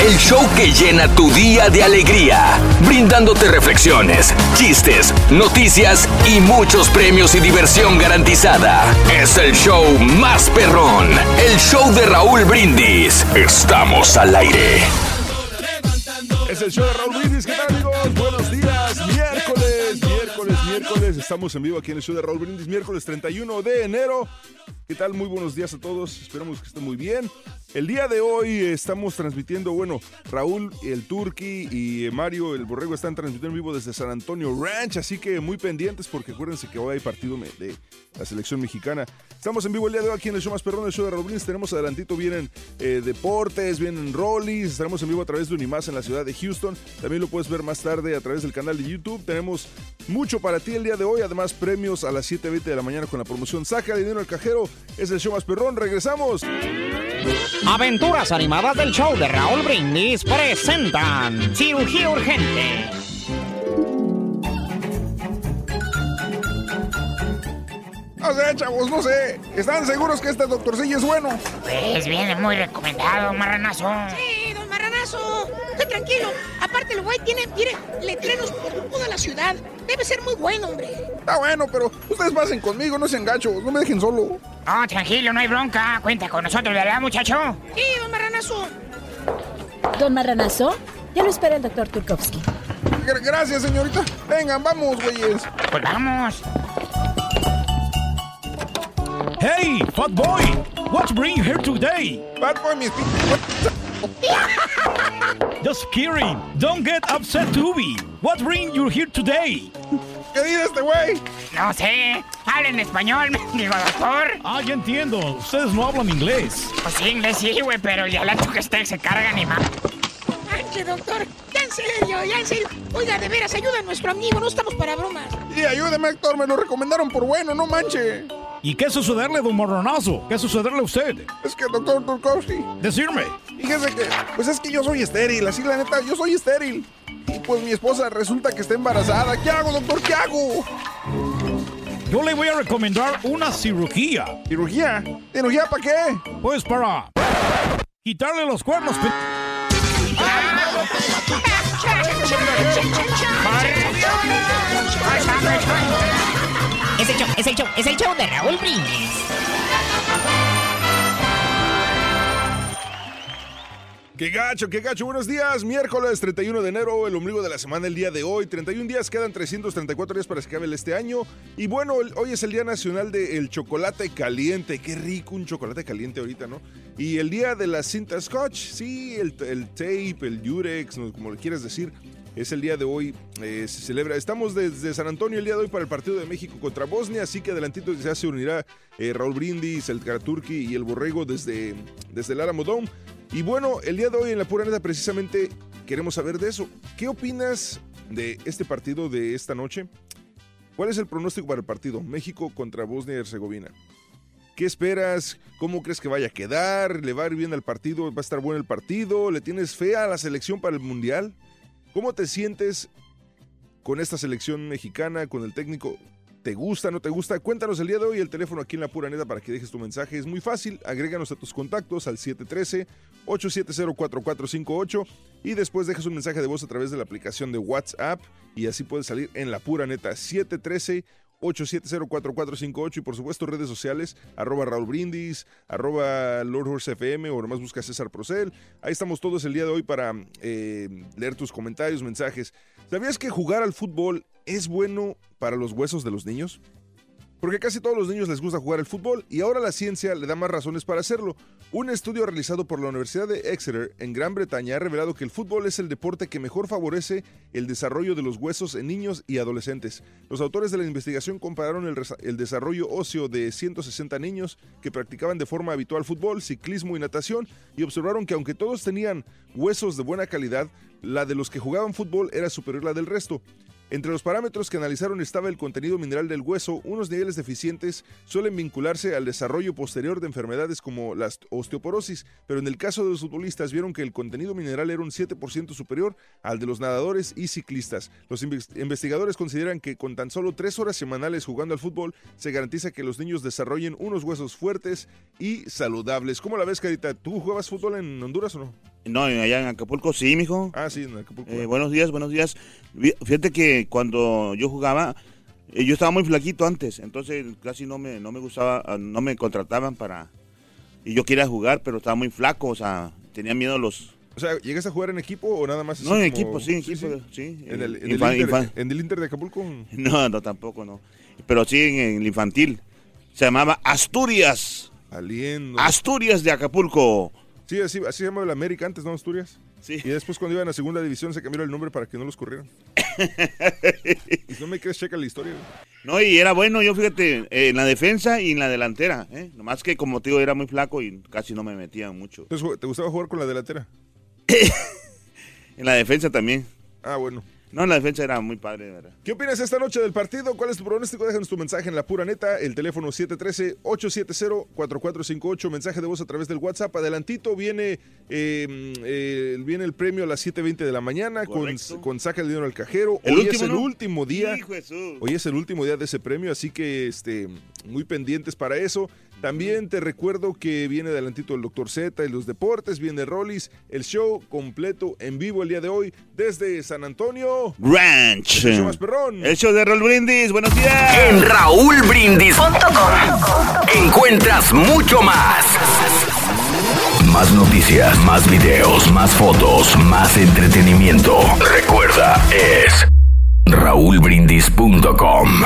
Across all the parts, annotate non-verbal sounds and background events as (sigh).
El show que llena tu día de alegría, brindándote reflexiones, chistes, noticias y muchos premios y diversión garantizada. Es el show más perrón, el show de Raúl Brindis. Estamos al aire. Es el show de Raúl Brindis. ¿Qué tal, amigos? Buenos días. Miércoles, miércoles, miércoles. Estamos en vivo aquí en el show de Raúl Brindis. Miércoles 31 de enero. ¿Qué tal? Muy buenos días a todos. Esperamos que estén muy bien. El día de hoy estamos transmitiendo, bueno, Raúl, el Turqui y Mario, el Borrego, están transmitiendo en vivo desde San Antonio Ranch, así que muy pendientes porque acuérdense que hoy hay partido de la selección mexicana. Estamos en vivo el día de hoy aquí en el show más perrón, el show de Brindis. Tenemos adelantito, vienen eh, deportes, vienen rollies. Estaremos en vivo a través de Unimás en la ciudad de Houston. También lo puedes ver más tarde a través del canal de YouTube. Tenemos mucho para ti el día de hoy, además premios a las 7.20 de la mañana con la promoción Saca dinero al cajero. Es el show más perrón, regresamos. Aventuras animadas del show de Raúl Brindis presentan Cirugía Urgente. No sé, chavos, no sé. ¿Están seguros que este doctorcillo es bueno? Pues viene muy recomendado, marranazo. Sí, Esté tranquilo. Aparte, el güey tiene, mire, letreros por toda la ciudad. Debe ser muy bueno, hombre. Está bueno, pero ustedes pasen conmigo, no sean gachos, no me dejen solo. No, tranquilo, no hay bronca. Cuenta con nosotros, ¿verdad, muchacho? Sí, don Marranazo. Don Marranazo, ya lo espera el doctor Turkovsky. Gr- gracias, señorita. Vengan, vamos, güeyes. Pues vamos. Hey, Fat Boy! What bring you here today? Bad boy, mis (laughs) Just kidding. Don't get upset, Toby. What bring you here today? ¿Qué dice este güey? No sé. Habla en español, (laughs) digo, doctor. Ah, ya entiendo. Ustedes no hablan inglés. Pues sí, inglés sí, güey, pero el dialecto que usted se carga ni más. Manche, doctor. Ya en serio, ya en serio. Oiga, de veras, ayuda a nuestro amigo. No estamos para bromas. Y ayúdeme, Héctor, me lo recomendaron por bueno, no manche. ¿Y qué sucederle, don Marranazo? ¿Qué sucederle a usted? Es que, doctor Turkowski, Decirme. fíjese que, pues es que yo soy estéril, así la neta, yo soy estéril. Y pues mi esposa resulta que está embarazada. ¿Qué hago, doctor? ¿Qué hago? Yo le voy a recomendar una cirugía. ¿Cirugía? ¿Cirugía para qué? Pues para quitarle los cuernos. pe- Es el show, es el show, es el show de Raúl Brindis. ¡Qué gacho, qué gacho! Buenos días, miércoles 31 de enero, el ombligo de la semana, el día de hoy. 31 días, quedan 334 días para que acabe este año. Y bueno, hoy es el Día Nacional del Chocolate Caliente. Qué rico un chocolate caliente ahorita, ¿no? Y el Día de la cinta Scotch, sí, el, tape, el Durex, como le quieras decir. Es el día de hoy, eh, se celebra. Estamos desde San Antonio el día de hoy para el partido de México contra Bosnia, así que adelantito ya se unirá eh, Raúl Brindis, el Karaturki y el Borrego desde, desde el Alamo Dome. Y bueno, el día de hoy en la pura neta precisamente queremos saber de eso. ¿Qué opinas de este partido de esta noche? ¿Cuál es el pronóstico para el partido? México contra Bosnia y Herzegovina. ¿Qué esperas? ¿Cómo crees que vaya a quedar? ¿Le va a ir bien al partido? ¿Va a estar bueno el partido? ¿Le tienes fe a la selección para el Mundial? ¿Cómo te sientes con esta selección mexicana, con el técnico? ¿Te gusta, no te gusta? Cuéntanos el día de hoy el teléfono aquí en La Pura Neta para que dejes tu mensaje. Es muy fácil, agréganos a tus contactos al 713-870-4458 y después dejas un mensaje de voz a través de la aplicación de WhatsApp y así puedes salir en La Pura Neta 713 8704458 y por supuesto redes sociales, arroba Raúl Brindis, arroba Lord Horse FM o nomás busca César Procel. Ahí estamos todos el día de hoy para eh, leer tus comentarios, mensajes. ¿Sabías que jugar al fútbol es bueno para los huesos de los niños? Porque casi todos los niños les gusta jugar al fútbol y ahora la ciencia le da más razones para hacerlo. Un estudio realizado por la Universidad de Exeter en Gran Bretaña ha revelado que el fútbol es el deporte que mejor favorece el desarrollo de los huesos en niños y adolescentes. Los autores de la investigación compararon el, el desarrollo óseo de 160 niños que practicaban de forma habitual fútbol, ciclismo y natación y observaron que aunque todos tenían huesos de buena calidad, la de los que jugaban fútbol era superior a la del resto. Entre los parámetros que analizaron estaba el contenido mineral del hueso. Unos niveles deficientes suelen vincularse al desarrollo posterior de enfermedades como la osteoporosis, pero en el caso de los futbolistas vieron que el contenido mineral era un 7% superior al de los nadadores y ciclistas. Los investigadores consideran que con tan solo tres horas semanales jugando al fútbol se garantiza que los niños desarrollen unos huesos fuertes y saludables. ¿Cómo la ves, Carita? ¿Tú jugabas fútbol en Honduras o no? No, allá en Acapulco sí, mijo. Ah, sí, en Acapulco. Eh, buenos días, buenos días. Fíjate que cuando yo jugaba, eh, yo estaba muy flaquito antes, entonces casi no me, no me gustaba, ah, no me contrataban para... Y yo quería jugar, pero estaba muy flaco, o sea, tenía miedo los... O sea, ¿llegas a jugar en equipo o nada más? No, en equipo, sí, en equipo, sí. ¿En, el, en, el Inter, ¿En el Inter de Acapulco? (laughs) No, no, tampoco, no. Pero sí en el infantil. Se llamaba Asturias. Aliendo. Asturias de Acapulco. Sí, así, así se llamaba el América antes, ¿no? Asturias. Sí. Y después cuando iban a segunda división se cambiaron el nombre para que no los corrieran. (laughs) y no me crees, checa la historia. No, y era bueno, yo fíjate, en la defensa y en la delantera. ¿eh? Nomás que como te digo, era muy flaco y casi no me metía mucho. Entonces, ¿te gustaba jugar con la delantera? (laughs) en la defensa también. Ah, bueno. No, la defensa era muy padre, ¿verdad? ¿Qué opinas esta noche del partido? ¿Cuál es tu pronóstico? Déjanos tu mensaje en la pura neta, el teléfono 713-870-4458, mensaje de voz a través del WhatsApp. Adelantito viene, eh, eh, viene el premio a las 7.20 de la mañana con, con, saca el dinero al cajero. ¿El hoy último, es el no? último día. Jesús. Hoy es el último día de ese premio, así que este, muy pendientes para eso. También te recuerdo que viene adelantito el Dr. Z y los deportes, viene Rollis, el show completo en vivo el día de hoy desde San Antonio. Ranch. El show más perrón. El show de Raúl Brindis, buenos días. En raúlbrindis.com encuentras mucho más. Más noticias, más videos, más fotos, más entretenimiento. Recuerda, es raúlbrindis.com.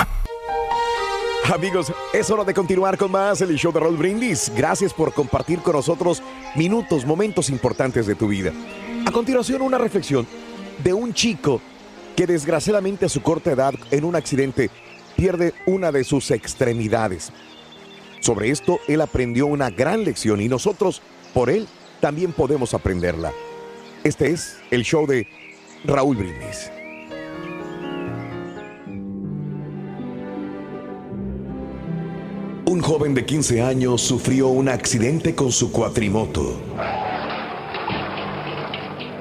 Amigos, es hora de continuar con más el show de Raúl Brindis. Gracias por compartir con nosotros minutos, momentos importantes de tu vida. A continuación, una reflexión de un chico que desgraciadamente a su corta edad, en un accidente, pierde una de sus extremidades. Sobre esto, él aprendió una gran lección y nosotros, por él, también podemos aprenderla. Este es el show de Raúl Brindis. Un joven de 15 años sufrió un accidente con su cuatrimoto.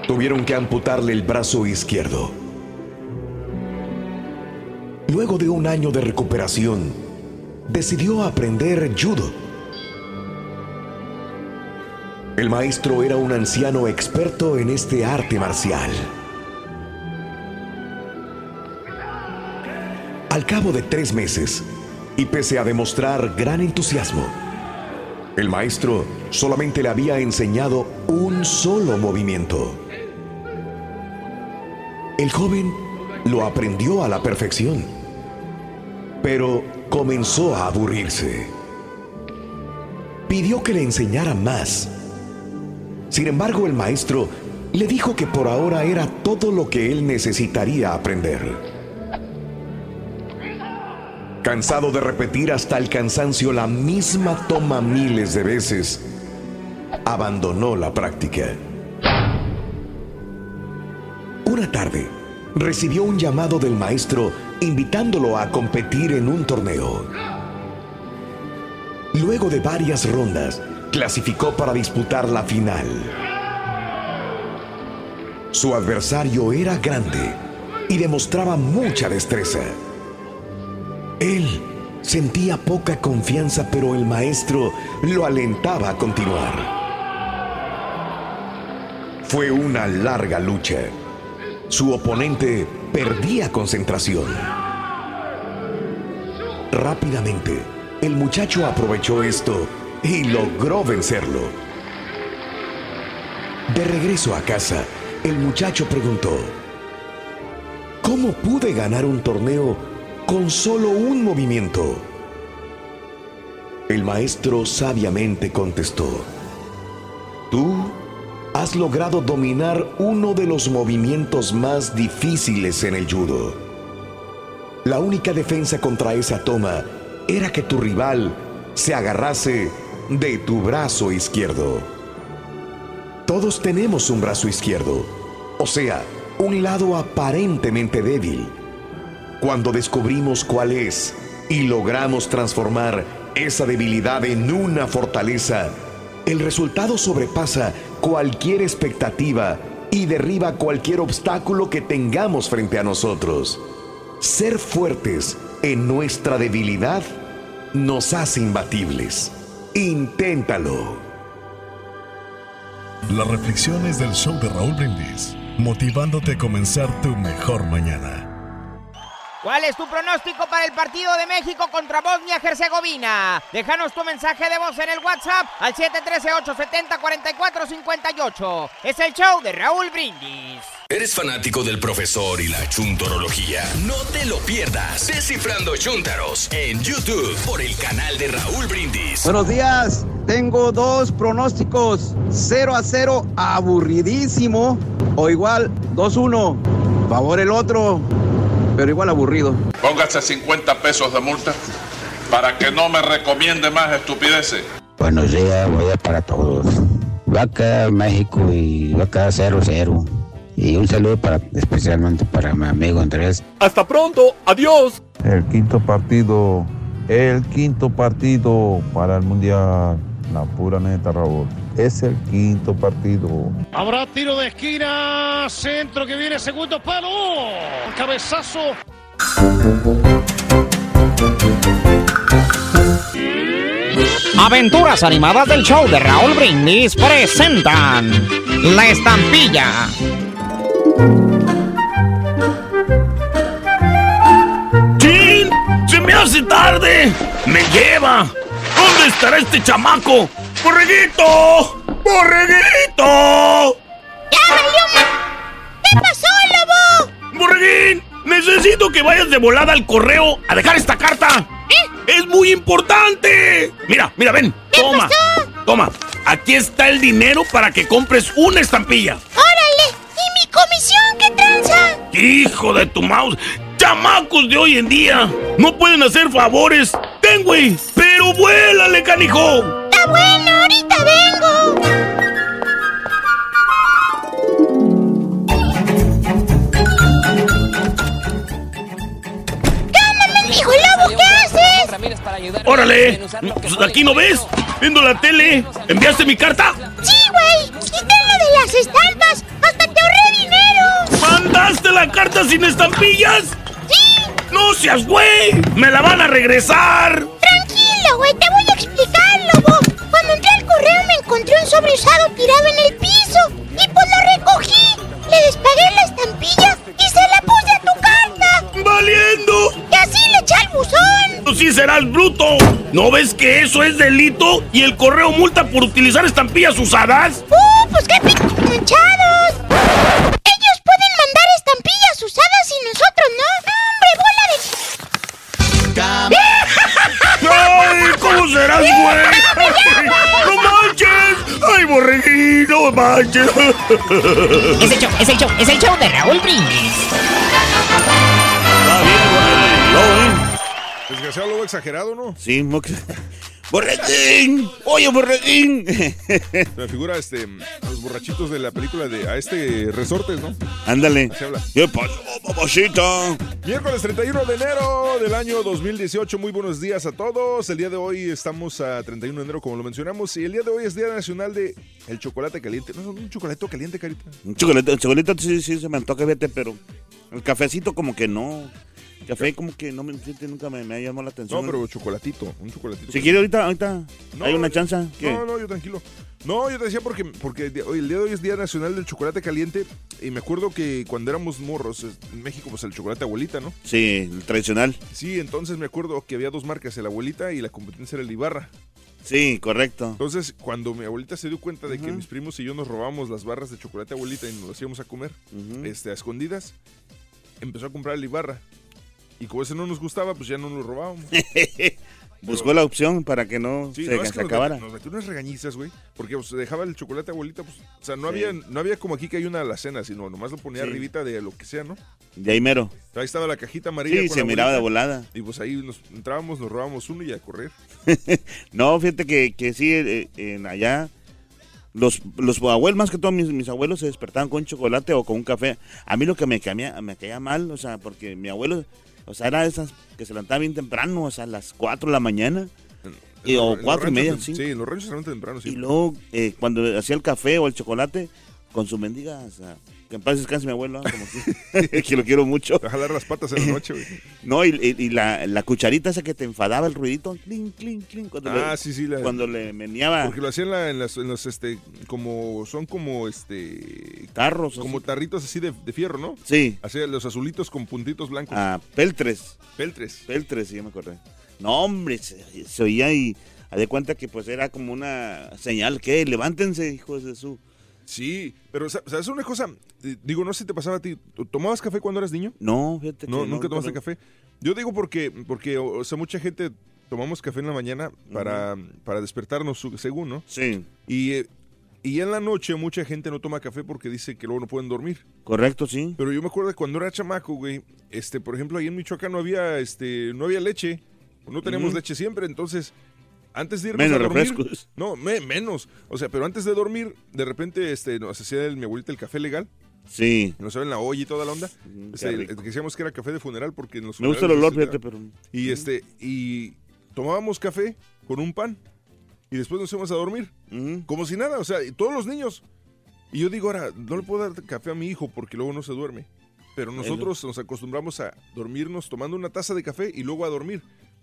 Tuvieron que amputarle el brazo izquierdo. Luego de un año de recuperación, decidió aprender judo. El maestro era un anciano experto en este arte marcial. Al cabo de tres meses, y pese a demostrar gran entusiasmo, el maestro solamente le había enseñado un solo movimiento. El joven lo aprendió a la perfección, pero comenzó a aburrirse. Pidió que le enseñara más. Sin embargo, el maestro le dijo que por ahora era todo lo que él necesitaría aprender. Cansado de repetir hasta el cansancio la misma toma miles de veces, abandonó la práctica. Una tarde, recibió un llamado del maestro invitándolo a competir en un torneo. luego de varias rondas, clasificó para disputar la final. Su adversario era grande y demostraba mucha destreza. Él sentía poca confianza, pero el maestro lo alentaba a continuar. Fue una larga lucha. Su oponente perdía concentración. Rápidamente, el muchacho aprovechó esto y logró vencerlo. De regreso a casa, el muchacho preguntó, ¿cómo pude ganar un torneo con solo un movimiento? El maestro sabiamente contestó, tú has logrado dominar uno de los movimientos más difíciles en el judo. La única defensa contra esa toma era que tu rival se agarrase de tu brazo izquierdo. Todos tenemos un brazo izquierdo, o sea, un lado aparentemente débil. Cuando descubrimos cuál es y logramos transformar esa debilidad en una fortaleza, el resultado sobrepasa cualquier expectativa y derriba cualquier obstáculo que tengamos frente a nosotros. Ser fuertes en nuestra debilidad nos hace imbatibles. Inténtalo. Las reflexiones del show de Raúl Brindis, motivándote a comenzar tu mejor mañana. ¿Cuál es tu pronóstico para el partido de México contra Bosnia-Herzegovina? Déjanos tu mensaje de voz en el WhatsApp al 713-870-4458. Es el show de Raúl Brindis. ¿Eres fanático del profesor y la chuntorología? No te lo pierdas. Descifrando Chuntaros en YouTube por el canal de Raúl Brindis. Buenos días. Tengo dos pronósticos. 0 a 0, aburridísimo. O igual, 2-1. Favor el otro, pero igual aburrido. Póngase 50 pesos de multa para que no me recomiende más estupideces. Buenos días, voy a para todos. Va a quedar México y va a quedar 0-0. Y un saludo para, especialmente para mi amigo Andrés. Hasta pronto, adiós. El quinto partido, el quinto partido para el Mundial. La pura neta, Raúl. Es el quinto partido. Habrá tiro de esquina, centro que viene, segundo palo. Cabezazo. Aventuras animadas del show de Raúl Brindis presentan La Estampilla. ¡Chin! ¡Se me hace tarde! ¡Me lleva! ¿Dónde estará este chamaco? ¡Borreguito! ¡Borreguito! ¿Qué pasó, lobo? ¡Borreguín! Necesito que vayas de volada al correo a dejar esta carta. ¡Es muy importante! Mira, mira, ven. Toma. Toma. Aquí está el dinero para que compres una estampilla. ¡Órale! ¿Y mi comisión qué tranza? Hijo de tu mouse. Chamacos de hoy en día no pueden hacer favores. Ten, güey. Pero vuélale, canijo. Está bueno, ahorita vengo. ¡Cámame, hijo lobo! ¿Qué haces? Órale. Pues aquí no ves. Viendo la tele. ¿Enviaste mi carta? Sí, güey. Lo de las estampas. Hasta te ahorré dinero. ¿Mandaste la carta sin estampillas? No seas güey. Me la van a regresar. Tranquilo, güey. Te voy a explicar, lobo. Cuando entré al correo me encontré un sobre usado tirado en el piso. Y pues lo recogí. Le despagué la estampilla y se la puse a tu carta. ¡Valiendo! Y así le eché al buzón. Tú sí serás bruto. ¿No ves que eso es delito y el correo multa por utilizar estampillas usadas? ¡Uh, pues qué p manchados! Estampillas usadas y nosotros no. ¡No, hombre, bola de... (laughs) ¡Ay, cómo serás, güey! ¡No manches! ¡Ay, borreguín, no manches! Es el show, es el show, es el show de Raúl Brindis. Desgraciado lobo exagerado, ¿no? Sí, mo- ¡Borreguín! ¡Oye, borreguín! (laughs) Se me figura este, a los borrachitos de la película de a este Resortes, ¿no? Ándale. ¿Qué pasó, papacita? Miércoles 31 de enero del año 2018. Muy buenos días a todos. El día de hoy estamos a 31 de enero, como lo mencionamos. Y el día de hoy es Día Nacional de el Chocolate Caliente. ¿No es un chocolate caliente, Carita? Un chocolate, el chocolate sí, sí se me antoja, fíjate, pero el cafecito como que no. Café como que no me nunca me, me ha llamado la atención. No, pero chocolatito. Un chocolatito. Si quiere ahorita, ahorita No, hay una chance. ¿Qué? No, no, yo tranquilo. No, yo te decía porque, porque el día hoy- el día de hoy es Día Nacional del Chocolate Caliente. Y me acuerdo que cuando éramos morros, en México, pues el chocolate abuelita, ¿no? Sí, el tradicional. Sí, entonces me acuerdo que había dos marcas, el abuelita y la competencia era el Ibarra. Sí, correcto. Entonces, cuando mi abuelita se dio cuenta de que mis primos y yo nos robábamos las barras de chocolate abuelita y nos las íbamos a comer este, a escondidas, empezó a comprar el Ibarra. Y como ese no nos gustaba, pues ya no nos robábamos. (laughs) Buscó la opción para que no Sí, se, no, es se que nos acabara. Nos metió unas regañizas, güey. Porque pues, dejaba el chocolate abuelita, pues. O sea, no, Sí. había, no había como aquí que hay una alacena, sino nomás lo ponía Sí. arribita de lo que sea, ¿no? De ahí mero. Ahí estaba la cajita amarilla. Sí, con se la miraba de volada. Y pues ahí nos entrábamos, nos robábamos uno y a correr. (laughs) No, fíjate que, que sí, eh, en allá, los, los abuelos, más que todo mis, mis abuelos se despertaban con chocolate o con un café. A mí lo que me, caía, me caía mal, o sea, porque mi abuelo, o sea, era de esas que se levantaba bien temprano, o sea, a las 4 de la mañana. Y, En o en los cuatro y media, sí. Sí, en los ranchos se levantan temprano, sí. Y luego, eh, cuando hacía el café o el chocolate, con su mendiga, o sea, que en paz descanse mi abuelo, ¿ah? como que, (laughs) que lo quiero mucho. A jalar las patas en la noche, güey. (laughs) No, y, y- y la, la cucharita esa que te enfadaba el ruidito, clink, clink, clink, cuando Ah, le, sí, sí. la- cuando le meneaba. Porque lo hacían en, la- en las, en los, este, como, son como, este... Tarros. Como tarritos así de, de fierro, ¿no? Sí. Así, los azulitos con puntitos blancos. Ah, peltres. Peltres. Peltres, sí, ya me acordé. No, hombre, se, se oía y a de cuenta que pues era como una señal que levántense, hijos de su. Sí, pero sa- ¿sabes una cosa? Digo, no sé si te pasaba a ti. ¿Tú ¿Tomabas café cuando eras niño? No, fíjate que No, no, nunca tomaste café. Yo digo porque, porque o o sea, mucha gente tomamos café en la mañana para, para despertarnos, según, ¿no? Sí. Y, eh, y en la noche mucha gente no toma café porque dice que luego no pueden dormir. Correcto, sí. Pero yo me acuerdo que cuando era chamaco, güey, este, por ejemplo, ahí en Michoacán no había, este, no había leche. No teníamos leche siempre, entonces, antes de irnos Menos a dormir, refrescos. no, me- menos. O sea, pero antes de dormir, de repente, este, nos hacía el- mi abuelita el café legal. Sí. Nos saben la olla y toda la onda. Este, decíamos que era café de funeral porque en los Me gusta el olor, este, fíjate, pero. Y este, y tomábamos café con un pan. Y después nos íbamos a dormir. Como si nada, o sea, y todos los niños. Y yo digo, ahora, no le puedo dar café a mi hijo porque luego no se duerme. Pero nosotros nos acostumbramos a dormirnos tomando una taza de café y luego a dormir.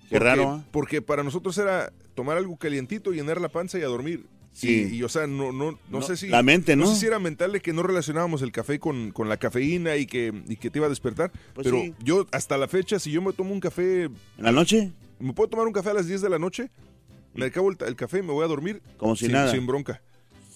Qué Porque- raro, ¿ah? Porque para nosotros era tomar algo calientito, llenar la panza y a dormir. Sí. Y, y, o sea, no, no, no, No, sé si. la mente, ¿no? sé si era mental de que no relacionábamos el café con, con la cafeína y que, y que te iba a despertar. Pues pero sí. yo, hasta la fecha, si yo me tomo un café. ¿En la noche? Me puedo tomar un café a las 10 de la noche, me acabo el, el café y me voy a dormir. Como si sin, nada. Sin bronca.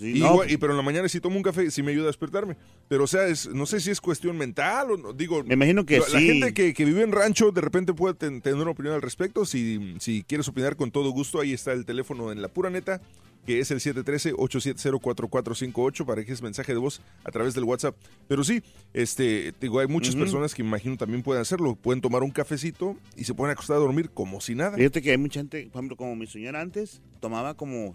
Sí, Y no, igual- y- pero en la mañana si tomo un café, sí me ayuda a despertarme. Pero, o sea, es, no sé si es cuestión mental o no. Digo, Me imagino que la, la sí. gente que, que vive en rancho de repente puede ten- tener una opinión al respecto. Si, si quieres opinar con todo gusto, ahí está el teléfono en la pura neta, que es el 713-870-4458 para que es mensaje de voz a través del WhatsApp. Pero sí, este, digo, hay muchas personas que me imagino también pueden hacerlo. Pueden tomar un cafecito y se pueden acostar a dormir como si nada. Fíjate que hay mucha gente, por ejemplo, como mi señora antes, tomaba como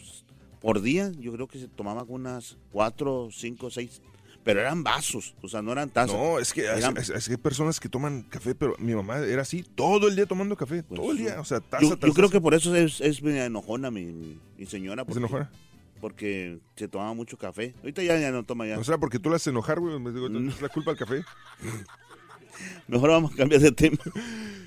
por día, yo creo que se tomaba como unas cuatro, cinco, seis, pero eran vasos, o sea, no eran tazas. No, es que es, Eran- es- es que hay personas que toman café, pero mi mamá era así, todo el día tomando café, todo el día, o sea, taza, Pues yo, yo taza, creo taza. que por eso es, es enojona mi, mi- señora. Porque, enojona? Porque se tomaba mucho café. Ahorita ya, ya no toma ya. O sea, porque tú la haces enojar, güey, me digo, es la culpa del café. (laughs) Mejor vamos a cambiar de tema.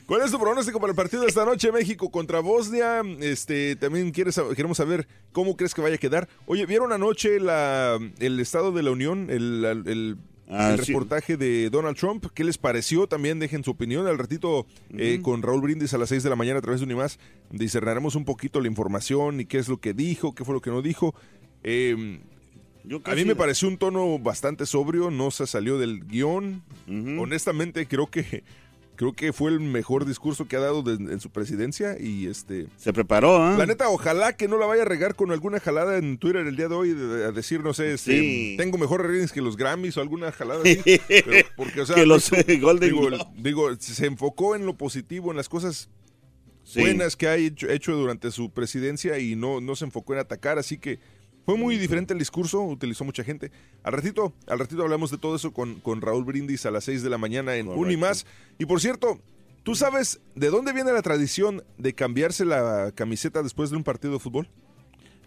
¿Cuál es tu pronóstico para el partido de esta noche, México contra Bosnia? Este, también quieres, queremos saber cómo crees que vaya a quedar. Oye, ¿vieron anoche la, el Estado de la Unión, el, el- Ah, el sí. reportaje de Donald Trump? ¿Qué les pareció? También dejen su opinión. Al ratito, eh, con Raúl Brindis a las 6 de la mañana a través de Unimás, discernaremos un poquito la información y qué es lo que dijo, qué fue lo que no dijo. Eh, a mí me pareció un tono bastante sobrio, no se salió del guion. Honestamente, creo que creo que fue el mejor discurso que ha dado de- en su presidencia y este Se preparó, ¿ah? la neta, ojalá que no la vaya a regar con alguna jalada en Twitter el día de hoy, de- a decir, no sé, este, Sí. tengo mejores ratings que los Grammys o alguna jalada así. (laughs) pero porque, o sea, Que los, eh, (laughs) Golden digo, Globe. digo, se enfocó en lo positivo, en las cosas Sí. buenas que ha hecho, hecho durante su presidencia y no, no se enfocó en atacar, así que fue muy diferente el discurso, utilizó mucha gente. Al ratito, al ratito hablamos de todo eso con, con Raúl Brindis a las 6 de la mañana en Un y más. Y por cierto, ¿tú sabes de dónde viene la tradición de cambiarse la camiseta después de un partido de fútbol?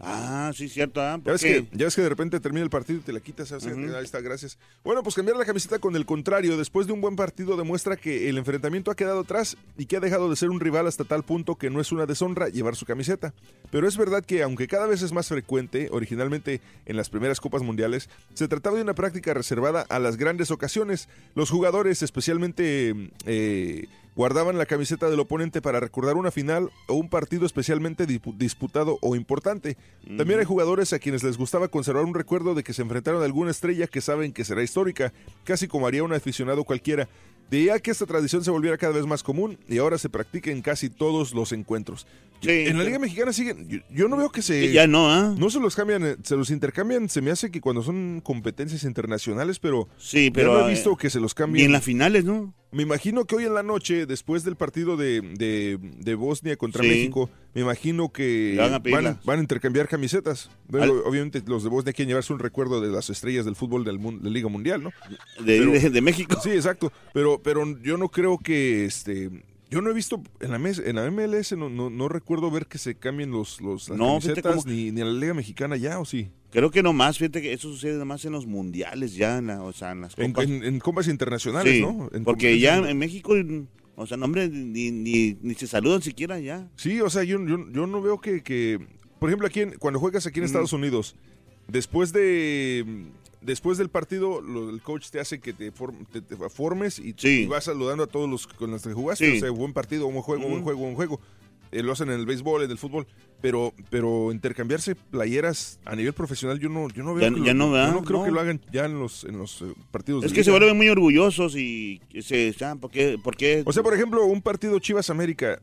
Ah, sí, cierto. ¿ah? Ya, ves que, ya ves que de repente termina el partido y te la quitas. Ahí está, gracias. Bueno, pues cambiar la camiseta con el contrario, después de un buen partido, demuestra que el enfrentamiento ha quedado atrás y que ha dejado de ser un rival hasta tal punto que no es una deshonra llevar su camiseta. Pero es verdad que, aunque cada vez es más frecuente, originalmente en las primeras Copas Mundiales, se trataba de una práctica reservada a las grandes ocasiones. Los jugadores, especialmente. Eh, guardaban la camiseta del oponente para recordar una final o un partido especialmente disputado o importante. También hay jugadores a quienes les gustaba conservar un recuerdo de que se enfrentaron a alguna estrella que saben que será histórica, casi como haría un aficionado cualquiera. De que esta tradición se volviera cada vez más común y ahora se practica en casi todos los encuentros. en la Liga Mexicana siguen. Yo, no veo que se. Ya no, ¿ah? No se los cambian, eh, se los intercambian. Se me hace que cuando son competencias internacionales, pero. Sí, pero. no he visto que se los cambien. Y en las finales, ¿no? Me imagino que hoy en la noche, después del partido de, de, Bosnia contra México, me imagino que van a, intercambiar camisetas. obviamente los de Bosnia quieren llevarse un recuerdo de las estrellas del fútbol del de la Liga Mundial, ¿no? De, de, México. Sí, exacto. Pero, pero yo no creo que este yo no he visto en la, en la MLS, no, no, recuerdo ver que se cambien los, los las camisetas ni, ni en la Liga Mexicana ya, ¿o sí? Creo que no más, fíjate que eso sucede más en los mundiales ya, en o sea, en las copas. En, copas internacionales, ¿no? porque ya en México, o sea, no, hombre, ni, ni, ni, se saludan siquiera ya. Sí, o sea, yo, yo, no veo que, que, por ejemplo, aquí cuando juegas aquí en Estados Unidos, después de después del partido, el coach te hace que te, formes y, vas saludando a todos los con los que jugaste. O sea, buen partido, buen juego, buen juego, buen juego. Eh, lo hacen en el béisbol, en el fútbol. Pero, pero intercambiarse playeras a nivel profesional, yo no, yo no veo. Ya, no, yo no creo que lo hagan ya en los, en los eh, partidos. Es que se vuelven muy orgullosos y se. ¿por qué, por qué? O sea, por ejemplo, un partido Chivas América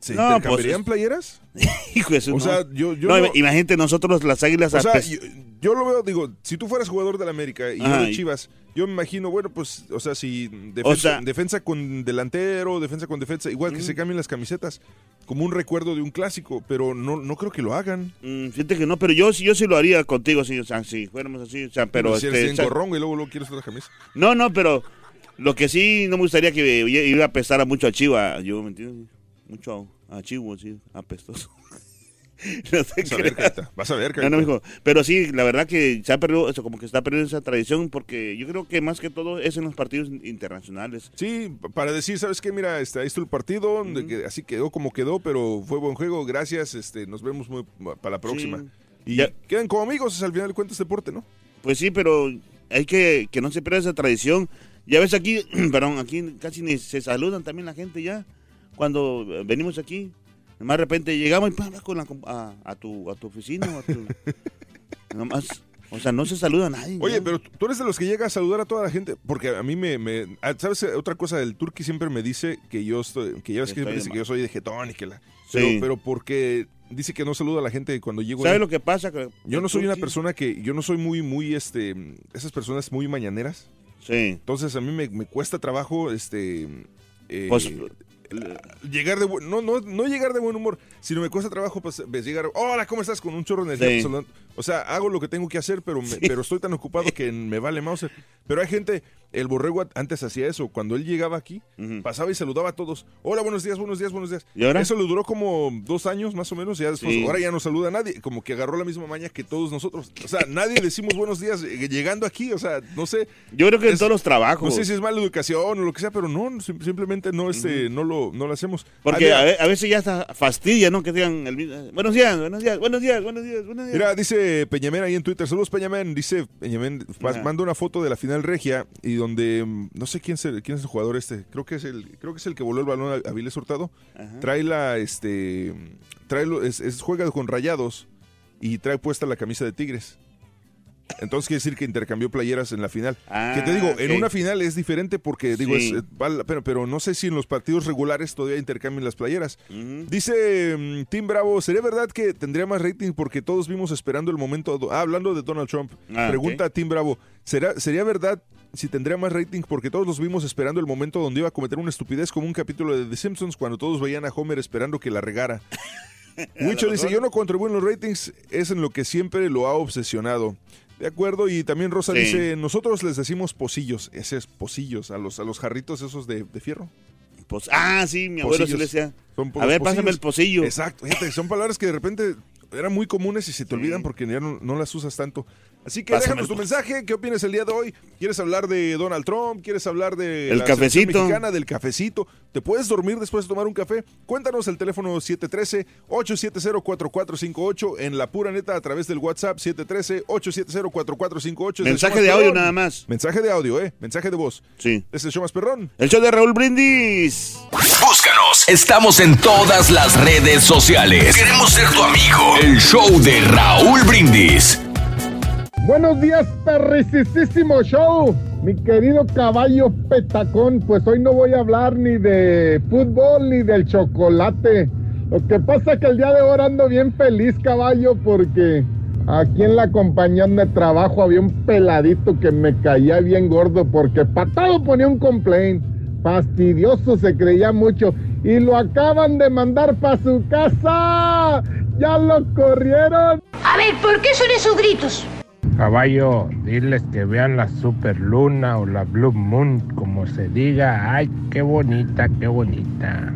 ¿Se no, pues, intercambiarían playeras? (laughs) Hijo de O sea, yo, yo no, imagínate nosotros las águilas. O sea, yo, lo veo, digo, si tú fueras jugador de la América y yo de Chivas, yo me imagino, bueno, pues, o sea, si defensa, defensa con delantero, defensa con defensa, igual que se cambien las camisetas, como un recuerdo de un clásico, pero no, no creo que lo hagan. Mm, fíjate que no, pero yo, yo sí lo haría contigo, sí, o sea, si fuéramos así, o sea, pero... Si este, y luego, luego quieres otra camisa. No, no, pero lo que sí no me gustaría que iba a pesar a mucho a Chivas, yo, ¿me entiendes? Mucho a chivo, sí, apestoso. (laughs) no sé vas, a ver, vas a ver, Pero sí, la verdad que se ha perdido, eso, como que está perdiendo esa tradición, porque yo creo que más que todo es en los partidos internacionales. Sí, para decir, ¿sabes qué? Mira, este, ahí está el partido, que así quedó como quedó, pero fue buen juego, gracias, este, nos vemos muy, para la próxima. Y ya. quedan como amigos, al final de cuentas, deporte, ¿no? Pues sí, pero hay que que no se pierda esa tradición. Ya ves aquí, (clears throat) perdón, aquí casi ni se saludan también la gente ya cuando venimos aquí, más de repente llegamos y con la, a, tu, a tu oficina. A tu, (laughs) nomás, o sea, no se saluda a nadie. Oye, pero tú eres de los que llega a saludar a toda la gente, porque a mí me, me ah, ¿sabes? Otra cosa, del Turki siempre me dice que yo estoy, que ya ves que, dice que yo soy de jetón y que la... Pero, sí. pero porque dice que no saluda a la gente cuando llego. ¿Sabes lo que pasa? yo no soy una persona que, yo no soy muy, muy, este, esas personas muy mañaneras. Sí. Entonces a mí me, me cuesta trabajo, este... Eh, pues, llegar de no, no, no llegar de buen humor, sino me cuesta trabajo pues, llegar, hola, ¿cómo estás? Con un chorro de energía. O sea, hago lo que tengo que hacer, pero, pero estoy tan ocupado que me vale mouse. Pero hay gente, el borrego antes hacía eso. Cuando él llegaba aquí, pasaba y saludaba a todos. Hola, buenos días, buenos días, buenos días. ¿Y ahora? Eso le duró como dos años más o menos. Y ya después, ahora ya no saluda a nadie. Como que agarró la misma maña que todos nosotros. O sea, nadie decimos buenos días eh, llegando aquí. O sea, no sé. Yo creo que en todos los trabajos. No sé si es mala educación o lo que sea, pero no, simplemente no, este, no, lo, no lo hacemos. Porque a, veces ya está fastidia, ¿no? Que digan el, buenos días, buenos días, buenos días, buenos días, buenos días. Mira, dice Peñamén ahí en Twitter. Saludos, Peñamén. Dice Peñamén, manda una foto de la final regia y donde mm, no sé quién es el, quién es el jugador este. Creo que es el, creo que es el que voló el balón a, Viles Hurtado. Trae la, este, trae es, juega con rayados y trae puesta la camisa de Tigres. Entonces quiere decir que intercambió playeras en la final. que te digo, en una final es diferente porque digo, es, eh, pero, pero no sé si en los partidos regulares todavía intercambian las playeras. Dice mm, Tim Bravo, ¿sería verdad que tendría más rating porque todos vimos esperando el momento? Ah, hablando de Donald Trump, ah, pregunta a Tim Bravo, ¿será, ¿sería verdad si tendría más rating porque todos los vimos esperando el momento donde iba a cometer una estupidez como un capítulo de The Simpsons cuando todos veían a Homer esperando que la regara. (laughs) Wicho dice, yo no contribuyo en los ratings, es en lo que siempre lo ha obsesionado. De acuerdo, y también Rosa Sí. dice, nosotros les decimos pocillos, ese es pocillos, a los, a los jarritos esos de, de fierro. Ah, sí, mi abuelo sí le decía. A ver, pásame el pocillo. Exacto, fíjate, son palabras que de repente eran muy comunes y se te olvidan porque ya no, no las usas tanto. Así que Pásame déjanos tu mensaje, ¿qué opinas el día de hoy? ¿Quieres hablar de Donald Trump? ¿Quieres hablar de El la cafecito. mexicana, del cafecito? ¿Te puedes dormir después de tomar un café? Cuéntanos el teléfono 713-870-4458 en la pura neta a través del WhatsApp 713-870-4458. Es el Mensaje de audio perrón. nada más. Mensaje de audio, ¿eh? Mensaje de voz. Sí. Es el show más perrón. El show de Raúl Brindis. Búscanos. Estamos en todas las redes sociales. Queremos ser tu amigo. El show de Raúl Brindis. Buenos días, perricisísimo show. Mi querido caballo petacón, pues hoy no voy a hablar ni de fútbol ni del chocolate. Lo que pasa es que el día de hoy ando bien feliz, caballo, porque aquí en la compañía de trabajo había un peladito que me caía bien gordo porque patado ponía un complaint. Fastidioso se creía mucho y lo acaban de mandar para su casa. Ya lo corrieron. A ver, ¿por qué son esos gritos? Caballo, diles que vean la super luna o la blue moon, como se diga. Ay, qué bonita, qué bonita.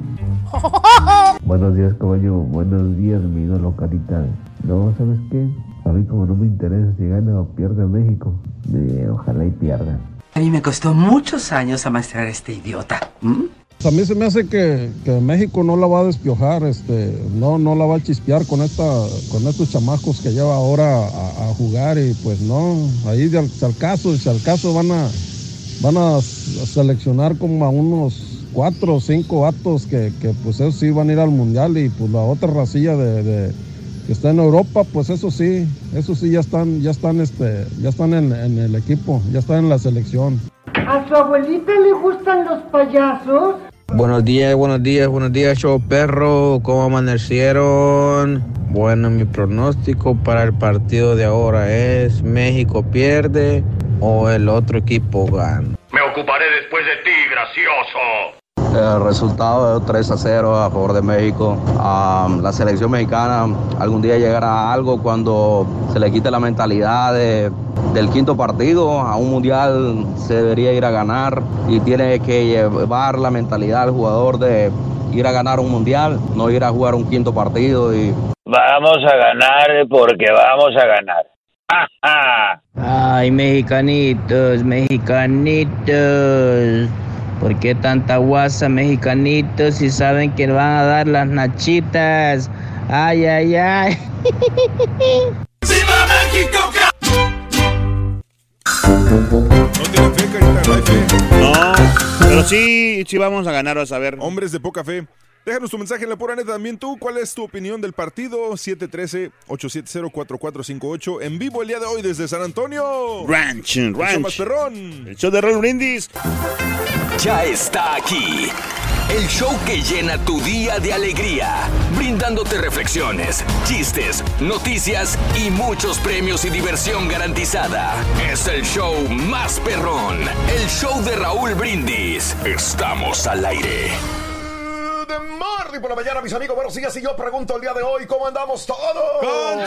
(laughs) Buenos días, caballo. Buenos días, mi ídolo carita. No, ¿sabes qué? A mí como no me interesa si gana o pierde México, eh, ojalá y pierda. A mí me costó muchos años amaestrar a este idiota. ¿m? A mí se me hace que, que México no la va a despiojar, este, no, no la va a chispear con esta, con estos chamacos que lleva ahora a, jugar y pues no, ahí de al, al caso, si al caso van a, van a seleccionar como a unos cuatro o cinco vatos que, que pues esos sí van a ir al mundial y pues la otra racilla de- que está en Europa, pues eso sí, eso sí ya están, ya están, este, ya están en, en el equipo, ya están en la selección. ¿A su abuelita le gustan los payasos? Buenos días, buenos días, buenos días, show perro. ¿Cómo amanecieron? Bueno, mi pronóstico para el partido de ahora es México pierde o el otro equipo gana. Me ocuparé después de ti, gracioso. El resultado es 3 a 0 a favor de México. Am, la selección mexicana algún día llegará a algo cuando se le quite la mentalidad de- del quinto partido. A un mundial se debería ir a ganar y tiene que llevar la mentalidad al jugador de ir a ganar un mundial, no ir a jugar un quinto partido y Vamos a ganar porque vamos a ganar. ¡Ja, (laughs) ja! Ay, mexicanitos, mexicanitos. ¿Por qué tanta guasa, mexicanitos, si saben que van a dar las nachitas? Ay, ay, ay. No, pero sí, sí vamos a ganar, vas a ver. Hombres de poca fe. Déjanos tu mensaje en la pura neta también tú. ¿Cuál es tu opinión del partido? 713-870-4458. En vivo el día de hoy desde San Antonio. Ranch, El show ranch. más perrón. El show de Raúl Brindis. Ya está aquí. El show que llena tu día de alegría, brindándote reflexiones, chistes, noticias y muchos premios y diversión garantizada. Es el show más perrón, el show de Raúl Brindis. Estamos al aire. De Marley por la mañana, mis amigos. Buenos días. Y yo pregunto el día de hoy, ¿cómo andamos todos? ¡Con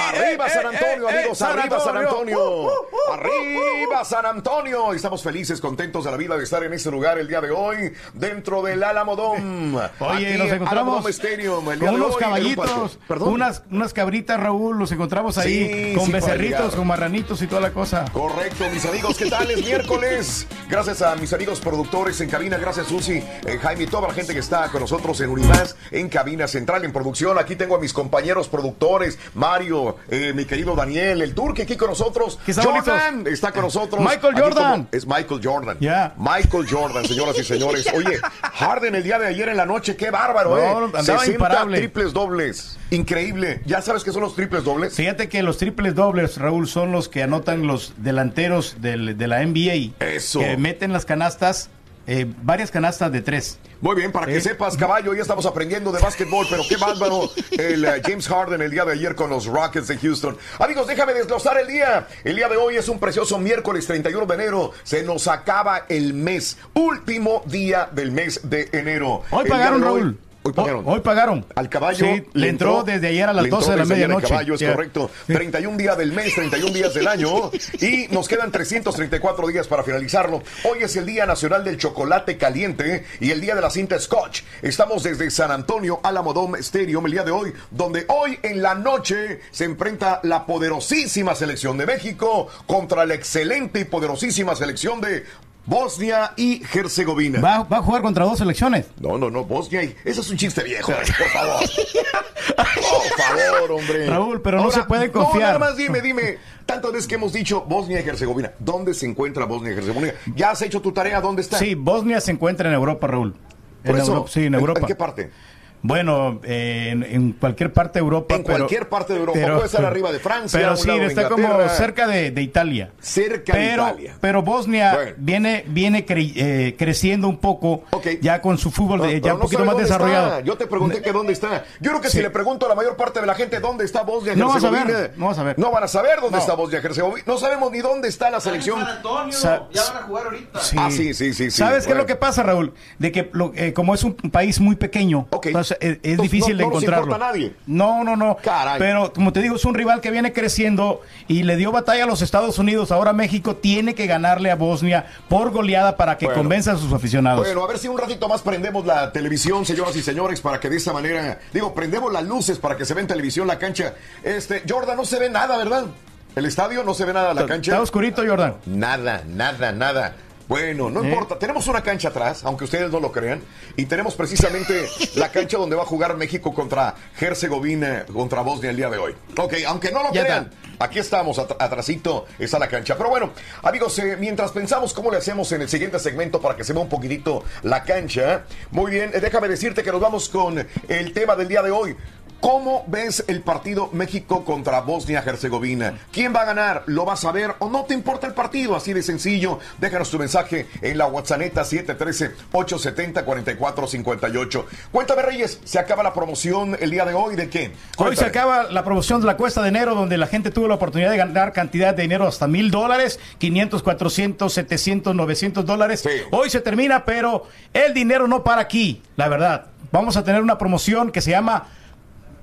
Arriba Eh, San eh, Antonio, eh, amigos. San Arriba San Antonio. Antonio. Uh, uh, uh, Arriba San Antonio. Estamos felices, contentos de la vida de estar en este lugar el día de hoy, dentro del Alamodón. Oye, Aquí nos en encontramos Stadium, el día con de unos hoy un caballitos. Perdón. unas, unas cabritas, Raúl, los encontramos ahí Sí, con sí, becerritos, con marranitos y toda la cosa. Correcto, mis amigos, ¿qué tal? Es miércoles. Gracias a mis amigos productores en cabina, gracias Susi, Jaime y toda la gente que está con nosotros en Unimás, en cabina central, en producción. Aquí tengo a mis compañeros productores, Mario, eh, mi querido Daniel, el Turque aquí con nosotros. ¿Qué están Jordan listos? está con nosotros. Michael Jordan. es Michael Jordan. Ya. Michael Jordan, señoras y (laughs) señores. Oye, Harden el día de ayer en la noche, qué bárbaro, No, ¿eh? andaba 60 imparable. triples dobles. Increíble. ¿Ya sabes qué son los triples dobles? Fíjate que los triples dobles, Raúl, son los que anotan los delanteros del- de la NBA. Eso. Que meten las canastas eh, varias canastas de tres. Muy bien, para que Eh. sepas, caballo, ya estamos aprendiendo de básquetbol, pero qué bárbaro el eh, James Harden el día de ayer con los Rockets de Houston. Amigos, déjame desglosar el día. El día de hoy es un precioso miércoles 31 de enero. Se nos acaba el mes, último día del mes de enero. Hoy El pagaron, Raúl. Hoy pagaron. Hoy pagaron. Al caballo Sí, le entró desde ayer a las le entró 12 de la ayer al medianoche. caballo, es Ya. correcto. 31 días del mes, 31 días del año. Y nos quedan 334 días para finalizarlo. Hoy es el Día Nacional del Chocolate Caliente y el Día de la Cinta Scotch. Estamos desde San Antonio, Alamodome Stadium, el día de hoy, donde hoy en la noche se enfrenta la poderosísima selección de México contra la excelente y poderosísima selección de Bosnia y Herzegovina. Va, va a jugar contra dos selecciones. No, no, no, Bosnia y... Ese es un chiste viejo, (laughs) por favor. Por favor, hombre. Raúl, pero no se puede No, confiar. nada más dime, dime. Tantas veces que hemos dicho Bosnia y Herzegovina. ¿Dónde se encuentra Bosnia y Herzegovina? ¿Ya has hecho tu tarea? ¿Dónde está? Sí, Bosnia se encuentra en Europa, Raúl. Por En eso, Europa, sí, ¿en- Europa. ¿En qué parte? Bueno, eh, en, en cualquier parte de Europa. En pero- cualquier parte de Europa. pero- Puede estar arriba de Francia, Pero sí, de está como cerca de, de Italia. Cerca de pero, Italia. Pero Bosnia Bueno. viene, viene cre- eh, creciendo un poco ya con su fútbol de- Pero ya un no poquito más desarrollado. está. Yo te pregunté que dónde está. Yo creo que si le pregunto a la mayor parte de la gente dónde está Bosnia No vas a ver, no vas a ver. No van a saber dónde No. está Bosnia Herzegovina. No sabemos ni dónde está la selección. Sa- a jugar ahorita. Sí. Ah, sí, sí, sí. sí. ¿Sabes qué es Bueno. lo que pasa, Raúl? De que lo- eh, como es un país muy pequeño, entonces, es, difícil no- de no nos encontrarlo. importa a nadie. No, no, no. Caray. Pero como te digo, es un rival que viene creciendo y le dio batalla a los Estados Unidos. Ahora México tiene que ganarle a Bosnia por goleada para que Bueno. convenza a sus aficionados. Bueno, a ver si un ratito más prendemos la televisión, señoras y señores, para que de esa manera, digo, prendemos las luces para que se vea en televisión la cancha. Este, Jordan, no se ve nada, ¿verdad? El estadio no se ve nada, la cancha. Está oscurito, Jordan. Nada, nada, nada. Bueno, no ¿Eh? importa. Tenemos una cancha atrás, aunque ustedes no lo crean, y tenemos precisamente la cancha donde va a jugar México contra Herzegovina, contra Bosnia el día de hoy. Ok, aunque no lo Ya crean, aquí estamos, at- atrasito está la cancha. Pero bueno, amigos, eh, mientras pensamos cómo le hacemos en el siguiente segmento para que se vea un poquitito la cancha, muy bien, eh, déjame decirte que nos vamos con el tema del día de hoy. ¿Cómo ves el partido México contra Bosnia-Herzegovina? ¿Quién va a ganar? ¿Lo vas a ver o no te importa el partido? Así de sencillo. Déjanos tu mensaje en la WhatsApp 713-870-4458. Cuéntame, Reyes, ¿se acaba la promoción el día de hoy? ¿De qué? Hoy se acaba la promoción de la cuesta de enero, donde la gente tuvo la oportunidad de ganar cantidad de dinero hasta mil dólares, 500, 400, 700, 900 dólares. Hoy se termina, pero el dinero no para aquí, la verdad. Vamos a tener una promoción que se llama.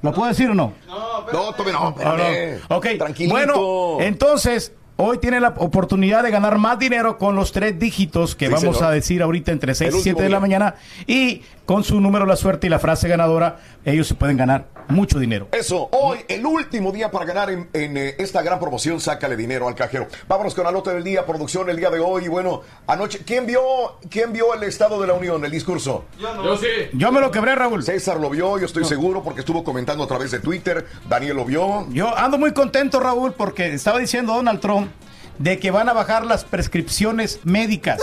¿Lo puedo decir o no? No, tome no, espérame. Ah, no. Ok, Tranquilito. bueno, entonces. Hoy tiene la oportunidad de ganar más dinero con los tres dígitos que Sí, vamos señor. a decir ahorita entre 6 El y 7 último de la mañana. Y con su número, la suerte y la frase ganadora, ellos se pueden ganar mucho dinero. Eso, hoy el último día para ganar en, en, eh, esta gran promoción, sácale dinero al cajero. Vámonos con la nota del día, producción el día de hoy. Y bueno, anoche, ¿quién vio, quién vio el Estado de la Unión, el discurso? Yo sí. Yo me lo quebré, Raúl. César lo vio, yo estoy seguro, porque estuvo comentando a través de Twitter. Daniel lo vio. Yo ando muy contento, Raúl, porque estaba diciendo Donald Trump de que van a bajar las prescripciones médicas.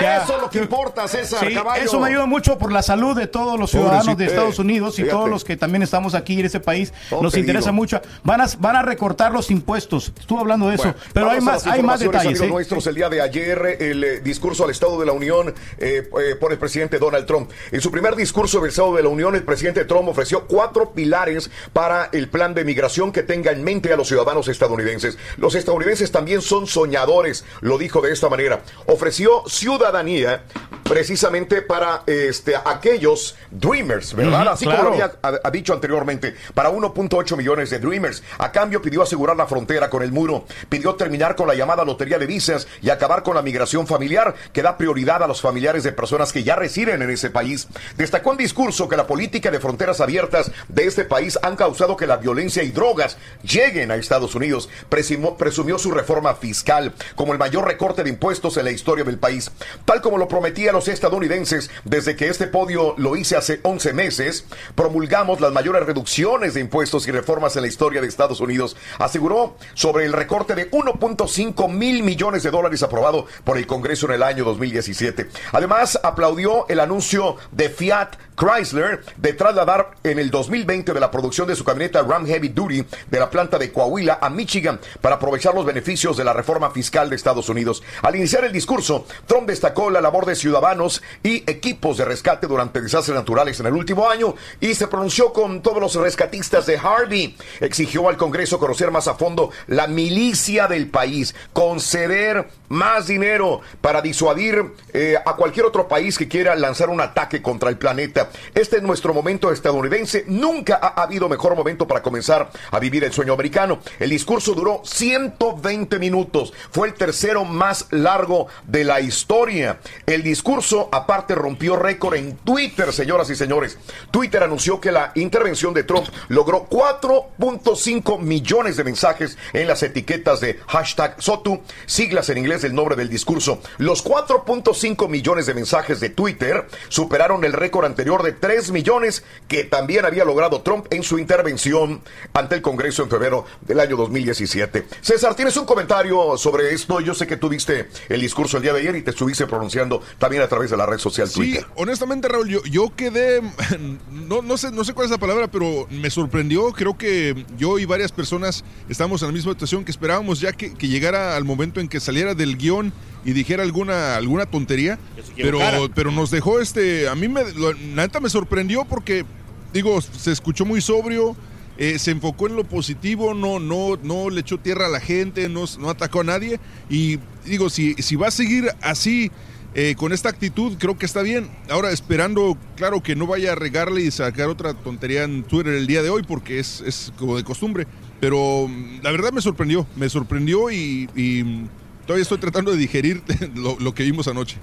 Ya. Eso es lo que importa, César, Sí, caballo. eso me ayuda mucho por la salud de todos los ciudadanos Pobrecito, de Estados Unidos y fíjate. todos los que también estamos aquí en ese país. No nos te interesa digo. mucho. Van a, van a recortar los impuestos. Estuve hablando de eso. Bueno, pero hay más, hay más detalles. ¿eh? nuestros, el día de ayer, el eh, discurso al Estado de la Unión eh, por el presidente Donald Trump. En su primer discurso del Estado de la Unión, el presidente Trump ofreció cuatro pilares para el plan de migración que tenga en mente a los ciudadanos estadounidenses. Los estadounidenses también son soñadores, lo dijo de esta manera. Ofreció ciudadanía precisamente para este, aquellos dreamers, ¿verdad? Así claro. como lo había ha, ha dicho anteriormente, para 1.8 millones de Dreamers. A cambio pidió asegurar la frontera con el muro, pidió terminar con la llamada lotería de visas y acabar con la migración familiar, que da prioridad a los familiares de personas que ya residen en ese país. Destacó en discurso que la política de fronteras abiertas de este país han causado que la violencia y drogas lleguen a Estados Unidos. Presumió su reforma fiscal como el mayor recorte de impuestos en la historia del país. Tal como lo prometía a los estadounidenses desde que este podio lo hice hace 11 meses, promulgamos las mayores reducciones de impuestos y reformas en la historia de Estados Unidos. Aseguró sobre el recorte de 1.5 mil millones de dólares aprobado por el Congreso en el año 2017. Además, aplaudió el anuncio de Fiat Chrysler de trasladar en el 2020 de la producción de su camioneta Ram Heavy Duty de la planta de Coahuila a Michigan para aprovechar los beneficios de la reforma fiscal de Estados Unidos. Al iniciar el discurso, Trump destacó la labor de ciudadanos y equipos de rescate durante desastres naturales en el último año y se pronunció con todos los rescatistas de Harvey. Exigió al Congreso conocer más a fondo la milicia del país, conceder más dinero para disuadir eh, a cualquier otro país que quiera lanzar un ataque contra el planeta. Este es nuestro momento estadounidense. Nunca ha habido mejor momento para comenzar a vivir el sueño americano. El discurso duró 120 minutos. Fue el tercero más largo de la historia. El discurso, aparte, rompió récord en Twitter, señoras y señores. Twitter anunció que la intervención de Trump logró 4.5 millones de mensajes en las etiquetas de hashtag SOTU, siglas en inglés del nombre del discurso. Los 4.5 millones de mensajes de Twitter superaron el récord anterior de 3 millones que también había logrado Trump en su intervención ante el Congreso en febrero del año 2017. César, ¿tienes un comentario sobre esto? Yo sé que tú viste el discurso el día de ayer y te estuviste pronunciando también a través de la red social Twitter. Sí, honestamente, Raúl, yo, yo quedé, (laughs) no, no, sé, no sé cuál es la palabra, pero me sorprendió. Creo que yo y varias personas estamos en la misma situación que esperábamos ya que, que llegara al momento en que saliera del guion y dijera alguna alguna tontería, pero pero nos dejó este, a mí me la neta me sorprendió porque digo, se escuchó muy sobrio, eh, se enfocó en lo positivo, no no no le echó tierra a la gente, no, no atacó a nadie y digo, si si va a seguir así eh, con esta actitud creo que está bien. Ahora esperando, claro, que no vaya a regarle y sacar otra tontería en Twitter el día de hoy porque es, es como de costumbre. Pero mm, la verdad me sorprendió, me sorprendió y, y todavía estoy tratando de digerir (laughs) lo, lo, que vimos anoche.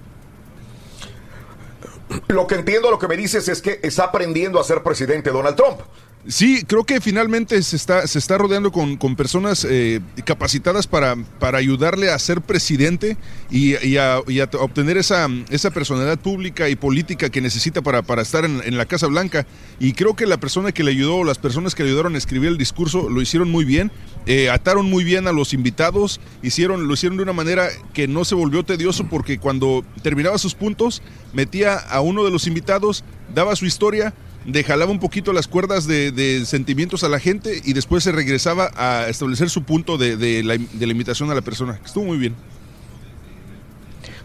Lo que entiendo, lo que me dices es que está aprendiendo a ser presidente Donald Trump. Sí, creo que finalmente se está, se está rodeando con, con personas eh, capacitadas para, para ayudarle a ser presidente y, a, obtener esa, esa personalidad pública y política que necesita para, para estar en, en, la Casa Blanca. Y creo que la persona que le ayudó, las personas que le ayudaron a escribir el discurso, lo hicieron muy bien, eh, ataron muy bien a los invitados, hicieron, lo hicieron de una manera que no se volvió tedioso porque cuando terminaba sus puntos, metía a uno de los invitados, daba su historia, de jalaba un poquito las cuerdas de, de, sentimientos a la gente y después se regresaba a establecer su punto de, de, la, de la a la persona. Estuvo muy bien.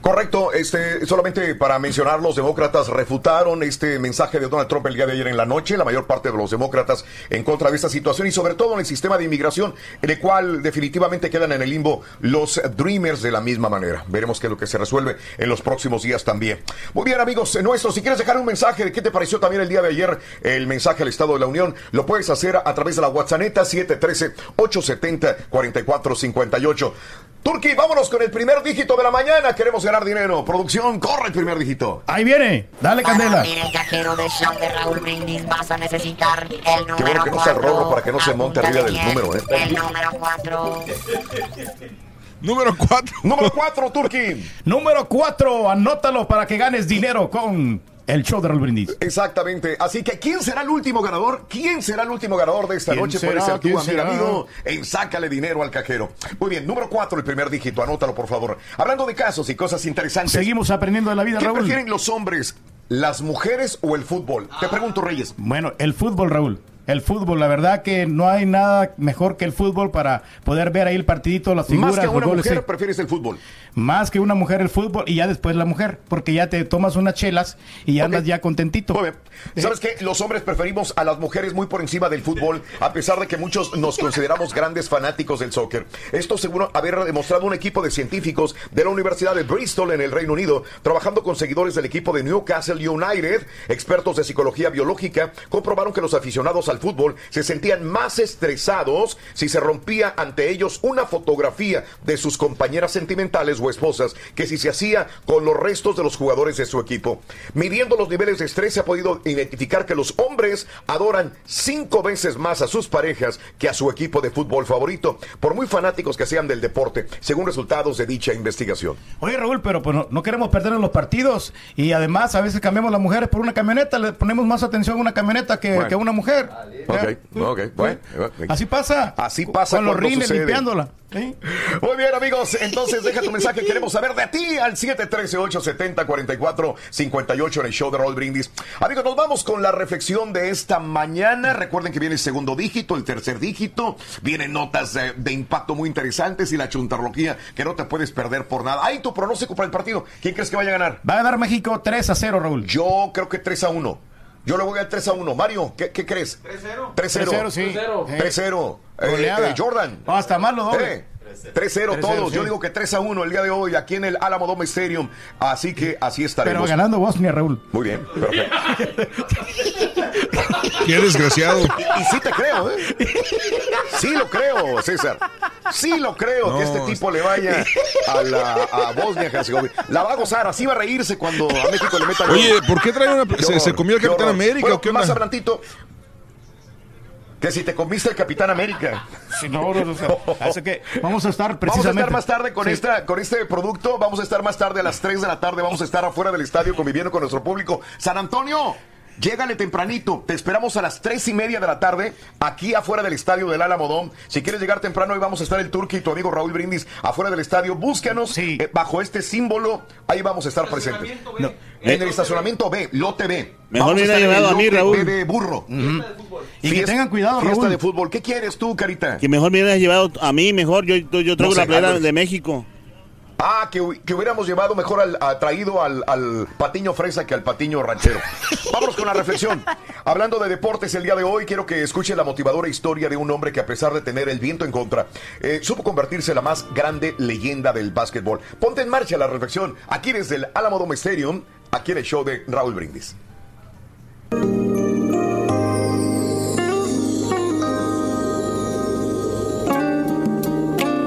Correcto, este, solamente para mencionar, los demócratas refutaron este mensaje de Donald Trump el día de ayer en la noche, la mayor parte de los demócratas en contra de esta situación y sobre todo en el sistema de inmigración, en el cual definitivamente quedan en el limbo los Dreamers de la misma manera. Veremos qué es lo que se resuelve en los próximos días también. Muy bien, amigos nuestros, si quieres dejar un mensaje de qué te pareció también el día de ayer el mensaje al Estado de la Unión, lo puedes hacer a través de la WhatsApp 713-870-4458. Turki, vámonos con el primer dígito de la mañana. Queremos ganar dinero. Producción, corre el primer dígito. Ahí viene. Dale candela. Para el cajero de show de Raúl Brindis vas a necesitar el número Qué bueno que no sea el rorro para que no se monte arriba del número, ¿eh? El número 4. (laughs) Número 4. Número 4, Turki. Número 4, anótalo para que ganes dinero con el show de Raúl Brindis. Exactamente. Así que, ¿quién será el último ganador? ¿Quién será el último ganador de esta noche? Puede ser tú, amigo, amigo, en Sácale Dinero al Cajero. Muy bien, número cuatro, el primer dígito. Anótalo, por favor. Hablando de casos y cosas interesantes. Seguimos aprendiendo de la vida, ¿Qué Raúl. prefieren los hombres, las mujeres o el fútbol? Te pregunto, Reyes. Bueno, el fútbol, Raúl. El fútbol, la verdad que no hay nada mejor que el fútbol para poder ver ahí el partidito, las figuras. Más que una goles, mujer, sí. prefieres el fútbol. Más que una mujer el fútbol y ya después la mujer, porque ya te tomas unas chelas y ya andas ya contentito. Muy bien. ¿Sabes qué? Los hombres preferimos a las mujeres muy por encima del fútbol, a pesar de que muchos nos consideramos grandes fanáticos del soccer. Esto seguro haber demostrado un equipo de científicos de la Universidad de Bristol en el Reino Unido, trabajando con seguidores del equipo de Newcastle United, expertos de psicología biológica, comprobaron que los aficionados al fútbol se sentían más estresados si se rompía ante ellos una fotografía de sus compañeras sentimentales o esposas que si se hacía con los restos de los jugadores de su equipo. Midiendo los niveles de estrés se ha podido identificar que los hombres adoran cinco veces más a sus parejas que a su equipo de fútbol favorito, por muy fanáticos que sean del deporte, según resultados de dicha investigación. Oye, Raúl, pero pues, no, no, queremos perder los partidos y además a veces cambiamos las mujeres por una camioneta, le ponemos más atención a una camioneta que, bueno. que a una mujer. Ok, ok, bueno. Así pasa. Así pasa Con los rines sucede. limpiándola. Muy bien, amigos. Entonces, deja tu mensaje. (laughs) Queremos saber de ti al 713-870-4458 en el show de Roll Brindis. Amigos, nos vamos con la reflexión de esta mañana. Recuerden que viene el segundo dígito, el tercer dígito. Vienen notas de, de impacto muy interesantes y la chuntarología que no te puedes perder por nada. Ahí tu pronóstico para el partido. ¿Quién crees que vaya a ganar? Va a ganar México 3 a 0, Raúl. Yo creo que 3 a 1. Yo le voy al 3 a 1. Mario, ¿qué, qué crees? 3-0. 3-0, sí. 3-0. Eh, eh, Jordan. No, hasta más lo doble. Eh, 3-0 todos. sí. Yo digo que 3 a 1 el día de hoy aquí en el Alamo Dome Stadium. Así que así estaremos. Pero ganando Bosnia, Raúl. Muy bien, perfecto. Qué desgraciado. Y, y sí te creo, ¿eh? Sí lo creo, César. Sí lo creo No. que este tipo le vaya a, la, a Bosnia Herzegovina. La va a gozar, así va a reírse cuando a México le meta gol. Oye, ¿por qué trae una... ¿Se, se comió el Capitán horror. América Bueno, o qué Más onda? Que si te comiste el Capitán América. (laughs) Sí, no, no, no, no. Así que vamos a estar Vamos a precisamente. estar más tarde con, Sí. esta, con este producto. Vamos a estar más tarde a las 3 de la tarde. Vamos a estar afuera del estadio conviviendo con nuestro público. San Antonio, llégale tempranito. Te esperamos a las 3 y media de la tarde aquí afuera del estadio del Alamodón. Si quieres llegar temprano, hoy vamos a estar el Turqui y tu amigo Raúl Brindis afuera del estadio. Búscanos eh, bajo este símbolo. Ahí vamos a estar presentes. No, en el estacionamiento B, lote B. Mejor Vamos me hubiera estar en el llevado a mí, Raúl. B de burro. Y que tengan cuidado, Fiesta Raúl. de fútbol. ¿Qué quieres tú, Carita? Que mejor me hubieras llevado a mí, mejor. Yo, yo traigo No sé, la playera de México. Ah, que, que hubiéramos llevado mejor al, a- traído al, al patiño fresa que al patiño ranchero. (laughs) Vámonos con la reflexión. Hablando de deportes el día de hoy, quiero que escuche la motivadora historia de un hombre que a pesar de tener el viento en contra, eh, supo convertirse en la más grande leyenda del básquetbol. Ponte en marcha la reflexión aquí desde el Alamo Dome Stadium, aquí en el show de Raúl Brindis.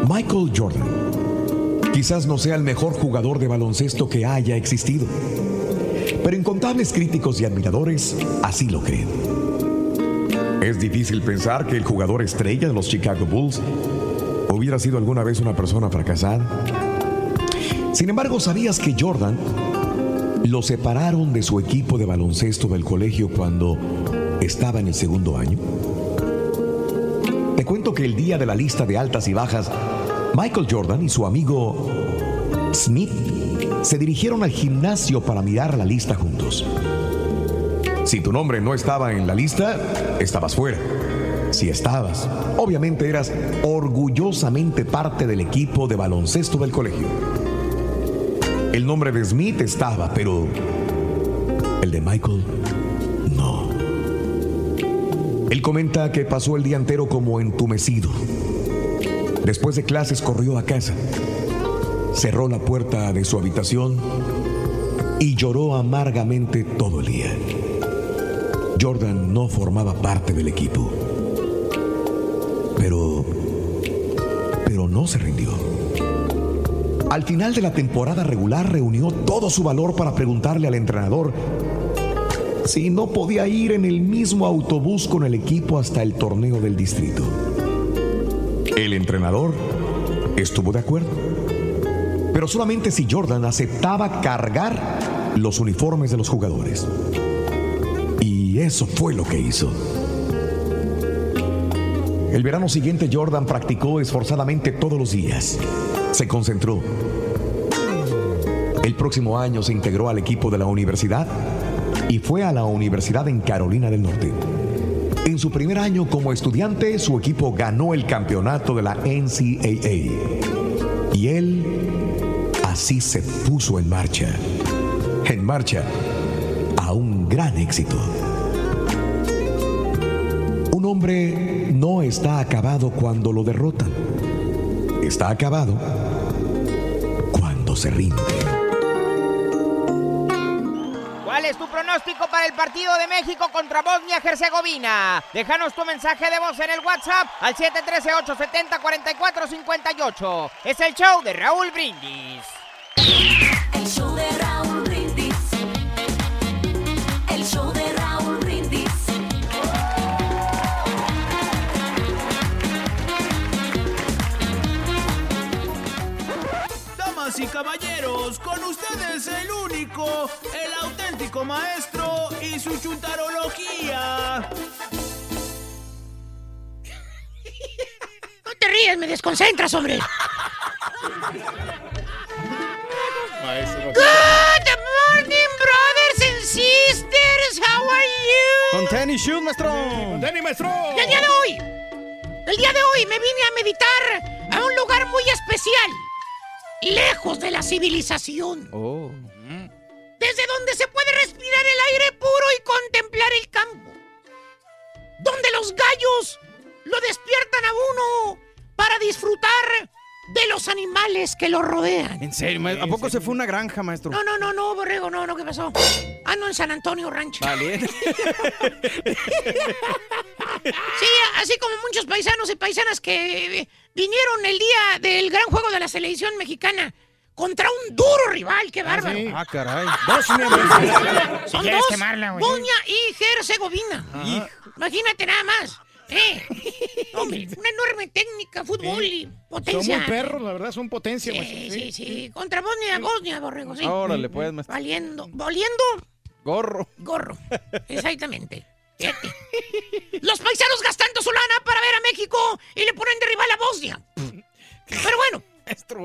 Michael Jordan. Quizás no sea el mejor jugador de baloncesto que haya existido, pero incontables críticos y admiradores así lo creen. Es difícil pensar que el jugador estrella de los Chicago Bulls hubiera sido alguna vez una persona fracasada. Sin embargo, ¿sabías que Jordan lo separaron de su equipo de baloncesto del colegio cuando estaba en el segundo año? Te cuento que el día de la lista de altas y bajas, Michael Jordan y su amigo Smith se dirigieron al gimnasio para mirar la lista juntos. Si tu nombre no estaba en la lista, estabas fuera. Si estabas, obviamente eras orgullosamente parte del equipo de baloncesto del colegio. El nombre de Smith estaba, pero el de Michael no. Él comenta que pasó el día entero como entumecido. Después de clases corrió a casa, cerró la puerta de su habitación y lloró amargamente todo el día. Jordan no formaba parte del equipo. Pero... Pero no se rindió. Al final de la temporada regular reunió todo su valor para preguntarle al entrenador si no podía ir en el mismo autobús con el equipo hasta el torneo del distrito. El entrenador estuvo de acuerdo, pero solamente si Jordan aceptaba cargar los uniformes de los jugadores. Y eso fue lo que hizo. El verano siguiente Jordan practicó esforzadamente todos los días. Se concentró. El próximo año se integró al equipo de la universidad y fue a la universidad en Carolina del Norte. En su primer año como estudiante, su equipo ganó el campeonato de la NCAA. Y él así se puso en marcha. En marcha a un gran éxito. Un hombre no está acabado cuando lo derrotan. Está acabado se rinde. ¿Cuál es tu pronóstico para el partido de México contra Bosnia-Herzegovina? Déjanos tu mensaje de voz en el WhatsApp al 713-870-4458. Es el show de Raúl Brindis. ustedes el único, el auténtico maestro y su chuntarología. No te ríes, me desconcentras, hombre. Good morning, brothers and sisters. How are you? Con tenis shoes, maestro. Con tenis, maestro. El día de hoy, el día de hoy me vine a meditar a un lugar muy especial lejos de la civilización, Oh. desde donde se puede respirar el aire puro y contemplar el campo, donde los gallos lo despiertan a uno para disfrutar de los animales que lo rodean. En serio, ¿a poco se fue una granja, maestro? No, no, no, no, borrego, no, no, ¿qué pasó? Ando en San Antonio Rancho. Vale. (laughs) (laughs) Sí, así como muchos paisanos y paisanas que vinieron el día del gran juego de la selección mexicana contra un duro rival, qué bárbaro. Ah, caray. Dos miembros. Son dos, quemarla, y Herzegovina. Imagínate nada más. Eh, (laughs) hombre, una enorme técnica, fútbol y Son potencia. muy perros, la verdad, son potencia. Sí, maestro, sí, sí. Contra Bosnia, Bosnia, Borrego, sí. Órale, pues, maestro. Valiendo, voliendo Gorro. gorro. Exactamente. Fíjate. (laughs) Los paisanos gastando su lana para ver a México y le ponen de rival a Bosnia. Pero bueno,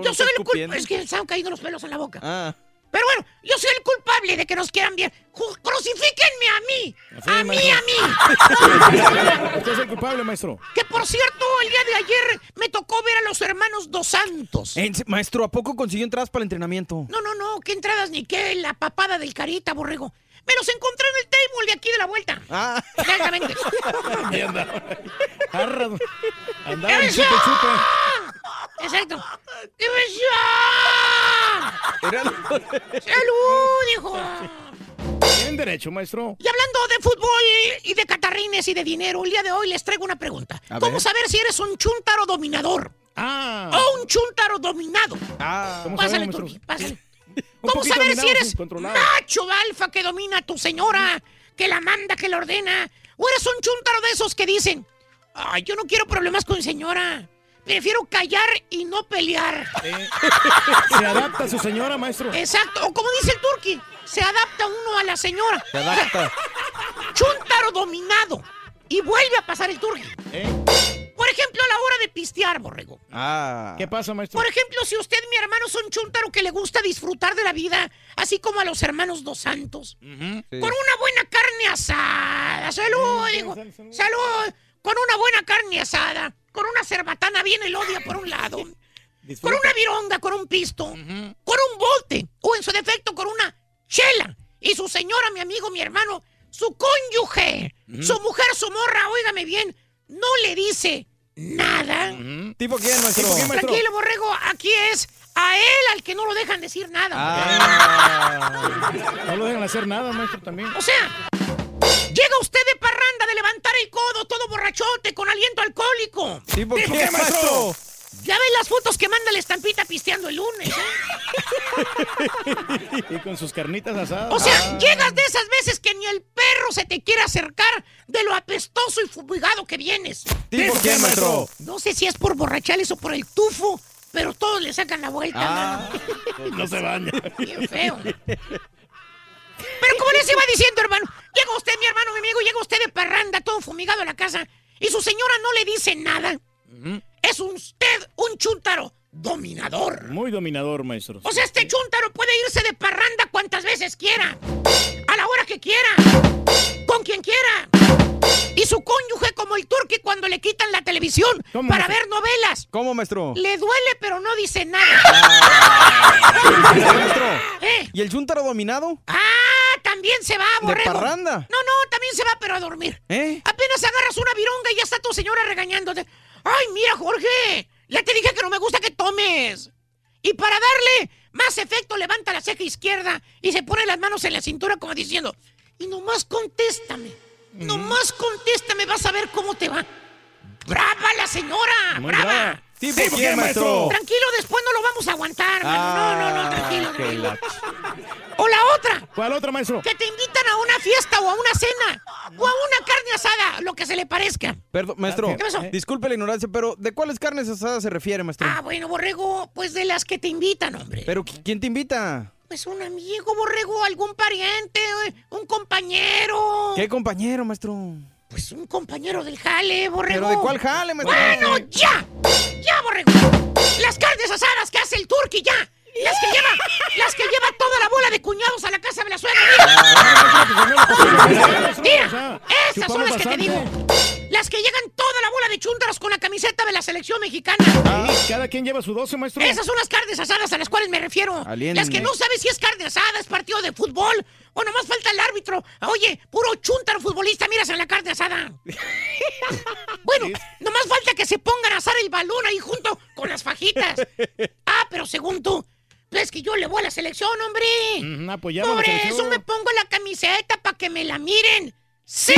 yo soy el culpable. Es que se han caído los pelos en la boca. Ah. Pero bueno, yo soy el culpable de que nos quieran bien. Crucifíquenme a mí. Sí, a mí, a mí. (laughs) Usted es el culpable, maestro. Que por cierto, el día de ayer me tocó ver a los hermanos Dos Santos. En maestro, ¿a poco consiguió entradas para el entrenamiento? No, no, no, qué entradas ni qué, la papada del carita, borrego. Me los encontré en el table de aquí de la vuelta. Ah. Exactamente. Andaba. Andaba en chupe, chupe. Exacto. ¡Qué Era ¡Salud, hijo! Tienen derecho, maestro. Y hablando de fútbol y de catarrines y de dinero, el día de hoy les traigo una pregunta. A ¿Cómo ver. saber si eres un chúntaro dominador? Ah. O un chúntaro dominado. Ah. ¿Cómo Pásale, sabemos, Turki, maestro? pásale. ¿Cómo saber si eres macho alfa que domina a tu señora, que la manda, que la ordena? ¿O eres un chúntaro de esos que dicen, ay, yo no quiero problemas con mi señora, prefiero callar y no pelear? Se adapta a su señora, maestro. Exacto, o como dice el turqui, se adapta uno a la señora. Se adapta. (laughs) Chúntaro dominado. Y vuelve a pasar el turqui. ¿Eh? Por ejemplo, a la hora de pistear, borrego. Ah. ¿Qué pasa, maestro? Por ejemplo, si usted, mi hermano, son chúntaro que le gusta disfrutar de la vida, así como a los hermanos dos santos, Sí. con una buena carne asada. Salud, digo. Salud. Con una buena carne asada. Con una cerbatana bien elodia por un lado. Con una vironga, con un pisto. Con un bote. O en su defecto, con una chela. Y su señora, mi amigo, mi hermano, su cónyuge, su mujer, su morra, óigame bien, no le dice nada. ¿Tipo quién, maestro? ¿Tipo quién, maestro? Tranquilo, borrego, aquí es a él al que no lo dejan decir nada. Ah. (laughs) No lo dejan hacer nada, maestro, también. O sea, llega usted de parranda de levantar el codo todo borrachote con aliento alcohólico. ¿Tipo ¿Tipo qué, qué, maestro? maestro? Ya ven las fotos que manda la estampita pisteando el lunes. ¿eh? (laughs) Y con sus carnitas asadas. O sea, llegas de esas veces que ni el perro se te quiere acercar de lo apestoso y fumigado que vienes. ¿Tipo qué, maestro? No sé si es por borrachales o por el tufo, pero todos le sacan la vuelta. Ah. (laughs) No se baña. Bien feo. Pero como les iba diciendo, hermano, llega usted, mi hermano, mi amigo, llega usted de parranda, todo fumigado a la casa, y su señora no le dice nada. Es usted un chúntaro dominador. Muy dominador, maestro. O sea, este chúntaro puede irse de parranda cuantas veces quiera, a la hora que quiera, con quien quiera. Y su cónyuge como el turqui cuando le quitan la televisión ¿Cómo, para maestro? ver novelas. ¿Cómo, maestro? Le duele, pero no dice nada. Maestro. (laughs) ¿Eh? ¿Y el chúntaro dominado? Ah, también se va, ¿De borrego. parranda? No, no, también se va, pero a dormir. ¿Eh? Apenas agarras una vironga y ya está tu señora regañándote. Ay, mira, Jorge, ya te dije que no me gusta que tomes. Y para darle más efecto, levanta la ceja izquierda y se pone las manos en la cintura como diciendo, y nomás contéstame, nomás contéstame, vas a ver cómo te va. ¡Brava la señora! Muy ¡Brava! brava. ¿Tipo ¿Tipo quién, quién, maestro? Tranquilo, después no lo vamos a aguantar, mano. No, no, no, tranquilo. Ah, tranquilo. O la otra, ¿Cuál otra, maestro? que te invitan a una fiesta o a una cena o a una carne asada, lo que se le parezca. Perdón, maestro. ¿Qué pasó? Disculpe la ignorancia, pero ¿de cuáles carnes asadas se refiere, maestro? Ah, bueno, borrego, pues de las que te invitan, hombre. ¿Pero qui- quién te invita? Pues un amigo, borrego, algún pariente, eh, un compañero. ¿Qué compañero, maestro? Pues un compañero del jale, borrego. ¿Pero de cuál jale, maestro? Bueno, ya. Ya, borrego. Las carnes asadas que hace el turqui, ya. Las que lleva, las que lleva toda la bola de cuñados a la casa de la suegra. Mira, mira esas son las que te digo. Las que llegan toda la bola de chúntaros con la camiseta de la selección mexicana. Sí, cada quien lleva su doce, maestro. Esas son las carnes asadas a las cuales me refiero. Aliénenme. Las que no sabes si es carne asada, es partido de fútbol. O nomás falta el árbitro. Oye, puro chúntaro futbolista, miras en la carne asada. (laughs) bueno, nomás falta que se pongan a asar el balón ahí junto con las fajitas. (laughs) Ah, pero según tú, es que yo le voy a la selección, hombre. Ujú, apoyamos Por la selección. eso me pongo la camiseta para que me la miren. ¡Sí!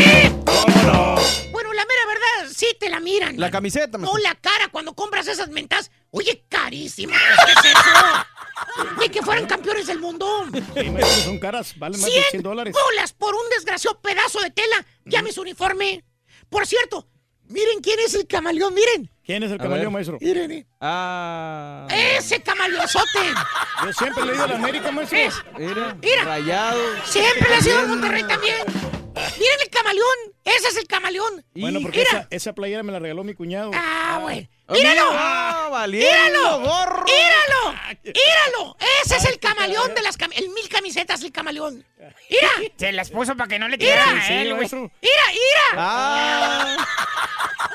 Bueno, la mera verdad, sí te la miran. La camiseta, No maestro. la cara cuando compras esas mentas. Oye, carísimas. ¿Qué es eso? Ni que fueran campeones del mundo. Sí, maestro, son caras, valen más de 100 dólares. bolas por un desgraciado pedazo de tela. Llame su uniforme. Por cierto, miren quién es el camaleón, miren. ¿Quién es el A camaleón, maestro? Miren, eh. Ah. Ese camaleonzote. Yo siempre le he ido a la América, maestro. Es. Mira. Mira. Rayado. Siempre le ha sido en Monterrey también. Miren el camaleón. Ese es el camaleón. Bueno, porque Mira. esa, esa playera me la regaló mi cuñado. Ah, güey. Ah, ¡Míralo! mira, valiendo ¡Míralo! gorro. ¡Míralo! ¡Míralo! Ese es el camaleón de las cam- el mil camisetas, el camaleón. (laughs) ¡Mira! Se las puso para que no le ¡Mira! tiraran Sí, a él, güey. maestro. ¡Mira, mira! Ah.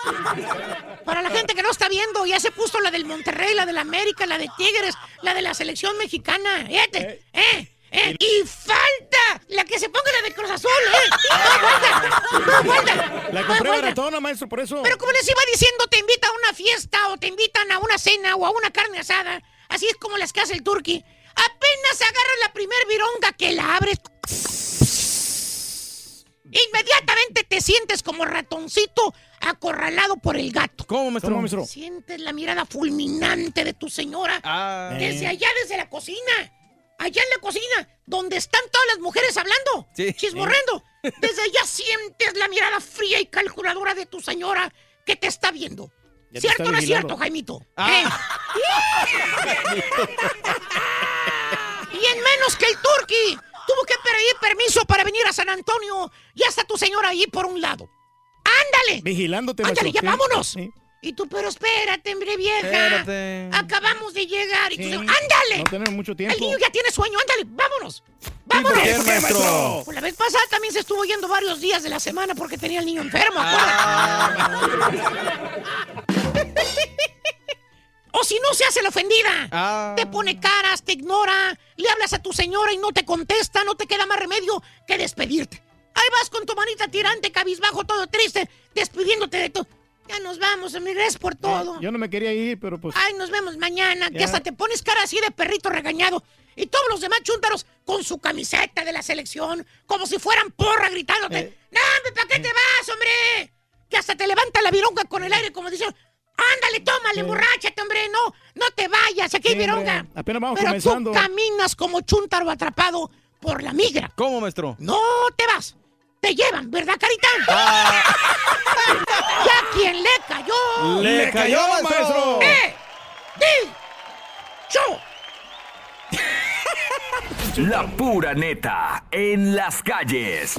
(laughs) Para la gente que no está viendo, ya se puso la del Monterrey, la del América, la de Tigres, la de la selección mexicana. Fíjate, ¿eh? ¿Eh? Y falta la que se ponga la de Cruz Azul, ¿eh? No falta, no falta. La compré baratona, maestro, por eso. Pero como les iba diciendo, te invitan a una fiesta o te invitan a una cena o a una carne asada. Así es como las que hace el turqui. Apenas agarras la primer vironga que la abres. Inmediatamente te sientes como ratoncito acorralado por el gato. ¿Cómo, maestro? ¿Cómo, maestro? Sientes la mirada fulminante de tu señora Ah. desde allá, desde la cocina. Allá en la cocina, donde están todas las mujeres hablando, Sí. chismorrendo. (laughs) Desde allá sientes la mirada fría y calculadora de tu señora que te está viendo. Ya ¿Cierto o no es cierto, Jaimito? Ah. ¿Eh? (laughs) y en menos que el turqui tuvo que pedir permiso para venir a San Antonio y hasta tu señora ahí por un lado. ¡Ándale! Vigilándote, Ándale, maestro. ya vámonos. Sí. Y tú, pero espérate, hombre vieja. Espérate. Acabamos de llegar. Y tú, Sí. ¡ándale! No tenemos mucho tiempo. El niño ya tiene sueño, ándale, vámonos. ¿Por ¡Vámonos! qué, maestro? Pues la vez pasada también se estuvo yendo varios días de la semana porque tenía el niño enfermo, Ah. (laughs) o si no se hace la ofendida. Ah. Te pone caras, te ignora, le hablas a tu señora y no te contesta, no te queda más remedio que despedirte. Ahí vas con tu manita tirante, cabizbajo, todo triste, despidiéndote de todo. Ya nos vamos, amigo, gracias por todo. Yo no me quería ir, pero pues. Ay, nos vemos mañana. Que Ya. hasta te pones cara así de perrito regañado. Y todos los demás chúntaros con su camiseta de la selección, como si fueran porra gritándote. Eh. ¡No, hombre, ¿para qué te vas, hombre? Que hasta te levanta la vironga con el aire como diciendo, ándale, tómale, emborráchate, hombre, no, no te vayas, aquí hay vironga. apenas vamos Pero comenzando. tú caminas como chúntaro atrapado por la migra. ¿Cómo, maestro? No te vas. Te llevan, ¿verdad, carita? Ah. (laughs) ya quien le cayó. Le cayó, maestro. ¡Eh! ¡Di! ¡Yo! La pura neta en las calles.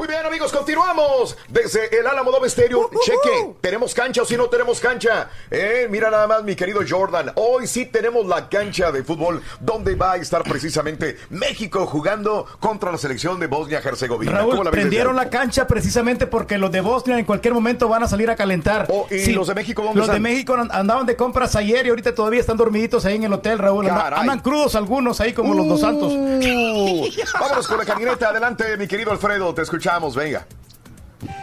Muy bien, amigos, continuamos desde el Álamo Dome Stereo. Cheque, ¿tenemos cancha o si no tenemos cancha? Eh, mira nada más, mi querido Jordan. Hoy sí tenemos la cancha de fútbol donde va a estar precisamente México jugando contra la selección de Bosnia-Herzegovina. Raúl, ¿Cómo la ves, prendieron la cancha precisamente porque los de Bosnia en cualquier momento van a salir a calentar. Oh, ¿y los de México dónde Los de? México and- andaban de compras ayer y ahorita todavía están dormiditos ahí en el hotel, Raúl. Caray. andan crudos algunos ahí como los dos santos. Uh, (laughs) vámonos con la camioneta. Adelante, mi querido Alfredo. Te escuchamos, venga.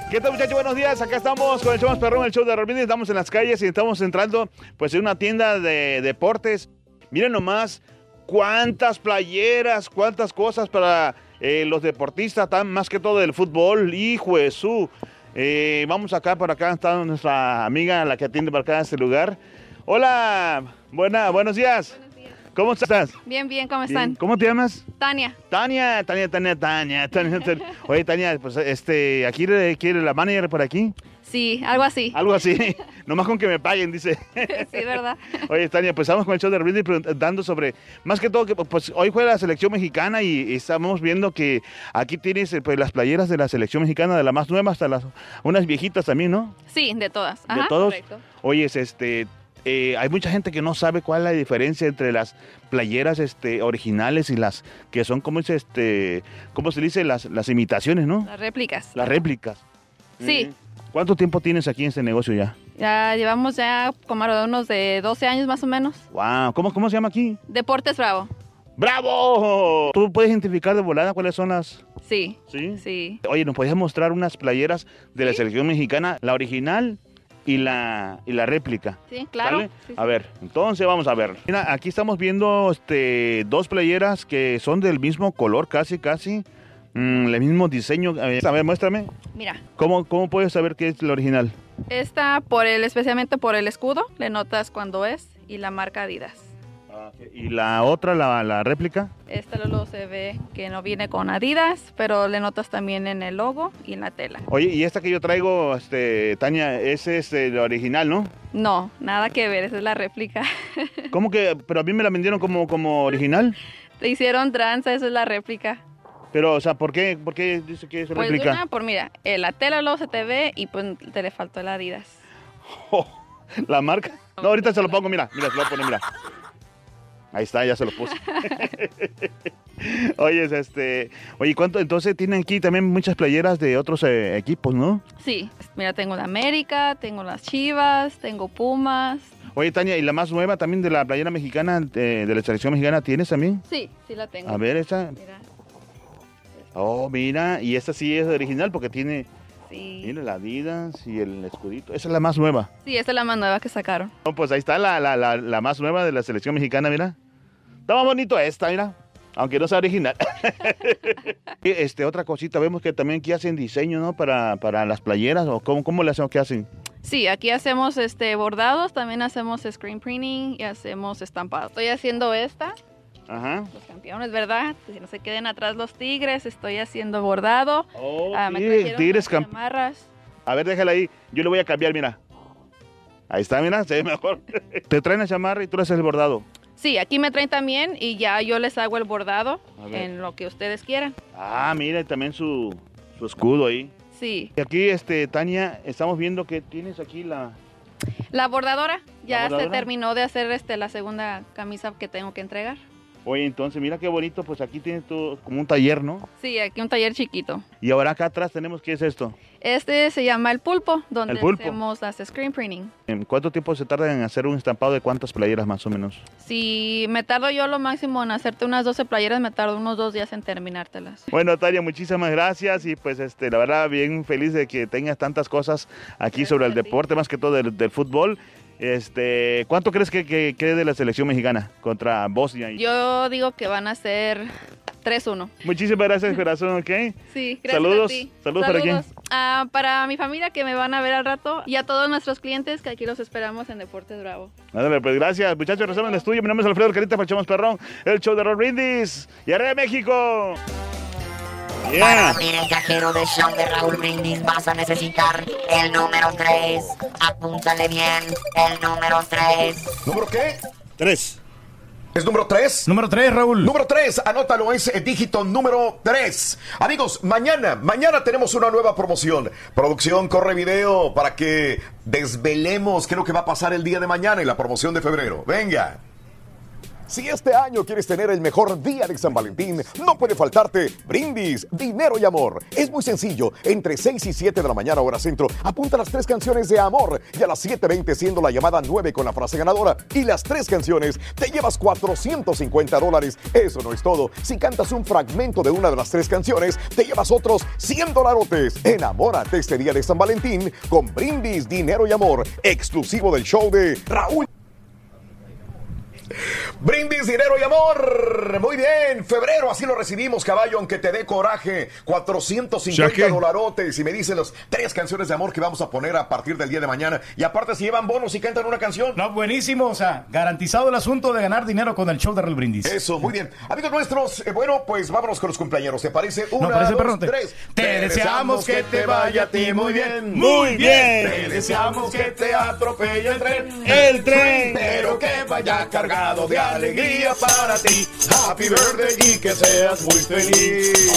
¿Qué tal muchachos? Buenos días, acá estamos con el show más perrón, el show de Robin, estamos en las calles y estamos entrando pues en una tienda de deportes. Miren nomás cuántas playeras, cuántas cosas para eh, los deportistas, tan más que todo del fútbol, hijo de su. Eh, vamos acá, por acá está nuestra amiga, la que atiende por acá en este lugar. Hola, buena, buenos días. ¿Cómo estás? Bien, bien, ¿cómo Bien. están? ¿Cómo te llamas? Tania. Tania, Tania, Tania, Tania, Tania. (laughs) Tania. Oye, Tania, pues este, aquí quiere la manager por aquí. Sí, algo así. Algo así. (laughs) Nomás con que me paguen, dice. (laughs) sí, ¿verdad? Oye, Tania, pues estamos con el show de Rindy preguntando sobre, más que todo, que pues hoy juega la selección mexicana y, y estamos viendo que aquí tienes eh, pues las playeras de la selección mexicana, de la más nueva hasta las unas viejitas también, ¿no? Sí, de todas. De todos. correcto. Oye, este, eh, hay mucha gente que no sabe cuál es la diferencia entre las playeras este, originales y las que son, como es este, ¿cómo se dice? Las, las imitaciones, ¿no? Las réplicas. Las réplicas. Sí. ¿Cuánto tiempo tienes aquí en este negocio ya? Ya llevamos ya como unos de 12 años más o menos. Wow, ¿cómo, cómo se llama aquí? Deportes Bravo. ¡Bravo! ¿Tú puedes identificar de volada cuáles son las...? Sí. ¿Sí? Sí. Oye, ¿nos podías mostrar unas playeras de la selección mexicana, la original y la, y la réplica? Sí, claro. Sí. A ver, entonces vamos a ver. Mira, aquí estamos viendo este, dos playeras que son del mismo color, casi, casi. Mm, el mismo diseño. A ver, muéstrame. Mira, ¿Cómo, ¿Cómo puedes saber qué es la original? esta por el, especialmente por el escudo, le notas cuándo es y la marca Adidas. ¿Y la otra, la, la réplica? Esta luego se ve que no viene con Adidas, pero le notas también en el logo y en la tela. Oye, y esta que yo traigo, este, Tania, ese es el original, ¿no? No, nada que ver, esa es la réplica. (laughs) ¿Cómo que? Pero a mí me la vendieron como, como original. Te hicieron tranza, esa es la réplica. Pero, o sea, ¿por qué, por qué dice que es Pues réplica? una, por mira, eh, la tela luego se te ve y pues te le faltó el Adidas. (laughs) ¿La marca? No, ahorita se lo pongo, mira, mira, se lo voy a poner, mira. Ahí está, ya se lo puse. (laughs) oye, este, oye, ¿cuánto? Entonces tienen aquí también muchas playeras de otros eh, equipos, ¿no? Sí, mira, tengo la América, tengo las Chivas, tengo Pumas. Oye, Tania, ¿y la más nueva también de la playera mexicana, de, de la selección mexicana, tienes también? Sí, sí la tengo. A ver, esta. Mira, Oh, mira, y esta sí es original porque tiene, sí. tiene la Adidas y el escudito. Esa es la más nueva. Sí, esta es la más nueva que sacaron. No, pues ahí está la, la, la, la más nueva de la selección mexicana, mira. Está más bonito esta, mira. Aunque no sea original. (laughs) este, otra cosita, vemos que también aquí hacen diseño, ¿no? Para, para las playeras, o cómo, cómo le hacen, qué hacen. Sí, aquí hacemos este bordados, también hacemos screen printing y hacemos estampado. Estoy haciendo esta, Ajá. los campeones, ¿verdad? Que no se queden atrás los tigres, estoy haciendo bordado. Ah, me tigres, tigres unas camp- chamarras. A ver, déjala ahí. Yo le voy a cambiar, mira. Ahí está, mira, se ve mejor. (laughs) Te traen la chamarra y tú le haces el bordado. Sí, aquí me traen también y ya yo les hago el bordado en lo que ustedes quieran. Ah, mira, y también su, su escudo ahí. Sí. Y aquí, este, Tania, estamos viendo que tienes aquí la... La bordadora ya se bordadora? terminó de hacer este la segunda camisa que tengo que entregar. Oye, entonces, mira qué bonito, pues aquí tienes tú como un taller, ¿no? Sí, aquí un taller chiquito. Y ahora acá atrás tenemos, ¿qué es esto? Este se llama el pulpo, donde El pulpo. hacemos las screen printing. ¿En ¿Cuánto tiempo se tarda en hacer un estampado de cuántas playeras más o menos? Si me tardo yo lo máximo en hacerte unas 12 playeras, me tardo unos dos días en terminártelas. Bueno, Tania, muchísimas gracias y pues este, la verdad bien feliz de que tengas tantas cosas aquí sobre el deporte, más que todo del, del fútbol. Este, ¿Cuánto crees que, que quede de la selección mexicana contra Bosnia? Yo digo que van a ser 3-1. Muchísimas gracias, corazón, ¿ok? (laughs) Sí, gracias Saludos, a ti. saludos para quién. Ah, para mi familia que me van a ver al rato y a todos nuestros clientes que aquí los esperamos en Deportes Bravo. Ándale, pues gracias, muchachos, resumen el estudio. Mi nombre es Alfredo Carita, Pachamos Perrón, el show de Roll Brindis y arriba México. Para Yeah. abrir el cajero del show de Raúl Brindis vas a necesitar el número 3. Apúntale bien, el número 3. ¿Número qué? Tres. ¿Es número 3? Número 3, Raúl. Número 3, anótalo, es el dígito número 3. Amigos, mañana, mañana tenemos una nueva promoción. Producción corre video para que desvelemos qué es lo que va a pasar el día de mañana en la promoción de febrero. Venga. Si este año quieres tener el mejor día de San Valentín, no puede faltarte brindis, dinero y amor. Es muy sencillo. Entre 6 y 7 de la mañana, hora centro, apunta las tres canciones de amor y a las 7.20 siendo la llamada 9 con la frase ganadora. Y las tres canciones te llevas 450 dólares. Eso no es todo. Si cantas un fragmento de una de las tres canciones, te llevas otros 100 dolarotes. Enamórate este día de San Valentín con brindis, dinero y amor. Exclusivo del show de Raúl. Brindis, dinero y amor. Muy bien, febrero, así lo recibimos, caballo, aunque te dé coraje. 450 ¿Ya qué? dolarotes. Y me dicen las tres canciones de amor que vamos a poner a partir del día de mañana. Y aparte, si llevan bonos y cantan una canción. No, buenísimo. O sea, garantizado el asunto de ganar dinero con el show de Raúl Brindis. Eso, muy bien. Amigos nuestros, eh, bueno, pues vámonos con los cumpleaños. ¿Te parece? Una, parece dos, perro. Te- tres. Te deseamos que te vaya a ti muy bien. Muy bien. Te deseamos que te atropelle el tren. El tren. Pero que vaya de alegría para ti. Happy birthday y que seas muy feliz.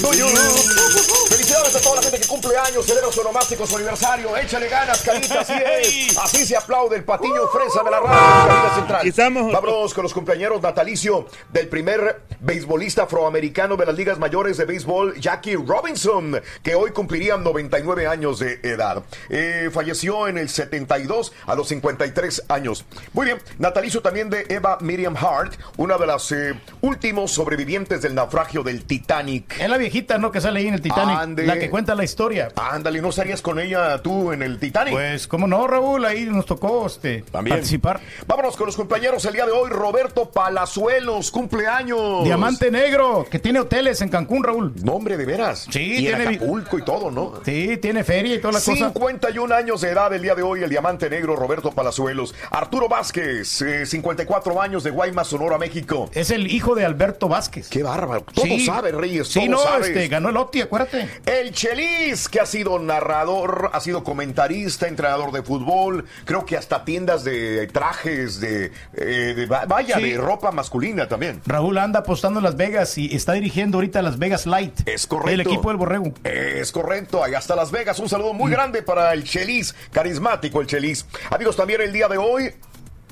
To you. Felicidades a toda la gente que cumple años, celebra su nomástico, su aniversario. Échale ganas, carita, así es. (laughs) Así se aplaude el patiño fresa de la radio, cabina central. Estamos- Vámonos con los cumpleaños natalicio del primer beisbolista afroamericano de las ligas mayores de béisbol, Jackie Robinson, que hoy cumpliría 99 años de edad. Eh, falleció en el 72 a los 53 años. Muy bien, natalicio también de Eva Miriam Hart, una de las eh, últimos sobrevivientes del naufragio del Titanic. Es la viejita, ¿no? Que sale ahí en el Titanic. Ande. La que cuenta la historia. Ándale, ¿no estarías con ella tú en el Titanic? Pues, ¿cómo no, Raúl? Ahí nos tocó este, También. participar. Vámonos con los compañeros el día de hoy. Roberto Palazuelos, cumpleaños. Diamante Negro, que tiene hoteles en Cancún, Raúl. Nombre de veras. Sí, y en tiene. Acapulco y todo, ¿no? Sí, tiene feria y toda la cosa. 51 años de edad el día de hoy, el diamante negro Roberto Palazuelos. Arturo Vázquez, eh, 54 años de Guaymas, Sonora, México. Es el hijo de Alberto Vázquez. Qué bárbaro. Todo Sí. sabe, Reyes. Sí, todo no, este, ganó el Opti, acuérdate. El Chelis, que ha sido narrador, ha sido comentarista, entrenador de fútbol, creo que hasta tiendas de trajes, de, eh, de- vaya, Sí. de ropa masculina también. Raúl anda apostando en Las Vegas y está dirigiendo ahorita Las Vegas Light. Es correcto. El equipo del Borrego. Es correcto, ahí hasta Las Vegas. Un saludo muy grande para el Chelis, carismático el Chelis. Amigos, también el día de hoy,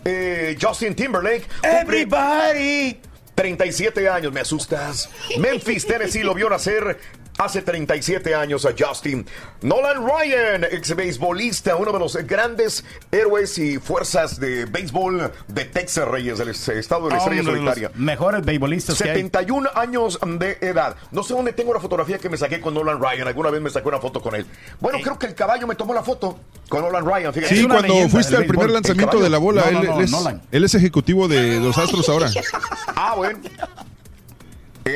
eh, Justin Timberlake. Everybody. 37 años, me asustas. Memphis, Tennessee lo vio nacer hace 37 años a Justin. Nolan Ryan, ex beisbolista, uno de los grandes héroes y fuerzas de béisbol de Texas Reyes, del estado de la estrella solitaria. los mejores beisbolistas que hay. 71 años de edad. No sé dónde tengo la fotografía que me saqué con Nolan Ryan. Alguna vez me saqué una foto con él. Bueno, creo que el caballo me tomó la foto con Nolan Ryan. Fíjate. Sí, cuando leyenda fuiste al primer lanzamiento de la bola, él, No, no, él es, él es ejecutivo de los Astros ahora. (laughs) Ah, bueno.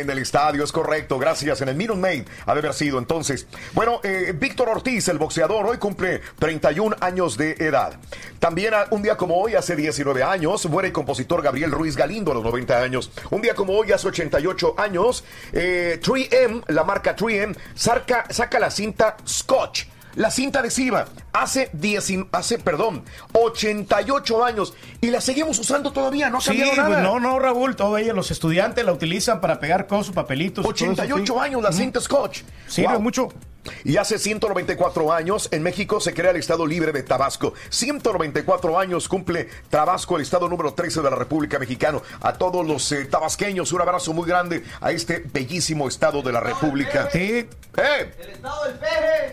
En el estadio, es correcto, gracias. En el Minute Maid haber sido entonces. Bueno, eh, Víctor Ortiz, el boxeador, hoy cumple 31 años de edad. También a- un día como hoy, hace 19 años, muere el compositor Gabriel Ruiz Galindo a los 90 años. Un día como hoy, hace 88 años, eh, 3M, la marca 3M, saca, saca la cinta Scotch. La cinta adhesiva hace 10, hace, perdón, 88 años y la seguimos usando todavía, no ha Sí, nada. no, no, Raúl, ellos, los estudiantes la utilizan para pegar con sus papelitos. y todo eso, 88 sí. años la cinta Scotch. Sirve Wow. mucho. Y hace 194 años en México se crea el Estado Libre de Tabasco. 194 años cumple Tabasco, el Estado número 13 de la República Mexicana. A todos los eh, tabasqueños, un abrazo muy grande a este bellísimo Estado de la República. Sí. ¡Eh!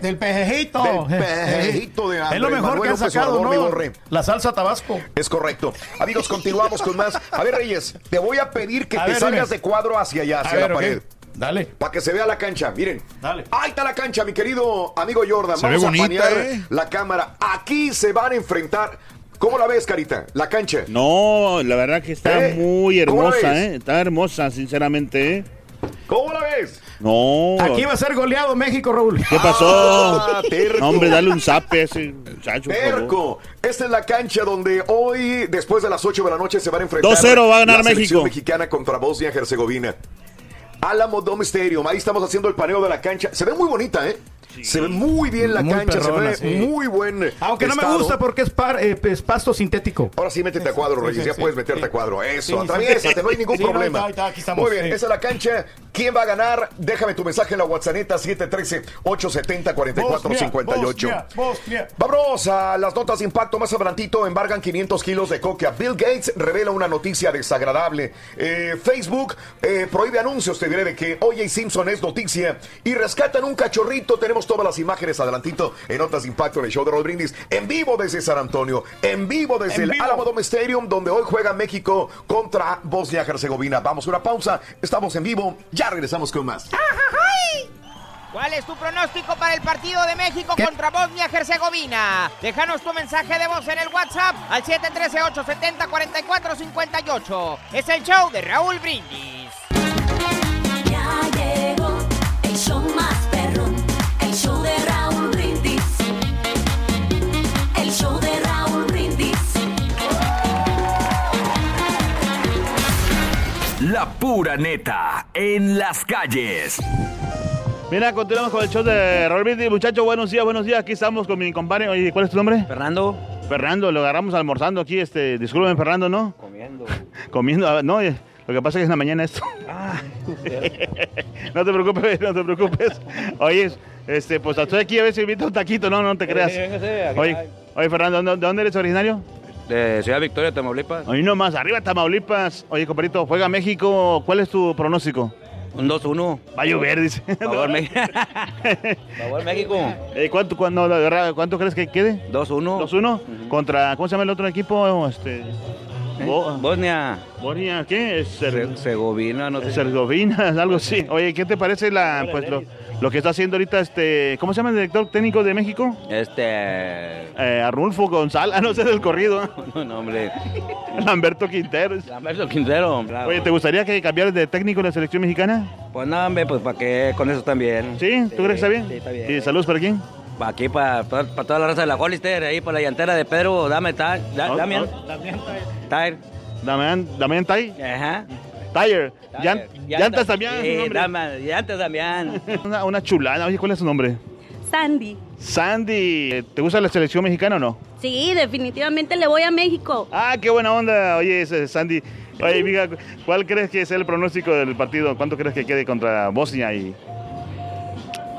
Del pejejito. Del pejejito de Es lo Andrés mejor Manuel que han López sacado, Obrador, ¿no? La salsa tabasco. Es correcto. Amigos, continuamos con más. A ver, Reyes, te voy a pedir que A te ver, salgas dime. de cuadro hacia allá, hacia A la pared. Dale. Para que se vea la cancha, miren. Dale. Ahí está la cancha, mi querido amigo Jordan. Se ve Vamos a bonita, panear ¿eh? la cámara. Aquí se van a enfrentar. ¿Cómo la ves, Carita? La cancha. No, la verdad que está ¿Eh? muy ¿Cómo la hermosa? ¿eh? Está hermosa, sinceramente, ¿eh? ¿Cómo la ves? No. Aquí va a ser goleado México, Raúl. ¿Qué pasó? Ah. No, hombre, dale un zape a ese muchacho. Terco. Esta es la cancha donde hoy, después de las 8 de la noche, se van a enfrentar. 2-0 va a ganar la selección México. mexicana contra Bosnia-Herzegovina. Álamo Dome Stadium. Ahí estamos haciendo el paneo de la cancha. Se ve muy bonita, ¿eh? Se ve muy bien la Muy cancha. perrona, se ve sí. muy buen. Aunque no me gusta porque es, par- eh, es pasto sintético. Ahora sí, métete a cuadro, Reyes. sí, ya sí, puedes meterte sí. a cuadro. Eso, Sí, sí. atraviésate, no hay ningún Sí, no, problema. ahí está, aquí estamos, Muy bien, sí. esa es la cancha. ¿Quién va a ganar? Déjame tu mensaje en la WhatsApp 713-870-4458. Bosnia, Bosnia. Vámonos a las notas de impacto. Más adelantito embargan 500 kilos de coca. Bill Gates revela una noticia desagradable. Eh, Facebook eh, prohíbe anuncios, te diré, de que O.J. Simpson es noticia. Y rescatan un cachorrito. Tenemos todas las imágenes adelantito en notas de impacto en el show de Rod Brindis. En vivo desde San Antonio. En vivo desde En el vivo. Alamo Dome Stadium, donde hoy juega México contra Bosnia-Herzegovina. Vamos a una pausa. Estamos en vivo. Ya regresamos con más. ¿Cuál es tu pronóstico para el partido de México contra Bosnia-Herzegovina? Déjanos tu mensaje de voz en el WhatsApp al 713-870-4458. Es el show de Raúl Brindis. Ya llegó La pura neta en las calles. Mira, continuamos con el show de Brindis. Muchachos, buenos días, buenos días. Aquí estamos con mi compadre. Oye, ¿cuál es tu nombre? Fernando. Fernando, lo agarramos almorzando aquí. Este, disculpen, Fernando, ¿no? Comiendo. (laughs) Comiendo. a ver, No, eh, Lo que pasa es que es en la mañana esto. (laughs) no te preocupes, no te preocupes. Oye, este, pues estoy aquí a ver si invito un taquito, no, no te creas. Oye, oye, Fernando, ¿de dónde eres originario? De Ciudad Victoria, Tamaulipas. Hoy nomás, arriba Tamaulipas. Oye, compadrito, juega México. ¿Cuál es tu pronóstico? Un 2-1. Va a llover, dice. Favor, México. Favor, México. Eh, ¿cuánto, cuándo, ¿Cuánto crees que quede? 2-1. 2-1. Contra, ¿cómo se llama el otro equipo? Este, Bo- Bosnia. Bosnia, ¿qué? Segovina, no sé. Sergovina, (laughs) algo así. Oye, ¿qué te parece la, pues, lo, lo que está haciendo ahorita este, ¿cómo se llama el director técnico de México? Este. Eh, Arnulfo González, ah, (laughs) no sé del corrido. (laughs) No, hombre. Lamberto Quintero. Lamberto Quintero. Oye, ¿te gustaría que cambiaras de técnico en la selección mexicana? Pues nada, hombre, pues para que con eso también. ¿Sí? ¿Tú crees que está bien? Sí, está bien. ¿Y saludos para quién? Aquí para, para, para toda la raza de la Hollister, ahí para la llantera de Pedro, dame tal, da, Oh, Damián. Tire. Damián, Damián Tai. Ajá. Tire. Llan- Llanta- llantas Damián. Sí, dama- llantas Damián. Una, una chulada. Oye, ¿cuál es su nombre? Sandy. Sandy. ¿Te gusta la selección mexicana o no? Sí, definitivamente le voy a México. Ah, qué buena onda. Oye, ese Sandy. Oye, mija, ¿cuál crees que es el pronóstico del partido? ¿Cuánto crees que quede contra Bosnia? Y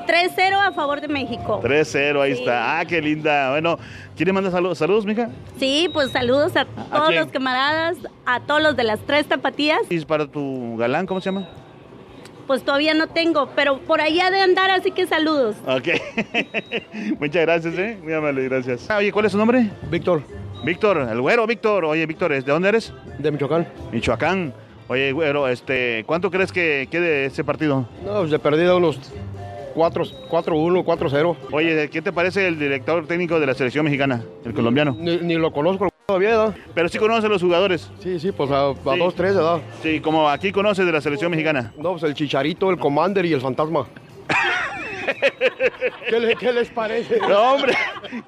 3-0 a favor de México. 3-0, ahí está. Ah, qué linda. Bueno, ¿quieres mandar saludos, saludos mija? Sí, pues saludos a todos los camaradas, a todos los de las tres tapatías. ¿Y para tu galán, cómo se llama? Pues todavía no tengo, pero por allá de andar, así que saludos. Ok. (laughs) Muchas gracias, ¿eh? Muy amable, gracias. Ah, oye, ¿cuál es su nombre? Víctor. Víctor, el güero Víctor. Oye, Víctor, ¿de dónde eres? De Michoacán. Michoacán. Oye, güero, este, ¿cuánto crees que quede ese partido? No, pues de perdida unos 4 4-1, 4-0. Oye, ¿qué te parece el director técnico de la selección mexicana, el colombiano? Ni, ni lo conozco todavía, ¿verdad? Pero sí conoce a los jugadores. Sí, sí, pues a, a Sí. dos, tres, ¿verdad? Sí, como aquí conoce de la selección mexicana. No, pues el Chicharito, el Commander y el Fantasma. ¿Qué, le- qué les parece? No, hombre,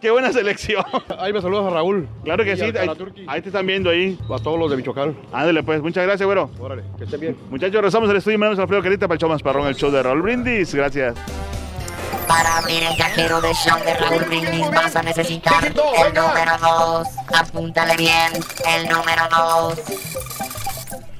qué buena selección. Ahí me saludas a Raúl. Claro que Y sí, ahí, ahí te están viendo ahí. A todos los de Michoacán. Ándale, pues, muchas gracias, güero. Órale, que estén bien. Muchachos, regresamos al estudio, menos Alfredo Carita para el show más parrón, el show de Raúl Brindis. Gracias. Para abrir el cajero de show de Raúl Brindis vas a necesitar el número 2. Apúntale bien, el número 2.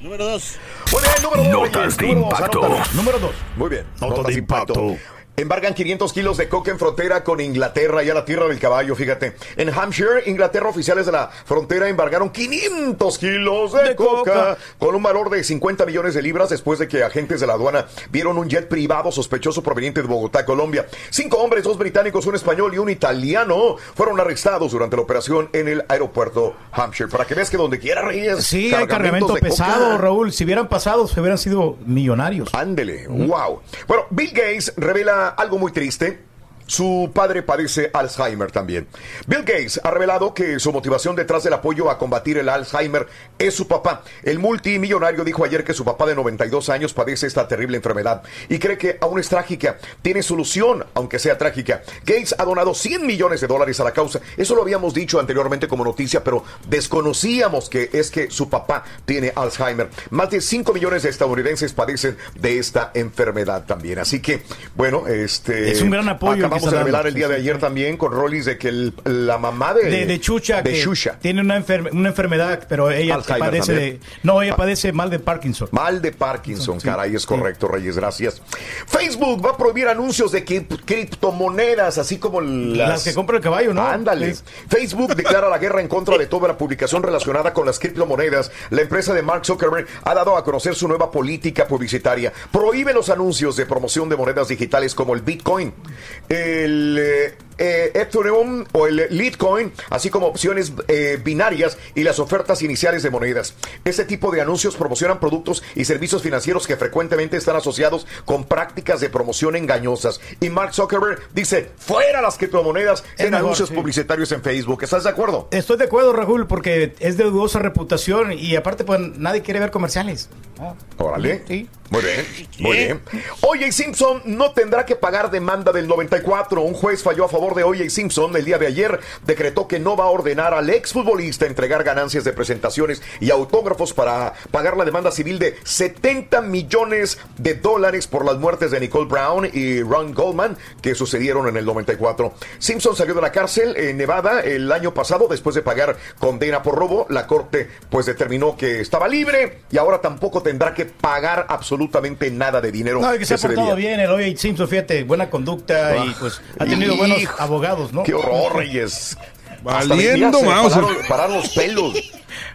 Número 2. Muy bien, número dos. Notas de Número dos, impacto. Número dos. Muy bien. Nota de impacto. Embargan 500 kilos de coca en frontera con Inglaterra y a la tierra del caballo, fíjate. En Hampshire, Inglaterra, oficiales de la frontera embargaron 500 kilos de, coca, con un valor de 50 millones de libras después de que agentes de la aduana vieron un jet privado sospechoso proveniente de Bogotá, Colombia. Cinco hombres, dos británicos, un español y un italiano fueron arrestados durante la operación en el aeropuerto Hampshire. Para que veas que donde quiera reyes. Sí, hay cargamento pesado, coca. Raúl. Si hubieran pasado, se hubieran sido millonarios. Ándele, wow. Bueno, Bill Gates revela algo muy triste. Su padre padece Alzheimer también. Bill Gates ha revelado que su motivación detrás del apoyo a combatir el Alzheimer es su papá. El multimillonario dijo ayer que su papá de 92 años padece esta terrible enfermedad y cree que aún es trágica. Tiene solución, aunque sea trágica. Gates ha donado 100 millones de dólares a la causa. Eso lo habíamos dicho anteriormente como noticia, pero desconocíamos que es que su papá tiene Alzheimer. Más de 5 millones de estadounidenses padecen de esta enfermedad también. Así que, bueno, este... Es un gran apoyo Acabamos de revelar el día sí, de sí. ayer también con Rollis de que el- la mamá de... de, de Chucha, de que Xuxa. tiene una, enfer- una enfermedad, pero ella padece también. de... No, ella padece mal de Parkinson. Mal de Parkinson, caray, es correcto, Reyes, gracias. Facebook va a prohibir anuncios de cri- criptomonedas, así como las... Las que compra el caballo, ¿no? Ándale. Sí. Facebook (laughs) declara la guerra en contra de toda la publicación relacionada con las criptomonedas. La empresa de Mark Zuckerberg ha dado a conocer su nueva política publicitaria. Prohíbe los anuncios de promoción de monedas digitales como el Bitcoin, el eh, Ethereum o el Litecoin, así como opciones eh, binarias y las ofertas iniciales de monedas. Este tipo de anuncios promocionan productos y servicios financieros que frecuentemente están asociados con prácticas de promoción engañosas. Y Mark Zuckerberg dice, fuera las criptomonedas en mejor, anuncios sí. publicitarios en Facebook. ¿Estás de acuerdo? Estoy de acuerdo, Raúl, porque es de dudosa reputación y aparte, pues nadie quiere ver comerciales. Órale. Sí. Muy bien, muy bien. O.J. Simpson no tendrá que pagar demanda del 94. Un juez falló a favor de O.J. Simpson el día de ayer. Decretó que no va a ordenar al exfutbolista entregar ganancias de presentaciones y autógrafos para pagar la demanda civil de 70 millones de dólares por las muertes de Nicole Brown y Ron Goldman que sucedieron en el 94. Simpson salió de la cárcel en Nevada el año pasado después de pagar condena por robo. La corte pues determinó que estaba libre y ahora tampoco tendrá que pagar absolutamente nada de dinero. No, que se ha portado bien el O.J. Simpson, fíjate, buena conducta y pues ha tenido buenos abogados, ¿no? Qué horror, Reyes. Valiendo, Mauser. pararon, pararon los pelos.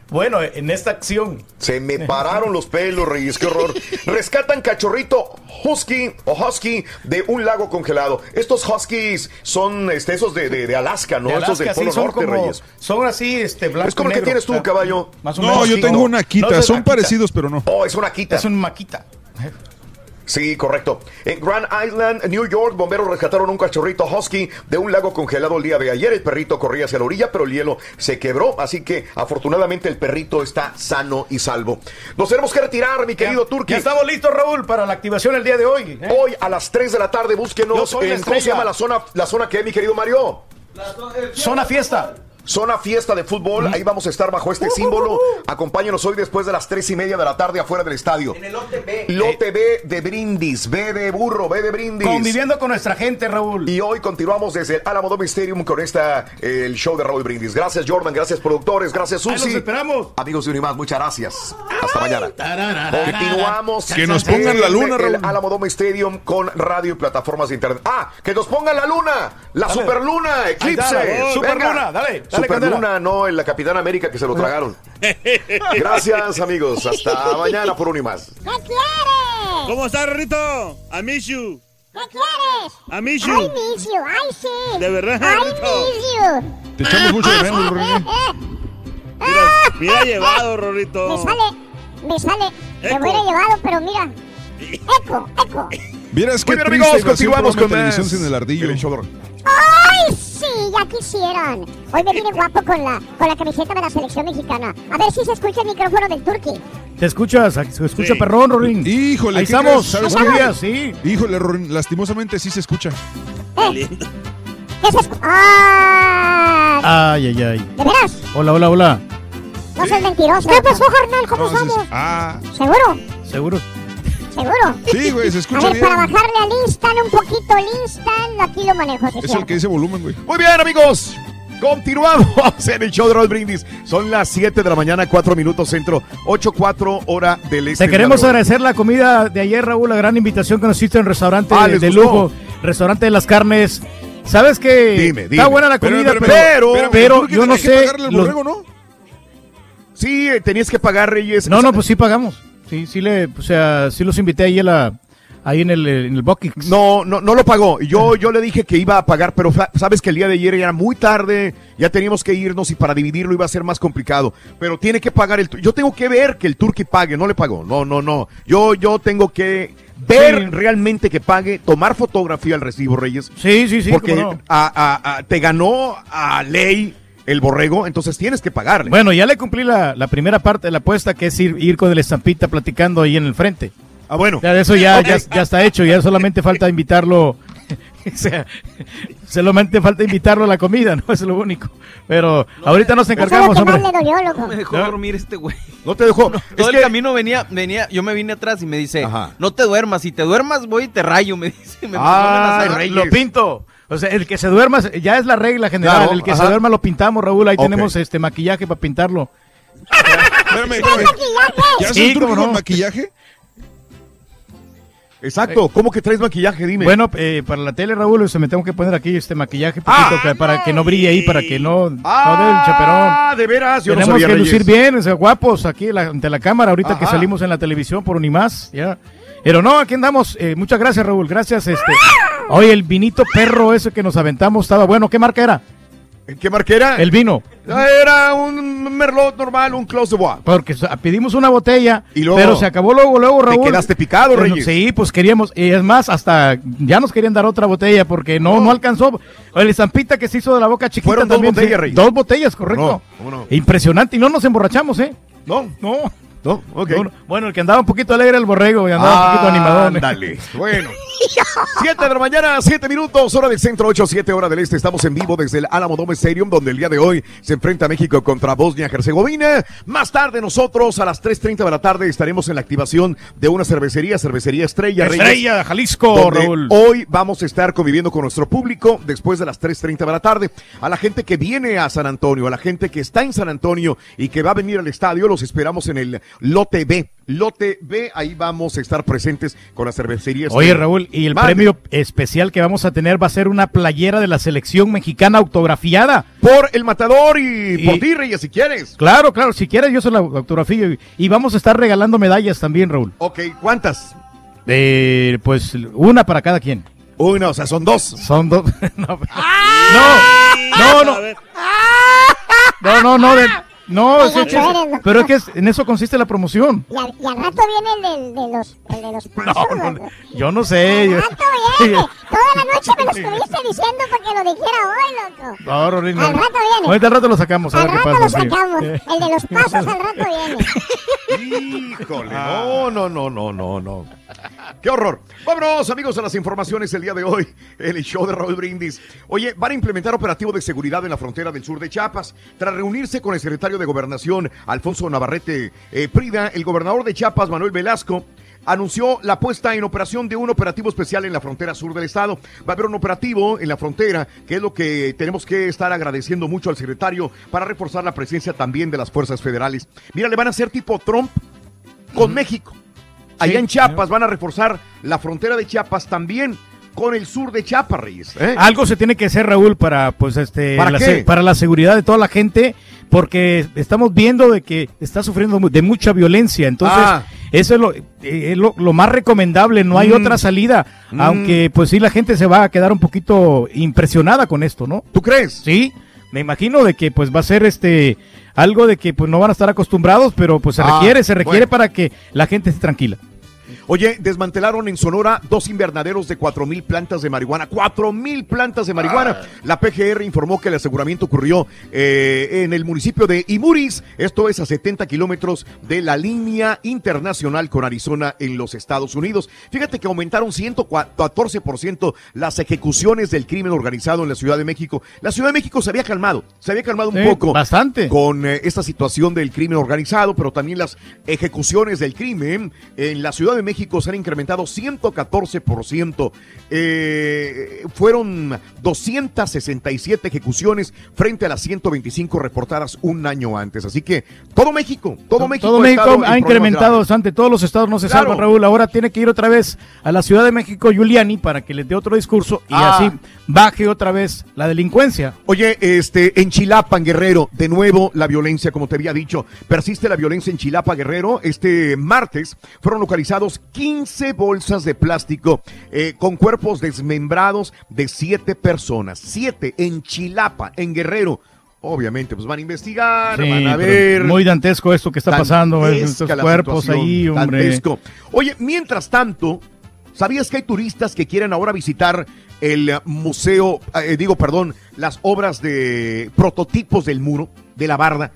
Bueno, en esta acción. Se me pararon los pelos, Reyes, qué horror. Rescatan cachorrito husky o husky de un lago congelado. Estos huskies son este, esos de, de- de Alaska, ¿no? De esos del sí, Polo son Norte, como- Reyes. Son así, este, blanco Es como el que negro, tienes tú, caballo. Más o No, menos, yo sí. tengo una. No, es Son parecidos, pero no. Oh, es una Akita. Es un maquita. Sí, correcto. En Grand Island, New York, bomberos rescataron un cachorrito husky de un lago congelado el día de ayer. El perrito corría hacia la orilla, pero el hielo se quebró, así que afortunadamente el perrito está sano y salvo. Nos tenemos que retirar, mi querido Turki. Ya estamos listos, Raúl, para la activación el día de hoy. ¿eh? Hoy a las 3 de la tarde búsquenos en ¿cómo se llama la zona la zona que mi querido Mario? Zona fiesta. Zona fiesta de fútbol, ahí vamos a estar bajo este símbolo. Acompáñenos hoy después de las tres y media de la tarde afuera del estadio. En el lote B. Lote B de Brindis, B de burro, B de Brindis. Conviviendo con nuestra gente, Raúl. Y hoy continuamos desde el Alamo Dome Stadium con esta, eh, el show de Raúl Brindis. Gracias Jordan, gracias productores, gracias Ahí Susi. los esperamos. Amigos de Unimás, muchas gracias. Hasta mañana. Continuamos. Que nos pongan la luna, El Raúl. Alamo Dome Stadium con radio y plataformas de internet. Ah, que nos pongan la luna. La Dale. superluna, Ahí eclipse. superluna, dale, Superluna, no en la Capitana América que se lo tragaron. Gracias, amigos. Hasta mañana por Unimás. ¿Qué quieres? ¿Cómo estás, Rorrito? I miss you. ¿Qué quieres? I miss I you. miss you, ay sí. De verdad, I Rorrito. miss you. Te echamos mucho de menos, Rorrito. Mira, mira llevado, Rorrito. Me sale, me sale. Me hubiera llevado, pero mira. Eco, eco. Bien, triste amigos, continuamos con televisión más. sin el ardillo. El show de- ¡Ay, sí! Ya quisieran. Hoy me viene guapo con la, con la camiseta de la selección mexicana. A ver si se escucha el micrófono del Turqui. Te escuchas, se escucha Sí. perrón, Rorín. Híjole, Ahí ¿qué estamos. ¿Sabes qué? días, sí. Híjole, Rorín, lastimosamente sí se escucha. ¿Qué se escucha? ¡Ay! Ay, ay, ay. ¿De veras? Hola, hola, hola. No seas mentiroso. ¿Qué pasó, carnal? ¿Cómo No, estamos? Ah, ¿Seguro? Seguro. ¿Seguro? sí, güey, se A escucha ver, para bajarle al Instant un poquito el Instant, aquí lo manejo. Es el cierto. que dice volumen, güey. Muy bien, amigos. Continuamos (laughs) en el show de Raúl Brindis. Son las 7 de la mañana, 4 minutos centro, 8-4 hora del este. Te queremos agradecer la comida de ayer, Raúl, la gran invitación que nos hiciste en el restaurante Ah, de, ¿les de lujo, restaurante de las carnes. ¿Sabes que Dime, está dime. buena la comida, pero, pero, pero, pero, pero, yo no sé. pagarle al los- borrego, ¿no? Sí, eh, tenías que pagar, Reyes. no, no, pues sí pagamos. Sí, sí le, o sea, sí los invité ahí a la, ahí en el, en el. No, no, no lo pagó. Yo, yo le dije que iba a pagar, pero sabes que el día de ayer era muy tarde, ya teníamos que irnos y para dividirlo iba a ser más complicado. Pero tiene que pagar el. Yo tengo que ver que el turqui pague, no le pagó. No, no, no. Yo, yo tengo que ver Sí. realmente que pague, tomar fotografía al recibo, Reyes. Sí, sí, sí. porque no. a- a- a- te ganó a ley el borrego, entonces tienes que pagarle. Bueno, ya le cumplí la, la primera parte de la apuesta, que es ir, ir con el estampita platicando ahí en el frente. ah, bueno. Ya eso ya, ya, ya está hecho, ya solamente falta invitarlo. (laughs) o sea, solamente falta invitarlo a la comida, ¿no? Es lo único. Pero ahorita nos encargamos, hombre. le dolió, loco. Me dejó ¿No? dormir este güey. No te dejó. Todo es el que- camino venía, venía, yo me vine atrás y me dice, Ajá. no te duermas, si te duermas voy y te rayo, me (laughs) dice. Me Ah, me Reyes. Lo pinto. O sea, el que se duerma, ya es la regla general. Claro, el que ajá. se duerma lo pintamos, Raúl. Ahí tenemos este maquillaje para pintarlo. Espérame, espérame. ¿Ya Sí, turco cómo no. con maquillaje? Exacto. ¿Cómo que traes maquillaje? Dime. Bueno, eh, para la tele, Raúl, se me tengo que poner aquí este maquillaje poquito Ah. que- para que no brille ahí, para que no, no dé el ah, chaperón. de veras. Yo no Tenemos sabía, que Reyes. lucir bien, o sea, guapos aquí la- ante la cámara, ahorita que salimos en la televisión por Unimás, ya. Pero no, aquí andamos. eh, muchas gracias, Raúl. Gracias, este. Oye, el vinito perro ese que nos aventamos estaba bueno. ¿Qué marca era? ¿En qué marca era? El vino. Era un merlot normal, un close de bois. Porque pedimos una botella, Y luego- pero se acabó luego, luego, Te Raúl. quedaste picado, Bueno, Reyes. Sí, pues queríamos, y es más, hasta ya nos querían dar otra botella porque no, no, alcanzó. El estampita que se hizo de la boca chiquita Fueron dos también. botellas, sí, Reyes. Dos botellas, correcto. No, ¿cómo no? Impresionante, y no nos emborrachamos, ¿eh? No. No. Bueno, bueno, el que andaba un poquito alegre el borrego y andaba un poquito animadón. Ándale. Bueno. (laughs) 7 de la mañana, 7 minutos, hora del centro, 8, 7 hora del este. Estamos en vivo desde el Alamo Dome Stadium, donde el día de hoy se enfrenta México contra Bosnia-Herzegovina. Más tarde, nosotros a las 3.30 de la tarde estaremos en la activación de una cervecería, Cervecería Estrella. Estrella, Reyes, Jalisco, donde Raúl. Hoy vamos a estar conviviendo con nuestro público después de las 3.30 de la tarde. A la gente que viene a San Antonio, a la gente que está en San Antonio y que va a venir al estadio, los esperamos en el Lote B. Lote B, ahí vamos a estar presentes con la cervecería. Oye. Raúl, y el premio especial que vamos a tener va a ser una playera de la selección mexicana autografiada. Por el matador y, Y- por ti, Reyes, si quieres. Claro, claro, si quieres yo se la autografío. Y, y vamos a estar regalando medallas también, Raúl. Ok, ¿cuántas? Eh, pues una para cada quien. Una, o sea, son dos. Son dos. (laughs) no, no, no. No, no, no. de- no, es que- pero es que es- en eso consiste la promoción. Y al, y al rato viene el del- de, los, el de los pasos. (laughs) No, no, yo no sé. yo- Al rato viene. (laughs) Toda la noche me lo estuviste diciendo para que lo dijera hoy, loco. No, Rolín, no. Al rato viene. Ahorita al rato lo sacamos. A Al ver qué rato pasa. lo sí. sacamos. Eh. (laughs) El de los pasos al rato viene. Híjole, no, no, no, no, no, no. (laughs) Qué horror. Vámonos, amigos, a las informaciones el día de hoy. El show de Raúl Brindis. Oye, van a implementar operativo de seguridad en la frontera del sur de Chiapas. Tras reunirse con el secretario de Gobernación, Alfonso Navarrete eh, Prida, el gobernador de Chiapas, Manuel Velasco, anunció la puesta en operación de un operativo especial en la frontera sur del estado. Va a haber un operativo en la frontera, que es lo que tenemos que estar agradeciendo mucho al secretario para reforzar la presencia también de las fuerzas federales. Mira, le van a hacer tipo Trump con México. Allá en Chiapas van a reforzar la frontera de Chiapas también con el sur de Chiapas, Reyes. ¿eh? Algo se tiene que hacer, Raúl, para pues este ¿Para la, qué? para la seguridad de toda la gente, porque estamos viendo de que está sufriendo de mucha violencia. Entonces, Ah. eso es, lo, eh, es lo, lo más recomendable, no hay Mm. otra salida, Mm. aunque pues sí la gente se va a quedar un poquito impresionada con esto, ¿no? ¿Tú crees? Sí, me imagino de que pues va a ser este algo de que pues no van a estar acostumbrados, pero pues se Ah, requiere, se requiere bueno. para que la gente esté tranquila. Oye, desmantelaron en Sonora dos invernaderos de 4.000 plantas de marihuana. 4.000 plantas de marihuana. La PGR informó que el aseguramiento ocurrió eh, en el municipio de Imuris. Esto es a 70 kilómetros de la línea internacional con Arizona en los Estados Unidos. Fíjate que aumentaron 114% las ejecuciones del crimen organizado en la Ciudad de México. La Ciudad de México se había calmado, se había calmado un poco. bastante. Con eh, esta situación del crimen organizado, pero también las ejecuciones del crimen en la Ciudad de México se han incrementado 114%. Eh, fueron 267 ejecuciones frente a las 125 reportadas un año antes. Así que todo México, todo México, Todo ha México incrementado bastante. Todos los estados no se Claro. salvan, Raúl. Ahora tiene que ir otra vez a la Ciudad de México, Giuliani, para que les dé otro discurso y Ah. así baje otra vez la delincuencia. Oye, este, en Chilapa, Guerrero, de nuevo la violencia, como te había dicho, persiste la violencia en Chilapa, Guerrero. Este martes fueron localizados 15 bolsas de plástico eh, con cuerpos desmembrados de siete personas. Siete en Chilapa, en Guerrero. Obviamente, pues van a investigar, Sí, van a ver. Muy dantesco esto que está pasando, eh, estos cuerpos ahí, hombre. dantesco. Oye, mientras tanto, ¿sabías que hay turistas que quieren ahora visitar el museo, eh, digo, perdón, las obras de prototipos del muro, de la barda?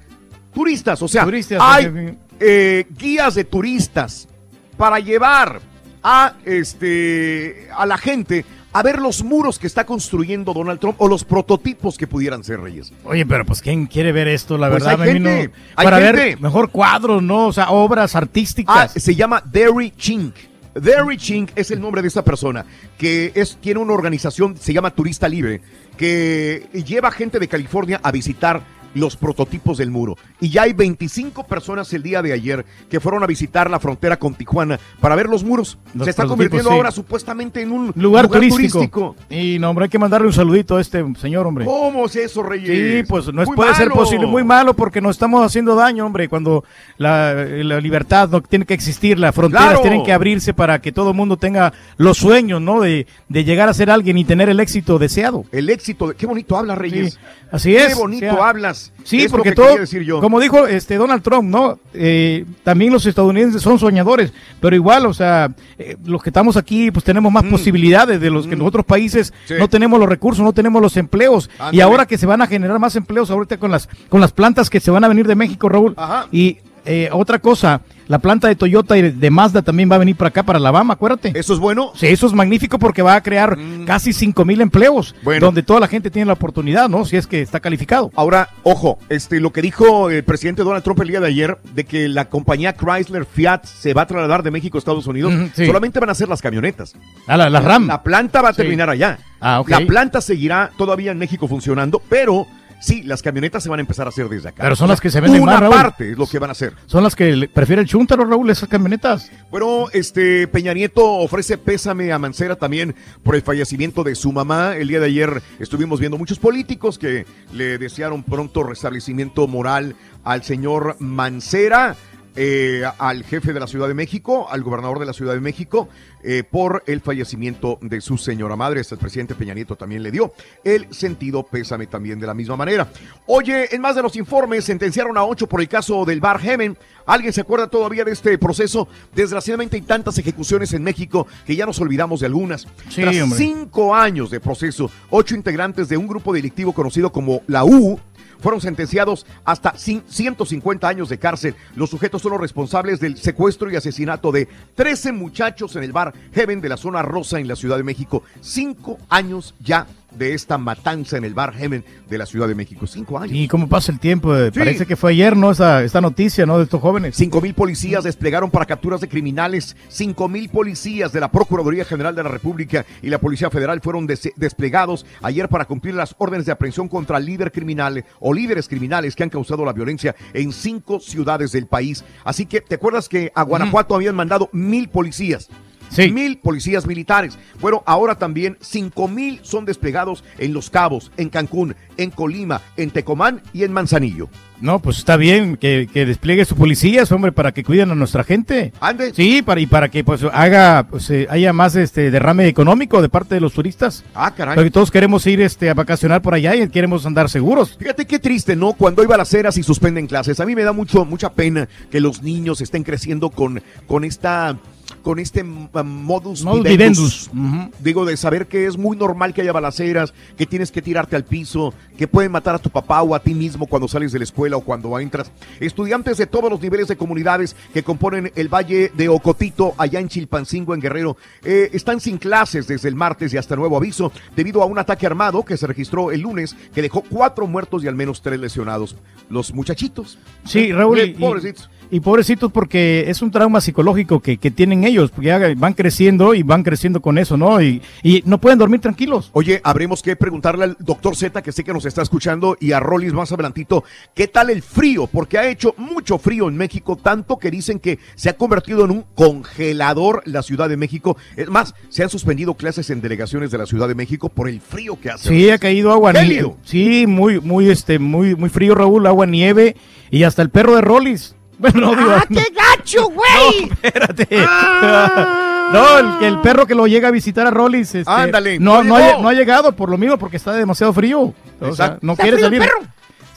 Turistas, o sea, Turistas, hay eh, guías de turistas para llevar a, este, a la gente a ver los muros que está construyendo Donald Trump o los prototipos que pudieran ser reyes. Oye, pero pues ¿quién quiere ver esto? La Pues verdad, hay gente, hay para ver mejor cuadros, ¿no? O sea, obras Ah, artísticas. se llama Derry Chink. Derry Chink es el nombre de esta persona que es, tiene una organización, se llama Turista Libre, que lleva gente de California a visitar los prototipos del muro. Y ya hay 25 personas el día de ayer que fueron a visitar la frontera con Tijuana para ver los muros. Los se está convirtiendo sí. ahora supuestamente en un lugar, turístico. Y no, hombre, hay que mandarle un saludito a este señor, hombre. ¿Cómo es eso, Reyes? Sí, pues no es, puede ser posible, muy malo porque nos estamos haciendo daño, hombre, cuando la, la libertad no tiene que existir, las fronteras Claro. tienen que abrirse para que todo el mundo tenga los sueños, ¿no? De, de llegar a ser alguien y tener el éxito deseado. El éxito, de- qué bonito habla Reyes. Sí, así es. Qué bonito o sea, hablas. Sí, Es porque que todo, quería decir yo. como dijo este Donald Trump, ¿no? Eh, también los estadounidenses son soñadores, pero igual, o sea, eh, los que estamos aquí, pues tenemos más posibilidades de los que en otros países Mm. Sí. no tenemos los recursos, no tenemos los empleos. Y ahora que se van a generar más empleos ahorita con las con las plantas que se van a venir de México, Raúl. Ajá. Y eh, otra cosa, la planta de Toyota y de Mazda también va a venir para acá, para Alabama, acuérdate. ¿Eso es bueno? Sí, eso es magnífico porque va a crear casi 5 mil empleos, Bueno. donde toda la gente tiene la oportunidad, ¿no? Si es que está calificado. Ahora, ojo, este, lo que dijo el presidente Donald Trump el día de ayer, de que la compañía Chrysler Fiat se va a trasladar de México a Estados Unidos, sí. solamente van a ser las camionetas. Ah, la, la RAM. La planta va a Sí. terminar allá. Ah, ok. La planta seguirá todavía en México funcionando, pero sí, las camionetas se van a empezar a hacer desde acá. Pero son las que se venden Una más, Raúl. parte es lo que van a hacer. Son las que prefiere el chuntaro, Raúl, esas camionetas. Bueno, este Peña Nieto ofrece pésame a Mancera también por el fallecimiento de su mamá. El día de ayer estuvimos viendo muchos políticos que le desearon pronto restablecimiento moral al señor Mancera. Eh, al jefe de la Ciudad de México, al gobernador de la Ciudad de México, eh, por el fallecimiento de su señora madre. Este el presidente Peña Nieto también le dio el sentido pésame también de la misma manera. Oye, en más de los informes, sentenciaron a ocho por el caso del Bar Hemen. ¿Alguien se acuerda todavía de este proceso? Desgraciadamente hay tantas ejecuciones en México que ya nos olvidamos de algunas. Sí, Tras hombre. cinco años de proceso, ocho integrantes de un grupo delictivo conocido como la U fueron sentenciados hasta cin- 150 años de cárcel. Los sujetos son los responsables del secuestro y asesinato de 13 muchachos en el bar Heaven de la zona rosa en la Ciudad de México. Cinco años ya de esta matanza en el bar Heaven de la Ciudad de México. Cinco años. Y cómo pasa el tiempo, eh, Sí. parece que fue ayer, ¿no? Esta, esta noticia, ¿no? De estos jóvenes. Cinco mil policías desplegaron para capturas de criminales. Cinco mil policías de la Procuraduría General de la República y la Policía Federal fueron des- desplegados ayer para cumplir las órdenes de aprehensión contra líder criminal o líderes criminales que han causado la violencia en cinco ciudades del país. Así que, ¿te acuerdas que a Guanajuato habían mandado mil policías? Mil policías militares. Bueno, ahora también cinco mil son desplegados en Los Cabos, en Cancún, en Colima, en Tecomán y en Manzanillo. No, pues está bien que, que despliegue su policías, hombre, para que cuiden a nuestra gente. Ande. Sí, para, y para que pues haga, pues eh, haya más este derrame económico de parte de los turistas. Ah, caray. Porque todos queremos ir este a vacacionar por allá y queremos andar seguros. Fíjate qué triste, ¿no? Cuando hay balaceras y suspenden clases. A mí me da mucho, mucha pena que los niños estén creciendo con, con esta con este mm, modus, Modus vivendus. vivendus. Digo, de saber que es muy normal que haya balaceras, que tienes que tirarte al piso, que pueden matar a tu papá o a ti mismo cuando sales de la escuela o cuando entras. Estudiantes de todos los niveles de comunidades que componen el Valle de Ocotito, allá en Chilpancingo, en Guerrero, eh, están sin clases desde el martes y hasta nuevo aviso, debido a un ataque armado que se registró el lunes, que dejó cuatro muertos y al menos tres lesionados. Los muchachitos. Sí, Raúl. Y- pobrecitos. Y pobrecitos porque es un trauma psicológico que, que tienen ellos, porque ya van creciendo y van creciendo con eso, ¿no? Y, y no pueden dormir tranquilos. Oye, habremos que preguntarle al doctor Z, que sé que nos está escuchando, y a Rollis más adelantito, ¿qué tal el frío? Porque ha hecho mucho frío en México, tanto que dicen que se ha convertido en un congelador la Ciudad de México. Es más, se han suspendido clases en delegaciones de la Ciudad de México por el frío que hace. Sí, ha caído agua nieve. Sí, muy, muy, este, muy, muy frío, Raúl, agua nieve y hasta el perro de Rollis. Bueno, no, digo, ¡Ah, qué gacho, (laughs) güey! espérate. Ah. No, el, el perro que lo llega a visitar a Rollis, este, Ándale, no, no no, ha, no llegado por lo mismo, porque está demasiado frío. O sea, no ¿Está quiere frío el salir. perro?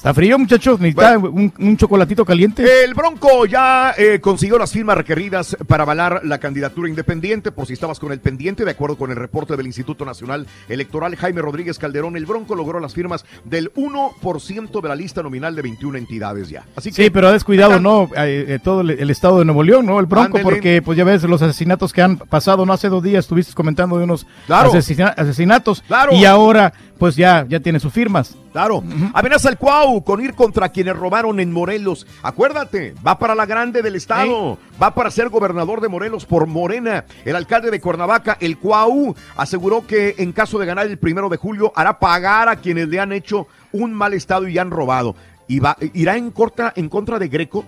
Está frío, muchachos. Necesita un, un chocolatito caliente. El Bronco ya eh, consiguió las firmas requeridas para avalar la candidatura independiente, por si estabas con el pendiente, de acuerdo con el reporte del Instituto Nacional Electoral, Jaime Rodríguez Calderón, el Bronco logró las firmas del 1% de la lista nominal de 21 entidades ya. Así que Sí, pero ha descuidado, ¿no? Eh, eh, todo el, el estado de Nuevo León, ¿no? El Bronco, porque pues ya ves los asesinatos que han pasado, ¿no? Hace dos días estuviste comentando de unos Claro. asesina- asesinatos. Claro. Y ahora, pues ya, ya tiene sus firmas. Claro. Amenaza el Cuau con ir contra quienes robaron en Morelos. Acuérdate, va para la grande del estado. Va para ser gobernador de Morelos por Morena. El alcalde de Cuernavaca, el Cuau, aseguró que en caso de ganar el primero de julio hará pagar a quienes le han hecho un mal estado y han robado. Y va, irá en contra, en contra de Greco.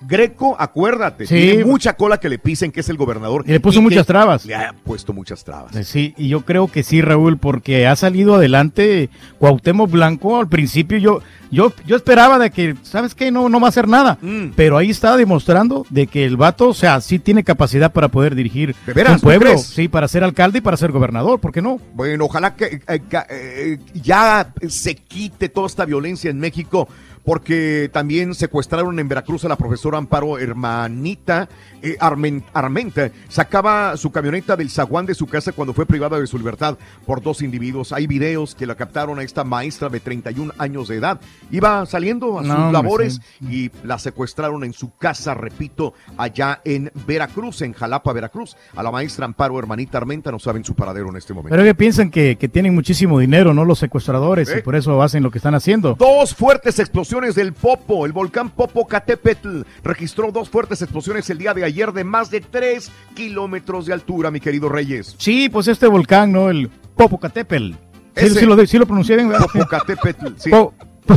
Greco, acuérdate, Sí. tiene mucha cola que le pisen que es el gobernador. Y le puso muchas trabas. Le ha puesto muchas trabas. Eh, Sí, y yo creo que sí, Raúl, porque ha salido adelante Cuauhtémoc Blanco. Al principio yo, yo, yo esperaba de que, ¿sabes qué? No, no va a hacer nada. Mm. Pero ahí está demostrando de que el vato, o sea, sí tiene capacidad para poder dirigir ¿De veras? un ¿Tú pueblo. crees? Sí, para ser alcalde y para ser gobernador, ¿por qué no? Bueno, ojalá que eh, eh, ya se quite toda esta violencia en México, porque también secuestraron en Veracruz a la profesora Amparo Hermanita eh, Armen- Armenta. Sacaba su camioneta del zaguán de su casa cuando fue privada de su libertad por dos individuos. Hay videos que la captaron a esta maestra de 31 años de edad. Iba saliendo a sus No, labores sí. y la secuestraron en su casa, repito, allá en Veracruz, en Jalapa, Veracruz. A la maestra Amparo Hermanita Armenta no saben su paradero en este momento. Pero que piensan que, que tienen muchísimo dinero, ¿no? Los secuestradores, ¿Eh? y por eso hacen lo que están haciendo. Dos fuertes explosiones del Popo. El volcán Popocatépetl registró dos fuertes explosiones el día de ayer de más de tres kilómetros de altura, mi querido Reyes. Sí, pues este volcán, ¿no? El Popocatépetl. Sí, sí lo, sí lo pronuncié bien. Popocatépetl, (laughs) sí. Po- (laughs)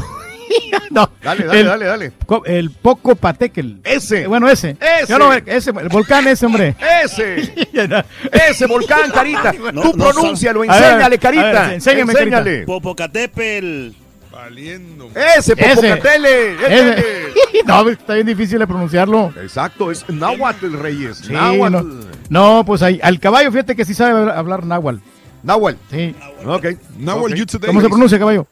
no. Dale, dale, El- dale, dale. El Pocopatekel. Ese. Bueno, ese. Ese. Yo no, ese, el volcán ese, hombre. (laughs) Ese. Ese volcán, Carita. No, Tú no pronúncialo, enséñale, Carita. ver, enséñame, Carita. Enséñale. Popocatépetl. Valiendo. Ese, Popocatele. Ese. Ese. (laughs) no, está bien difícil de pronunciarlo. Exacto, es Nahuatl, Reyes. Sí, Nahuatl. no, no, pues ahí, al caballo, fíjate que sí sabe hablar, náhuatl. Nahuatl. Sí. Ok. Nahuatl Ok. you today. ¿Cómo se pronuncia, caballo?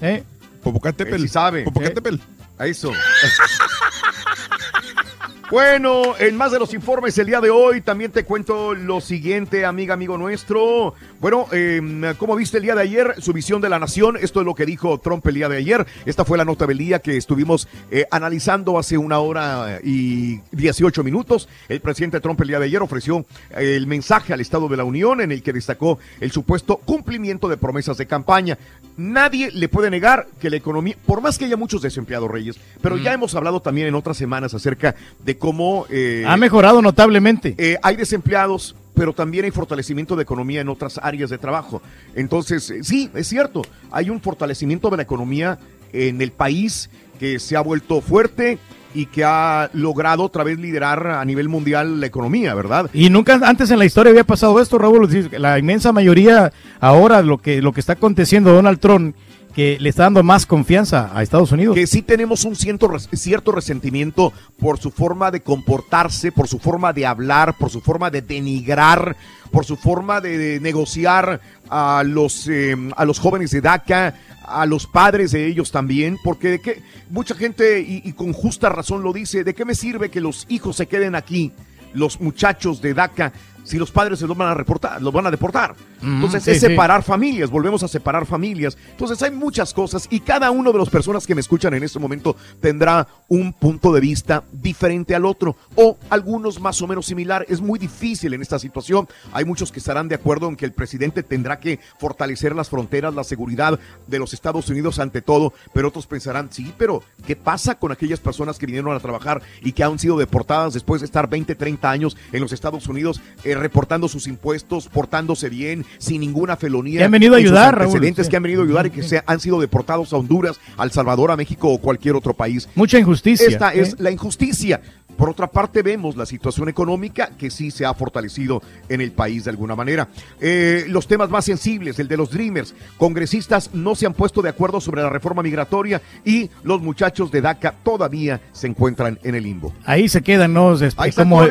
¿Eh? Popocatépetl. Sí sabe. Popocatépetl. Eso. (laughs) Bueno, en más de los informes el día de hoy también te cuento lo siguiente, amiga, amigo nuestro. Bueno, eh, como viste el día de ayer, su visión de la nación, esto es lo que dijo Trump el día de ayer. Esta fue la nota del día que estuvimos eh, analizando hace una hora y 18 minutos. El presidente Trump el día de ayer ofreció eh, el mensaje al Estado de la Unión en el que destacó el supuesto cumplimiento de promesas de campaña. Nadie le puede negar que la economía, por más que haya muchos desempleados, Reyes, pero ya hemos hablado también en otras semanas acerca de cómo... eh, Ha mejorado notablemente. eh, hay desempleados, pero también hay fortalecimiento de economía en otras áreas de trabajo. Entonces, eh, sí, es cierto, hay un fortalecimiento de la economía en el país que se ha vuelto fuerte y que ha logrado otra vez liderar a nivel mundial la economía, ¿verdad? Y nunca antes en la historia había pasado esto, Raúl. La inmensa mayoría ahora lo que, lo que está aconteciendo Donald Trump, que le está dando más confianza a Estados Unidos. Que sí tenemos un cierto, cierto resentimiento por su forma de comportarse, por su forma de hablar, por su forma de denigrar, por su forma de, negociar a los, eh, a los jóvenes de DACA, a los padres de ellos también, porque de qué, mucha gente, y, y con justa razón lo dice, ¿de qué me sirve que los hijos se queden aquí, los muchachos de DACA, si los padres se los van a reportar, los van a deportar? Entonces sí, es sí. separar familias, volvemos a separar familias. Entonces hay muchas cosas y cada uno de las personas que me escuchan en este momento tendrá un punto de vista diferente al otro o algunos más o menos similar. Es muy difícil en esta situación. Hay muchos que estarán de acuerdo en que el presidente tendrá que fortalecer las fronteras, la seguridad de los Estados Unidos ante todo, pero otros pensarán, sí, pero ¿qué pasa con aquellas personas que vinieron a trabajar y que han sido deportadas después de estar 20, 30 años en los Estados Unidos eh, reportando sus impuestos, portándose bien, sin ninguna felonía? Que han venido a ayudar, Raúl, antecedentes sí. que han venido a ayudar y que se han sido deportados a Honduras, a El Salvador, a México o cualquier otro país. Mucha injusticia. Esta ¿eh? es la injusticia. Por otra parte, vemos la situación económica que sí se ha fortalecido en el país de alguna manera. Eh, los temas más sensibles, el de los Dreamers. Congresistas no se han puesto de acuerdo sobre la reforma migratoria y los muchachos de DACA todavía se encuentran en el limbo. Ahí se quedan, ¿no? Es- Ahí están como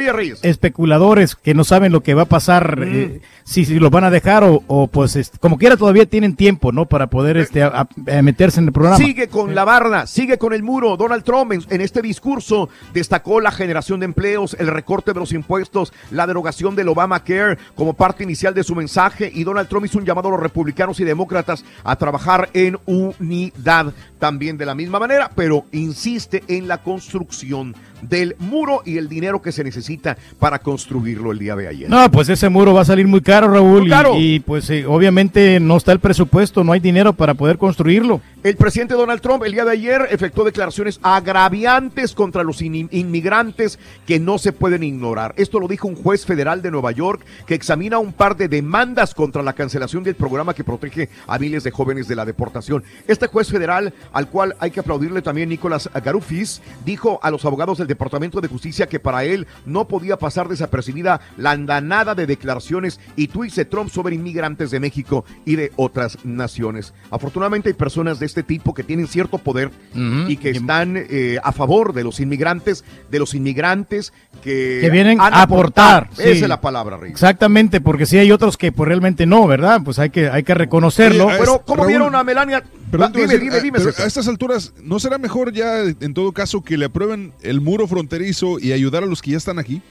especuladores que no saben lo que va a pasar, eh, si, si los van a dejar o, o, pues es- como quiera todavía tienen tiempo, ¿no? Para poder este, a- a- a meterse en el programa. Sigue con la barda, sigue con el muro. Donald Trump en, en este discurso destacó la generación de empleos, el recorte de los impuestos, la derogación del Obamacare como parte inicial de su mensaje y Donald Trump hizo un llamado a los republicanos y demócratas a trabajar en unidad también de la misma manera, pero insiste en la construcción del muro y el dinero que se necesita para construirlo el día de ayer. No, pues ese muro va a salir muy caro, Raúl. Muy y- caro. Y, pues eh, obviamente no está el presupuesto, no hay dinero para poder construirlo. El presidente Donald Trump el día de ayer efectuó declaraciones agraviantes contra los in- inmigrantes que no se pueden ignorar. Esto lo dijo un juez federal de Nueva York que examina un par de demandas contra la cancelación del programa que protege a miles de jóvenes de la deportación. Este juez federal, al cual hay que aplaudirle también Nicolás Garufis, dijo a los abogados del Departamento de Justicia que para él no podía pasar desapercibida la andanada de declaraciones y tweets de Trump sobre inmigrantes de México y de otras naciones. Afortunadamente hay personas de este tipo que tienen cierto poder y que están eh, a favor de los inmigrantes, de los inmigrantes que, Que vienen han a aportar. Esa sí. es la palabra, Rey. Exactamente, porque sí hay otros que pues, realmente no, ¿verdad? Pues hay que, hay que reconocerlo. Pero, ¿cómo Raúl, vieron a Melania? Perdón, dime, decir, dime, ah, dime. A estas alturas, ¿no será mejor ya, en todo caso, que le aprueben el muro fronterizo y ayudar a los que ya están aquí?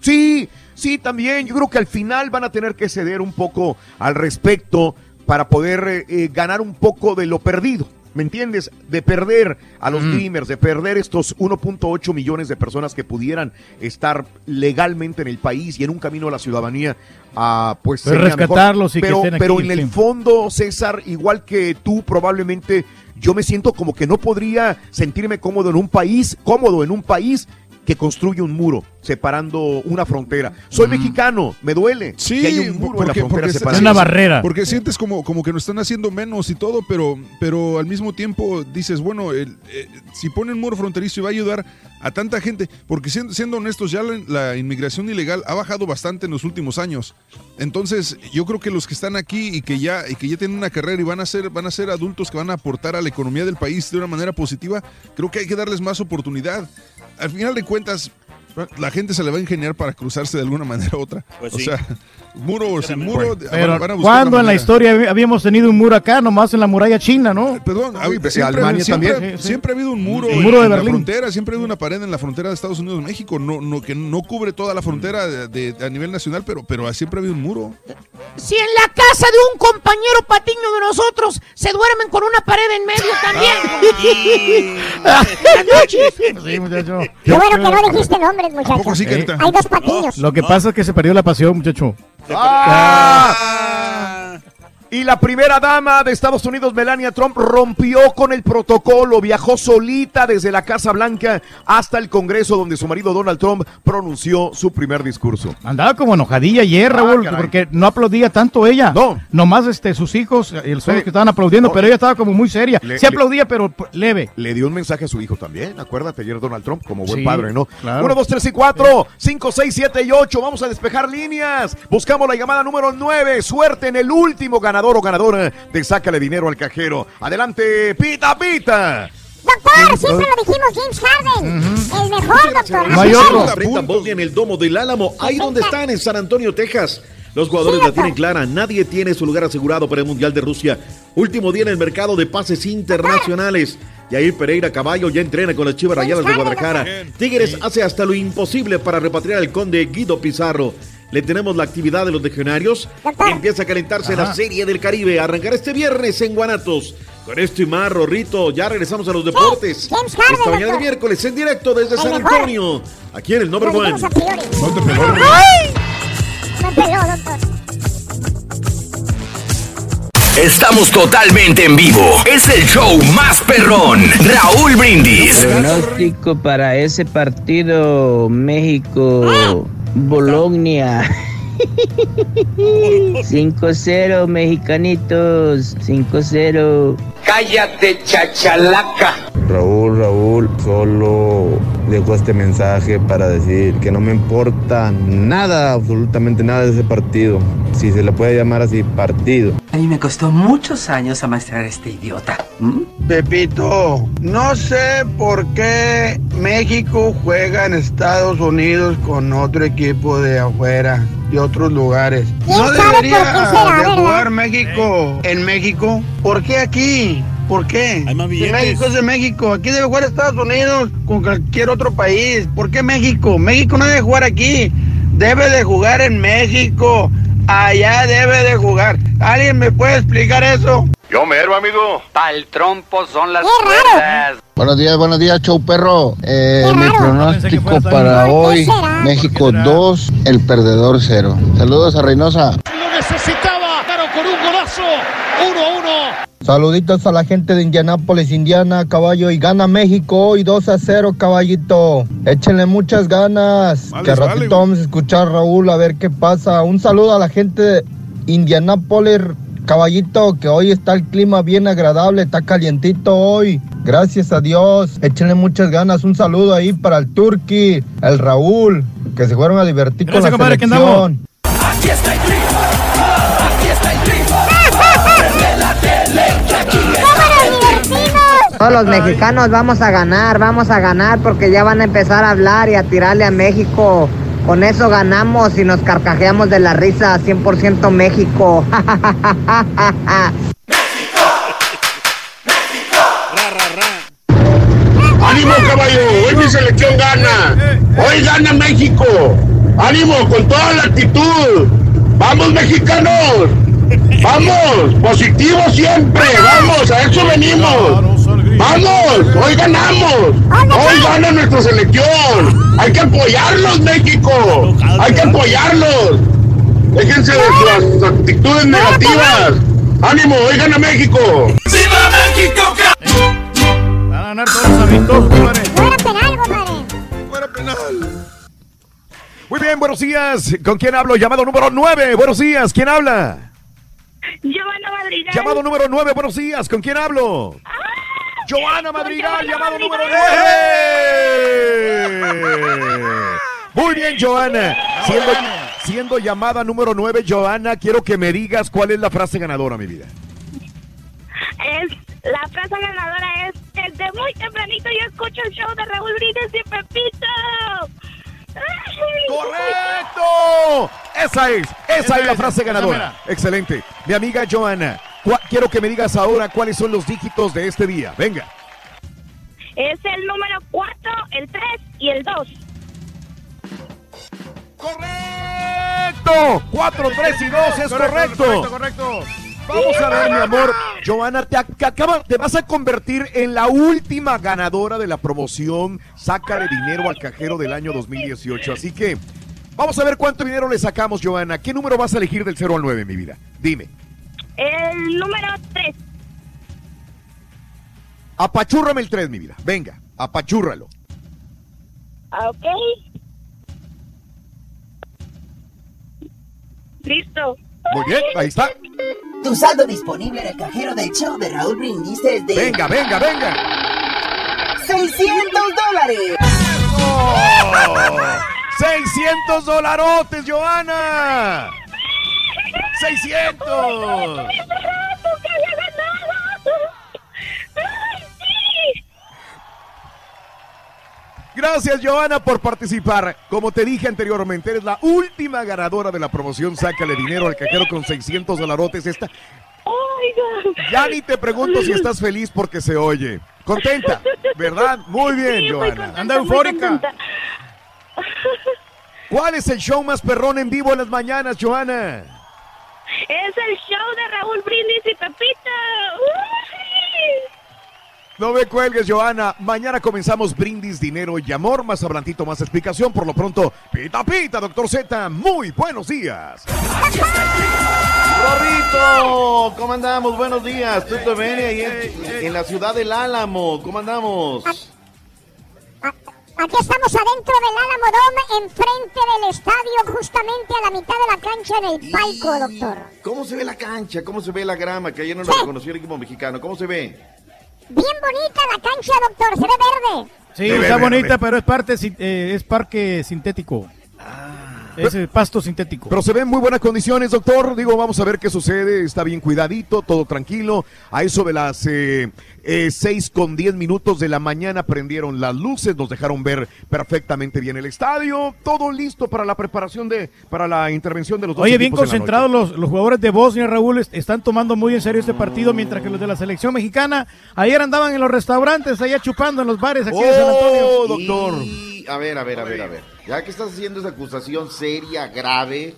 Sí, sí, también. Yo creo que al final van a tener que ceder un poco al respecto para poder eh, eh, ganar un poco de lo perdido. ¿Me entiendes? De perder a los Dreamers, de perder estos 1.8 millones de personas que pudieran estar legalmente en el país y en un camino a la ciudadanía, ah, pues mejor. rescatarlos y que pero, estén pero en el fondo, César, igual que tú, probablemente yo me siento como que no podría sentirme cómodo en un país, cómodo en un país que construye un muro separando una frontera. Soy mexicano, me duele que hay un muro en la frontera se- separando. Porque sientes como, como que nos están haciendo menos y todo, pero, pero al mismo tiempo dices, bueno, el- eh, si ponen un muro fronterizo y va a ayudar a tanta gente, porque siendo, siendo honestos, ya la, la inmigración ilegal ha bajado bastante en los últimos años. Entonces, yo creo que los que están aquí y que ya, y que ya tienen una carrera y van a ser, van a ser adultos que van a aportar a la economía del país de una manera positiva, creo que hay que darles más oportunidad. Al final de cuentas, la gente se le va a ingeniar para cruzarse de alguna manera u otra. Pues o sí. sea, muro o sin muro, Pero, van- a buscar ¿cuándo en la historia habíamos tenido un muro acá, nomás en la muralla china, no? Perdón, de siempre, Alemania siempre- también. Sí, sí. siempre ha habido un muro, El en, muro de en la frontera, siempre ha habido una pared en la frontera de Estados Unidos México, no, no, que no cubre toda la frontera de- de- a nivel nacional, pero, pero siempre ha habido un muro. Si en la casa de un compañero patiño de nosotros se duermen con una pared en medio también. (laughs) Sí, muchacho. Qué bueno que no dijiste nombres, muchachos. sí? Hay dos patiños. Lo que pasa es que se perdió la pasión, muchacho. ¡Ah! Y la primera dama de Estados Unidos, Melania Trump, rompió con el protocolo, viajó solita desde la Casa Blanca hasta el Congreso donde su marido Donald Trump pronunció su primer discurso. Andaba como enojadilla ayer, Raúl, caray. porque no aplaudía tanto ella. No. Nomás este, sus hijos, eh, son los que estaban aplaudiendo, pero ella estaba como muy seria. Le- sí le- aplaudía, pero leve. Le dio un mensaje a su hijo también, acuérdate ayer Donald Trump como buen Sí, padre, ¿no? claro. 1, 2, 3 y 4, 5, 6, 7 y 8, vamos a despejar líneas. Buscamos la llamada número 9, suerte en el último ganador o ganadora de Sácale Dinero al Cajero. Adelante, pita, pita. Doctor, siempre lo dijimos, James Harden. El mejor, doctor. No hay otro. En el domo del Álamo, ahí donde están, en San Antonio, Texas. Los jugadores la tienen clara, nadie tiene su lugar asegurado para el Mundial de Rusia. Último día en el mercado de pases internacionales. Yair Pereira Caballo ya entrena con las Chivas Rayadas de Guadalajara. Tigres hace hasta lo imposible para repatriar al conde Guido Pizarro. Le tenemos la actividad de los legionarios. Empieza a calentarse la. Serie del Caribe. Arrancar este viernes en Guanatos. Con esto y más, Rorrito, ya regresamos a los deportes. James Harden, Esta mañana de miércoles en directo desde El San mejor. Antonio. Aquí en el Number One. No te peló, ¡Ay! Me peló, doctor. Estamos totalmente en vivo. Es el show más perrón. Raúl Brindis. Pronóstico para ese partido México-Bologna. 5-0, (laughs) mexicanitos. 5-0. Cállate, chachalaca. Raúl, Raúl, solo dejo este mensaje para decir que no me importa nada, absolutamente nada de ese partido. Si se le puede llamar así, partido. A mí me costó muchos años amaestrar a este idiota. Pepito, no sé por qué México juega en Estados Unidos con otro equipo de afuera, de otros lugares. No sabe por qué debería de jugar México en México. ¿Por qué aquí? ¿Por qué? Billetes. México es de México. Aquí debe jugar Estados Unidos con cualquier otro país. ¿Por qué México? México no debe jugar aquí. Debe de jugar en México. Allá debe de jugar. ¿Alguien me puede explicar eso? Yo mero, amigo. Pa'l trompo son las cuerdas. Buenos días, buenos días, show perro. Eh, Qué mi pronóstico para ¿Por qué hoy? México 2, el perdedor 0. Saludos a Reynosa. Lo necesitaba, pero con un golazo. 1-1. Saluditos a la gente de Indianápolis, Indiana, caballo. Y gana México hoy 2 a 0, caballito. Échenle muchas ganas. Vale, que vale, ratito vamos a escuchar a Raúl a ver qué pasa. Un saludo a la gente de Indianápolis, caballito, que hoy está el clima bien agradable, está calientito hoy. Gracias a Dios. Échenle muchas ganas. Un saludo ahí para el Turqui, el Raúl, que se fueron a divertir Gracias, con la compadre, que andamos. selección. Aquí está el tri. Aquí está el tri. Todos los mexicanos vamos a ganar, vamos a ganar porque ya van a empezar a hablar y a tirarle a México. Con eso ganamos y nos carcajeamos de la risa, 100% México. (laughs) ¡Ánimo, caballo! Hoy mi selección gana. Hoy gana México. ¡Ánimo, con toda la actitud! ¡Vamos, mexicanos! ¡Vamos! ¡Positivo siempre! ¡Vamos! ¡A eso venimos! ¡Vamos! ¡Hoy ganamos! ¡Hoy gana nuestra selección! ¡Hay que apoyarlos, México! ¡Hay que apoyarlos! Déjense de las actitudes negativas. ¡Ánimo! ¡Hoy gana México! ¡Viva México! Van a ganar todos los amistosos, compadre. Fuera penal, compadre. Fuera penal. Muy bien, buenos días. ¿Con quién hablo? Llamado número 9. Buenos días. ¿Quién habla? Giovanna Madrigal. Llamado número 9. Buenos días. ¿Con quién hablo? Joana Madrigal, llamado número 9. Muy bien, Joana. Siendo, siendo llamada número 9, Joana, quiero que me digas cuál es la frase ganadora, mi vida. Es, la frase ganadora es, desde muy tempranito yo escucho el show de Raúl Brindis y Pepito. ¡Correcto! Esa es, esa es la frase ganadora. Excelente. Mi amiga Joana, quiero que me digas ahora cuáles son los dígitos de este día. Venga. Es el número 4, el 3 y el 2. ¡Correcto! 4, 3 y 2 es correcto. Correcto, correcto. Vamos a ver, mi amor. Joana, te, ac- acaba- te vas a convertir en la última ganadora de la promoción Sácale dinero al cajero del año 2018. Así que vamos a ver cuánto dinero le sacamos, Joana. ¿Qué número vas a elegir del 0 al 9, mi vida? Dime. El número 3. Apachúrrame el 3, mi vida. Venga, apachúrralo. Ok. Listo. Muy bien, ahí está. Tu saldo disponible en el cajero del show de Raúl Brindis es de... Venga, venga, venga. 600 dólares. 600 dolarotes, Joana. 600. Gracias, Joana, por participar. Como te dije anteriormente, eres la última ganadora de la promoción Sácale dinero al cajero con 600 dolarotes. Esta... Ya ni te pregunto si estás feliz porque se oye. Contenta, ¿verdad? Muy bien, Joana. Anda eufórica. (laughs) ¿Cuál es el show más perrón en vivo en las mañanas, Joana? Es el show de Raúl Brindis y Pepito. Uy. No me cuelgues, Joana. Mañana comenzamos brindis, dinero y amor. Más adelantito, más explicación. Por lo pronto, pita pita, doctor Z. Muy buenos días. Rorrito, ¿cómo andamos? Buenos días. Tuto Bene, ahí en, en la ciudad del Álamo. ¿Cómo andamos? Aquí estamos adentro del Álamo Dome, enfrente del estadio, justamente a la mitad de la cancha en el palco, doctor. ¿Cómo se ve la cancha? ¿Cómo se ve la grama? Que ayer no lo reconoció el equipo mexicano. ¿Cómo se ve? Bien bonita la cancha, doctor, se ve verde. Sí, Debe está verde. bonita, pero es parte eh, es parque sintético. Es eh, pasto sintético. Pero se ven muy buenas condiciones, doctor. Digo, vamos a ver qué sucede. Está bien cuidadito, todo tranquilo. A eso de las eh, eh, 6 con 10 minutos de la mañana prendieron las luces, nos dejaron ver perfectamente bien el estadio. Todo listo para la preparación de, para la intervención de los dos Oye, bien concentrados los, los jugadores de Bosnia, Raúl, est- están tomando muy en serio este partido, mientras que los de la selección mexicana ayer andaban en los restaurantes, allá chupando en los bares aquí de San Antonio. Oh, doctor. Y, a ver, a ver, a ver, a ver. Ya que estás haciendo esa acusación seria, grave,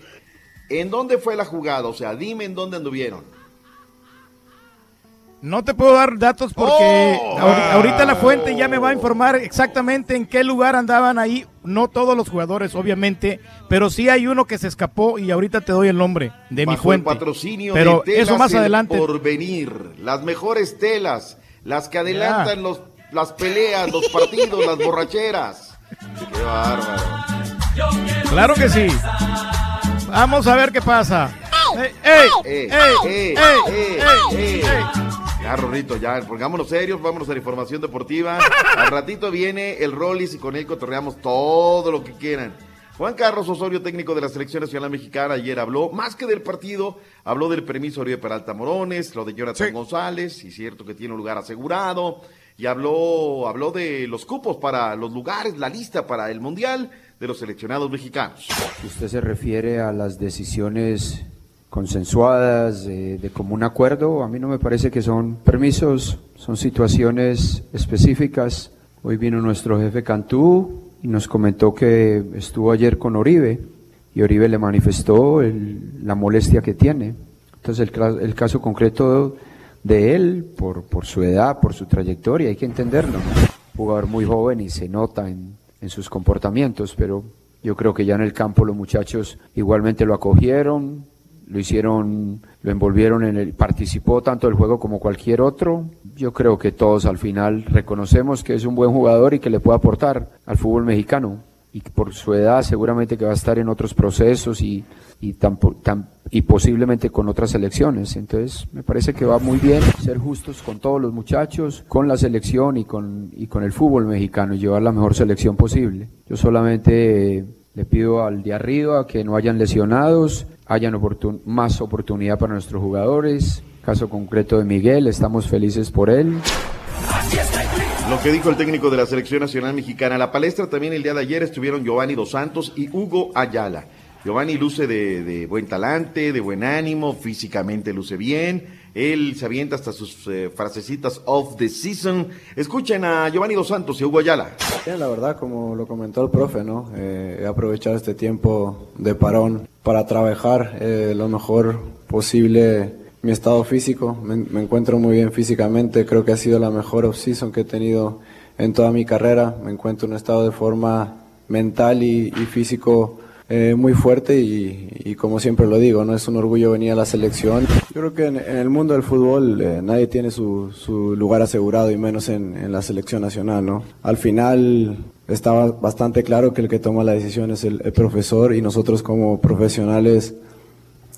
¿en dónde fue la jugada? O sea, dime en dónde anduvieron. No te puedo dar datos porque Oh. ahori- ahorita la fuente ya me va a informar exactamente en qué lugar andaban ahí. No todos los jugadores, obviamente, pero sí hay uno que se escapó y ahorita te doy el nombre de mi fuente. el patrocinio pero de telas eso más El adelante. Porvenir, las mejores telas, las que adelantan los, las peleas, los partidos, las borracheras. (laughs) Qué bárbaro. Claro que sí. Vamos a ver qué pasa. ¡Ey! ¡Ey! Eh, ¡Ey! eh, ¡Ey! eh, eh. Ya, Rorrito, ya, pongámonos serios, vámonos a la información deportiva. (laughs) Al ratito viene el Rollis y con él cotorreamos todo lo que quieran. Juan Carlos Osorio, técnico de la Selección Nacional Mexicana, ayer habló, más que del partido, habló del permiso de Oribe Peralta Morones, lo de Jonathan González, y cierto que tiene un lugar asegurado. y habló, habló de los cupos para los lugares, la lista para el Mundial de los seleccionados mexicanos. Usted se refiere a las decisiones consensuadas, eh, de común acuerdo. A mí no me parece que son permisos, son situaciones específicas. Hoy vino nuestro jefe Cantú y nos comentó que estuvo ayer con Oribe y Oribe le manifestó el- la molestia que tiene. Entonces el, el caso concreto de él, por, por su edad, por su trayectoria, hay que entenderlo. Jugador muy joven y se nota en, en sus comportamientos, pero yo creo que ya en el campo los muchachos igualmente lo acogieron, lo hicieron, lo envolvieron en el, participó tanto del juego como cualquier otro. Yo creo que todos al final reconocemos que es un buen jugador y que le puede aportar al fútbol mexicano. Y por su edad seguramente que va a estar en otros procesos y, y, tampo- tam- y posiblemente con otras selecciones. Entonces me parece que va muy bien ser justos con todos los muchachos, con la selección y con, y con el fútbol mexicano y llevar la mejor selección posible. Yo solamente eh, le pido al de arriba que no hayan lesionados, hayan oportun- más oportunidad para nuestros jugadores. Caso concreto de Miguel, estamos felices por él. Lo que dijo el técnico de la Selección Nacional Mexicana. La palestra también el día de ayer estuvieron Giovanni Dos Santos y Hugo Ayala. Giovanni luce de, buen talante, de buen ánimo, físicamente luce bien. Él se avienta hasta sus eh, frasecitas of the season. Escuchen a Giovanni Dos Santos y Hugo Ayala. La verdad, como lo comentó el profe, ¿no? Eh, he aprovechado este tiempo de parón para trabajar eh, lo mejor posible mi estado físico. Me, encuentro muy bien físicamente. Creo que ha sido la mejor off-season que he tenido en toda mi carrera. Me encuentro en un estado de forma mental y, físico eh, muy fuerte y, como siempre lo digo, no es un orgullo venir a la selección. Yo creo que en, en el mundo del fútbol eh, nadie tiene su, su lugar asegurado y menos en, en la selección nacional, ¿no? Al final estaba bastante claro que el que toma la decisión es el, el profesor y nosotros como profesionales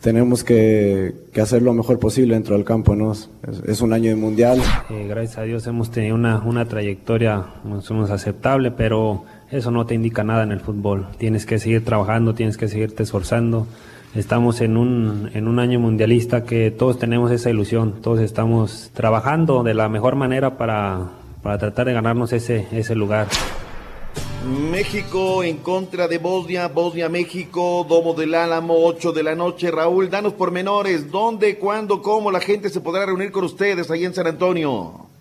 tenemos que, que hacer lo mejor posible dentro del campo, ¿no? Es, un año de mundial. Eh, gracias a Dios hemos tenido una, trayectoria más o menos aceptable, pero eso no te indica nada en el fútbol. Tienes que seguir trabajando, tienes que seguirte esforzando. Estamos en un, año mundialista que todos tenemos esa ilusión, todos estamos trabajando de la mejor manera para, tratar de ganarnos ese lugar. México en contra de Bosnia, Bosnia, México, Domo del Álamo, 8 de la noche. Raúl, danos pormenores. ¿Dónde, cuándo, cómo la gente se podrá reunir con ustedes ahí en San Antonio?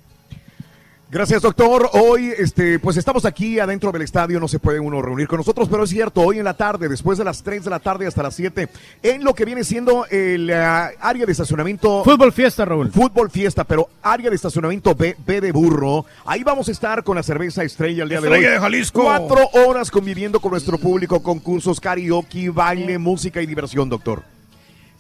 Gracias, doctor. Hoy, este, pues estamos aquí adentro del estadio, no se puede uno reunir con nosotros, pero es cierto, hoy en la tarde, después de las 3 de la tarde hasta las 7, en lo que viene siendo el ah, área de estacionamiento. Fútbol fiesta, Raúl. Fútbol fiesta, pero área de estacionamiento B, B de burro. Ahí vamos a estar con la cerveza estrella el día de hoy. Estrella de Jalisco. Cuatro horas conviviendo con nuestro público, concursos, karaoke, baile, música y diversión, doctor.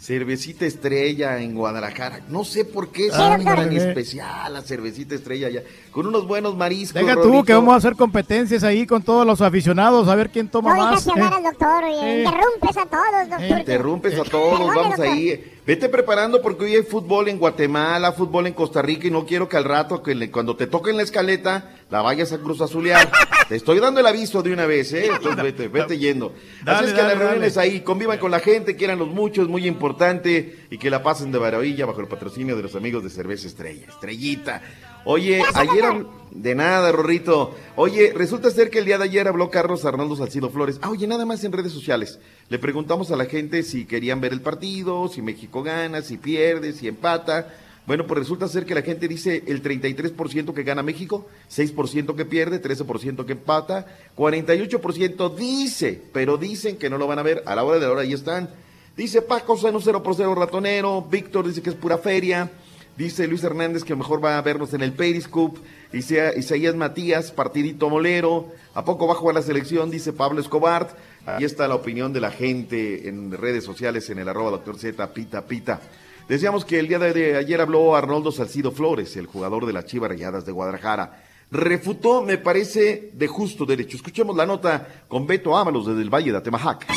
Cervecita Estrella en Guadalajara. No sé por qué es Ah, tan especial la Cervecita Estrella allá. Con unos buenos mariscos. Deja tú Rorrito. que vamos a hacer competencias ahí con todos los aficionados, a ver quién toma No más. dejas hablar ¿eh? al doctor, oye, Eh. interrumpes a todos, doctor. Interrumpes a todos, Perdone, vamos ahí. Vete preparando porque hoy hay fútbol en Guatemala, fútbol en Costa Rica y no quiero que al rato, que le- cuando te toquen la escaleta, la vayas a Cruz Azulear. (laughs) te estoy dando el aviso de una vez, ¿eh? Entonces vete, vete yendo. Dale, Así es que dale, las reuniones dale. ahí, convivan con la gente, quieran los muchos, muy importante, y que la pasen de maravilla bajo el patrocinio de los amigos de Cerveza Estrella. Estrellita. Oye, ayer... De nada, Rorrito. Oye, resulta ser que el día de ayer habló Carlos Arnaldo Salcido Flores. Ah, oye, nada más en redes sociales. Le preguntamos a la gente si querían ver el partido, si México gana, si pierde, si empata. Bueno, pues resulta ser que la gente dice el 33% que gana México, 6% que pierde, 13% que empata, 48% dice, pero dicen que no lo van a ver. A la hora de la hora ahí están. Dice Paco Sano 0 por 0 ratonero, Víctor dice que es pura feria, dice Luis Hernández que mejor va a vernos en el Periscope, dice Isaías Matías, partidito molero, ¿a poco va a jugar la selección? Dice Pablo Escobar, ahí está la opinión de la gente en redes sociales en el arroba doctor Z, pita pita. Decíamos que el día de, de ayer habló Arnoldo Salcido Flores, el jugador de las Chivas Rayadas de Guadalajara. Refutó, me parece, de justo derecho. Escuchemos la nota con Beto Ábalos desde el Valle de Atemajac.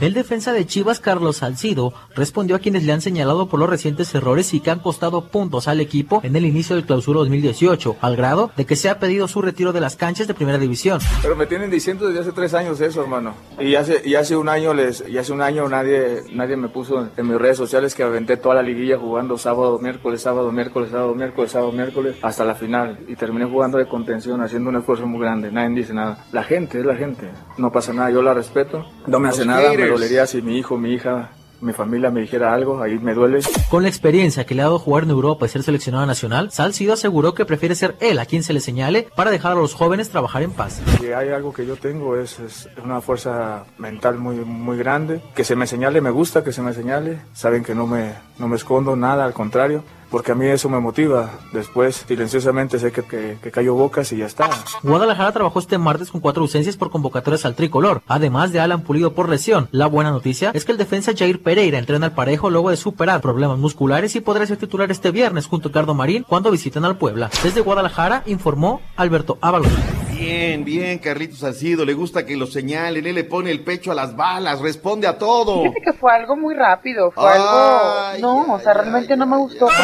El defensa de Chivas, Carlos Salcido, respondió a quienes le han señalado por los recientes errores y que han costado puntos al equipo en el inicio del clausura 2018, al grado de que se ha pedido su retiro de las canchas de primera división. Pero me tienen diciendo desde hace tres años eso, hermano. Y hace, un año les, y hace un año nadie, me puso en mis redes sociales que aventé toda la liguilla jugando sábado, miércoles, sábado, miércoles, sábado, miércoles, sábado, miércoles, hasta la final. Y terminé jugando de contención, haciendo un esfuerzo muy grande. Nadie dice nada. La gente es la gente. No pasa nada, yo la respeto. No me hace Los nada, me haters. dolería si mi hijo, mi hija, mi familia me dijera algo, ahí me duele. Con la experiencia que le ha dado jugar en Europa y ser seleccionado nacional, Salcido aseguró que prefiere ser él a quien se le señale para dejar a los jóvenes trabajar en paz. Si hay algo que yo tengo es, es una fuerza mental muy, muy grande. Que se me señale, me gusta que se me señale. Saben que no me, no me escondo nada, al contrario. Porque a mí eso me motiva. Después, silenciosamente, sé que, que, callo bocas y ya está. Guadalajara trabajó este martes con cuatro ausencias por convocatorias al tricolor, además de Alan Pulido por lesión. La buena noticia es que el defensa Jair Pereira entrena al parejo luego de superar problemas musculares y podrá ser titular este viernes junto a Ricardo Marín cuando visiten al Puebla. Desde Guadalajara informó Alberto Ábalos. Bien, bien, Carlitos Salcido. Le gusta que lo señalen. Él le pone el pecho a las balas, responde a todo. Fíjate que fue algo muy rápido, fue Ay, algo... No, o sea, realmente no me gustó porque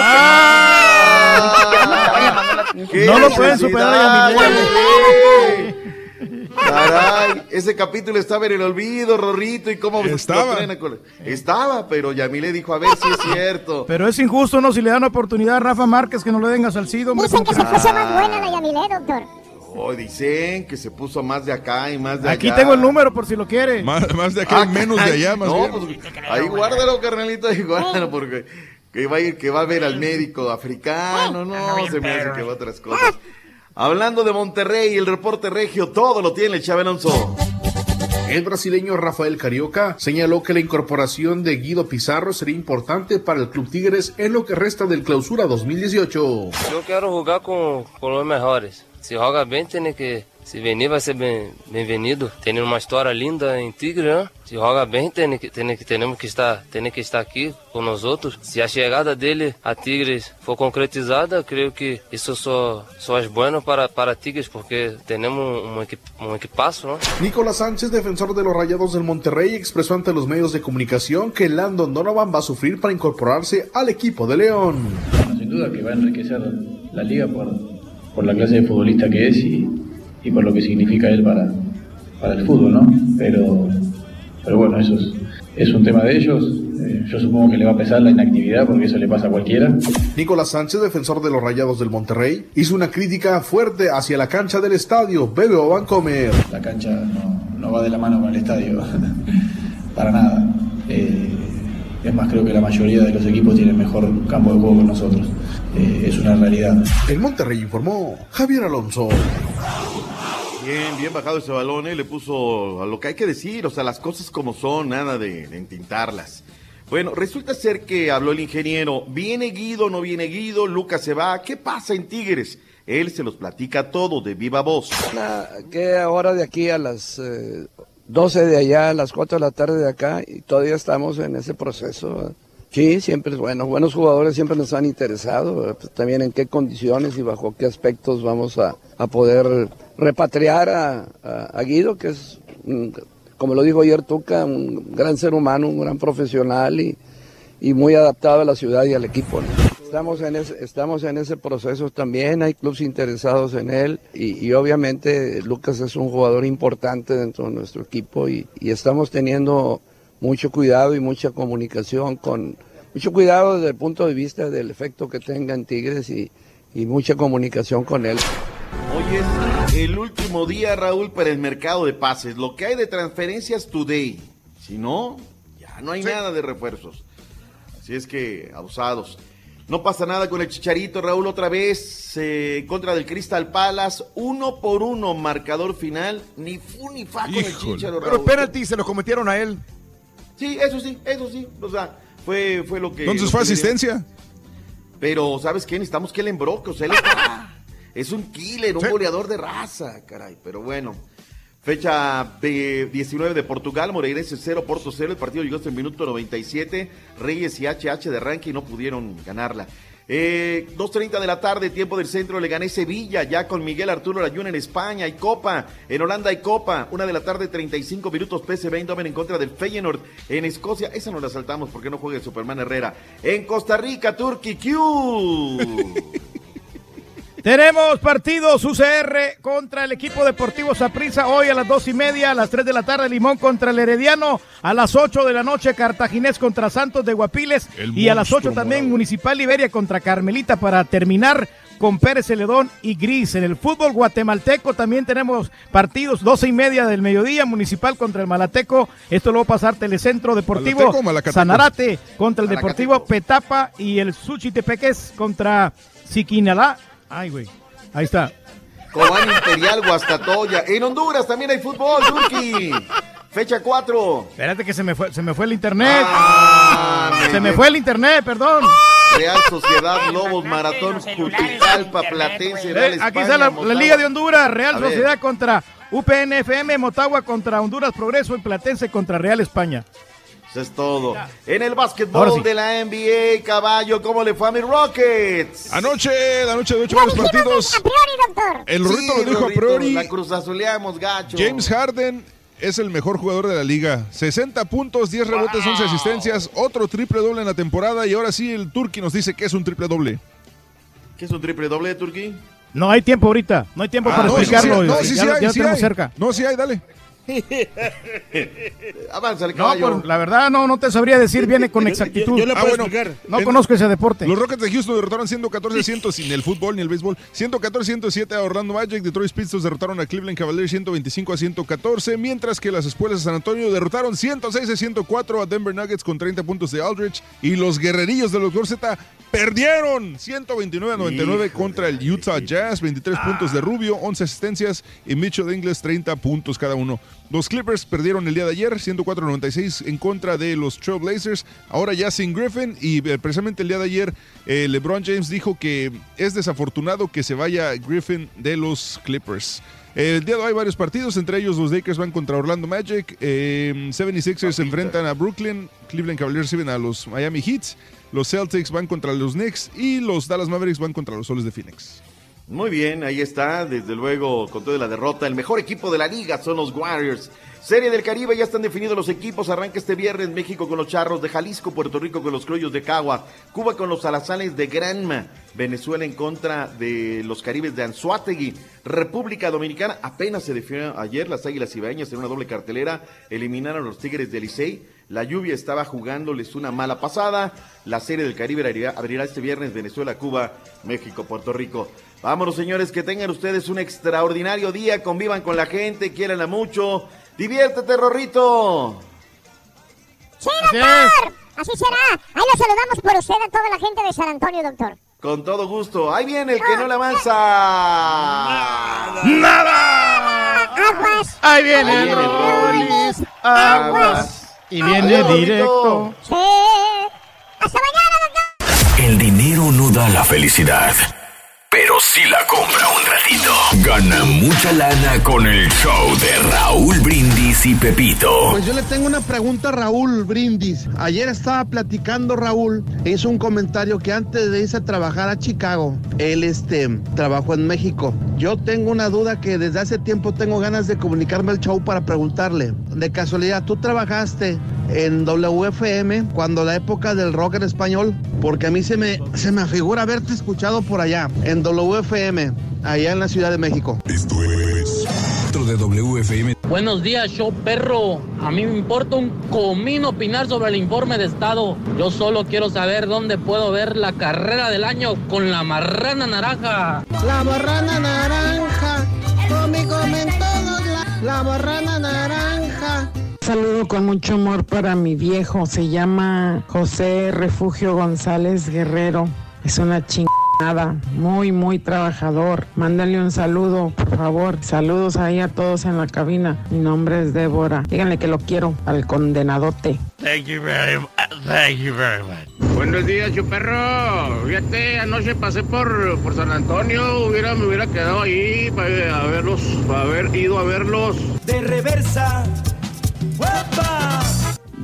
¿Qué No lo pueden superar a Yamile? Caray, ese capítulo estaba en el olvido, Rorrito, y cómo Estaba. Estaba, pero Yamile dijo, a ver si es cierto. Pero es injusto, ¿no? Si le dan oportunidad a Rafa Márquez que no le den a Salcido. Dicen que se puso más buena la Yamilé, doctor. Oh, dicen que se puso más de acá y más de Aquí allá. tengo el número por si lo quiere. Más, más de acá y menos de allá, más no, bien. pues, ahí guárdalo, carnalito, ahí guárdalo, porque que va a ir, que va a ver al médico africano, no, se me hace que va a otras cosas. Hablando de Monterrey, el reporte regio, todo lo tiene el Chave Alonso. El brasileño Rafael Carioca señaló que la incorporación de Guido Pizarro sería importante para el Club Tigres en lo que resta del clausura 2018. Eu quero jogar com, com os melhores. Se joga bem, tem que. Se venir, vai ser bem- bem-vindo. tem uma história linda em Tigre, né? Se joga bem, tem que, tem que, temos que estar, tem que estar aqui com nós outros. Se a chegada dele a Tigres for concretizada, creio que isso só, só é bueno para, para Tigres, porque temos um, equip, um equipaço, né? Nicolás Sánchez, defensor de los Rayados del Monterrey, expresó ante los medios de comunicación que Landon Donovan va a sufrir para incorporarse al equipo de León. sin duda que va a enriquecer la liga por, por la clase de futbolista que es y, y por lo que significa él para, para el fútbol, ¿no? Pero, pero bueno, eso es, es un tema de ellos. Eh, yo supongo que le va a pesar la inactividad porque eso le pasa a cualquiera. Nicolás Sánchez, defensor de los Rayados del Monterrey, hizo una crítica fuerte hacia la cancha del estadio Bebe Vancomer. La cancha no, no va de la mano con el estadio, (laughs) para nada. Eh, es más, creo que la mayoría de los equipos tienen mejor campo de juego que nosotros. Eh, es una realidad. El Monterrey informó Javier Alonso. Bien, bien bajado ese balón, ¿eh? le puso a lo que hay que decir, o sea, las cosas como son, nada de, de entintarlas. Bueno, resulta ser que habló el ingeniero, viene Guido, no viene Guido, Lucas se va, ¿qué pasa en Tigres? Él se los platica todo de viva voz. que ahora de aquí a las eh, 12 de allá, a las 4 de la tarde de acá, y todavía estamos en ese proceso. Sí, siempre es bueno. Buenos jugadores siempre nos han interesado. Pues también en qué condiciones y bajo qué aspectos vamos a, a poder repatriar a, a- a Guido, que es, como lo dijo ayer Tuca, un gran ser humano, un gran profesional y, y muy adaptado a la ciudad y al equipo. ¿no? Estamos en, ese, estamos en ese proceso también, hay clubes interesados en él y, y obviamente Lucas es un jugador importante dentro de nuestro equipo y, y estamos teniendo mucho cuidado y mucha comunicación con, mucho cuidado desde el punto de vista del efecto que tenga en Tigres y, y mucha comunicación con él. Hoy es el último día, Raúl, para el mercado de pases. Lo que hay de transferencias today. Si no, ya no hay nada de refuerzos. Así es que, abusados. No pasa nada con el Chicharito, Raúl, otra vez eh, contra del Crystal Palace. Uno por uno, marcador final. Ni fu ni fa con el Híjole. Chicharo, Pero Raúl. penalti se lo cometieron a él. Sí, eso sí, eso sí. O sea, fue, fue lo que. Entonces fue asistencia. Pero, ¿sabes qué? Necesitamos que él embroque. O sea, él (laughs) está- es un killer, un goleador de raza, caray. Pero bueno. Fecha de 19 de Portugal, Moreirense 0, Porto 0. El partido llegó hasta el minuto 97. Reyes y HH de y no pudieron ganarla. Eh, 2.30 de la tarde, tiempo del centro, le gané Sevilla, ya con Miguel Arturo Layún en España, hay Copa, en Holanda hay Copa, una de la tarde, 35 minutos, PSV Eindhoven en contra del Feyenoord, en Escocia, esa no la saltamos porque no juega Superman Herrera, en Costa Rica, Turkey Q. (laughs) Tenemos partidos UCR contra el equipo deportivo Saprissa hoy a las dos y media, a las tres de la tarde Limón contra el Herediano, a las ocho de la noche Cartaginés contra Santos de Guapiles El y a las ocho también morado. Municipal Liberia contra Carmelita para terminar con Pérez Celedón y Gris. En el fútbol guatemalteco también tenemos partidos, doce y media del mediodía, Municipal contra el Malateco. Esto lo va a pasar Telecentro Deportivo. Sanarate contra el Deportivo Petapa y el Suchitepeques contra Siquinalá. Ay, güey. Ahí está. Cobán Imperial, Guastatoya. En Honduras también hay fútbol, Turkey. Fecha 4. Espérate que se me fue, se me fue el internet. Ah, se me fue el internet, perdón. Real Sociedad, Lobos, Maratón, Juticalpa, Platense, Real Eh, aquí España, está la, la. Liga de Honduras, Real A ver. Sociedad contra UPNFM, Motagua contra Honduras Progreso y Platense contra Real España. Eso es todo. En el básquetbol sí. de la NBA, caballo, ¿cómo le fue a mi Rockets? Anoche, la noche de ocho varios partidos. A priori, doctor. El Rorrito Sí, lo dijo a priori. La cruzazuleamos, gacho. James Harden es el mejor jugador de la liga. 60 puntos, 10 rebotes, 11 asistencias, otro triple doble en la temporada y ahora sí el Turqui nos dice que es un triple doble. ¿Qué es un triple doble de Turquía? No hay tiempo ahorita, no hay tiempo Ah, para no, sí, explicarlo. sí, no, ya sí, ya sí lo- hay, ya sí hay. cerca. No, sí hay, dale. (laughs) Avanza el No, caballo. por- la verdad no, no te sabría decir, viene con (laughs) exactitud. Ah, bueno, No en- conozco ese deporte. Los Rockets de Houston derrotaron 114-100 sin el fútbol ni el béisbol. 114-107 a Orlando Magic. Detroit Pistons derrotaron a Cleveland Cavaliers 125 a 114. Mientras que las espuelas de San Antonio derrotaron 106 a 104 a Denver Nuggets con 30 puntos de Aldridge. Y los guerrerillos de los Gorzeta perdieron 129 a 99 contra el Utah Jazz. 23 puntos de Rubio, 11 asistencias. Y Mitchell Ingles 30 puntos cada uno. Los Clippers perdieron el día de ayer 104 a 96 en contra de los Trailblazers. Ahora ya sin Griffin. Y eh, precisamente el día de ayer eh, LeBron James dijo que es desafortunado que se vaya Griffin de los Clippers. El día de hoy hay varios partidos, entre ellos los Lakers van contra Orlando Magic, eh, 76ers se enfrentan a Brooklyn, Cleveland Cavaliers reciben a los Miami Heat, los Celtics van contra los Knicks y los Dallas Mavericks van contra los Soles de Phoenix. Muy bien, ahí está, desde luego, con toda la derrota, el mejor equipo de la liga son los Warriors. Serie del Caribe, ya están definidos los equipos, arranca este viernes México con los Charros de Jalisco, Puerto Rico con los Criollos de Cagua, Cuba con los Salazales de Granma, Venezuela en contra de los Caribes de Anzuategui, República Dominicana, apenas se definió ayer las Águilas Ibaeñas en una doble cartelera, eliminaron a los Tigres de Licey, la lluvia estaba jugándoles una mala pasada, la Serie del Caribe abrirá este viernes Venezuela, Cuba, México, Puerto Rico. Vámonos, señores, que tengan ustedes un extraordinario día, convivan con la gente, quieranla mucho. Diviértete, Rorrito. Sí, doctor. Así será. Ahí lo saludamos por usted a toda la gente de San Antonio, doctor. Con todo gusto. Ahí viene el que no le avanza. Aguas. Ahí viene Ahí el viene el Rollis. Aguas. Y viene Adiós, directo. Sí. Hasta mañana, doctor. El dinero no da la felicidad, pero sí la compra un ratito. Gana mucha lana con el show de Raúl Brindis y Pepito. Pues yo le tengo una pregunta a Raúl Brindis. Ayer estaba platicando Raúl, hizo un comentario que antes de irse a trabajar a Chicago, él este, trabajó en México. Yo tengo una duda que desde hace tiempo tengo ganas de comunicarme al show para preguntarle. De casualidad, ¿tú trabajaste en WFM cuando la época del rock en español? Porque a mí se me, se me figura haberte escuchado por allá, en WFM, allá en la Ciudad de México. Esto es dentro de WFM. Buenos días, show perro. A mí me importa un comino opinar sobre el informe de estado. Yo solo quiero saber dónde puedo ver la carrera del año con la marrana naranja. La barrana naranja, come, comen todos la, la barrana naranja. Saludo con mucho amor para mi viejo. Se llama José Refugio González Guerrero. Es una chingada. Muy, muy trabajador. Mándale un saludo, por favor. Saludos ahí a todos en la cabina. Mi nombre es Débora. Díganle que lo quiero al condenadote. Thank you very much. Thank you very much. Buenos días, chuperro. Fíjate, anoche pasé por, por San Antonio. Hubiera, me hubiera quedado ahí para a verlos, para haber ido a verlos. De reversa.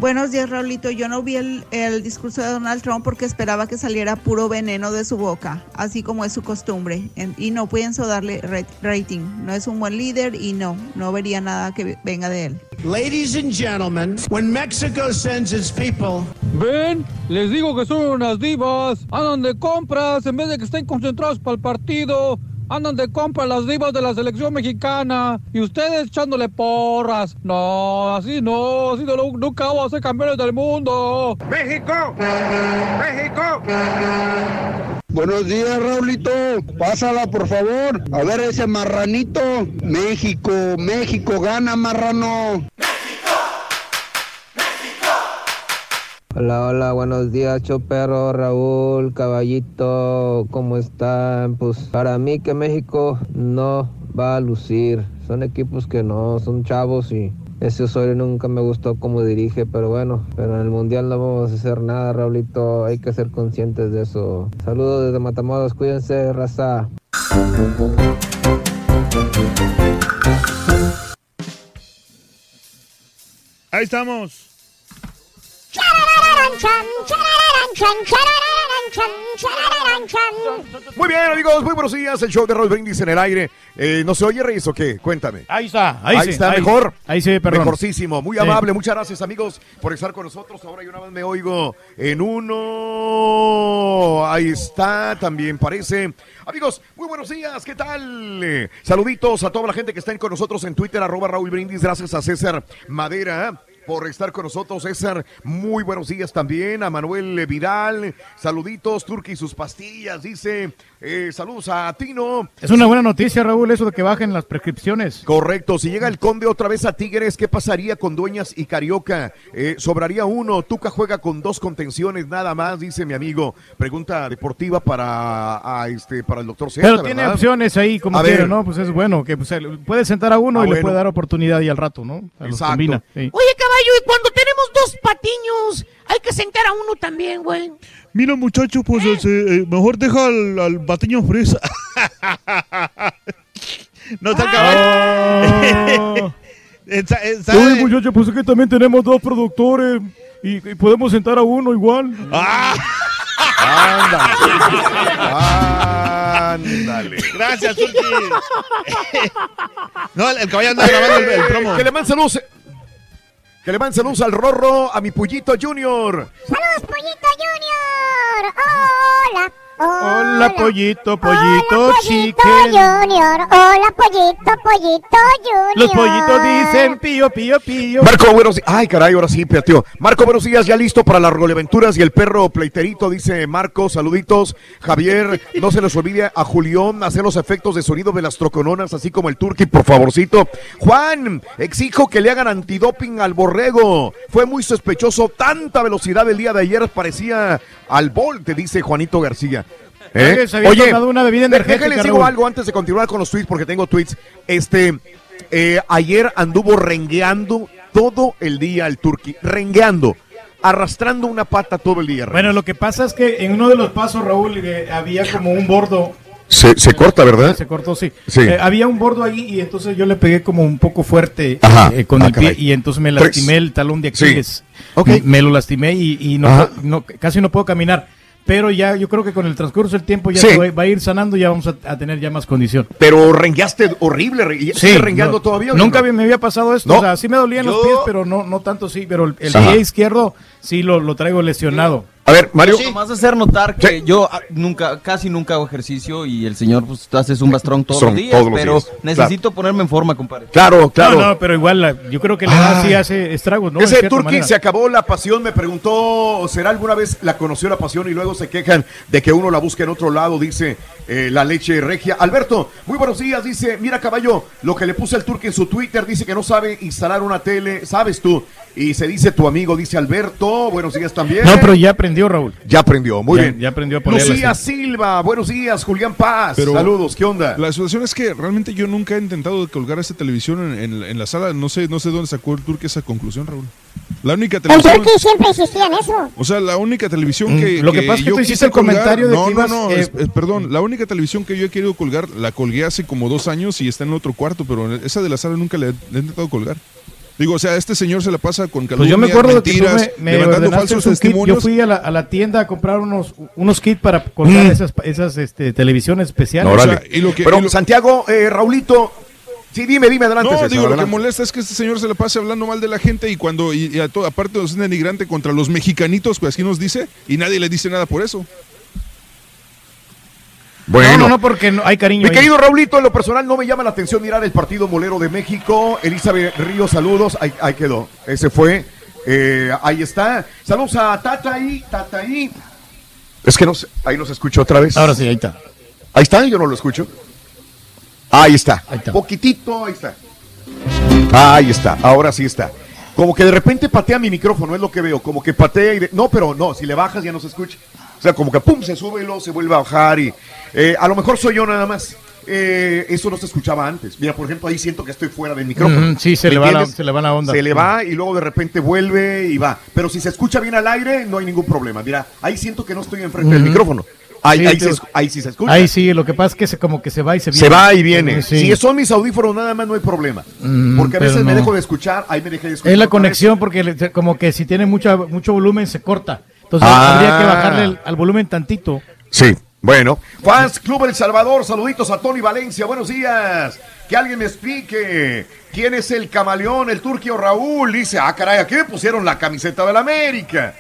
Buenos días, Raulito. Yo no vi el, el discurso de Donald Trump porque esperaba que saliera puro veneno de su boca, así como es su costumbre. En- y no pienso darle ra- rating. No es un buen líder y no, no vería nada que venga de él. Ladies and gentlemen, when Mexico sends its people, Ven, les digo que son unas divas. Andan de compras en vez de que estén concentrados para el partido. Andan de compras las divas de la selección mexicana. Y ustedes echándole porras. No, así no, así no, nunca vamos a ser campeones del mundo. ¡México! ¡México! Buenos días, Raulito. Pásala, por favor. A ver ese marranito. México, México, gana, marrano. Hola, hola, buenos días, Choperro, Raúl, Caballito, ¿cómo están? Pues para mí que México no va a lucir. Son equipos que no, son chavos y ese Osorio nunca me gustó como dirige, pero bueno, pero en el Mundial no vamos a hacer nada, Raulito, hay que ser conscientes de eso. Saludos desde Matamoros, cuídense, raza. Ahí estamos. Muy bien, amigos, muy buenos días. El show de Roll Brindis en el aire. Eh, ¿No se oye, Reyes, o qué? Cuéntame. Ahí está, ahí, sí, está, ahí- mejor. Ahí sí, perdón. Mejorcísimo, muy Sí. amable. Muchas gracias, amigos, por estar con nosotros. Ahora yo nada más me oigo en uno. Ahí está, también parece. Amigos, muy buenos días, ¿qué tal? Eh, saluditos a toda la gente que está con nosotros en Twitter, arroba Raúl Brindis. Gracias a César Madera por estar con nosotros, César. Muy buenos días también a Manuel Vidal. Saluditos, Turki y sus pastillas, dice. Eh, saludos a Tino. Es una buena noticia, Raúl, eso de que bajen las prescripciones. Correcto, si llega el Conde otra vez a Tigres, ¿qué pasaría con Dueñas y Carioca? Eh, sobraría uno, Tuca juega con dos contenciones nada más, dice mi amigo. Pregunta deportiva para, a este, para el doctor Z, Pero tiene ¿verdad? opciones ahí, como A quiera, ver. ¿no? Pues es bueno, que pues, puede sentar a uno Ah, y le puede dar oportunidad y al rato, ¿no? A los Exacto. combina, sí. Oye, caballo, y cuando tenemos dos patiños, hay que sentar a uno también, güey. Mira, muchacho, pues eh, mejor deja al, al batiño fresa. (laughs) no está caballo. (laughs) Esa- esa- Oye, muchacho, pues es que también tenemos dos productores y, y podemos sentar a uno igual. (laughs) Ándale. Gracias, Turki. no, el, el caballo anda grabando el, el promo. Que le manden saludos. Que le manden saludos al Rorro, a mi Pullito Junior. ¡Saludos, Pollito Junior! ¡Hola! Hola, pollito, pollito, Pollito chicken. Junior! ¡Hola, Pollito, Pollito Junior! Los pollitos dicen pío, pío, pío. Marco, buenos días. Ay, caray, ahora sí, tío. Marco, buenos días, ya listo para las roleventuras y el perro pleiterito, dice Marco, saluditos. Javier, no se les olvide a Julián hacer los efectos de sonido de las trocononas, así como el turqui, por favorcito. Juan, exijo que le hagan antidoping al borrego. Fue muy sospechoso, tanta velocidad el día de ayer, parecía al vol, te dice Juanito García. ¿Eh? Oye, una bebida energética, déjenles digo algo antes de continuar con los tweets, porque tengo tweets. Este, eh, ayer anduvo rengueando todo el día el turqui, rengueando, arrastrando una pata todo el día. Bueno, lo que pasa es que en uno de los pasos, Raúl, eh, había como un bordo. se, se corta, ¿verdad? Se cortó, sí. Sí. Eh, había un bordo ahí y entonces yo le pegué como un poco fuerte Ajá. eh, con Ah, el pie caray. y entonces me Tres. lastimé el talón de Sí. Aquiles. Ok. M- Me lo lastimé y, y no, no- casi no puedo caminar. Pero ya yo creo que con el transcurso del tiempo ya Sí. va, a ir sanando, ya vamos a, a tener ya más condición. Pero rengueaste horrible, re- y- ¿sigues rengueando no, todavía? Nunca no? me había pasado esto. No. O sea, sí me dolían los pies, pero no, no tanto sí. Pero el, el pie izquierdo sí lo, lo traigo lesionado. A ver, Mario. Nomás hacer notar que yo ah, nunca, casi nunca hago ejercicio y el señor pues tú haces un bastrón todos Son los días, todos los pero días, necesito ponerme en forma, compadre. Claro, claro. No, no, pero igual la- yo creo que le da Ah. sí hace estragos, ¿no? Ese Turki se acabó la pasión, me preguntó, ¿será alguna vez la conoció la pasión y luego se quejan de que uno la busca en otro lado? Dice eh, la leche regia. Alberto, muy buenos días, dice, mira caballo, lo que le puse al Turki en su Twitter, dice que no sabe instalar una tele, sabes tú, y se dice tu amigo, dice Alberto, buenos días también. No, pero ya aprendió, Raúl. Ya aprendió, muy Ya- bien. ya aprendió a ponerla Lucía así. Silva, buenos días, Julián Paz, Pero- saludos, ¿qué onda? La situación es que realmente yo nunca he intentado colgar esta televisión en, en- en la sala. No sé, no sé dónde sacó el Turque esa conclusión, Raúl. La única El televisión. Turqui siempre insistía en eso. O sea, la única televisión Mm, que. lo que pasa es que yo tú hiciste quise el comentario de no, que no, ibas, no, eh, es- es- perdón. La única televisión que yo he querido colgar la colgué hace como dos años y está en otro cuarto, pero esa de la sala nunca la he, la he intentado colgar. Digo, o sea, este señor se la pasa con calumnias, Pues yo me acuerdo de que tú mentiras, me, me levantando falsos kit. Yo testimonios. fui a la, a la tienda a comprar unos, unos kits para colgar Mm. esas, esas este, televisiones especiales. Órale. O sea, y lo que- Pero y lo- Santiago, eh, Raulito, sí, dime, dime, adelante. No, César, digo, lo que molesta es que este señor se le pase hablando mal de la gente y cuando, y, y a to- aparte es un denigrante contra los mexicanitos, pues así nos dice, y nadie le dice nada por eso. Bueno. No, no, no, porque no- hay cariño. Mi ahí. querido Raulito, en lo personal no me llama la atención mirar el partido molero de México. Elizabeth Ríos, saludos. Ahí, ahí quedó. Ese fue. Eh, ahí está. Saludos a Tataí, Tataí. Es que no sé, ahí nos escucho otra vez. Ahora sí, ahí está. Ahí está, yo no lo escucho. Ahí está. Poquitito, ahí está. Ahí está, ahora sí está. Como que de repente patea mi micrófono, es lo que veo. Como que patea y... de- No, pero no, si le bajas ya no se escucha. O sea, como que pum, se sube y luego se vuelve a bajar y... eh, a lo mejor soy yo nada más. Eh, eso no se escuchaba antes. Mira, por ejemplo, ahí siento que estoy fuera del micrófono. Sí, se ¿Me le va la- se le va la onda. Se le va y luego de repente vuelve y va. Pero si se escucha bien al aire, no hay ningún problema. Mira, ahí siento que no estoy enfrente del micrófono. Ahí, Sí, ahí, te- se, ahí sí se escucha. Ahí sí, lo que pasa es que se, como que se va y se viene. Se va y viene. Sí. Si son mis audífonos, nada más no hay problema. Mm, Porque a veces me dejo de escuchar, ahí me dejé de escuchar. Es la vez. conexión porque como que si tiene mucha, mucho volumen se corta. Entonces Ah. habría que bajarle el- al volumen tantito. Sí, bueno. Fans Club El Salvador, saluditos a Tony Valencia, buenos días. Que alguien me explique quién es el camaleón, el turquio Raúl. Dice, ah, caray, aquí me pusieron la camiseta del América.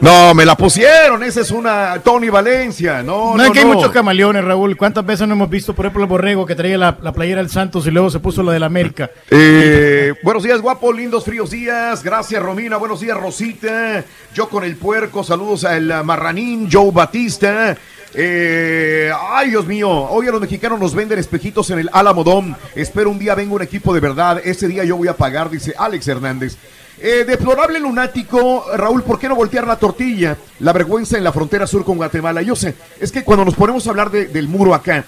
No, me la pusieron, esa es una Tony Valencia. No, No, no, es que hay no. muchos camaleones, Raúl. ¿Cuántas veces no hemos visto, por ejemplo, el borrego que traía la, la playera del Santos y luego se puso la del América? Eh, buenos días, guapo, lindos, fríos días. Gracias, Romina. Buenos días, Rosita. Yo con el puerco. Saludos al Marranín, Joe Batista. Eh, ay, Dios mío. Hoy a los mexicanos nos venden espejitos en el Alamodón. Espero un día venga un equipo de verdad. Ese día yo voy a pagar, dice Alex Hernández. Eh, deplorable lunático, Raúl, ¿por qué no voltear la tortilla? La vergüenza en la frontera sur con Guatemala. Yo sé, es que cuando nos ponemos a hablar de- del muro acá,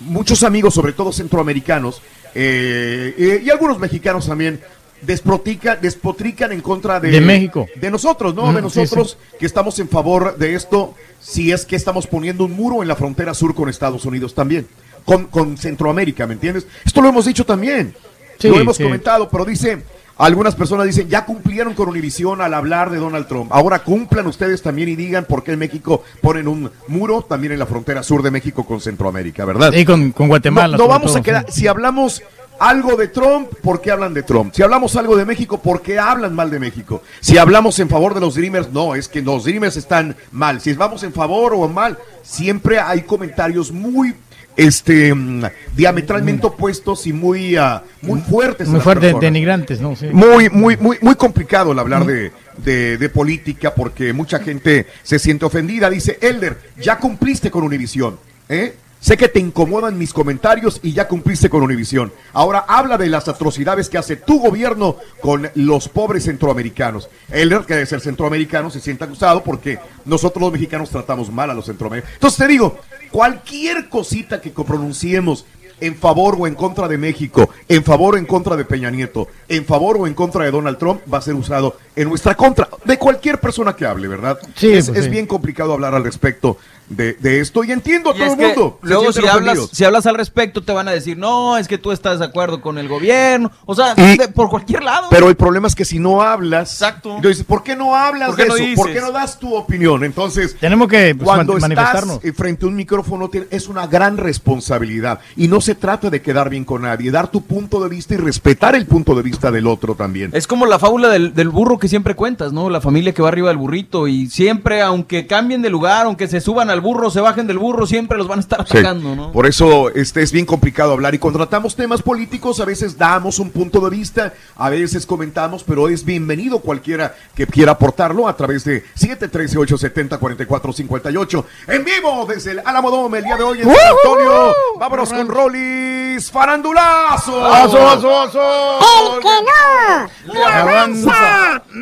muchos amigos, sobre todo centroamericanos, eh, y algunos mexicanos también, desprotica- despotrican en contra de, De México. De nosotros, ¿no? De sí, nosotros que estamos en favor de esto, si es que estamos poniendo un muro en la frontera sur con Estados Unidos también, con, con Centroamérica, ¿me entiendes? Esto lo hemos dicho también, Sí, lo hemos comentado, pero dice... Algunas personas dicen, ya cumplieron con Univisión al hablar de Donald Trump. Ahora cumplan ustedes también y digan por qué en México ponen un muro también en la frontera sur de México con Centroamérica, ¿verdad? Y con, con Guatemala. No, vamos todo, a quedar. sí. Si hablamos algo de Trump, ¿por qué hablan de Trump? Si hablamos algo de México, ¿por qué hablan mal de México? Si hablamos en favor de los Dreamers, no, es que los Dreamers están mal. Si vamos en favor o mal, siempre hay comentarios muy este mm, diametralmente opuestos y muy ah, muy fuertes. en Muy las fuerte, personas. denigrantes, ¿no? Sí. Muy, muy, muy, muy complicado el hablar de, de- de política porque mucha gente se siente ofendida. Dice, Elder, ya cumpliste con Univisión. ¿eh? Sé que te incomodan mis comentarios y ya cumpliste con Univisión. Ahora habla de las atrocidades que hace tu gobierno con los pobres centroamericanos. Elder, que debe ser centroamericano, se siente acusado porque nosotros los mexicanos tratamos mal a los centroamericanos. Entonces te digo, cualquier cosita que pronunciemos en favor o en contra de México, en favor o en contra de Peña Nieto, en favor o en contra de Donald Trump, va a ser usado en nuestra contra, de cualquier persona que hable, ¿verdad? Sí, es, pues es sí. bien complicado hablar al respecto de, de esto y entiendo a Y todo el mundo. luego si hablas, si hablas al respecto te van a decir, no, es que tú estás de acuerdo con el gobierno. O sea, Y- de- por cualquier lado. Pero el problema es que si no hablas, Exacto. dices, ¿por qué no hablas ¿Por qué de no eso? dices? ¿Por qué no das tu opinión? Entonces, Tenemos que pues, cuando man- manifestarnos. estás eh, frente a un micrófono es una gran responsabilidad y no se trata de quedar bien con nadie, dar tu punto de vista y respetar el punto de vista del otro también. Es como la fábula del, del burro que siempre cuentas, ¿no? La familia que va arriba del burrito y siempre, aunque cambien de lugar, aunque se suban al burro, se bajen del burro, siempre los van a estar Sí. atacando, ¿no? Por eso este, es bien complicado hablar y cuando tratamos temas políticos a veces damos un punto de vista, a veces comentamos, pero es bienvenido cualquiera que quiera aportarlo a través de 713-870-4458 en vivo desde el Alamodome el día de hoy en San Antonio. Vámonos con Rolis Farandulazo. ¡Aso, aso, aso! ¡El que no! ¡Le avanza! (laughs)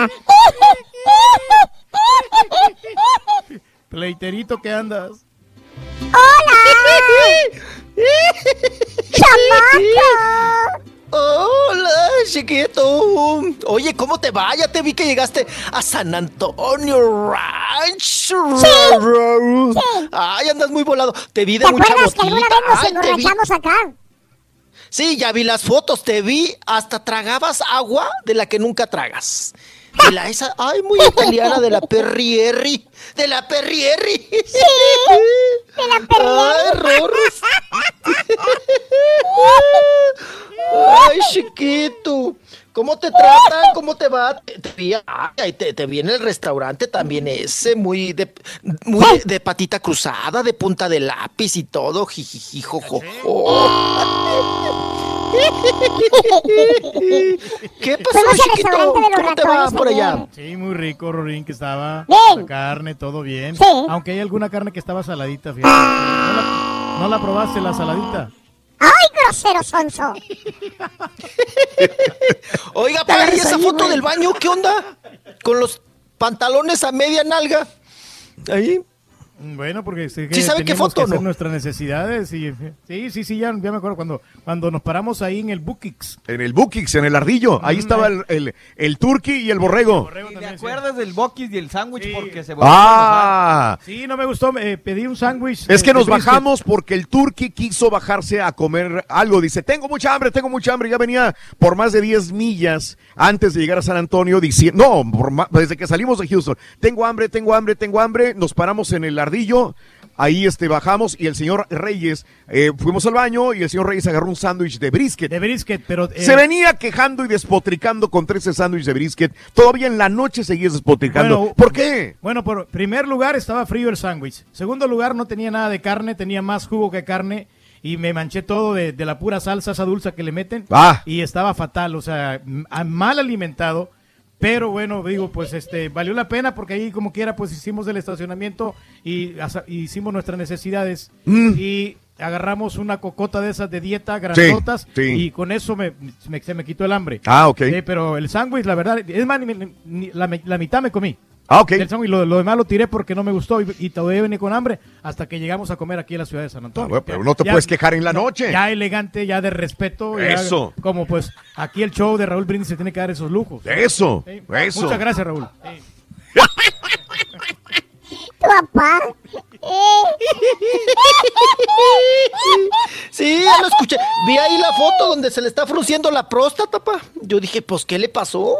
(laughs) Pleiterito que andas. (laughs) Hola, chiquito. Oye, ¿cómo te va? Ya te vi que llegaste a San Antonio Ranch. sí. Ay, andas muy volado. Te vi de ¿Te mucha acuerdas que alguna botita. vez nos Ay, te vi. emborrachamos acá? Sí, ya vi las fotos, te vi, hasta tragabas agua de la que nunca tragas. De la esa, ay, muy italiana, de la Perrieri, de la Perrieri. Sí, de la Perrieri. Ay. Ay, chiquito. ¿Cómo te tratan? ¿Cómo te va? Te, te te, te vi en el restaurante también ese, muy de, muy de, de patita cruzada, de punta de lápiz y todo. Jijiji, jojojo. (laughs) ¿Qué pasó, chiquito? ¿Cómo te va por allá? Sí, muy rico, Rorín, que estaba. Bien. La carne, todo bien. Sí. Aunque hay alguna carne que estaba saladita, fíjate. ¿No la, no la probaste, la saladita? ¡Ay, grosero sonso! (laughs) Oiga, pa, ¿y esa foto del baño qué onda? Con los pantalones a media nalga. Ahí. Bueno, porque sí, ¿Sí sabe qué foto, que hacer no? nuestras necesidades. Y, sí, sí, sí, ya, ya me acuerdo cuando, cuando nos paramos ahí en el Bookix. En el Bookix, en el ardillo. Ahí estaba el, el, el turqui y el borrego. ¿Te acuerdas del Bokis y el sándwich? Porque se Ah, Sí, no me gustó. eh, pedí un sándwich. es que nos bajamos porque el turqui quiso bajarse a comer algo. Dice, tengo mucha hambre, tengo mucha hambre. Ya venía por más de 10 millas antes de llegar a San Antonio diciendo, no, por desde que salimos de Houston. Tengo hambre, tengo hambre, tengo hambre. Nos paramos en el ardillo. Ahí este, bajamos y el señor Reyes, eh, fuimos al baño y el señor Reyes agarró un sándwich de brisket. De brisket, pero... eh, Se venía quejando y despotricando contra ese sándwich de brisket. Todavía en la noche seguías despotricando. Bueno, ¿Por qué? Bueno, por primer lugar estaba frío el sándwich. Segundo lugar no tenía nada de carne, tenía más jugo que carne y me manché todo de, de la pura salsa esa dulce que le meten Ah. y estaba fatal, o sea, mal alimentado. Pero bueno, digo, pues este valió la pena porque ahí como quiera pues hicimos el estacionamiento y hicimos nuestras necesidades Mm. y agarramos una cocota de esas de dieta grandotas sí. y con eso me, me- se me quitó el hambre. Ah, ok. Pero el sándwich, la verdad, es más, ni- ni- ni- la, la mitad me comí. Ah, ok. El sándwich, lo, lo demás lo tiré porque no me gustó y, y todavía venía con hambre hasta que llegamos a comer aquí en la ciudad de San Antonio. Ah, bueno, pero no te puedes quejar en la noche. Ya elegante, ya de respeto. ya Eso. como pues aquí el show de Raúl Brindis se tiene que dar esos lujos. Eso, Sí. eso. Muchas gracias, Raúl. (laughs) Tu papá. (laughs) Sí, ya lo escuché. Vi ahí la foto donde se le está frunciendo la próstata, pa. Yo dije, pues, ¿qué le pasó?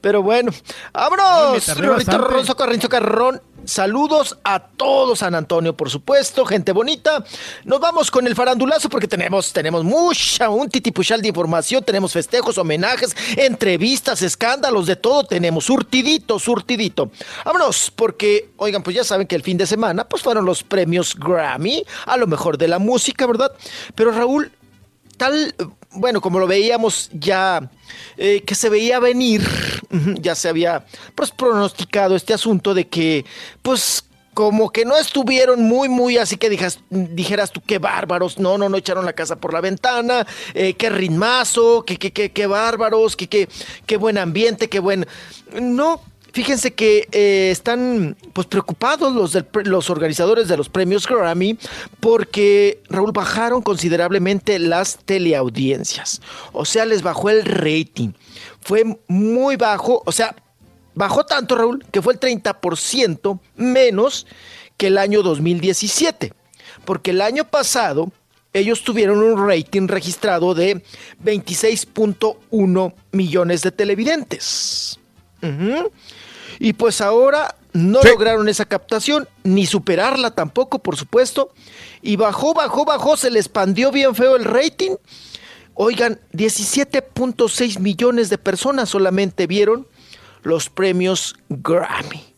Pero bueno, vámonos. socarrón. Saludos a todo San Antonio, por supuesto, gente bonita. Nos vamos con el farandulazo porque tenemos, tenemos mucha, un titipuchal de información, tenemos festejos, homenajes, entrevistas, escándalos, de todo tenemos, surtidito, surtidito. Vámonos, porque, oigan, pues ya saben que el fin de semana, pues fueron los premios Grammy, a lo mejor de la música, ¿verdad? Pero Raúl, tal, bueno, como lo veíamos ya, eh, que se veía venir, ya se había pues pronosticado este asunto de que, pues, como que no estuvieron muy, muy así que dijeras, dijeras tú, qué bárbaros, no, no, no echaron la casa por la ventana, eh, qué ritmazo, qué, qué, qué, qué bárbaros, qué, qué, qué buen ambiente, qué buen... No, Fíjense que eh, están pues preocupados los, los organizadores de los premios Grammy porque Raúl bajaron considerablemente las teleaudiencias. O sea, les bajó el rating. Fue muy bajo, o sea, bajó tanto Raúl que fue el 30% menos que el año 2017. Porque el año pasado ellos tuvieron un rating registrado de 26.1 millones de televidentes. Ujú. Y pues ahora no lograron esa captación, ni superarla tampoco, por supuesto. Y bajó, bajó, bajó, se les expandió bien feo el rating. Oigan, 17.6 millones de personas solamente vieron los premios Grammy.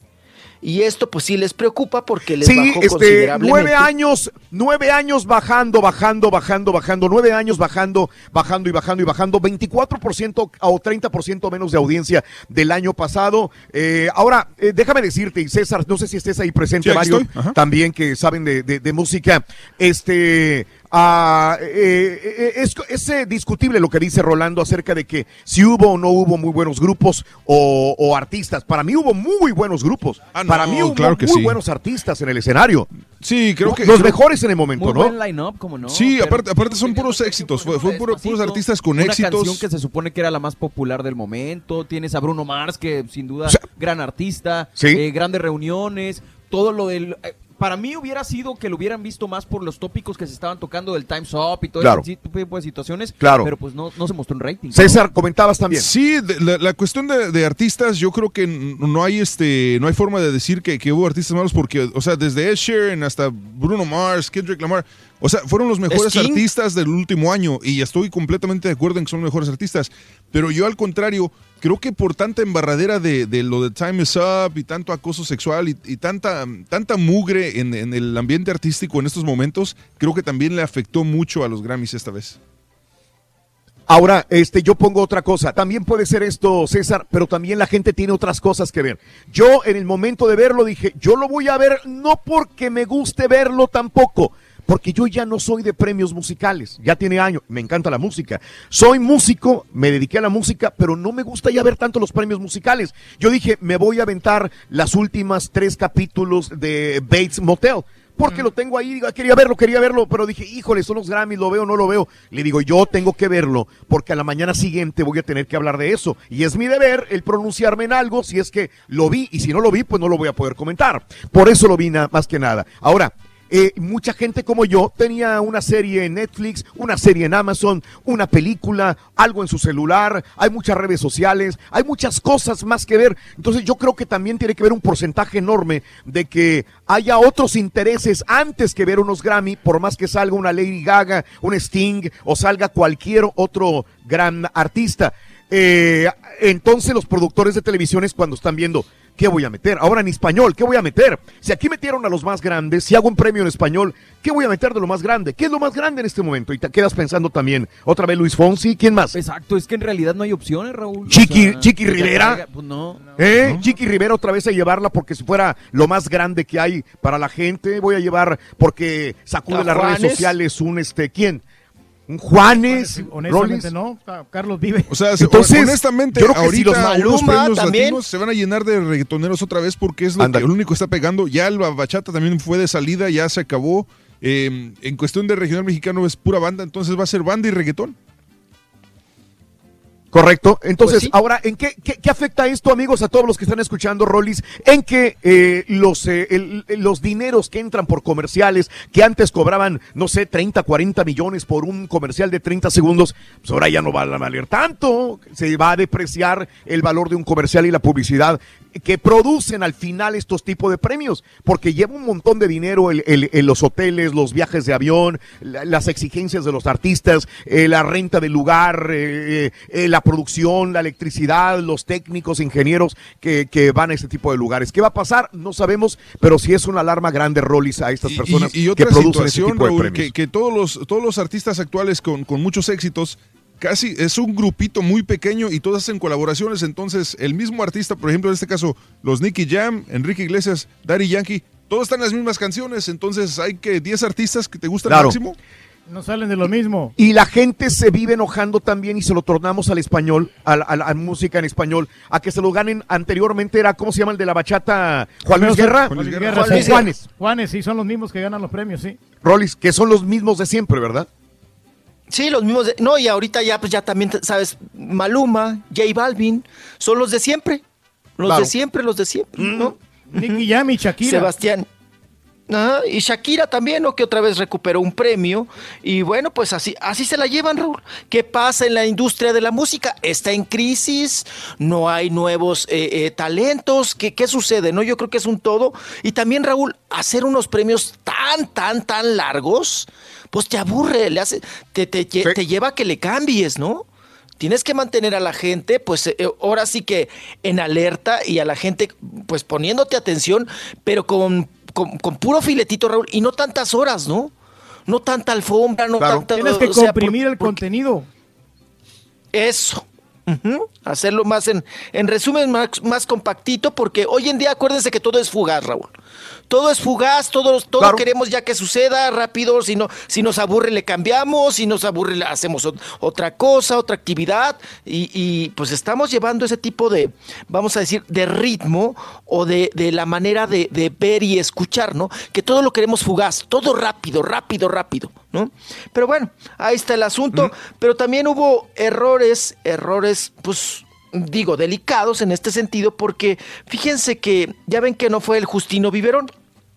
Y esto pues sí les preocupa porque les Sí, bajó este, considerablemente. nueve años, nueve años bajando, bajando, bajando, bajando, nueve años bajando, bajando y bajando y bajando, 24% o 30% menos de audiencia del año pasado. Eh, ahora, eh, déjame decirte, y César, no sé si estés ahí presente, Sí, Mario, también que saben de, de- de música, este... ah, eh, eh, es, es, eh, discutible lo que dice Rolando acerca de que si hubo o no hubo muy buenos grupos o, o artistas. Para mí hubo muy buenos grupos. Ah, no, Para mí hubo claro que muy sí. buenos artistas en el escenario. Sí, creo que... Los creo- mejores en el momento, Muy ¿no? buen line-up, como no. Sí, pero- aparte, aparte son puros éxitos. Fue, fue puro- puros artistas con una éxitos. canción que se supone que era la más popular del momento. Tienes a Bruno Mars, que sin duda, gran artista. Sí. eh, grandes reuniones. Todo lo del. Para mí hubiera sido que lo hubieran visto más por los tópicos que se estaban tocando del Time's Up y todo Claro. ese tipo de situaciones. Claro. Pero pues no, no se mostró en rating. César, comentabas también. Sí, de- la, la cuestión de, de artistas, yo creo que no hay este, no hay forma de decir que, que hubo artistas malos porque, o sea, desde Ed Sheeran hasta Bruno Mars, Kendrick Lamar, o sea, fueron los mejores Sting. artistas del último año y estoy completamente de acuerdo en que son los mejores artistas. Pero yo al contrario, creo que por tanta embarradera de, de lo de Time is Up y tanto acoso sexual y, tanta, tanta mugre en, en el ambiente artístico en estos momentos, creo que también le afectó mucho a los Grammys esta vez. Ahora, este, yo pongo otra cosa. También puede ser esto, César, pero también la gente tiene otras cosas que ver. Yo, en el momento de verlo, dije, yo lo voy a ver no porque me guste verlo tampoco, porque yo ya no soy de premios musicales. Ya tiene años, me encanta la música. Soy músico, me dediqué a la música, pero no me gusta ya ver tanto los premios musicales. Yo dije, me voy a aventar las últimas tres capítulos de Bates Motel porque lo tengo ahí, digo, quería verlo, quería verlo, pero dije, híjole, son los Grammys, lo veo, no lo veo. Le digo, yo tengo que verlo, porque a la mañana siguiente voy a tener que hablar de eso. Y es mi deber el pronunciarme en algo si es que lo vi, y si no lo vi, pues no lo voy a poder comentar. Por eso lo vi más que nada. Ahora, eh, mucha gente como yo tenía una serie en Netflix, una serie en Amazon, una película, algo en su celular, hay muchas redes sociales, hay muchas cosas más que ver. Entonces yo creo que también tiene que ver un porcentaje enorme de que haya otros intereses antes que ver unos Grammy, por más que salga una Lady Gaga, un Sting o salga cualquier otro gran artista. Eh, entonces los productores de televisiones cuando están viendo, ¿qué voy a meter? Ahora en español, ¿qué voy a meter? Si aquí metieron a los más grandes, si hago un premio en español, ¿qué voy a meter de lo más grande? ¿Qué es lo más grande en este momento? Y te quedas pensando también, otra vez Luis Fonsi, ¿quién más? Exacto, es que en realidad no hay opciones, Raúl. Chiqui, O sea, Chiqui Rivera. Pues no. ¿Eh? Chiqui Rivera otra vez a llevarla porque si fuera lo más grande que hay para la gente, voy a llevar porque sacude ¿A las redes sociales un este, ¿quién? Un Juanes, Honestamente Rolis. no, Ca- Carlos vive. O sea, se- Entonces, honestamente, yo creo que si ahorita los Maluma premios también. latinos se van a llenar de reggaetoneros otra vez porque es lo, que, lo único que está pegando. Ya la bachata también fue de salida, ya se acabó. Eh, en cuestión de regional mexicano es pura banda, entonces va a ser banda y reggaetón. Correcto. Entonces, Pues sí. ahora, ¿en qué, qué, qué afecta esto, amigos, a todos los que están escuchando, Rolis? En que eh, los, eh, el- los dineros que entran por comerciales, que antes cobraban, no sé, 30, 40 millones por un comercial de 30 segundos, pues ahora ya no van a valer tanto. Se va a depreciar el valor de un comercial y la publicidad que producen al final estos tipos de premios, porque lleva un montón de dinero el, el- el- los hoteles, los viajes de avión, la- las exigencias de los artistas, eh, la renta del lugar, eh, eh, la producción, la electricidad, los técnicos, ingenieros que, que van a este tipo de lugares. ¿Qué va a pasar? No sabemos, pero sí es una alarma grande, Rollis, a estas personas y, y que otra producen este situación, tipo de Raúl, premios. que, que todos, los, todos los artistas actuales con, con muchos éxitos, casi es un grupito muy pequeño y todos hacen colaboraciones. Entonces, el mismo artista, por ejemplo, en este caso, los Nicky Jam, Enrique Iglesias, Daddy Yankee, todos están en las mismas canciones. Entonces, hay que 10 artistas que te gustan Claro. máximo. No salen de lo mismo. Y la gente se vive enojando también y se lo tornamos al español, a, la- a la- a música en español, a que se lo ganen. Anteriormente era, ¿cómo se llama el de la bachata? Juan Luis Guerra. Juan Luis Juan Guerra, Juan sí. Luis Juanes. Juanes, sí, son los mismos que ganan los premios, sí. Rollis, que son los mismos de siempre, ¿verdad? Sí, los mismos. de- no, y ahorita ya, pues ya también, ¿sabes? Maluma, J Balvin, son los de siempre. Los Claro. de siempre, los de siempre, ¿no? Nicky Jam y Shakira. Sebastián. Ajá, y Shakira también, ¿no? Que otra vez recuperó un premio. Y bueno, pues así, así se la llevan, Raúl. ¿Qué pasa en la industria de la música? Está en crisis, no hay nuevos eh, eh, talentos. ¿Qué, ¿Qué sucede? ¿No? Yo creo que es un todo. Y también, Raúl, hacer unos premios tan, tan, tan largos, pues te aburre, le hace, te, te, te lleva a que le cambies, ¿no? Tienes que mantener a la gente, pues eh, ahora sí que en alerta y a la gente, pues poniéndote atención, pero con, con, con puro filetito, Raúl, y no tantas horas, ¿no? No tanta alfombra, no Claro. tanta. Tienes que o sea, por- comprimir el porque- contenido. Eso. Hacerlo más en, en resumen, más, más compactito, porque hoy en día acuérdense que todo es fugaz, Raúl. Todo es fugaz, todo, todo Claro. queremos ya que suceda rápido. Si, no, si nos aburre, le cambiamos. Si nos aburre, le hacemos ot- otra cosa, otra actividad. Y, y, pues estamos llevando ese tipo de, vamos a decir, de ritmo o de, de la manera de, de ver y escuchar, ¿no? Que todo lo queremos fugaz, todo rápido, rápido, rápido, ¿no? Pero bueno, ahí está el asunto. Pero también hubo errores, errores, pues digo, delicados en este sentido, porque fíjense que ya ven que no fue el Justino Viverón.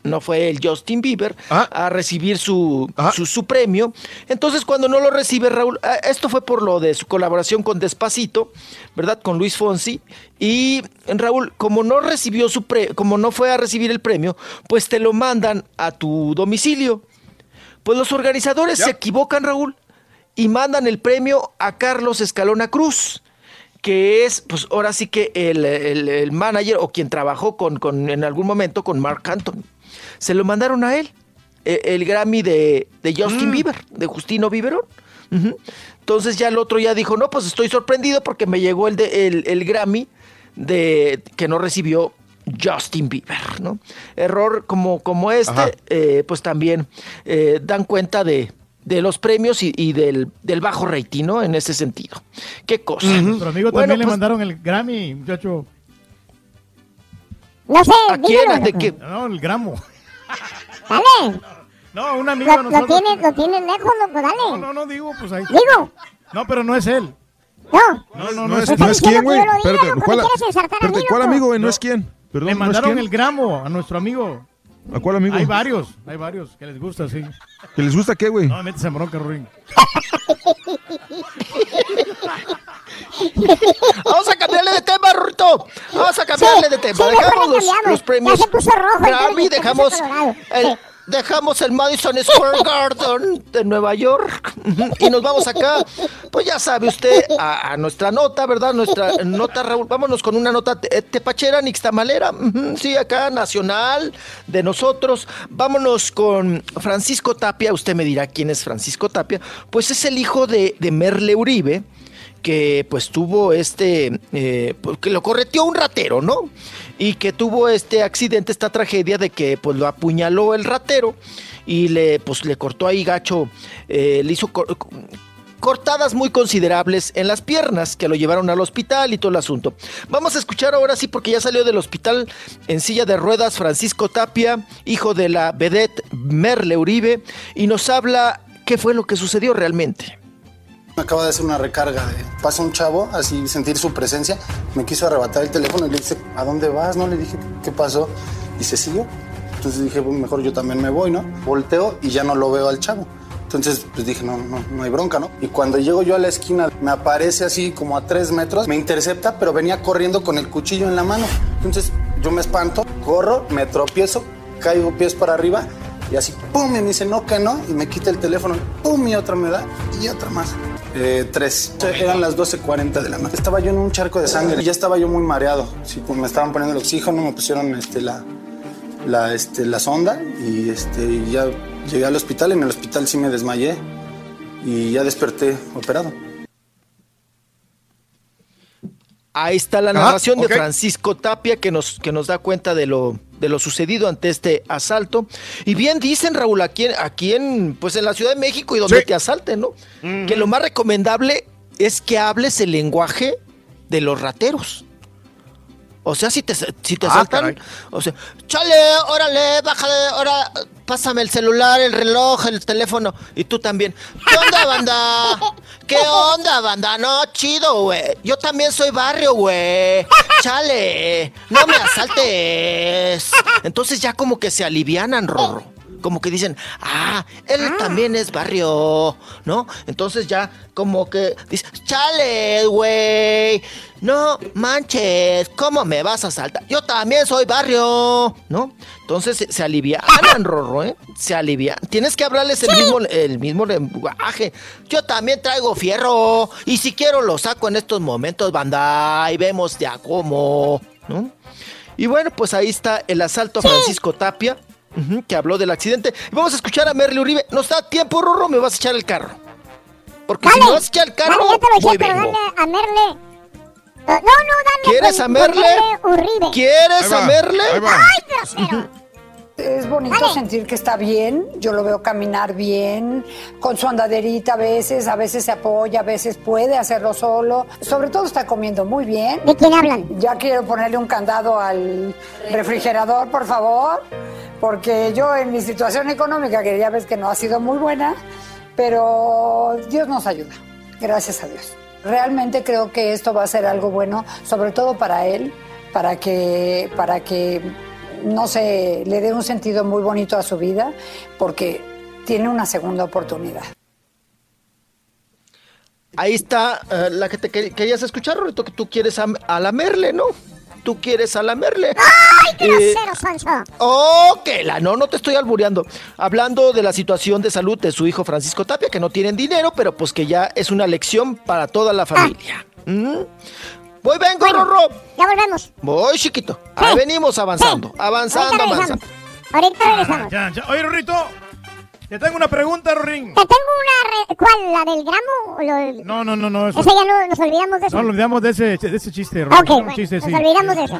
no fue el Justin Bieber a recibir su, su, su premio. Entonces, cuando no lo recibe Raúl, ah, esto fue por lo de su colaboración con Despacito, ¿verdad? Con Luis Fonsi. Y Raúl, como no recibió su pre, como no fue a recibir el premio, pues te lo mandan a tu domicilio. Pues los organizadores se equivocan, Raúl, y mandan el premio a Carlos Escalona Cruz que es, pues ahora sí que el, el- el manager o quien trabajó con, con- en algún momento con Mark Anthony. Se lo mandaron a él, e- el, Grammy de, de Justin Bieber, de Justino Bieberón. Entonces ya el otro ya dijo, no, pues estoy sorprendido porque me llegó el, de, el, el Grammy de, que no recibió Justin Bieber, ¿no? Error como, como este, eh, pues también eh, dan cuenta de, de los premios y, y del, del bajo rating, ¿no? En ese sentido. ¿Qué cosa? Nuestro amigo Bueno, también le pues, mandaron el Grammy, muchacho. No sé, ¿A quién? ¿De qué? No, el gramo. Dale. No, un amigo Lo, lo nosotros. tienes, lo tienes lejos, loco, dale. No, no, no, digo, pues ahí. Digo. No, pero no es él. No. No, no, No es, él. no es quién, güey. lo Espérate, ¿cuál, espérate, ¿cuál amigo, güey? No es quién. Perdón, Le ¿no es mandaron quién? el gramo a nuestro amigo. ¿A cuál amigo? Hay varios, hay varios que les gusta, sí. ¿Que les gusta qué, güey? No, metes en bronca, Ruin. Vamos a cambiarle de tema, Rurito. Vamos a cambiarle de tema. sí, dejamos los, premios. Ya se puso rojo Grammy, dejamos el, dejamos el Madison Square Garden de Nueva York (laughs) y nos vamos acá. Pues ya sabe usted a, nuestra nota, ¿verdad? Nuestra nota, Raúl. Vámonos con una nota te- tepachera, nixtamalera. Sí, acá nacional de nosotros. Vámonos con Francisco Tapia. Usted me dirá quién es Francisco Tapia. Pues es el hijo de, de Merle Uribe que pues tuvo este, eh, pues, que lo correteó un ratero, ¿no? Y que tuvo este accidente, esta tragedia de que pues lo apuñaló el ratero y le, pues le cortó ahí gacho, eh, le hizo cor- cortadas muy considerables en las piernas que lo llevaron al hospital y todo el asunto. Vamos a escuchar ahora sí porque ya salió del hospital en silla de ruedas Francisco Tapia, hijo de la vedette Merle Uribe, y nos habla qué fue lo que sucedió realmente. Me acaba de hacer una recarga. De, pasa un chavo, así sentir su presencia. Me quiso arrebatar el teléfono y le dije, ¿a dónde vas? No le dije, ¿qué pasó? Y se siguió. Entonces dije, "Bueno, mejor yo también me voy, ¿no? Volteo y ya no lo veo al chavo. Entonces, pues dije, no, no, no hay bronca, ¿no? Y cuando llego yo a la esquina, me aparece así como a tres metros, me intercepta, pero venía corriendo con el cuchillo en la mano. Entonces, yo me espanto, corro, me tropiezo, caigo pies para arriba y así, pum, y me dice, no, que no, y me quita el teléfono, pum, y otra me da, y otra más. Eh, tres. O sea, Eran las 12.40 de la noche. Estaba yo en un charco de sangre y ya estaba yo muy mareado. Sí, pues me estaban poniendo el oxígeno, me pusieron este, la, la, este, la sonda y, este, ya llegué al hospital. En el hospital sí me desmayé y ya desperté operado. Ahí está la Ah, narración de Francisco Tapia que nos, que nos da cuenta de lo, de lo sucedido ante este asalto. Y bien dicen, Raúl, aquí, en- aquí en, pues en la Ciudad de México y donde te asalten, ¿no? Que lo más recomendable es que hables el lenguaje de los rateros. O sea, si te, si te Ah, asaltan, caray. o sea, chale, órale, bájale, ahora, pásame el celular, el reloj, el teléfono, y tú también. ¿Qué onda, banda? ¿Qué onda, banda? No, chido, güey. Yo también soy barrio, güey. Chale, no me asaltes. Entonces ya como que se alivianan, Rorro. Como que dicen, ah, él también es barrio, ¿no? Entonces ya como que dice, chale, güey. No manches, ¿cómo me vas a asaltar? Yo también soy barrio, ¿no? Entonces se, se alivianan, Rorro, ¿eh? Se alivian. Tienes que hablarles el mismo, el mismo lenguaje. Yo también traigo fierro. Y si quiero lo saco en estos momentos, banda. Y vemos de a cómo, ¿no? Y bueno, pues ahí está el asalto a Francisco Tapia, que habló del accidente. Y vamos a escuchar a Merle Uribe. ¿Nos da tiempo, Rorro? ¿Me vas a echar el carro? Porque si me vas a echar el carro, Dale, ya te lo voy eché, pero vengo. dale a Merle. No, no, dale. ¿Quieres con- a con Merle? Uribe. ¿Quieres a Merle? ¡Ay, grosero! (laughs) Es bonito sentir que está bien, yo lo veo caminar bien, con su andaderita a veces, a veces se apoya, a veces puede hacerlo solo, sobre todo está comiendo muy bien. ¿De quién hablan? Ya quiero ponerle un candado al refrigerador, por favor, porque yo en mi situación económica, que ya ves que no ha sido muy buena, pero Dios nos ayuda, gracias a Dios. Realmente creo que esto va a ser algo bueno, sobre todo para él, para que, para que no se le dé un sentido muy bonito a su vida porque tiene una segunda oportunidad. Ahí está eh, la que te quer- querías escuchar, Rorrito, que tú quieres a, a lamerle, ¿no? Tú quieres a lamerle. ¡Ay, qué Eh, grosero, Sonso! Oh, que la no, no te estoy albureando. Hablando de la situación de salud de su hijo Francisco Tapia, que no tienen dinero, pero pues que ya es una lección para toda la familia. ¿Mm? Voy, vengo, Rorro. Ya volvemos. Voy, chiquito. Ahí venimos avanzando, avanzando, Ahorita avanzando. Ahorita regresamos. Ya, ya. Oye, Rorrito, te tengo una pregunta, Rorín. Te tengo una... re- ¿Cuál? ¿La del gramo? lo No, no, no, no. Eso, Esa ya no nos olvidamos de eso. no nos olvidamos de ese, de ese chiste, Rorín. Ok, bueno, chiste, nos sí. olvidamos de eso.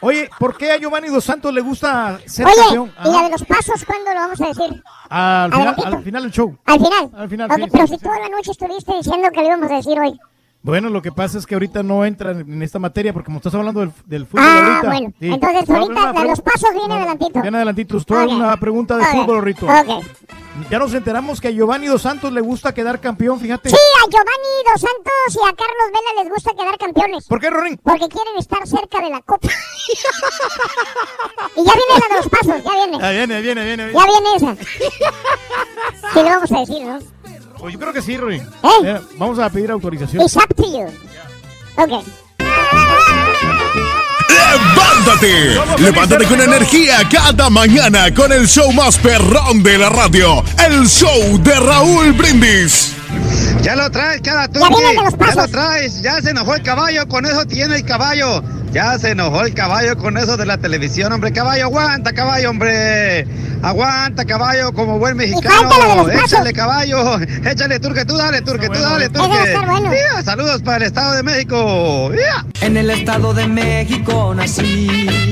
Oye, ¿por qué a Giovanni Dos Santos le gusta ser Oye, campeón? ¿y la de los pasos cuándo lo vamos a decir? Al final, al final del show. ¿Al final? Al final, Ok, sí, pero sí, si toda la noche estuviste diciendo que lo íbamos a decir hoy. Bueno, lo que pasa es que ahorita no entra en esta materia porque como estás hablando del, del fútbol Ah, ahorita. bueno. sí. Entonces ahorita de los pasos viene adelantito. Bien adelantitos. Tú Ok. una pregunta de fútbol, Rito. Ok. Ya nos enteramos que a Giovanni Dos Santos le gusta quedar campeón, fíjate. Sí, a Giovanni Dos Santos y a Carlos Vela les gusta quedar campeones. ¿Por qué, Rorín? Porque quieren estar cerca de la copa. y ya viene la de los pasos, ya viene. Ya viene, viene, viene. Ya viene esa. Sí, lo vamos a decir, ¿no? Pues yo creo que sí. ¿Eh? Eh, vamos a pedir autorización. It's up to you. Ok. ¡Levántate! ¡Levántate con energía cada mañana con el show más perrón de la radio! ¡El show de Raúl Brindis! Ya lo traes, cada Ya Ya lo traes, ya se enojó el caballo, con eso tiene el caballo. Ya se enojó el caballo con eso de la televisión, hombre. Caballo, aguanta, caballo, hombre. Aguanta, caballo, como buen mexicano. Échale, caballo. (laughs) Échale, turque, tú dale, turque, tú dale, Ese va a turque. estar bueno. Mira, saludos para el Estado de México. En el Estado de México nací.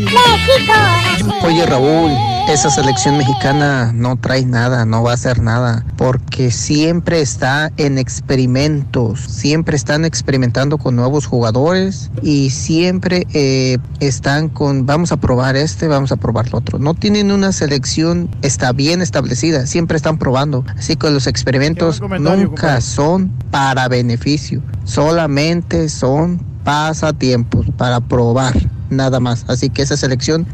México. Oye Raúl, esa selección mexicana no trae nada, no va a hacer nada, porque siempre está en experimentos, siempre están experimentando con nuevos jugadores y siempre eh, están con, vamos a probar este, vamos a probar lo otro. No tienen una selección está bien establecida, siempre están probando. Así que los experimentos nunca son para beneficio, solamente son pasatiempos para probar, nada más. Así que esa selección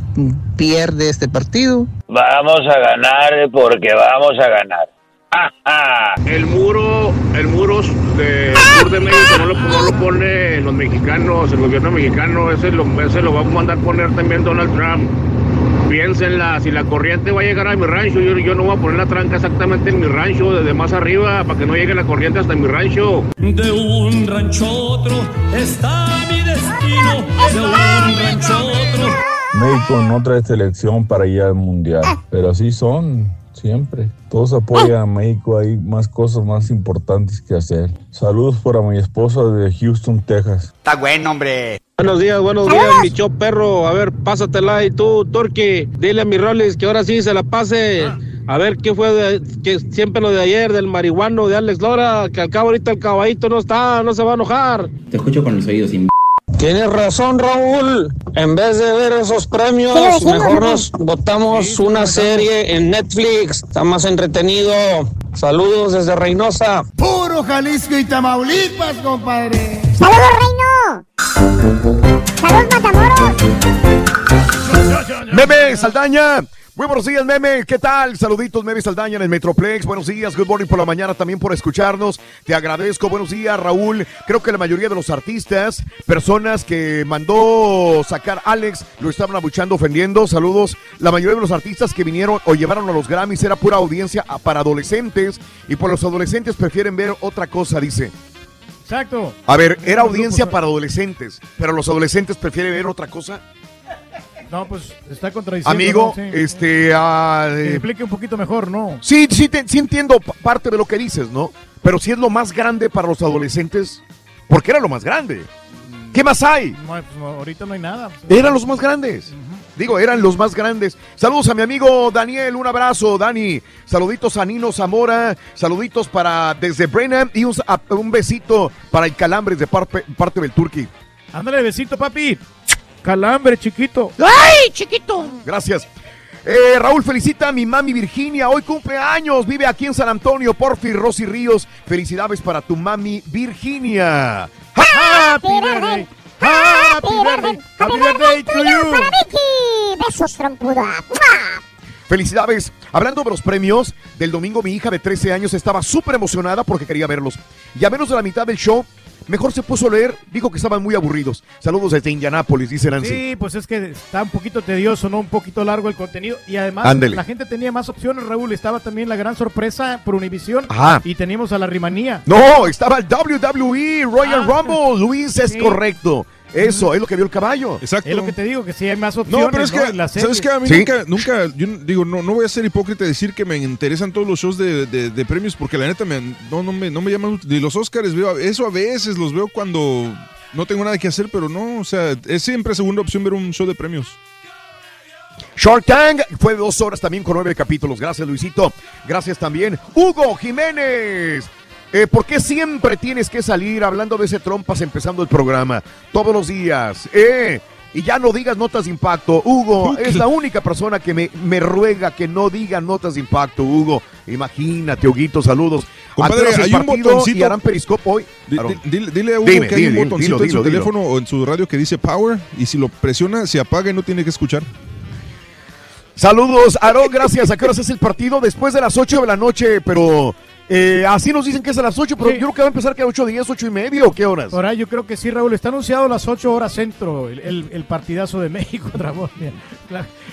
pierde este partido. Vamos a ganar porque vamos a ganar. El muro, el muro del sur de México no lo, no lo pone los mexicanos, el gobierno mexicano, ese lo, ese lo va a mandar poner también Donald Trump. Piénsenla, si la corriente va a llegar a mi rancho, yo, yo no voy a poner la tranca exactamente en mi rancho, desde más arriba, para que no llegue la corriente hasta mi rancho. De un rancho a otro está mi destino. De un rancho a otro. México no trae selección para ir al mundial, pero así son siempre. Todos apoyan a México, hay más cosas más importantes que hacer. Saludos para mi esposa de Houston, Texas. Está bueno, hombre. Buenos días, buenos días, mi show perro. A ver, pásatela y tú, Turki, dile a mi Rolis que ahora sí se la pase. A ver qué fue, de- que siempre lo de ayer, del marihuano de Alex Lora, que al cabo ahorita el caballito no está, no se va a enojar. Te escucho con los oídos sin... Tienes razón, Raúl. En vez de ver esos premios, mejor ¿no? nos botamos una serie en Netflix. Está más entretenido. Saludos desde Reynosa. Puro Jalisco y Tamaulipas, compadre. ¡Saludos, Reino! ¡Saludos, Matamoros! Meme Saldaña. Muy buenos días, Meme. ¿Qué tal? Saluditos, Meme Saldaña en el Metroplex. Buenos días, good morning por la mañana también por escucharnos. Te agradezco. Buenos días, Raúl. Creo que la mayoría de los artistas, personas que mandó sacar Alex, lo estaban abuchando, ofendiendo. Saludos. La mayoría de los artistas que vinieron o llevaron a los Grammys era pura audiencia para adolescentes y por los adolescentes prefieren ver otra cosa, dice. Exacto. A ver, era audiencia para adolescentes, pero los adolescentes prefieren ver otra cosa. No, pues está contradiciendo. Amigo, ¿no? Sí. este. ah, Que eh, explique un poquito mejor, ¿no? sí, sí, te- sí entiendo pa- parte de lo que dices, ¿no? Pero si es lo más grande para los adolescentes, porque era lo más grande. ¿Qué más hay? No, pues, ahorita no hay nada. Eran los más grandes. Digo, eran los más grandes. Saludos a mi amigo Daniel, un abrazo, Dani. Saluditos a Nino Zamora, saluditos para desde Brenham y un, a- un besito para el Calambres de parte, parte del Turqui. Ándale, besito, papi. Calambre, chiquito. ¡Ay, chiquito! Gracias. Eh, Raúl felicita a mi mami Virginia, hoy cumple años, vive aquí en San Antonio, Porfi, Rosy Ríos. Felicidades para tu mami Virginia. Happy birthday. Happy birthday. Happy birthday to you. Besos trompuda. Felicidades. Hablando de los premios, del domingo mi hija de 13 años estaba súper emocionada porque quería verlos. Y a menos de la mitad del show, mejor se puso a leer. Dijo que estaban muy aburridos. Saludos desde Indianápolis, dice Nancy. Sí, pues es que está un poquito tedioso, ¿no? Un poquito largo el contenido. Y además Ándele. la gente tenía más opciones, Raúl. Estaba también la gran sorpresa por Univisión. Ajá. Y teníamos a la rimanía. No, estaba el WWE Royal Ah, Rumble. Luis es sí. correcto. Eso es lo que vio el caballo. Exacto. Es lo que te digo, que sí hay más opciones. No, pero es que, ¿sabes qué? A mí Sí. nunca, nunca, yo digo, no, no voy a ser hipócrita y decir que me interesan todos los shows de, de- de premios porque la neta me, no, no, me, no me llaman, ni los Oscars veo, eso a veces los veo cuando no tengo nada que hacer, pero no, o sea, es siempre segunda opción ver un show de premios. Shark Tank fue de dos horas también con nueve capítulos. Gracias, Luisito. Gracias también. Hugo Jiménez. Eh, ¿Por qué siempre tienes que salir hablando de ese trompas empezando el programa? Todos los días. Eh, y ya no digas notas de impacto. Hugo es la única persona que me, me ruega que no diga notas de impacto, Hugo. Imagínate, Huguito, saludos. Compadre, hay un partido botoncito. y harán periscope hoy. Dile, dile a Hugo Dime, que hay dile, un dile, botoncito dilo, en su dilo, dilo. teléfono o en su radio que dice Power y si lo presiona, se apaga y no tiene que escuchar. Saludos, Aarón, gracias. ¿A qué horas es el partido? Después de las 8 de la noche, pero eh, así nos dicen que es a las 8, pero yo creo que va a empezar que a 8 días, 8 y medio, ¿qué horas? Ahora yo creo que sí, Raúl. Está anunciado a las 8 horas centro el, el- el partidazo de México, (laughs) claro,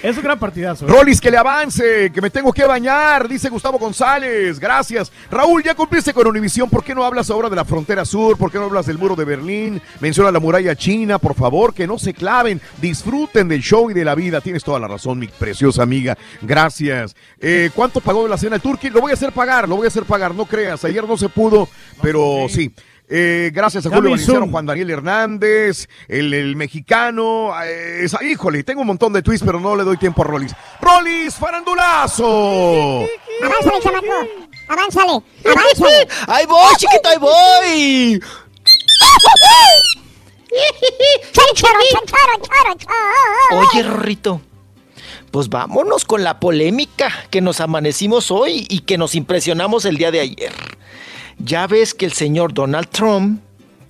Es un gran partidazo. ¿eh? Rolis, que le avance, que me tengo que bañar, dice Gustavo González. Gracias. Raúl, ya cumpliste con Univisión. ¿Por qué no hablas ahora de la frontera sur? ¿Por qué no hablas del muro de Berlín? Menciona la muralla china, por favor, que no se claven. Disfruten del show y de la vida. Tienes toda la razón, mi preciosa amiga. Gracias. Eh, ¿Cuánto pagó la cena el Turqui? Lo voy a hacer pagar, lo voy a hacer pagar. No creas, ayer no se pudo, pero sí. Eh, gracias a Julio Valenciano. Juan Daniel Hernández, el, el mexicano. eh, esa- híjole, tengo un montón de tweets, pero no le doy tiempo a Rolis. ¡Rolis, farandulazo! Avánzale, chamaco. Avánzale. Avánzale. (laughs) ¡Ahí voy, chiquito, ahí voy! (laughs) Chancharo, chancharo, charo, charo. Oye, Rorrito, pues vámonos con la polémica que nos amanecimos hoy y que nos impresionamos el día de ayer. Ya ves que el señor Donald Trump,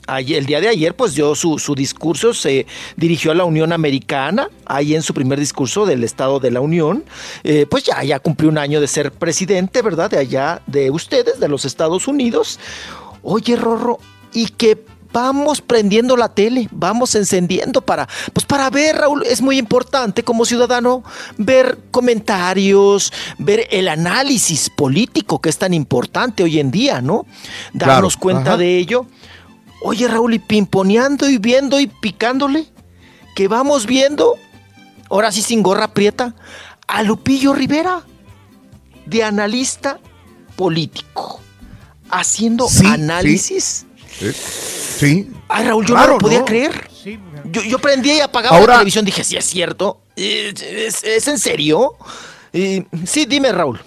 el día de ayer, pues dio su, su discurso, se dirigió a la Unión Americana, ahí en su primer discurso del Estado de la Unión, Eh, pues ya, ya cumplió un año de ser presidente, ¿verdad? De allá, de ustedes, de los Estados Unidos. Oye, Rorro, y que vamos prendiendo la tele, vamos encendiendo para, pues para ver, Raúl, es muy importante como ciudadano ver comentarios, ver el análisis político que es tan importante hoy en día, ¿no? Darnos Claro, cuenta ajá. de ello. Oye, Raúl, y pimponeando y viendo y picándole, que vamos viendo, ahora sí sin gorra prieta, a Lupillo Rivera, de analista político, haciendo Sí, análisis. Sí. Ay, Raúl, yo no lo podía ¿no? creer. Yo, yo prendía y apagaba Ahora- la televisión, dije, sí es cierto. Eh, ¿Es, es en serio? Eh, sí, dime, Raúl.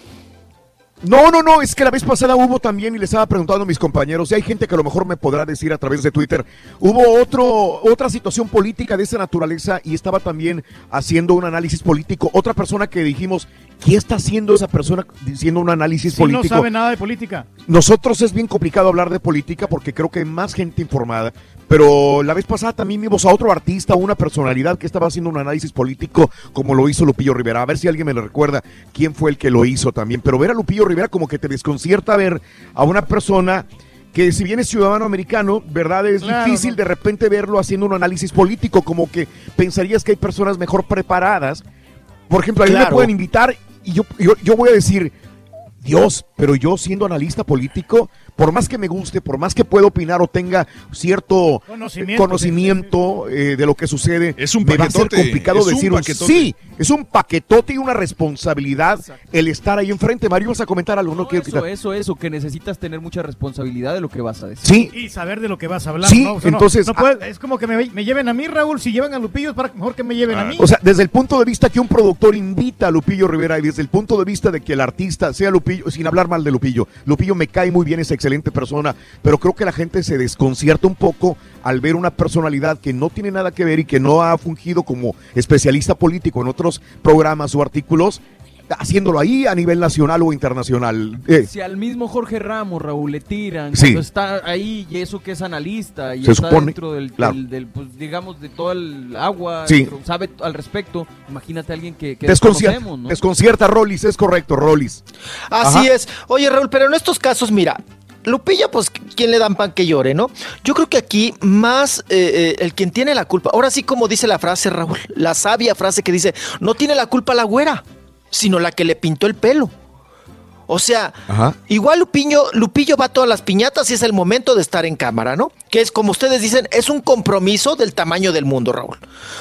No, no, no, es que la vez pasada hubo también, y les estaba preguntando a mis compañeros, y hay gente que a lo mejor me podrá decir a través de Twitter, hubo otro, otra situación política de esa naturaleza y estaba también haciendo un análisis político. Otra persona que dijimos, ¿qué está haciendo esa persona diciendo un análisis Si no político? sabe nada de política. Nosotros es bien complicado hablar de política porque creo que hay más gente informada, pero la vez pasada también vimos a otro artista, una personalidad que estaba haciendo un análisis político como lo hizo Lupillo Rivera. A ver si alguien me lo recuerda quién fue el que lo hizo también. Pero ver a Lupillo Rivera como que te desconcierta ver a una persona que si bien es ciudadano americano, ¿verdad? Es Claro, difícil ¿no? de repente verlo haciendo un análisis político, como que pensarías que hay personas mejor preparadas. Por ejemplo, a mí me Claro. pueden invitar y yo, yo, yo voy a decir, Dios, pero yo siendo analista político, por más que me guste, por más que pueda opinar o tenga cierto Conocimiento, conocimiento, eh, de lo que sucede, Es un me va a ser complicado es un decir paquetote. sí, es un paquetote y una responsabilidad el estar ahí enfrente. Mario, vas a comentar algo, no, quiero Eso, quitar. eso, eso, que necesitas tener mucha responsabilidad de lo que vas a decir. Sí, Y saber de lo que vas a hablar. Sí, ¿no? O sea, no- entonces, no puede- es como que me, me lleven a mí, Raúl. Si llevan a Lupillo, es para, mejor que me lleven a mí. O sea, desde el punto de vista que un productor invita a Lupillo Rivera y desde el punto de vista de que el artista sea Lupillo, sin hablar mal de Lupillo, Lupillo me cae muy bien, es excelente persona, pero creo que la gente se desconcierta un poco al ver una personalidad que no tiene nada que ver y que no ha fungido como especialista político en otros programas o artículos haciéndolo ahí a nivel nacional o internacional. Eh, Si al mismo Jorge Ramos, Raúl, le tiran, Sí. cuando está ahí y eso que es analista y Se está supone, dentro del, claro. del- del, pues, digamos, de todo el agua, Sí. dentro- sabe al respecto, imagínate a alguien que, que desconcierta, ¿no? desconcierta Rollis, es correcto, Rollis. Así Ajá. es. Oye, Raúl, pero en estos casos, mira, Lupilla, pues, ¿quién le dan pan que llore, no? Yo creo que aquí más eh, eh, el quien tiene la culpa, ahora sí como dice la frase, Raúl, la sabia frase que dice, no tiene la culpa la güera, sino la que le pintó el pelo. O sea, Ajá. igual Lupillo, Lupillo va a todas las piñatas y es el momento de estar en cámara, ¿no? Que es, como ustedes dicen, es un compromiso del tamaño del mundo, Raúl.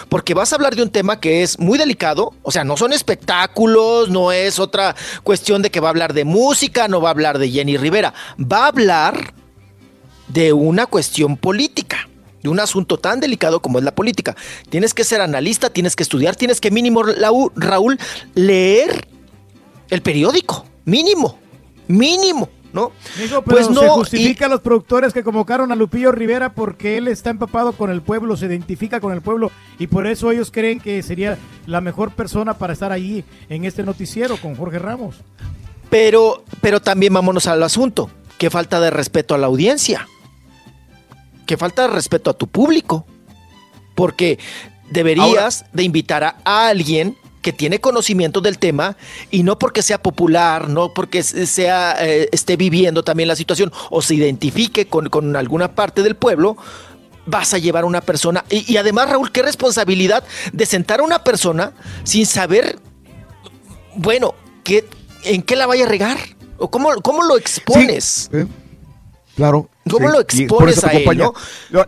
Porque vas a hablar de un tema que es muy delicado, o sea, no son espectáculos, no es otra cuestión de que va a hablar de música, no va a hablar de Jenny Rivera, va a hablar de una cuestión política, de un asunto tan delicado como es la política. Tienes que ser analista, tienes que estudiar, tienes que mínimo, Raúl, leer el periódico, mínimo, mínimo, ¿no? Pero Pues se no, justifica a los productores que convocaron a Lupillo Rivera porque él está empapado con el pueblo, se identifica con el pueblo y por eso ellos creen que sería la mejor persona para estar allí en este noticiero con Jorge Ramos. Pero, pero también vámonos al asunto. Qué falta de respeto a la audiencia. Qué falta de respeto a tu público. Porque deberías de invitar a alguien que tiene conocimiento del tema y no porque sea popular, no porque se- sea eh, esté viviendo también la situación o se identifique con, con alguna parte del pueblo, vas a llevar a una persona. Y, y además, Raúl, qué responsabilidad de sentar a una persona sin saber bueno, ¿qué, ¿en qué la vaya a regar? ¿O cómo, cómo lo expones? Eh, Claro. ¿Cómo lo expones a él, no?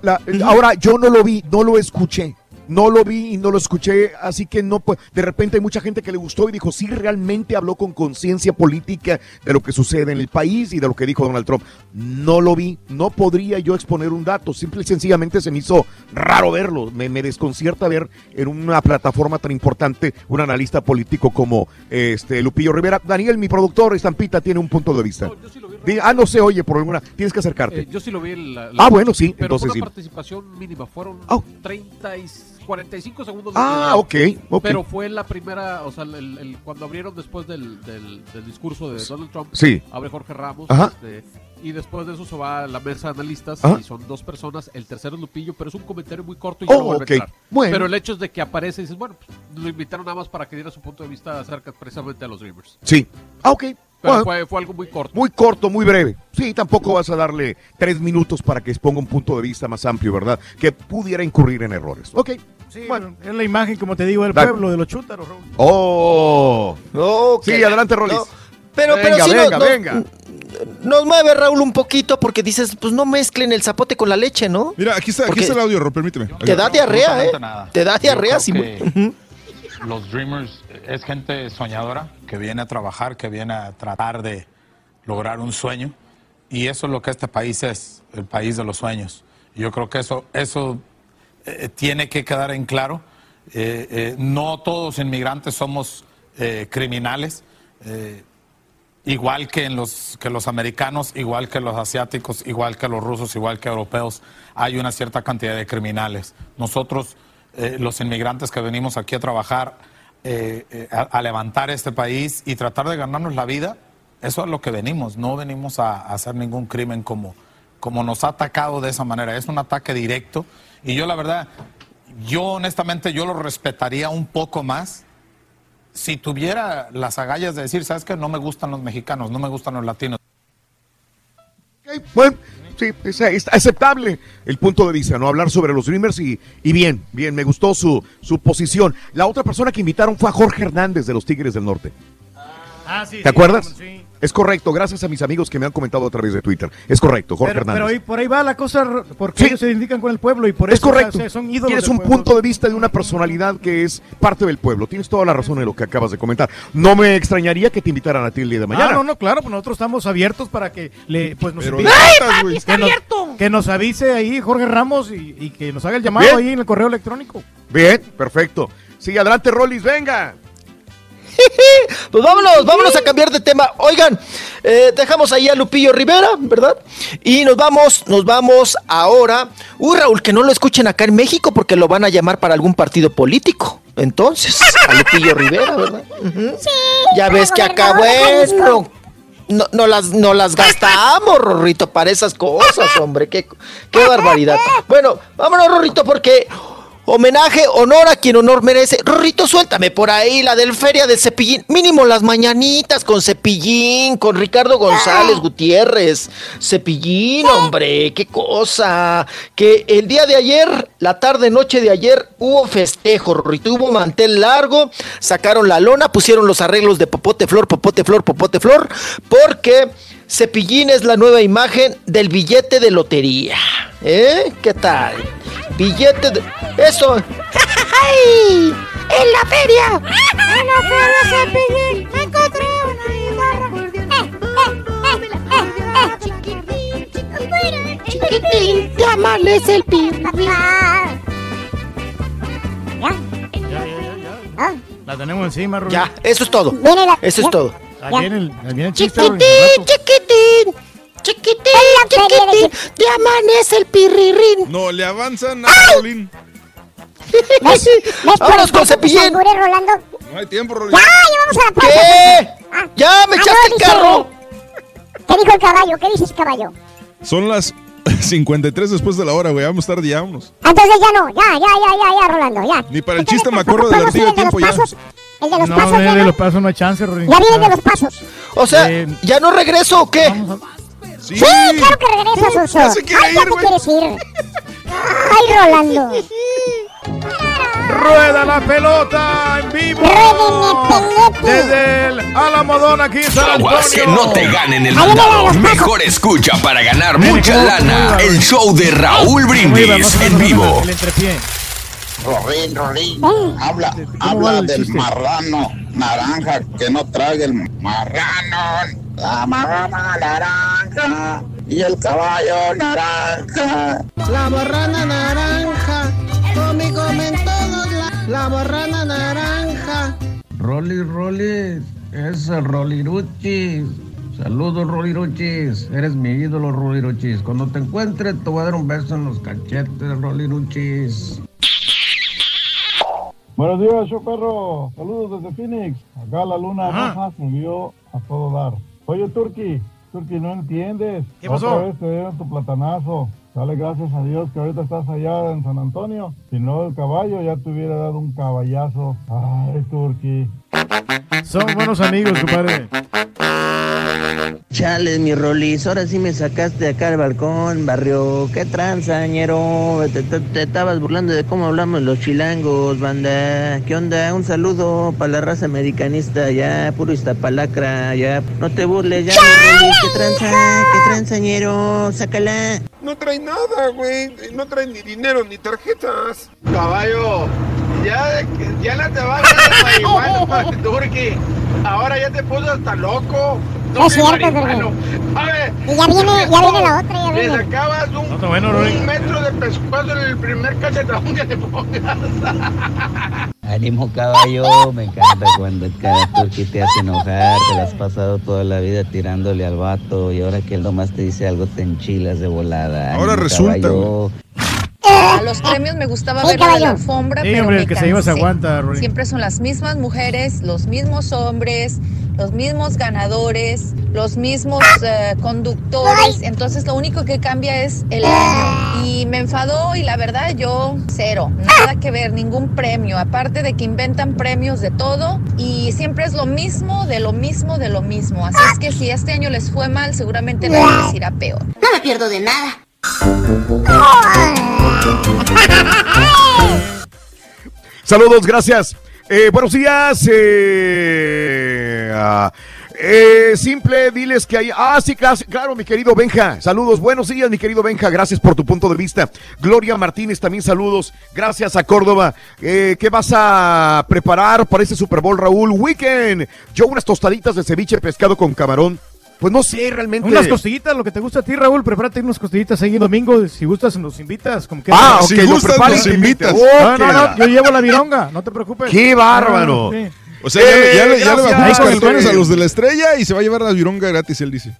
La- la- Ahora, yo no lo vi, no lo escuché. No lo vi y no lo escuché, así que no, pues, de repente hay mucha gente que le gustó y dijo, sí, realmente habló con conciencia política de lo que sucede en el país y de lo que dijo Donald Trump. No lo vi, no podría yo exponer un dato, simple y sencillamente se me hizo raro verlo, me, desconcierta ver en una plataforma tan importante un analista político como este Lupillo Rivera. Daniel, mi productor, Estampita, tiene un punto de vista. Di- ah, no se oye por alguna, tienes que acercarte. Eh, yo sí lo vi. en la- la- Ah, bueno, sí, Pero entonces fue sí. una participación mínima. Fueron Oh. 30 y 45 segundos. de Ah, video. ok. Pero fue la primera, o sea, el- el- cuando abrieron después del, del- del discurso de Donald Trump, Sí. abre Jorge Ramos. Ajá. este, y después de eso se va a la mesa de analistas Ajá. y son dos personas. El tercero es Lupillo, pero es un comentario muy corto y ya Oh, no ok. a entrar. Bueno. Pero el hecho es de que aparece y dices, bueno, pues, lo invitaron nada más para que diera su punto de vista acerca precisamente a los Dreamers. Sí. Ah, ok. Pero Bueno, fue, fue algo muy corto. Muy corto, muy breve. Sí, tampoco vas a darle tres minutos para que exponga un punto de vista más amplio, ¿verdad? Que pudiera incurrir en errores. Ok. Sí, bueno, es la imagen, como te digo, del Dale. pueblo, de los chútaros, Raúl. Oh. Sí, adelante, Rolis. No, Pero, venga, pero nos- venga, nos, venga. nos mueve Raúl un poquito porque dices, pues no mezclen el zapote con la leche, ¿no? Mira, aquí está, aquí está el audio, permíteme. Te da diarrea, ¿eh? nada. Te da diarrea, sí. (laughs) Los Dreamers es gente soñadora que viene a trabajar, que viene a tratar de lograr un sueño. Y eso es lo que este país es, el país de los sueños. Yo creo que eso, eso eh, tiene que quedar en claro. Eh, eh, no todos inmigrantes somos criminales. Igual que, en los, que los americanos, igual que los asiáticos, igual que los rusos, igual que europeos, hay una cierta cantidad de criminales. Nosotros, eh, los inmigrantes que venimos aquí a trabajar, eh, eh, a, levantar este país y tratar de ganarnos la vida, eso es lo que venimos. No venimos a, hacer ningún crimen como, como nos ha atacado de esa manera. Es un ataque directo. Y yo la verdad, yo honestamente, yo lo respetaría un poco más si tuviera las agallas de decir, ¿sabes qué? No me gustan los mexicanos, no me gustan los latinos. Ok, Bueno, sí, es, es aceptable el punto de vista, ¿no? Hablar sobre los Dreamers y, y bien, bien, me gustó su, su posición. La otra persona que invitaron fue a Jorge Hernández de los Tigres del Norte. Ah, sí, ¿Te sí, acuerdas? sí. Es correcto, gracias a mis amigos que me han comentado a través de Twitter. Es correcto, Jorge Pero, Hernández. pero ahí, por ahí va la cosa, porque Sí. ellos se identifican con el pueblo y por es eso correcto. o sea, son ídolos Tienes del un pueblo. punto de vista de una personalidad que es parte del pueblo. Tienes toda la razón en lo que acabas de comentar. No me extrañaría que te invitaran a ti el día de mañana. Ah, no, no, claro, pues nosotros estamos abiertos para que le, pues nos Pero invite- ¡Ay, papi, está que, nos, abierto! que nos avise ahí Jorge Ramos y, y que nos haga el llamado Bien. ahí en el correo electrónico. Bien, perfecto. Sí, adelante, Rollis, venga. (laughs) Pues vámonos, vámonos a cambiar de tema. Oigan, eh, dejamos ahí a Lupillo Rivera, ¿verdad? Y nos vamos, nos vamos ahora. Uy, Raúl, que no lo escuchen acá en México porque lo van a llamar para algún partido político. entonces, a Lupillo Rivera, ¿verdad? Sí. Ya ves que acá, bueno, no, no las, no las gastamos, Rorrito, para esas cosas, hombre. Qué, qué barbaridad. Bueno, vámonos, Rorrito, porque homenaje, honor a quien honor merece. Rorrito, suéltame por ahí la del Feria del Cepillín. Mínimo las mañanitas con Cepillín, con Ricardo González Gutiérrez. Cepillín, hombre, qué cosa. Que el día de ayer, la tarde, noche de ayer, hubo festejo, Rorrito. Hubo mantel largo, sacaron la lona, pusieron los arreglos de popote flor, popote flor, popote flor, porque Cepillín es la nueva imagen del billete de lotería. ¿Eh? ¿Qué tal? Billete de... Eso. ¡Ay! ¡En la feria! ¡En la feria Cepillín! ¡Me encontré una guitarra! Chiquitín, te amanece el pirri. La tenemos encima, Rubén. Ya, eso es todo. Eso es todo. Ahí viene el, ahí viene el chiste, Rubén. Chiquitín, chiquitín, chiquitín, chiquitín, te amanece el pirrirín. No, le avanzan a Rolín. ¿Ves? ¿Ves por Vámonos estar con Cepillín. Rolando? No hay tiempo, Rolín. ¡Ya! ¡Ya vamos a la pausa! ¿Qué? ¡Ya me Ah, echaste el carro! ¿Qué dijo el caballo? ¿Qué dices, caballo? Son las (laughs) 53 después de la hora, güey. Vamos tarde, ya vámonos. Entonces ya no, ya, ya, ya, ya, ya, Rolando, ya. Ni para el chiste me acuerdo del ¿Podemos ir artillo el de los tiempo ya. El de los No, pasos, de, ya, de no? los pasos no hay chance, Rubén. Ya viene el de los pasos. O sea, Eh, ¿ya no regreso o qué? Sí. Sí, claro que regresas, Oso. Ya se quiere Ay, ya ir, te güey. quieres ir. Ay, Rolando. Rueda la pelota en vivo. Desde el Alamodón aquí en San Aguas que no te ganen el mandado. Mejor escucha para ganar Ven, mucha ¿cómo- cómo lana. El show de Raúl. Brindis en vivo. El entrepié. Rolín, Rolín, Eh. habla, habla el del chiste? marrano naranja que no trague el marrano, la marrana naranja y el caballo naranja. La barrana naranja, conmigo en todos la, la barrana naranja. Rolly, Rolly, es el Roliruchis. Saludos, Roliruchis. Eres mi ídolo, Roliruchis. Cuando te encuentre, te voy a dar un beso en los cachetes, Roliruchis. Buenos días, yo perro. Saludos desde Phoenix. Acá la luna Ajá. roja subió a todo dar. Oye, Turki, Turki, no entiendes. ¿Qué pasó? Otra vez te dieron tu platanazo. Dale gracias a Dios que ahorita estás allá en San Antonio. Si no, el caballo ya te hubiera dado un caballazo. Ay, Turki. Son buenos amigos, compadre. Chales, mi Rolis, ahora sí me sacaste de acá al balcón, barrio. Qué transañero. Te, te- te estabas burlando de cómo hablamos los chilangos, banda. ¿Qué onda? Un saludo para la raza americanista, ya, puro Iztapalacra, ya. No te burles, ya, mi Rolis. Qué tranza, qué transañero. Sácala. No trae nada, güey. No trae ni dinero ni tarjetas. Caballo, ya, ya no te vas (laughs) a Turki. Ahora ya te puso hasta loco. Es cierto. Turki. A ver. Y ya viene, ya viene la otra, ya Le viene. sacabas un, bueno, un metro de pescuezo en el primer cachetón que te pongas. (laughs) Ánimo caballo, me encanta cuando cada turqui te hace enojar, te la has pasado toda la vida tirándole al vato y ahora que él nomás te dice algo te enchilas de volada. Ahora Ánimo, resulta, caballo. A los premios me gustaba ver la alfombra, Sí, pero hombre, me el que se lleva se cansé. aguanta, Rolly. Siempre son las mismas mujeres, los mismos hombres, los mismos ganadores, los mismos eh, conductores. Entonces lo único que cambia es el año. Y me enfadó y la verdad yo cero, nada que ver, ningún premio. Aparte de que inventan premios de todo y siempre es lo mismo, de lo mismo, de lo mismo. Así es que si este año les fue mal, seguramente no les irá peor. No me pierdo de nada. (laughs) Saludos, gracias. Eh, buenos días. eh, ah, eh, simple, diles que hay. Ah, sí, claro, mi querido Benja. Saludos, buenos días, mi querido Benja. Gracias por tu punto de vista. Gloria Martínez, también saludos. Gracias a Córdoba. ¿Qué vas a preparar para este Super Bowl, Raúl? Weekend. Yo unas tostaditas de ceviche pescado con camarón. Pues no sé, realmente. Unas costillitas, lo que te gusta a ti, Raúl. Prepárate unas costillitas ahí el domingo. Si gustas, nos invitas. Como que Ah, ok, Si gustas, nos invitas. invito. No, no, no, yo llevo la vironga, no te preocupes. ¡Qué bárbaro! Ah, sí. O sea, ya, le- ya le- ya cartones a los de la estrella y se va a llevar la vironga gratis, él dice.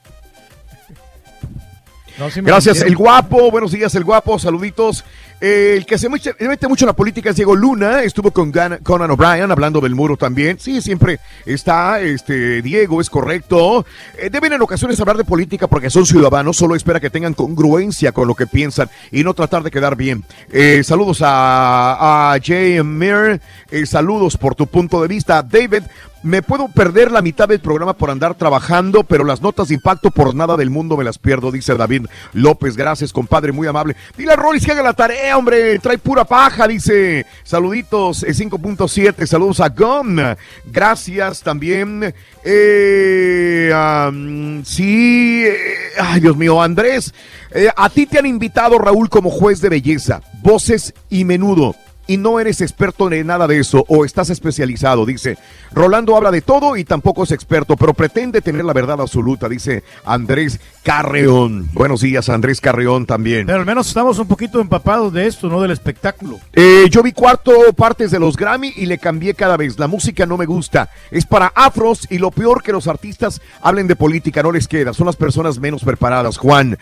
No, sí me Gracias, el guapo. Buenos días, el guapo. Saluditos. El que se mete, mucho en la política es Diego Luna, estuvo con Conan O'Brien hablando del muro también. Sí, siempre está este Diego, es correcto. Eh, deben en ocasiones hablar de política porque son ciudadanos, solo espera que tengan congruencia con lo que piensan y no tratar de quedar bien. Eh, saludos a, a Jay Mir, eh, saludos por tu punto de vista. David, me puedo perder la mitad del programa por andar trabajando, pero las notas de impacto por nada del mundo me las pierdo, dice David López. Gracias, compadre, muy amable. Dile a Rolis que haga la tarea, hombre. Trae pura paja, dice. Saluditos, eh, 5.7. Saludos a Gum. Gracias también. Eh, am, sí. eh, ay, Dios mío, Andrés. eh, a ti te han invitado, Raúl, como juez de belleza, voces y menudo y no eres experto en nada de eso o estás especializado, dice. Rolando habla de todo y tampoco es experto, pero pretende tener la verdad absoluta, dice Andrés Carreón. Buenos días, Andrés Carreón también. Pero al menos estamos un poquito empapados de esto, ¿no? Del espectáculo. Eh, yo vi cuarto partes de los Grammy y le cambié cada vez. La música no me gusta. Es para afros y lo peor que los artistas hablen de política no les queda. Son las personas menos preparadas, Juan.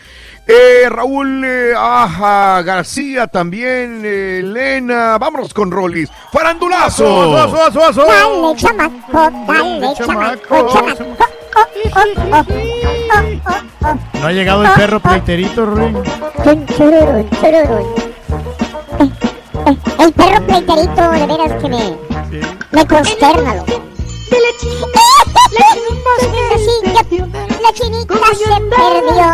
Eh, Raúl eh, Aja García también. eh, Elena. Vámonos con Rolis. ¡Farandulazo! Dale, No ha llegado el perro pleiterito, Rui. Chun, chururun, chururun. Eh, eh, El perro pleiterito, de veras que me, me consterna. loco. Sí, ya- La chinita (laughs) se perdió.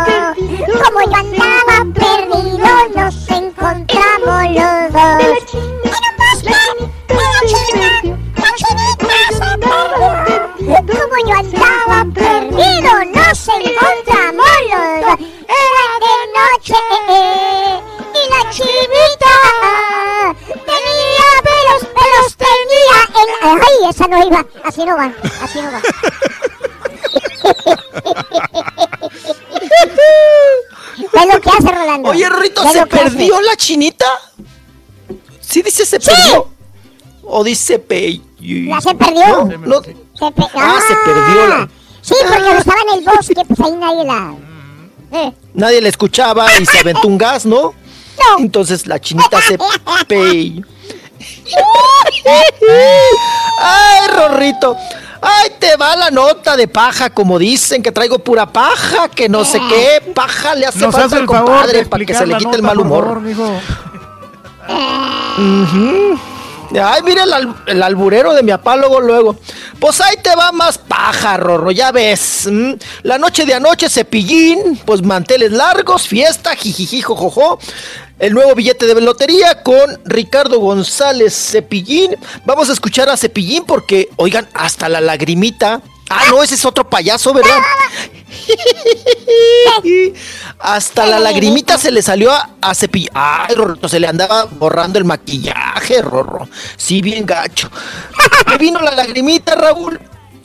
Como yo andaba perdido, nos encontramos los dos. Como yo andaba perdido, nos encontramos los dos. Era de noche y la chinita tenía pelos, pelos tenía en... Ay, esa no iba, así no va, así no va. (laughs) ¿Ves lo que hace Rolando? Oye, Rito, ¿Ves ¿se hace? perdió la chinita? ¿Sí dice se perdió? ¿O dice pe... ¿La se perdió? No, no. Se pe- Ah, se perdió la... Sí, porque estaba en el bosque, pues ahí nadie la... Eh. Nadie la escuchaba y se aventó un gas, ¿no? Entonces la chinita se pe... (laughs) Ay, Rorrito. Ay, te va la nota de paja, como dicen, que traigo pura paja, que no sé qué. Paja le hace Nos falta hace al el favor compadre para que se le quite el mal humor. favor, mijo. Ujú. Ay, mira el, al- el alburero de mi apálogo luego. Pues ahí te va más paja, Rorro, ya ves. La noche de anoche, cepillín, pues manteles largos, fiesta, jijiji, jojojo. El nuevo billete de lotería con Ricardo González Cepillín. Vamos a escuchar a Cepillín porque, oigan, hasta la lagrimita. Ah, no, ese es otro payaso, ¿verdad? (laughs) Hasta la lagrimita se le salió a, a Cepillín. Ay, Rorro, se le andaba borrando el maquillaje, Rorro. Sí, bien gacho. (laughs) Me vino la lagrimita, Raúl.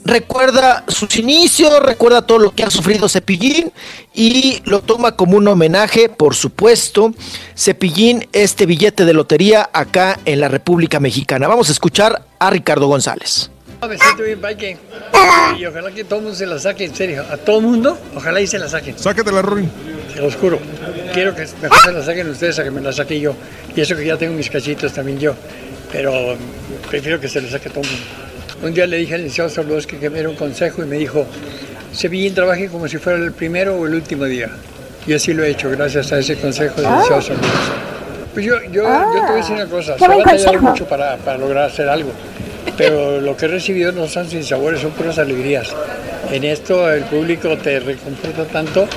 Recuerda sus inicios, recuerda todo lo que ha sufrido Cepillín y lo toma como un homenaje, por supuesto. Cepillín, este billete de lotería acá en la República Mexicana. Vamos a escuchar a Ricardo González. Me siento bien, Pike. Y ojalá que todo el mundo se la saque, en serio. A todo el mundo, ojalá y se la saquen. Sácatela, Rory. Se los juro. Quiero que mejor se la saquen ustedes a que me la saque yo. Y eso que ya tengo mis cachitos también yo. Pero prefiero que se la saque todo el mundo. Un día le dije al licenciado Soblowski que me diera un consejo y me dijo, Sevillín trabaje como si fuera el primero o el último día. Y así lo he hecho, gracias a ese consejo del licenciado Soblowski. Pues yo, yo, yo te voy a decir una cosa, se va a mucho para, para lograr hacer algo. Pero (laughs) lo que he recibido no son sin sabores, son puras alegrías. En esto el público te reconforta tanto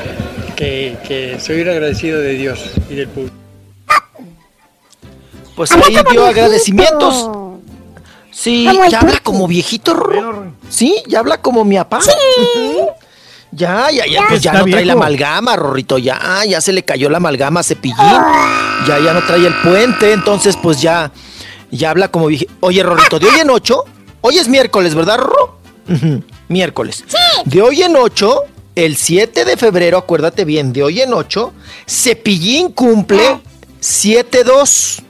que, que soy un agradecido de Dios y del público. Pues ahí dio agradecimientos. Sí, ya habla como viejito, Rorro. Sí, ya habla como mi papá. Ya, ya, ya, pues ya no trae la amalgama, Rorrito, ya, ya se le cayó la amalgama a Cepillín. Ya, ya no trae el puente, entonces pues ya, ya habla como viejito. Oye, Rorrito, de hoy en ocho, hoy es miércoles, ¿verdad, Rorro? Miércoles. De hoy en ocho, el 7 de febrero, acuérdate bien, de hoy en ocho, Cepillín cumple 7-2.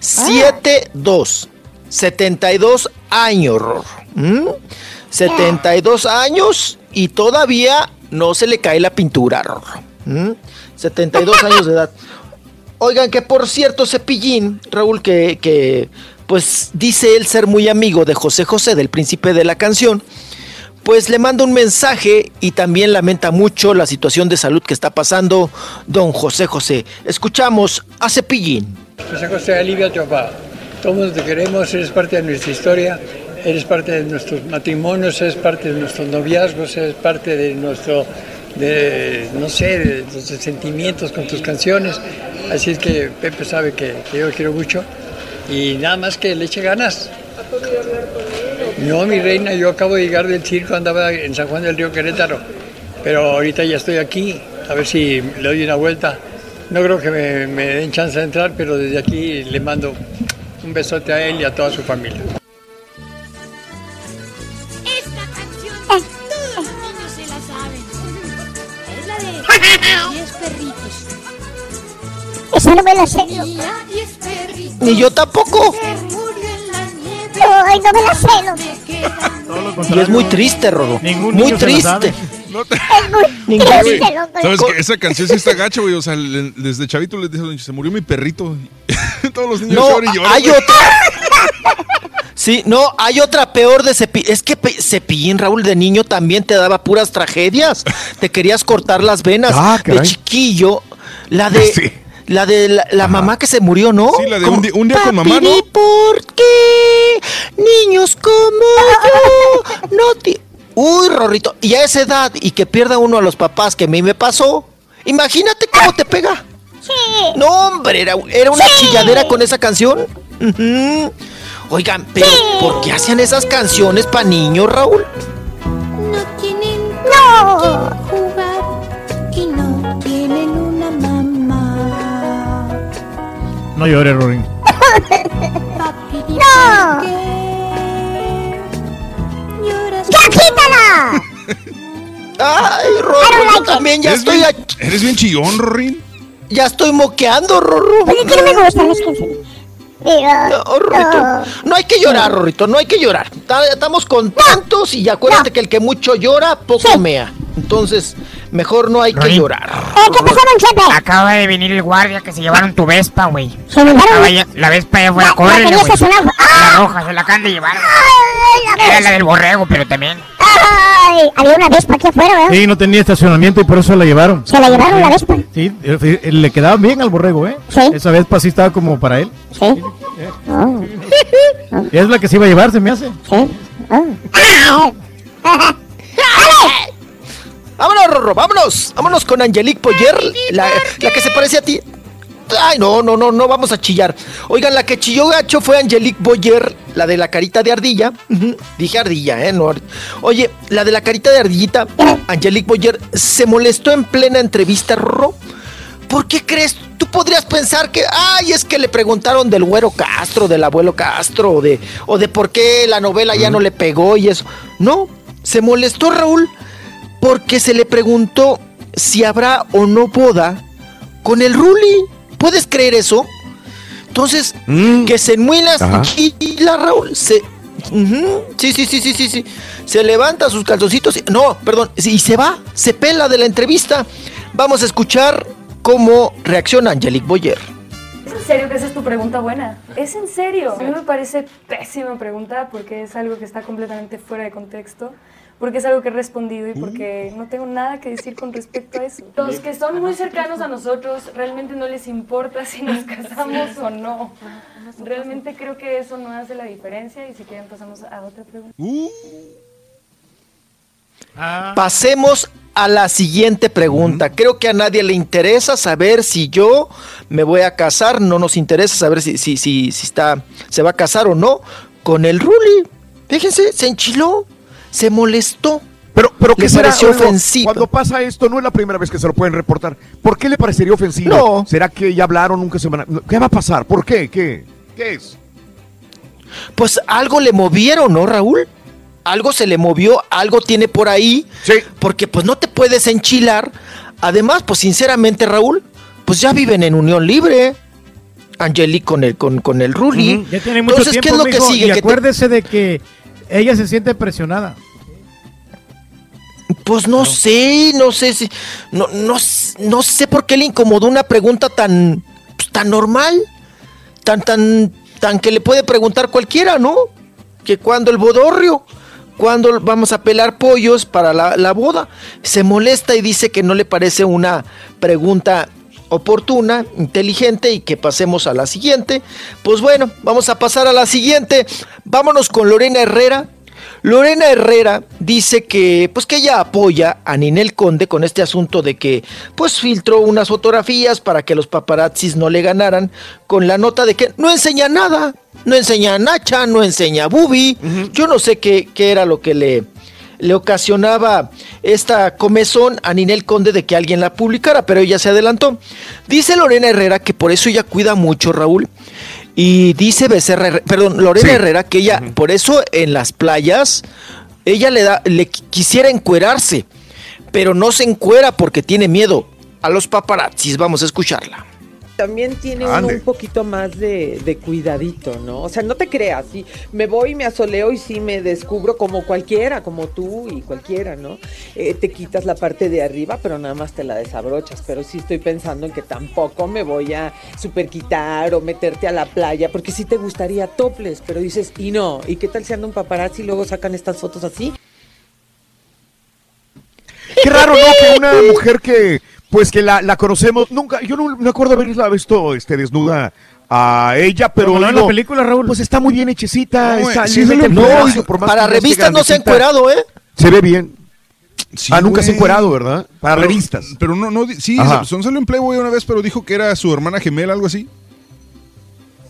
7-2. 72 años, Rorro. ¿Mm? 72 años y todavía no se le cae la pintura, Rorro. ¿Mm? 72 (laughs) años de edad. Oigan, que por cierto, Cepillín, Raúl, que, que pues dice él ser muy amigo de José José, del príncipe de la canción, pues le manda un mensaje y también lamenta mucho la situación de salud que está pasando don José José. Escuchamos a Cepillín. José José, alivia tu papá. Todos te queremos, eres parte de nuestra historia, eres parte de nuestros matrimonios, eres parte de nuestros noviazgos, eres parte de nuestro, de, no sé, de nuestros sentimientos con tus canciones. Así es que Pepe sabe que, yo lo quiero mucho y nada más que le eche ganas. No, mi reina, yo acabo de llegar del circo, andaba en San Juan del Río Querétaro, pero ahorita ya estoy aquí, a ver si le doy una vuelta. No creo que me den chance de entrar, pero desde aquí le mando un besote a él y a toda su familia. Esa no me la sé. Ni yo tampoco. Ay, no me la sé. Y es muy triste, Rorro. Ningún Muy niño se la sabe. triste. Es muy (laughs) triste, loco. ¿Sabes que Esa canción sí está gacha, güey. O sea, le- desde chavito les dije, se murió mi perrito. (laughs) Todos los niños No, lloran y lloran. hay güey. otra. Sí, no, hay otra peor de Cepillín. Es que Cepillín, Raúl, de niño también te daba puras tragedias. Te querías cortar las venas. Ah, de chiquillo, la de... (laughs) La de la, la mamá que se murió, ¿no? Sí, la de un día, un día con mamá, ¿no? "Papi, ¿Por qué niños como yo no ti-". Uy, Rorrito, y a esa edad y que pierda uno a los papás que a mí me pasó, imagínate cómo te pega. No, hombre, era, era una chilladera con esa canción. Oigan, pero ¿por qué hacían esas canciones para niños, Raúl? No tienen no. jugar y no tienen No llores, Rorín. (laughs) No. ¡Ya quítala! Ay, Rorro, yo también ya ¿Eres estoy, bien, a- eres bien chillón, Rorín. ya estoy moqueando, Rorro. Oye, que no me gusta, es que Digo, No, Rorrito, no hay que llorar, Rorrito, no hay que llorar. Ta- Estamos contentos y acuérdate que el que mucho llora, poco mea. Entonces, mejor no hay que llorar. Eh, ¿Qué pasó, Don Chepe? Acaba de venir el guardia que se llevaron tu Vespa, güey. Se llevaron La Vespa ya fuera, La- güey. estacionada. La roja, se la acaban de llevar. Ay, la Era la del borrego, pero también. Ay, había una Vespa aquí afuera, ¿verdad? Sí, no tenía estacionamiento y por eso la llevaron. Se la llevaron la Vespa. Sí, eh, eh, le quedaba bien al borrego, ¿eh? Sí. Esa Vespa sí estaba como para él. Sí. Oh. Es la que se iba a llevar, se me hace. Sí. Oh. (laughs) Vámonos, Rorro, vámonos. Vámonos con Angelique Boyer, la, la que se parece a ti. Ay, no, no, no, no vamos a chillar. Oigan, la que chilló gacho fue Angelique Boyer, la de la carita de ardilla. Dije ardilla, ¿eh? No, Oye, la de la carita de ardillita, Angelique Boyer, se molestó en plena entrevista, Rorro. ¿Por qué crees? Tú podrías pensar que, ay, es que le preguntaron del güero Castro, del abuelo Castro, o de, o de por qué la novela ya no le pegó y eso. No, se molestó Raúl porque se le preguntó si habrá o no boda con el Ruli. ¿Puedes creer eso? Entonces, que se enmuila y, y la Raúl se... Sí, sí, sí, sí, sí, sí. Se levanta sus calzoncitos. y- No, perdón. Y se va, se pela de la entrevista. Vamos a escuchar cómo reacciona Angelique Boyer. ¿Es en serio que esa es tu pregunta buena? ¿Es en serio? A mí me parece pésima pregunta porque es algo que está completamente fuera de contexto, porque es algo que he respondido y porque no tengo nada que decir con respecto a eso. Los que son muy cercanos a nosotros realmente no les importa si nos (laughs) casamos o no. Realmente creo que eso no hace la diferencia y si quieren pasamos a otra pregunta. Pasemos a la siguiente pregunta. Creo que a nadie le interesa saber si yo me voy a casar. No nos interesa saber si, si, si, si está, se va a casar o no con el Ruli. Fíjense, se enchiló, se molestó. Pero, pero ¿qué Le será? ofensivo. Cuando pasa esto, no es la primera vez que se lo pueden reportar. ¿Por qué le parecería ofensivo? No. ¿Será que ya hablaron, nunca se van a... ¿Qué va a pasar? ¿Por qué? ¿Qué? ¿Qué es? Pues algo le movieron, ¿no, Raúl? Algo se le movió, algo tiene por ahí. Sí. Porque pues no te puedes enchilar. Además, pues sinceramente, Raúl, pues ya viven en unión libre. Angelique con el, con, con el Ruli. Ya tiene mucho Entonces, tiempo, ¿qué es lo que sigue? Y Que te- acuérdese de que ella se siente presionada. Pues no sé, no sé si. No, no, no sé por qué le incomodó una pregunta tan. pues, tan normal, tan, tan, tan que le puede preguntar cualquiera, ¿no? Que cuando el bodorrio, cuando vamos a pelar pollos para la, la boda, se molesta y dice que no le parece una pregunta oportuna, inteligente y que pasemos a la siguiente. Pues bueno, vamos a pasar a la siguiente. Vámonos con Lorena Herrera. Lorena Herrera dice que pues que ella apoya a Ninel Conde con este asunto de que pues filtró unas fotografías para que los paparazzis no le ganaran con la nota de que no enseña nada, no enseña Nacha, no enseña Bubi. Yo no sé qué, qué era lo que le le ocasionaba esta comezón a Ninel Conde de que alguien la publicara, pero ella se adelantó. Dice Lorena Herrera que por eso ella cuida mucho, Raúl. Y dice Becerra, perdón, Lorena Sí. Herrera que ella, por eso en las playas, ella le da, le qui- quisiera encuerarse, pero no se encuera porque tiene miedo a los paparazzis. Vamos a escucharla. También tiene uno un poquito más de, de cuidadito, ¿no? O sea, no te creas, sí, me voy, me asoleo y sí me descubro como cualquiera, como tú y cualquiera, ¿no? Eh, te quitas la parte de arriba, pero nada más te la desabrochas, pero sí estoy pensando en que tampoco me voy a super quitar o meterte a la playa, porque sí te gustaría toples, pero dices, y no, ¿y qué tal si anda un paparazzi y luego sacan estas fotos así? Qué raro, ¿no? Que una mujer que, pues que la, la conocemos, nunca, yo no me acuerdo haberla visto este, desnuda a ella, pero no digo, la película, Raúl. pues está muy bien hechecita. No, está, sí, no, por más para revistas no se ha encuerado, ¿eh? Se ve bien. ah, nunca se ha encuerado, ¿verdad? Para Pero- revistas. Pero no, no, sí, Ajá. son salió en Playboy una vez, pero dijo que era su hermana gemela, algo así.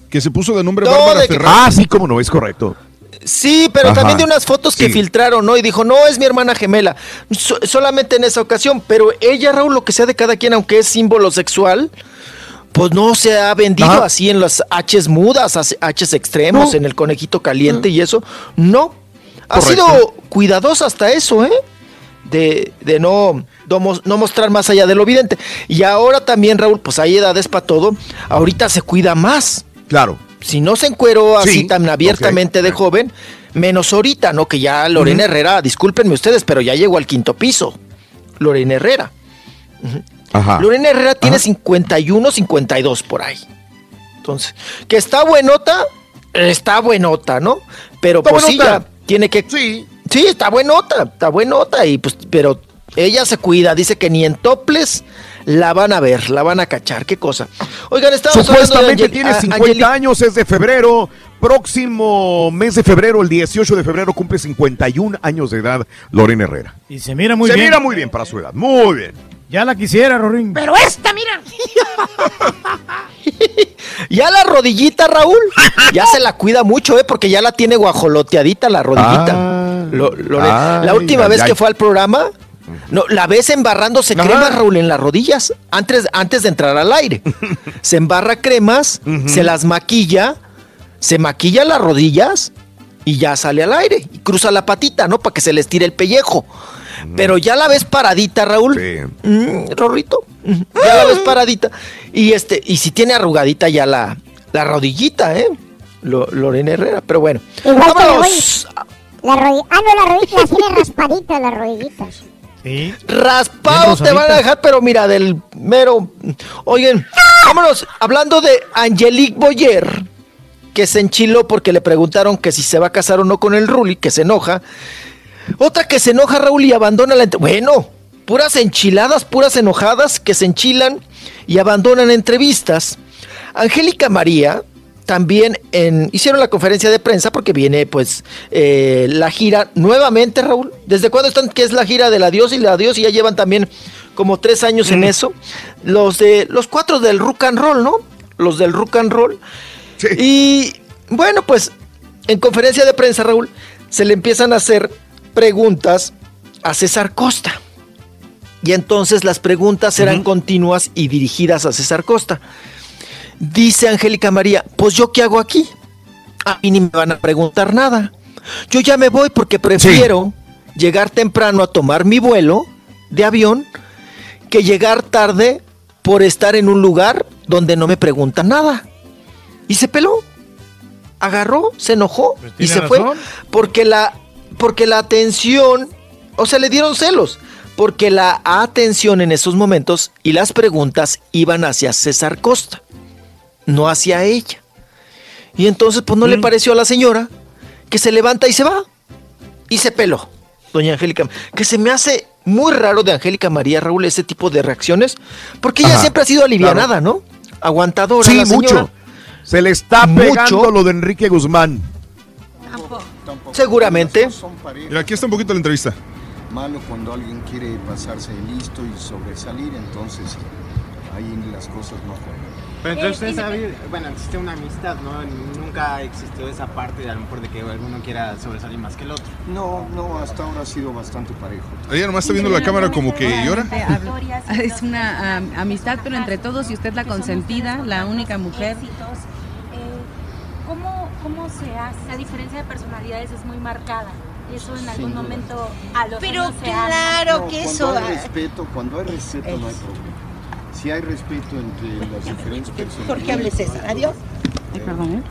Que se puso de nombre No, Bárbara de que-. Ah, sí, cómo no, es correcto. Sí, pero Ajá. también de unas fotos que filtraron, ¿no? Y dijo, no, es mi hermana gemela. So- solamente en esa ocasión. Pero ella, Raúl, lo que sea de cada quien, aunque es símbolo sexual, pues no se ha vendido Ajá. así en las H's mudas, as- H's extremos, No. en el conejito caliente y eso. No. Ha Correcto. sido cuidadosa hasta eso, ¿eh? De, de no, no mostrar más allá de lo evidente. Y ahora también, Raúl, pues hay edades para todo. Ahorita se cuida más. Claro. Si no se encueró así Sí, tan abiertamente de joven, menos ahorita, ¿no? Que ya Lorena. Herrera, discúlpenme ustedes, pero ya llegó al quinto piso. Lorena Herrera. Ajá. Lorena Herrera tiene 51, 52 por ahí. Entonces, que está buenota, está buenota, ¿no? Pero Está pues sí, ya tiene que... Sí. Sí, está buenota, está buenota, y pues, pero ella se cuida, dice que ni en toples la van a ver, la van a cachar, qué cosa. Oigan, estamos hablando de Supuestamente tiene a- 50 Angelique- años, es de febrero. Próximo mes de febrero, el 18 de febrero, cumple 51 años de edad Lorena Herrera. Y se mira muy Se bien. mira muy bien para su edad, muy bien. Ya la quisiera, Rorín. Pero esta, mira. (laughs) Ya la rodillita, Raúl, ya se la cuida mucho, ¿eh? Porque ya la tiene guajoloteadita la rodillita. Ah. Lo- la última ay, vez ay. que fue al programa, no, la ves embarrándose Ajá. cremas, Raúl, en las rodillas, antes, antes de entrar al aire. (laughs) se embarra cremas, se las maquilla, se maquilla las rodillas y ya sale al aire. Y cruza la patita, ¿no? Para que se les tire el pellejo. Pero ya la ves paradita, Raúl. Mm, Rorrito. mm, Ya la ves paradita. Y este, y si tiene arrugadita ya la, la rodillita, ¿eh? Lo- Lorena Herrera, pero bueno. Igual que Vámonos. La rodilla. Ah, no, la rodilla las tiene raspaditas, las rodillitas. Sí. Raspado te van a dejar, pero mira, del mero. Oigan, vámonos, hablando de Angelique Boyer, que se enchiló porque le preguntaron que si se va a casar o no con el Ruli, que se enoja. Otra que se enoja, Raúl, y abandona la. Bueno, puras enchiladas, puras enojadas que se enchilan y abandonan entrevistas. Angélica María también en, hicieron la conferencia de prensa porque viene pues eh, la gira nuevamente, Raúl. ¿Desde cuándo están? que es la gira del adiós y la adiós? Y ya llevan también como tres años en eso. Los de los cuatro del rock and roll, ¿no? Los del rock and roll. Y bueno, pues en conferencia de prensa, Raúl, se le empiezan a hacer preguntas a César Costa. Y entonces las preguntas eran continuas y dirigidas a César Costa. Dice Angélica María, pues yo qué hago aquí? A mí ni me van a preguntar nada. Yo ya me voy porque prefiero llegar temprano a tomar mi vuelo de avión que llegar tarde por estar en un lugar donde no me preguntan nada. Y se peló. Agarró, se enojó y tiene se fue porque la porque la atención, o sea, le dieron celos, porque la atención en esos momentos y las preguntas iban hacia César Costa. No hacia ella. Y entonces, pues no le pareció a la señora que se levanta y se va. Y se peló, doña Angélica. Que se me hace muy raro de Angélica María Raúl ese tipo de reacciones, porque ella Ajá, siempre ha sido alivianada, ¿no? Aguantadora. Sí, la señora. mucho. Se le está Mucho. pegando lo de Enrique Guzmán. Seguramente. Mira, aquí está un poquito la entrevista. malo cuando alguien quiere pasarse listo y sobresalir, entonces ahí las cosas no juegan. Pero entonces Eh, usted y- sabe, bueno, existe una amistad, ¿no? Nunca existió esa parte de a lo mejor de que alguno quiera sobresalir más que el otro. No, no, hasta ahora ha sido bastante parejo. Ella nomás está viendo la cámara como que llora. Es una am, amistad, pero entre todos, y usted la consentida, la única mujer. ¿Cómo, ¿Cómo se hace? La diferencia de personalidades es muy marcada. Eso en algún momento a los Pero años se claro No, que cuando eso- hay respeto, cuando hay respeto no hay problema. Si hay respeto entre las diferentes personas. ¿Por qué hable César? Adiós. perdón, ¿eh?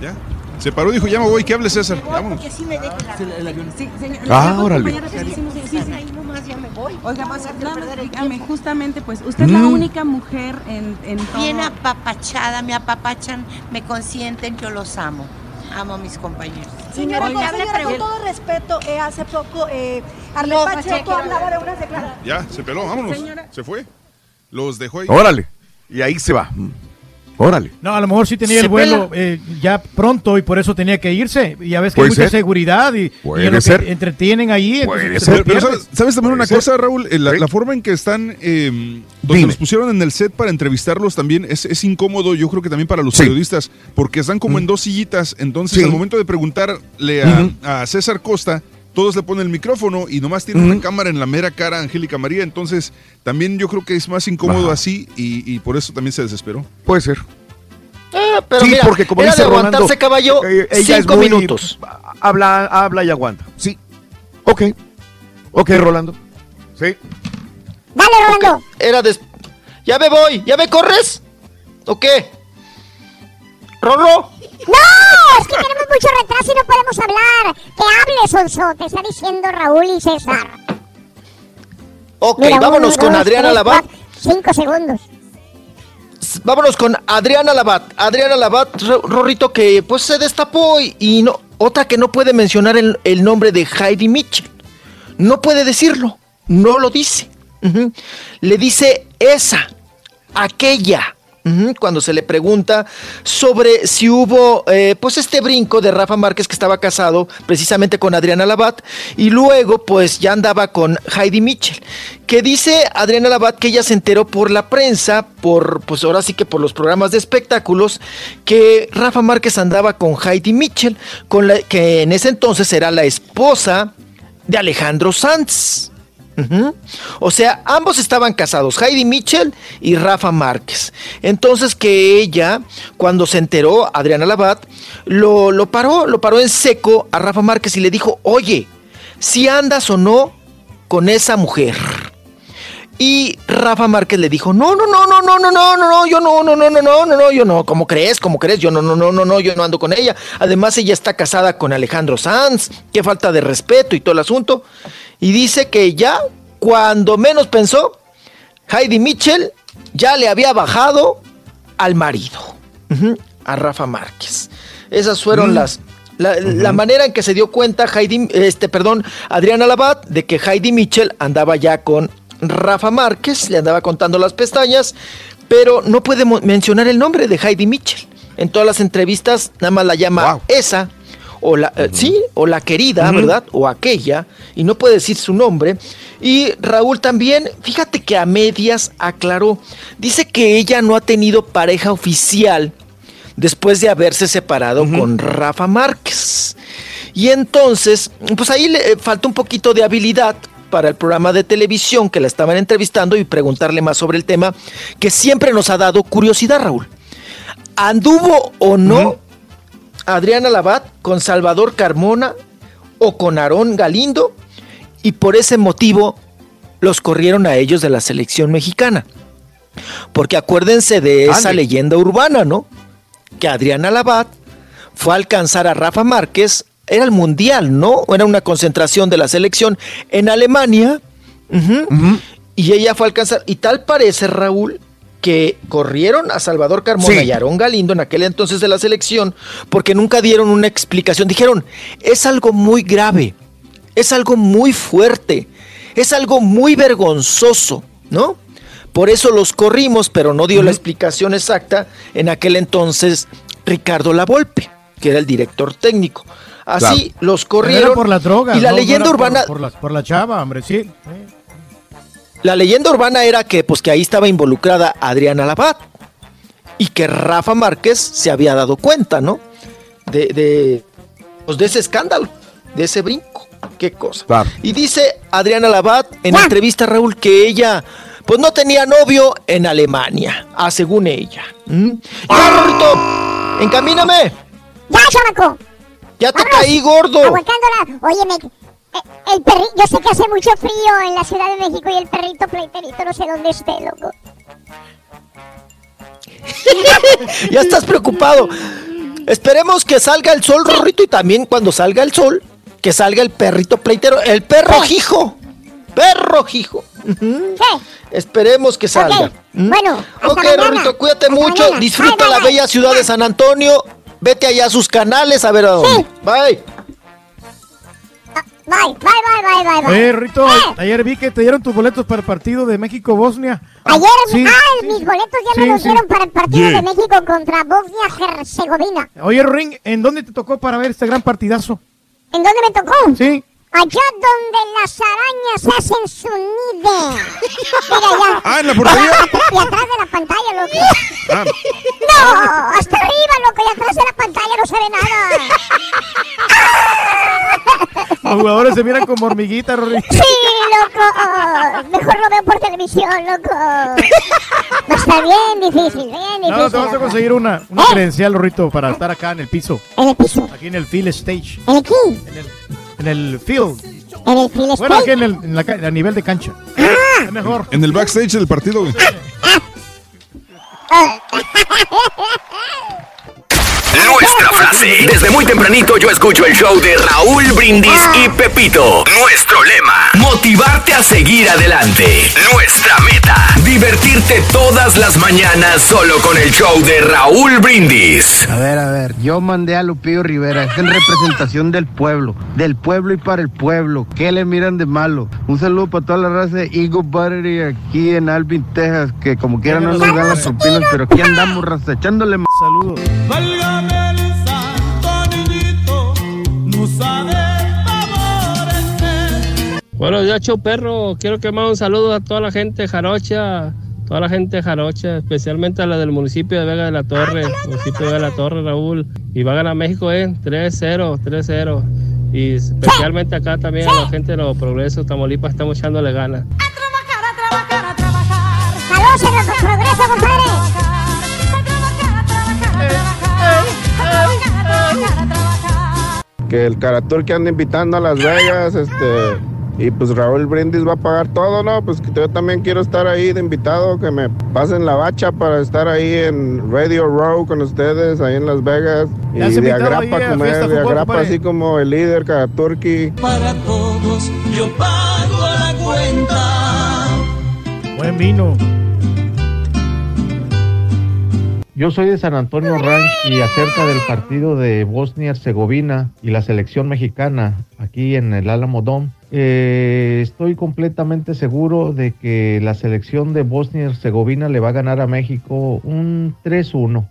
¿Ya? Se paró y dijo, ya me voy, que hable César. Vámonos. Porque así me deja la... Sí, señor. Ah, ¿le puedo órale. Sí, sí, sí. ahí nomás ya me voy. Oiga, No pues, hacer nada más perder el dígame, tiempo. justamente, pues, usted es la Mm. única mujer en, en todo... Bien apapachada, me apapachan, me consienten, yo los amo. Amo a mis compañeros. Señora, Oiga, señora, le con todo respeto, eh, hace poco eh, Arle no, Pacheco hablaba de unas declaraciones. Ya, se peló, vámonos. Señora. Se fue. Los dejó ahí. Órale. Y ahí se va. Mm. Órale. No, a lo mejor sí tenía Se el vuelo eh, ya pronto y por eso tenía que irse. Y ya ves que hay Puede mucha ser. seguridad y, Puede y que ser. entretienen ahí. entonces se Pero. ¿sabes, sabes también una Puede cosa, ser. Raúl? Eh, La, la forma en que están, eh, donde Dime. los pusieron en el set para entrevistarlos también es, es incómodo, yo creo que también para los Sí. Mm. periodistas, porque están como en dos sillitas. Entonces, Sí. al momento de preguntarle a, a César Costa, todos le ponen el micrófono y nomás tienen una cámara en la mera cara a Angélica María. Entonces, también yo creo que es más incómodo Ajá. así y, y por eso también se desesperó. Puede ser. Ah, pero sí, mira, porque como era dice de Rolando, aguantarse caballo eh, ella cinco es muy- minutos. Habla, habla y aguanta. Sí. Ok. Ok, Rolando. Sí. Dale, Rolando. Era des... ¿Ya me voy? ¿Ya me corres? ¿O qué? ¿Rorro? No, es que tenemos mucho retraso y no podemos hablar. Que hable, Sonso, te está diciendo Raúl y César. Ok, Mira, vámonos uno, con dos, Adriana tres, Labat. cuatro, Cinco segundos. Vámonos con Adriana Labat. Adriana Labat, Ro- Rorrito, que pues se destapó y, y no, otra que no puede mencionar el, el nombre de Heidi Mitchell. No puede decirlo, no lo dice. Le dice esa, aquella. Cuando se le pregunta sobre si hubo eh, pues este brinco de Rafa Márquez que estaba casado precisamente con Adriana Labat y luego pues ya andaba con Heidi Mitchell que dice Adriana Labat que ella se enteró por la prensa por pues ahora sí que por los programas de espectáculos que Rafa Márquez andaba con Heidi Mitchell con la que en ese entonces era la esposa de Alejandro Sanz O sea, ambos estaban casados, Heidi Mitchell y Rafa Márquez. Entonces que ella, cuando se enteró, Adriana Labat, lo, lo paró, lo paró en seco a Rafa Márquez y le dijo, oye, si andas o no con esa mujer. Y Rafa Márquez le dijo, no, no, no, no, no, no, no, no, no, yo no, no, no, no, no, no, no, yo no, ¿cómo crees? ¿Cómo crees? Yo no, no, no, no, no, yo no ando con ella. Además, ella está casada con Alejandro Sanz, qué falta de respeto y todo el asunto. Y dice que ya, cuando menos pensó, Heidi Mitchell ya le había bajado al marido, a Rafa Márquez. Esas fueron Mm. las la, la manera en que se dio cuenta Heidi, este, perdón, Adriana Labat, de que Heidi Mitchell andaba ya con Rafa Márquez, le andaba contando las pestañas, pero no puede mencionar el nombre de Heidi Mitchell. En todas las entrevistas nada más la llama esa, o la, eh, sí, o la querida. ¿verdad? O aquella, y no puede decir su nombre. Y Raúl también, fíjate que a medias aclaró, dice que ella no ha tenido pareja oficial después de haberse separado con Rafa Márquez. Y entonces, pues ahí le eh, falta un poquito de habilidad para el programa de televisión que la estaban entrevistando y preguntarle más sobre el tema que siempre nos ha dado curiosidad, Raúl. ¿Anduvo o no Adriana Labat con Salvador Carmona o con Aarón Galindo? Y por ese motivo los corrieron a ellos de la selección mexicana. Porque acuérdense de esa leyenda urbana, ¿no? Que Adriana Labat fue a alcanzar a Rafa Márquez, era el mundial, ¿no? O Era una concentración de la selección en Alemania. Y ella fue a alcanzar, y tal parece, Raúl, que corrieron a Salvador Carmona Sí. y Aarón Galindo en aquel entonces de la selección porque nunca dieron una explicación. Dijeron, es algo muy grave, es algo muy fuerte, es algo muy vergonzoso, ¿no? Por eso los corrimos, pero no dio la explicación exacta en aquel entonces Ricardo Lavolpe, que era el director técnico. Así Claro. los corrieron. Era por la droga. Y la no, no leyenda por- urbana, Por, la, por la chava, hombre, sí. La leyenda urbana era que, pues, que ahí estaba involucrada Adriana Labat y que Rafa Márquez se había dado cuenta, ¿no? De, de, pues, de ese escándalo, de ese brinco. Qué cosa. Y dice Adriana Labat en entrevista a Raúl que ella, pues, no tenía novio en Alemania, ah, según ella. ¿Mm? Ya, encamíname. Ya, chamaco. Ya te Vámonos. caí, gordo. Aguantándola. Oye, me, el perrito, yo sé que hace mucho frío en la Ciudad de México y el perrito pleiterito no sé dónde esté, loco. (laughs) ya estás preocupado. Esperemos que salga el sol, Rorrito, y también cuando salga el sol, que salga el perrito pleitero, el perro jijo. Perro jijo. Ujú. Esperemos que salga. ¿Mm? Bueno, hasta Ok, mañana. Rorrito, cuídate Hasta mucho. mañana. Disfruta Bye, la bella ciudad de San Antonio. Vete allá a sus canales a ver a dónde. Bye. Bye, bye, bye, bye, bye, bye. Eh, Rito, ayer vi que te dieron tus boletos para el partido de México-Bosnia. Ayer, Sí. ah, mis boletos ya me los sí. dieron para el partido Yeah. de México contra Bosnia-Herzegovina. Oye, Ring, ¿en dónde te tocó para ver este gran partidazo? ¿En dónde me tocó? Sí. Allá donde las arañas hacen su nido. Mira allá. Ah, ¿en la portería? Y atrás de la pantalla, loco. Ah. No, hasta arriba, loco, y atrás de la pantalla no se ve nada. (laughs) Los jugadores se miran como hormiguitas, Rory. Sí, loco. Mejor lo veo por televisión, loco. No está bien difícil, bien difícil. No, te vas a conseguir una, una credencial, Rorrito, para estar acá en el piso. En el piso. Aquí en el field stage. ¿En aquí? En el field. En el field Bueno, stage. aquí en el, en la a nivel de cancha. Es mejor. En el backstage del partido, güey. (laughs) Nuestra frase. Desde muy tempranito yo escucho el show de Raúl Brindis y Pepito. Nuestro lema. Motivarte a seguir adelante. Nuestra meta. Divertirte todas las mañanas solo con el show de Raúl Brindis. A ver, a ver, yo mandé a Lupillo Rivera, es en representación del pueblo, del pueblo y para el pueblo. ¿Qué le miran de malo? Un saludo para toda la raza de Eagle Buttery aquí en Alvin, Texas, que como quiera no nos dan las propinas, pero aquí andamos raza, echándole más. Saludos. Buenos días, show perro. Quiero que mande un saludo a toda la gente jarocha, toda la gente jarocha, especialmente a la del municipio de Vega de la Torre, municipio de Vega de la Torre, Raúl. Y va a ganar México, ¿eh? 3-0, 3-0. Y especialmente acá también a la gente de los progresos, Tamaulipas, estamos echándole ganas. Saludos en nuestro progreso, compadre. Que el caratur que anda invitando a Las Vegas, este, y pues Raúl Brindis va a pagar todo, ¿no? Pues que yo también quiero estar ahí de invitado, que me pasen la bacha para estar ahí en Radio Row con ustedes, ahí en Las Vegas. Y ¿Ya has de agrapa comer, de agrapa así como el líder Caraturki. Para todos yo pago la cuenta. Buen vino. Yo soy de San Antonio Ranch y acerca del partido de Bosnia-Herzegovina y la selección mexicana aquí en el Álamo Dome, eh, estoy completamente seguro de que la selección de Bosnia-Herzegovina le va a ganar a México un 3-1.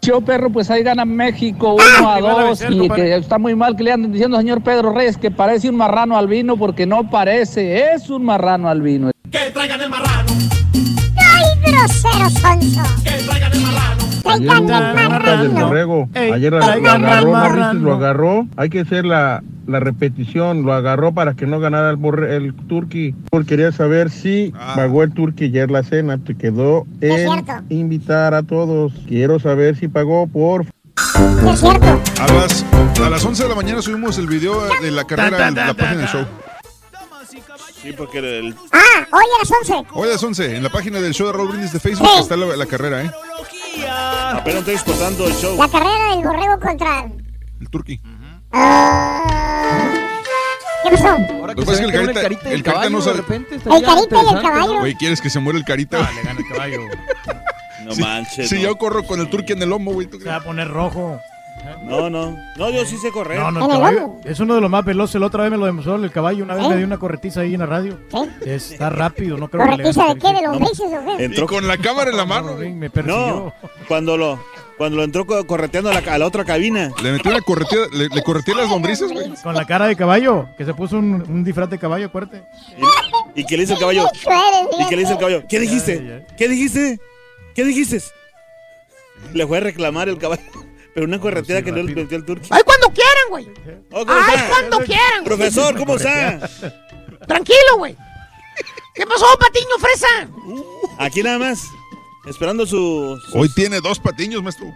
Yo, perro, pues ahí gana México 1 a Y van a 2 vencer, y que está muy mal que le anden diciendo al señor Pedro Reyes que parece un marrano albino porque no parece, es un marrano albino. Que traigan el marrano. ¡Ay, grosero sonso! Que traigan el marrano. Traigan el del marrano. borrego. Ey, Ayer lo agarró, lo agarró. Hay que hacer la, la repetición. Lo agarró para que no ganara el, borre, el turqui. Porque quería saber si pagó el turqui ayer la cena. Te quedó en invitar a todos. Quiero saber si pagó por Es cierto. A las, a las 11 de la mañana subimos el video de la carrera en la página del show. Sí, porque el, Ah, hoy a las 11. Hoy a las 11, en la página del show de Raúl Brindis de Facebook Sí. está la, la carrera, ¿eh? apenas estoy exportando el show. La carrera del borrego contra... El turqui. Ah. ¿Qué pasó? Lo que pasa es que el carita, el carita no sabe. El carita y el caballo. Güey, ¿quieres que se muera el carita? Ah, le gana el caballo. No Sí, manches. Si no. yo corro con el turqui en el lomo, güey. ¿tú Se va a poner rojo. No, no. No, yo sí sé correr. No, no, el caballo es uno de los más veloces. La otra vez me lo demostró el caballo. Una vez ¿Eh? me dio una corretiza ahí en la radio. Está rápido, no creo que le ¿Corretiza de qué? ¿De lombrices o qué? Y con la cámara en la mano. Me persiguió. No, cuando lo, cuando lo entró co- correteando a la, a la otra cabina. Le metió una corretía, le, le correteé las lombrices, güey. Con la cara de caballo, que se puso un, un disfraz de caballo, acuérdate. ¿Y qué le hizo el caballo? ¿Y qué le hizo el caballo? ¿Qué dijiste? ¿Qué dijiste? ¿Qué dijiste? Le fue a reclamar el caballo. Pero una correteada que no le metió el turco. ¡Ay, cuando quieran, güey! Oh, ¿cómo ¡Ay, cuando quieran! güey. Profesor, ¿cómo está? Tranquilo, güey. ¿Qué pasó, Patiño Fresa? Aquí nada más. Esperando su. sus- Hoy tiene dos patiños, maestro.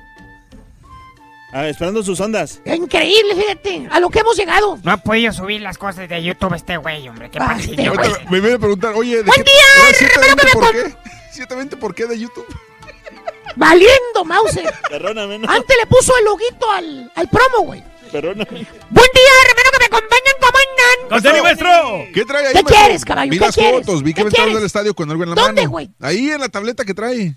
Ah, esperando sus ondas. Increíble, fíjate, a lo que hemos llegado. No ha podido subir las cosas de YouTube este güey, hombre. Qué güey. Ahorita me viene a preguntar, oye, ¿de ¡Buen qué? día, ahora primero que 720 me por qué? 720 por qué de YouTube. Valiendo, Mauser. Perdóname, no. Antes le puso el loguito al, al promo, güey. Perdóname. Buen día, hermano, que me acompañan, ¿cómo andan? ¡Consteli, maestro! ¿Qué trae ahí, ¿Qué maestro? quieres, caballo? Vi ¿Qué las quieres? fotos, vi que ¿Qué me entrabas quieres? del estadio con algo en la ¿Dónde, mano. güey? Ahí en la tableta que trae.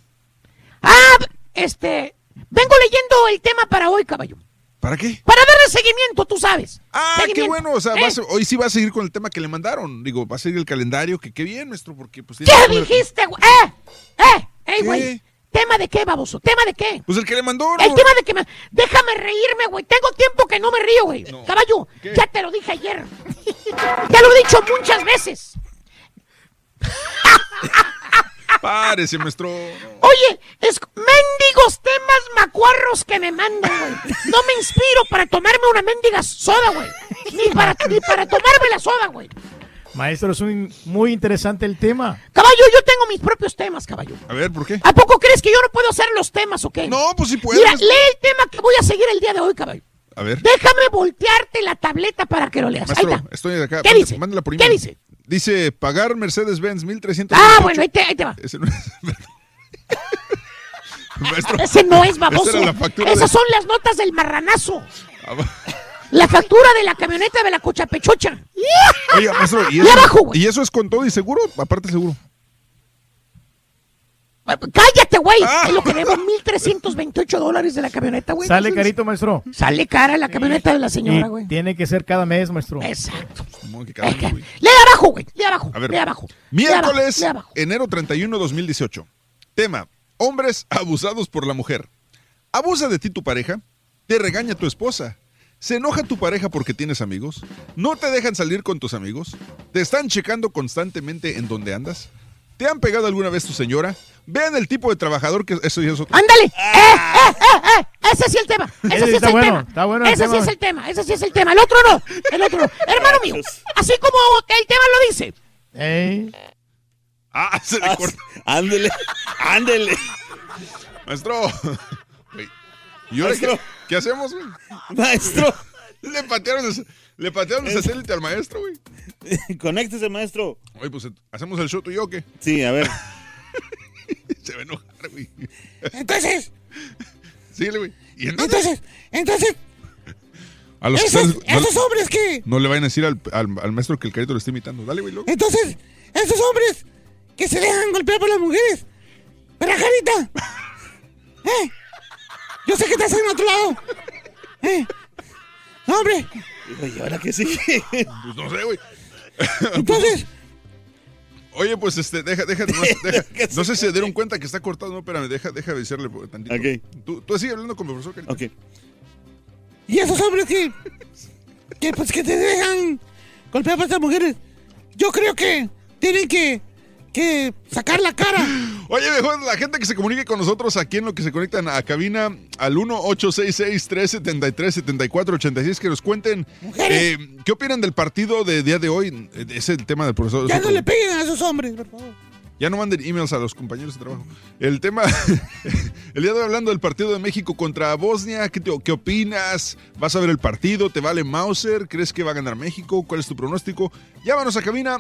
Ah, este. Vengo leyendo el tema para hoy, caballo. ¿Para qué? Para darle seguimiento, tú sabes. Ah, qué bueno. O sea, ¿Eh? vas- hoy sí va a seguir con el tema que le mandaron. Digo, va a seguir el calendario, que qué bien, maestro, porque pues... ¿Qué dijiste, güey? ¡Eh! ¡Eh! ¡Ey, ¿Qué? güey! ¿Tema de qué, baboso? ¿Tema de qué? Pues el que le mandó, El ¿no? tema de que me... Déjame reírme, güey. Tengo tiempo que no me río, güey. Caballo, ya te lo dije ayer. (laughs) ya lo he dicho muchas veces. (laughs) Párese, maestro. Oye, es mendigos temas macuarros que me mandan, güey. No me inspiro para tomarme una mendiga soda, güey. Ni para, ni para tomarme la soda, güey. Maestro, es un- muy interesante el tema. Caballo, yo tengo mis propios temas, caballo. A ver, ¿por qué? ¿A poco crees que yo no puedo hacer los temas o qué? No, pues sí puedes. Mira, lee el tema que voy a seguir el día de hoy, caballo. A ver. Déjame voltearte la tableta para que lo leas. Ahí Maestro, está. estoy de acá. ¿Qué Mándela- dice? mándela por ¿Qué dice? Dice, pagar Mercedes-Benz 1300. Ah, bueno, ahí te, ahí te va. Ese no es... (laughs) Maestro, Ese no es esa baboso. era la factura Esas de- son las notas del marranazo. Ah. La factura de la camioneta de la cochapechocha. (laughs) Oiga, maestro, ¿y Y eso, abajo, güey. ¿y eso es con todo y seguro? Aparte seguro. Cállate, güey. Ah. Es lo que debo 1.328 dólares de la camioneta, güey. Sale carito, maestro. Sale cara la camioneta de la señora, güey. tiene que ser cada mes, maestro. Exacto. Que cada. Lee abajo, güey. Lee abajo. A ver. Lee abajo. Miércoles, abajo. enero 31, 2018. Tema, hombres abusados por la mujer. ¿Abusa de ti tu pareja? ¿Te regaña tu esposa? ¿Se enoja tu pareja porque tienes amigos? ¿No te dejan salir con tus amigos? ¿Te están checando constantemente en dónde andas? ¿Te han pegado alguna vez tu señora? Vean el tipo de trabajador que eso ya es otro. ¡Ándale! ¡Eh, eh, eh, eh! Ese sí es el tema. (laughs) Ese sí es está el bueno, tema. está bueno el Ese sí es el tema. Ese sí es el tema. El otro no. El otro no. (laughs) Hermano mío, así como el tema lo dice. Ah, se le corta. Ándele, ándele. Maestro. ¿Y qué, Maestro. Qué hacemos, güey? (laughs) Maestro. Le patearon el, le patearon el satélite al maestro, güey. (laughs) Conéctese, maestro. Oye, pues hacemos el show tú y yo, ¿o ¿qué? Sí, a ver. (laughs) Se va a enojar, güey. Entonces, Síguele, güey. Y entonces, entonces, entonces, a los que esos, no, esos hombres que. no le vayan a decir al, al, al maestro que el carito lo está imitando. Dale, güey, loco. Entonces, esos hombres que se dejan golpear por las mujeres. ¿Verdad, Jarita? ¿Eh? Yo sé que estás en otro lado. ¿Eh? No, hombre. ¿Y ahora qué sigue? Pues no sé, güey. Entonces. Oye, pues este, deja, deja, nomás, (laughs) deja. No sé si se dieron cuenta que está cortado, no, espérame, deja, deja avisarle tantito. Ok. Tú, tú sigue hablando con mi profesor, carito. Ok. Y esos hombres que. que pues que te dejan golpear por estas mujeres. Yo creo que tienen que. Que sacar la cara. Oye, mejor la gente que se comunique con nosotros aquí en lo que se conectan a cabina al 1-866-373-7486 que nos cuenten eh, qué opinan del partido de día de hoy. Es el tema del profesor. Ya no le peguen a esos hombres, por favor. Ya no manden emails a los compañeros de trabajo. El tema, (laughs) el día de hoy hablando del partido de México contra Bosnia, ¿qué, te- qué opinas? ¿Vas a ver el partido? ¿Te vale Mauser? ¿Crees que va a ganar México? ¿Cuál es tu pronóstico? Llámanos a cabina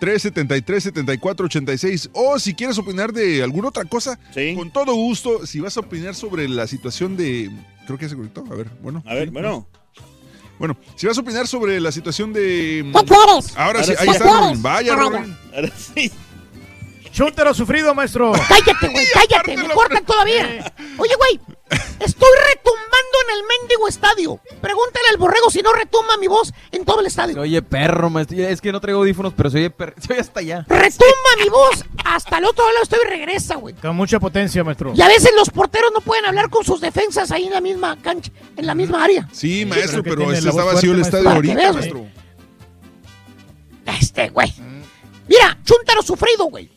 1-866-373-7486. O si quieres opinar de alguna otra cosa, con todo gusto. Si vas a opinar sobre la situación de... Creo que ya se conectó. A ver, bueno. A ver, sí, bueno. Bueno, si vas a opinar sobre la situación de... ¿Qué quieres? Ahora sí, ¿Qué ahí está. Vaya, Ah. Ahora sí. Chúntaro sufrido, maestro. Cállate, güey, cállate, me cortan todavía. Oye, güey, estoy retumbando en el mendigo estadio. Pregúntale al borrego si no retumba mi voz en todo el estadio. Se oye perro, maestro. Es que no traigo audífonos, pero se oye, per- se oye hasta allá. Retumba mi voz hasta el otro lado estoy y regresa, güey. Con mucha potencia, maestro. Y a veces los porteros no pueden hablar con sus defensas ahí en la misma cancha, en la misma área. Sí, maestro, pero tiene este está vacío el estadio ahorita, veas, maestro. Este, güey. Mira, chúntaro sufrido, güey.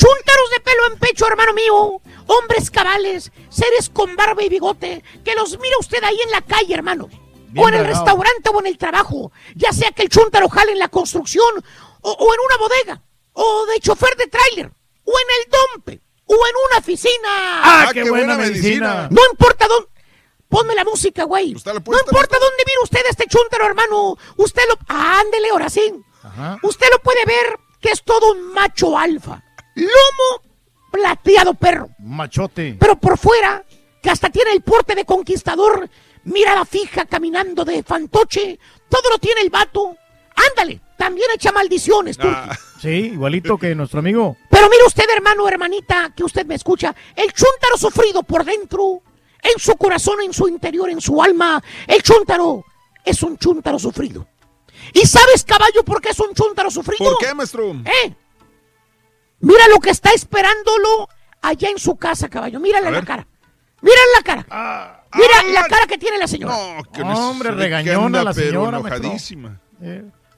Chúntaros de pelo en pecho, hermano mío. Hombres cabales, seres con barba y bigote. Que los mira usted ahí en la calle, hermano. Bien o en el restaurante o en el trabajo. Ya sea que el chúntaro jale en la construcción o, o en una bodega. O de chofer de tráiler. O en el dompe. O en una oficina. Ah, qué buena medicina. No importa dónde. Ponme la música, güey. No importa dónde mire usted este chúntaro, hermano. Usted lo. Ándele, ahora sí. Usted lo puede ver que es todo un macho alfa. Lomo plateado perro. Machote. Pero por fuera, que hasta tiene el porte de conquistador, mirada fija, caminando de fantoche. Todo lo tiene el vato. Ándale, también echa maldiciones, tú. Sí, igualito que nuestro amigo. Pero mire usted, hermano, hermanita, que usted me escucha, el chúntaro sufrido por dentro, en su corazón, en su interior, en su alma, el chúntaro es un chúntaro sufrido. ¿Y sabes, caballo, por qué es un chúntaro sufrido? ¿Por qué, maestro? ¿Eh? Mira lo que está esperándolo allá en su casa, caballo. Mírale A la ver. cara. Mírale la cara. Ah, Mira la cara que tiene la señora. Que no Hombre, regañona la señora, enojadísima.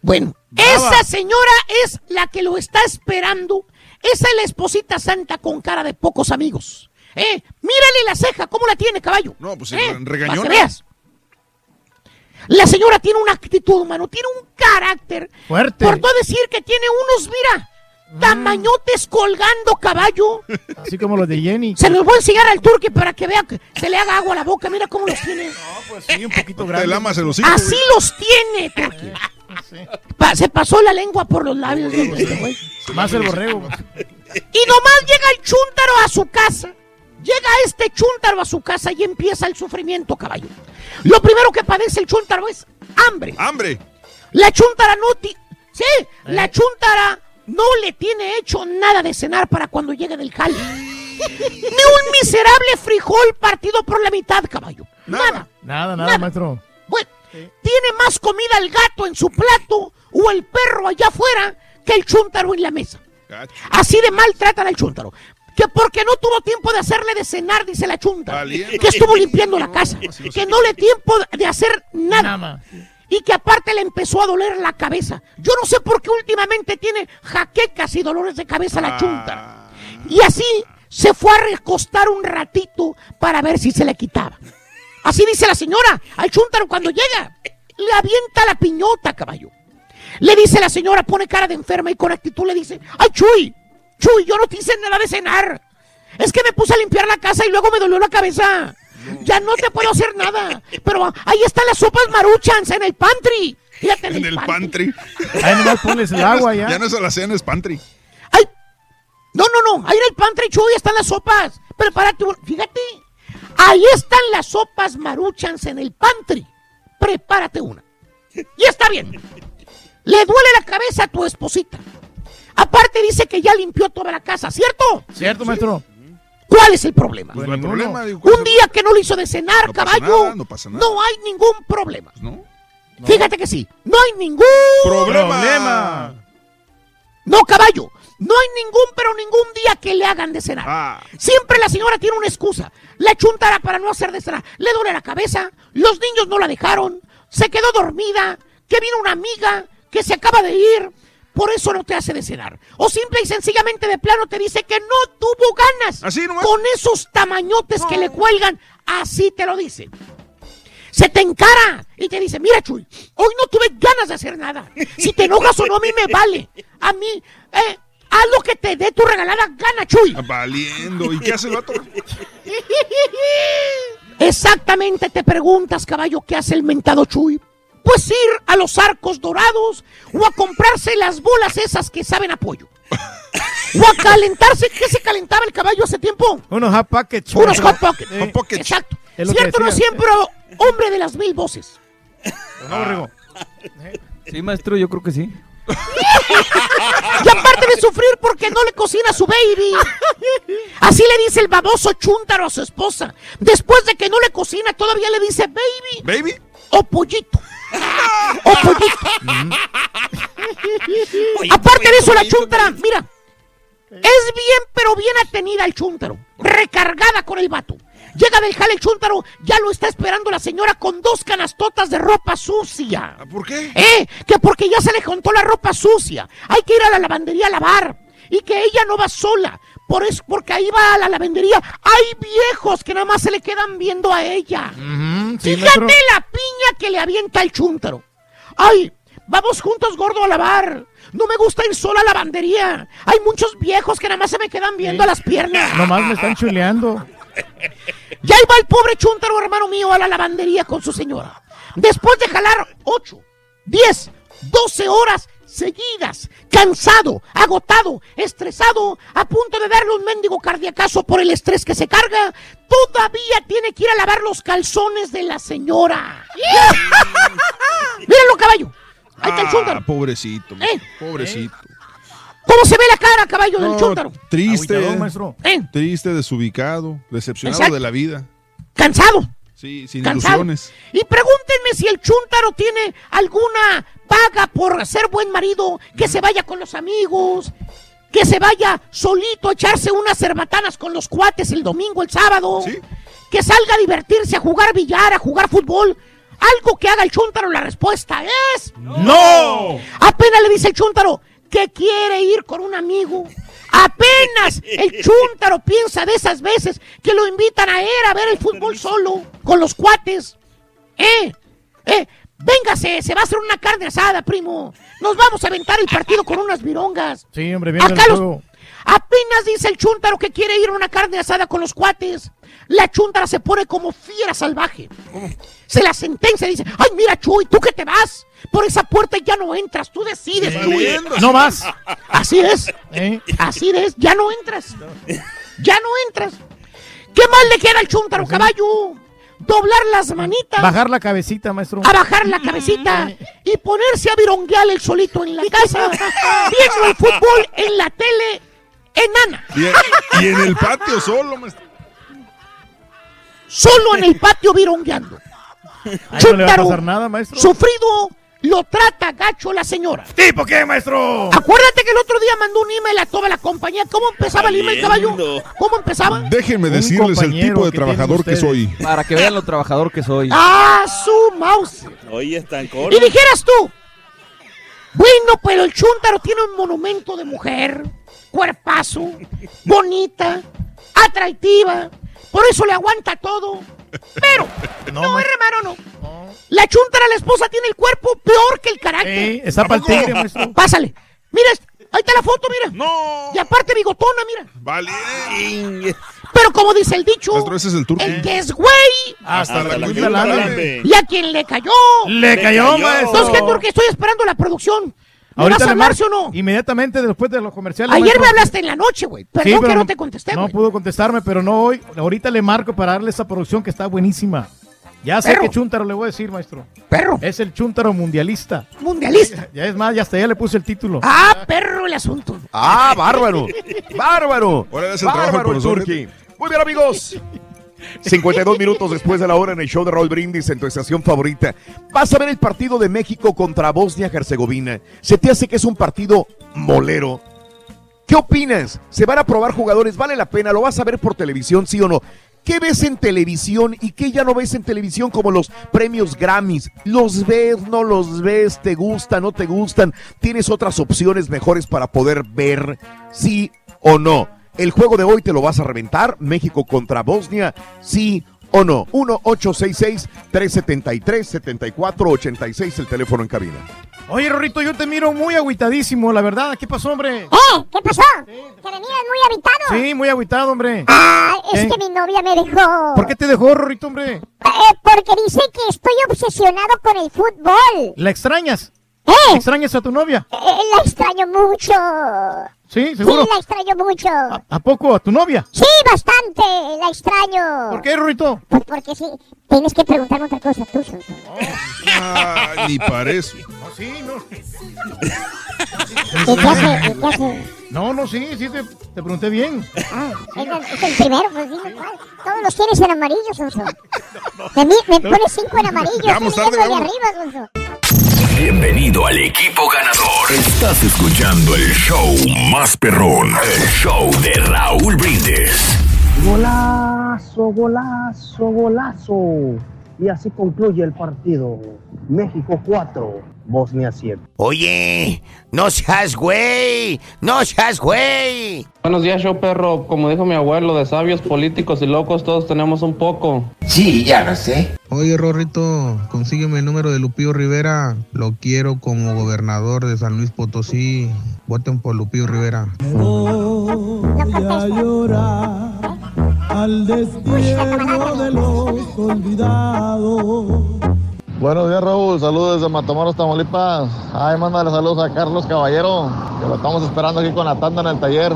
Bueno, Brava. esa señora es la que lo está esperando. Esa es la esposita santa con cara de pocos amigos. ¿Eh? Mírale la ceja, ¿cómo la tiene, caballo? No, pues ¿Eh? regañona. Veas. La señora tiene una actitud, mano, tiene un carácter. Fuerte. Por no decir que tiene unos, mira, tamañotes colgando, caballo. Así como los de Jenny. Se los voy a enseñar al turque para que vea que se le haga agua a la boca. Mira cómo los tiene. Pues sí, un poquito grande. lamas el hocico. Así güey. los tiene, turque. Pa- se pasó la lengua por los labios de este güey. Más el borrego. Y nomás llega el chúntaro a su casa. Llega este chúntaro a su casa y empieza el sufrimiento, caballo. Lo primero que padece el chúntaro es hambre. ¡Hambre! La chúntara no Sí, la chúntara no le tiene hecho nada de cenar para cuando llegue del jale. (laughs) Ni un miserable frijol partido por la mitad, caballo. Nada. Nada, nada, maestro. Bueno, tiene más comida el gato en su plato o el perro allá afuera que el chúntaro en la mesa. Así de mal tratan al chúntaro. Que porque no tuvo tiempo de hacerle de cenar, dice la chunta. Valiendo. Que estuvo limpiando la casa. Que no le tiempo de hacer nada. Y que aparte le empezó a doler la cabeza. Yo no sé por qué últimamente tiene jaquecas y dolores de cabeza la chunta. Y así se fue a recostar un ratito para ver si se le quitaba. Así dice la señora al chúntaro cuando llega. Le avienta la piñota, caballo. Le dice la señora, pone cara de enferma y con actitud le dice, ¡ay, Chuy! Chuy, yo no te hice nada de cenar. Es que me puse a limpiar la casa y luego me dolió la cabeza. Ya no te puedo hacer nada. Pero ahí están las sopas maruchans en el pantry. Fíjate, En el pantry. Ahí nomás pones el agua ya. Ya no es alacena, es pantry. No, no, no. Ahí en el pantry, Chuy, están las sopas. Prepárate. Fíjate. Ahí están las sopas maruchans en el pantry. Prepárate una. Y está bien. Le duele la cabeza a tu esposita. Aparte dice que ya limpió toda la casa, ¿cierto? ¿Cierto, maestro? ¿Cuál es el problema? Pues no hay problema. digo, Un día que no le hizo de cenar, No pasa caballo. nada, no pasa nada. no hay ningún problema. ¿no? Fíjate que sí. No hay ningún Problema. No, caballo. No hay ningún, pero ningún día que le hagan de cenar. Ah. Siempre la señora tiene una excusa. La chuntara para no hacer de cenar. Le duele la cabeza, los niños no la dejaron, se quedó dormida, que vino una amiga, que se acaba de ir. Por eso no te hace de cenar. O simple y sencillamente de plano te dice que no tuvo ganas. Así nomás. Con esos tamañotes que le cuelgan, así te lo dice. Se te encara y te dice, mira Chuy, hoy no tuve ganas de hacer nada. Si te enojas o no, a mí me vale. A mí, eh, haz lo que te dé tu regalada gana, Chuy. Valiendo. ¿Y qué hace el vato? (laughs) Exactamente te preguntas, caballo, ¿qué hace el mentado Chuy? Pues ir a los arcos dorados o a comprarse las bolas esas que saben a pollo. O a calentarse. ¿Qué se calentaba el caballo hace tiempo? Unos hot pockets. Unos hot pockets. Exacto. Es Cierto, no siempre hombre de las mil voces. no? Sí, maestro, yo creo que sí. Y aparte de sufrir porque no le cocina a su baby. Así le dice el baboso chúntaro a su esposa. Después de que no le cocina, todavía le dice baby. ¿Baby? O pollito. (laughs) O pollito. Aparte de eso, la chúntara, mira. Es bien, pero bien atenida el chúntaro. Recargada con el vato. Llega del jale el chúntaro, ya lo está esperando la señora con dos canastotas de ropa sucia. ¿Por qué? ¿Eh? Que porque ya se le juntó la ropa sucia. Hay que ir a la lavandería a lavar. Y que ella no va sola. Por eso, porque ahí va a la lavandería. Hay viejos que nada más se le quedan viendo a ella. sí, Fíjate la piña que le avienta el chúntaro. Ay, vamos juntos, gordo, a lavar. No me gusta ir sola a la lavandería. Hay muchos viejos que nada más se me quedan viendo las piernas. Nomás me están chuleando. (laughs) Ya iba el pobre chúntaro, hermano mío, a la lavandería con su señora. Después de jalar 8, 10, 12 horas seguidas, cansado, agotado, estresado, a punto de darle un mendigo cardiacazo por el estrés que se carga, todavía tiene que ir a lavar los calzones de la señora. (laughs) Mírenlo, caballo. Ahí está el Ah, chúntaro. pobrecito, ¿Eh? pobrecito. ¿Cómo se ve la cara, caballo, del chúntaro? Triste, maestro. ¿Eh? triste, desubicado, decepcionado Exacto. de la vida. Cansado. Sí, sin Cansado. ilusiones. Y pregúntenme si el chúntaro tiene alguna paga por ser buen marido, que se vaya con los amigos, que se vaya solito a echarse unas cerbatanas con los cuates el domingo, el sábado, que salga a divertirse, a jugar billar, a jugar fútbol. Algo que haga el chúntaro, la respuesta es... ¡No! Apenas le dice el chúntaro que quiere ir con un amigo. Apenas (laughs) el chúntaro piensa de esas veces que lo invitan a él a ver el fútbol solo, con los cuates. ¡Eh! ¡Eh! Véngase, se va a hacer una carne asada, primo. Nos vamos a aventar el partido con unas virongas. Sí, hombre, el Acá los-. Apenas dice el chúntaro que quiere ir a una carne asada con los cuates. La chúntara se pone como fiera salvaje. Se la sentencia y dice, ay, mira, Chuy, ¿tú que te vas? Por esa puerta ya no entras, tú decides, Chuy. No más. Así es. Así es, ya no entras. Ya no entras. ¿Qué más le queda al chúntaro, caballo? Doblar las manitas. Bajar la cabecita, maestro. A bajar la cabecita y ponerse a vironguear el solito en la casa, viendo el fútbol en la tele enana. Y, y en el patio solo, maestro. Solo en el patio virongueando. Ahí no le va a Chúntaro, pasar nada, maestro. Sufrido, lo trata gacho la señora. ¿Tipo qué, maestro? Acuérdate que el otro día mandó un email a toda la compañía. ¿Cómo empezaba el email, caballo? ¿Cómo empezaba? Déjenme decirles el tipo de trabajador que soy. Para que vean lo trabajador que soy. (laughs) ¡Ah, su mouse! Oye, están Y cortos. dijeras tú, bueno, pero el chúntaro tiene un monumento de mujer, cuerpazo, bonita, atractiva, por eso le aguanta todo. Pero, no, hermano, no. La chúntara, la esposa, tiene el cuerpo peor que el carácter. Eh, está pa'l tigre, maestro. Pásale. Mira, ahí está la foto, mira. No. Y aparte bigotona, mira. Vale. Pero como dice el dicho, Maestro, ese es el turco. el que es güey, Hasta la la la y a quien le cayó. Le cayó, maestro. Entonces, ¿qué turque? Estoy esperando la producción. ¿Me Ahorita vas a hablar, sí o no? Inmediatamente después de los comerciales. Ayer me hablaste en la noche, güey. Perdón Sí, que pero no te contesté, No güey. pudo contestarme, pero no hoy. Ahorita le marco para darle esa producción que está buenísima. Ya sé Perro. qué chúntaro le voy a decir, maestro. Perro. Es el chúntaro mundialista. Mundialista. (laughs) Ya es más, ya hasta ya le puse el título. Ah, perro el asunto. Ah, bárbaro. Bárbaro. Ahora es el trabajo Bárbaro del el. Muy bien, amigos. 52 minutos después de la hora en el show de Raúl Brindis en tu estación favorita. Vas a ver el partido de México contra Bosnia-Herzegovina. ¿Se te hace que es un partido molero? ¿Qué opinas? ¿Se van a probar jugadores? ¿Vale la pena? ¿Lo vas a ver por televisión, sí o no? ¿Qué ves en televisión y qué ya no ves en televisión como los premios Grammys? ¿Los ves, no los ves? ¿Te gustan, no te gustan? ¿Tienes otras opciones mejores para poder ver, sí o no? El juego de hoy te lo vas a reventar. México contra Bosnia, sí o no. 1-866-373-7486, el teléfono en cabina. Oye, Rorrito, yo te miro muy agüitadísimo, la verdad. ¿Qué pasó, hombre? ¿Eh? ¿Qué pasó? ¿Que me miras muy habitado? Sí, muy agüitado, hombre. Ah, es ¿Eh? que mi novia me dejó. ¿Por qué te dejó, Rorrito, hombre? Eh, porque dice que estoy obsesionado con el fútbol. ¿La extrañas? ¿Eh? ¿Extrañas a tu novia? Eh, la extraño mucho. Sí, seguro. Sí, la extraño mucho. ¿A poco? ¿A tu novia? Sí, bastante, la extraño. ¿Por qué, Rorrito? Pues porque sí, Tienes que preguntarme otra cosa tú, Sonso. Ah, (laughs) ni para eso. No, sí, no. ¿Y qué hace? ¿Y qué hace? No, no, sí, sí, te, te pregunté bien. Ah, es el, es el primero, pues dime cuál. Todos los tienes en amarillo, Sonso. Me pones cinco en amarillo. Vamos estoy tarde, vamos. arriba, Sonso. Bienvenido al equipo ganador. Estás escuchando el show más perrón. El show de Raúl Brindis. Golazo, golazo, golazo. Y así concluye el partido. México 4, Bosnia 7. Oye, no seas güey, no seas güey. Buenos días, show perro. Como dijo mi abuelo, de sabios, políticos y locos todos tenemos un poco. Sí, ya lo sé. Oye, Rorrito, consígueme el número de Lupillo Rivera. Lo quiero como gobernador de San Luis Potosí. Voten por Lupillo Rivera. Voy a llorar al destierro de los olvidados. Buenos días, Raúl. Saludos desde Matamoros, Tamaulipas. Ay, mándale saludos a Carlos Caballero, que lo estamos esperando aquí con la tanda en el taller.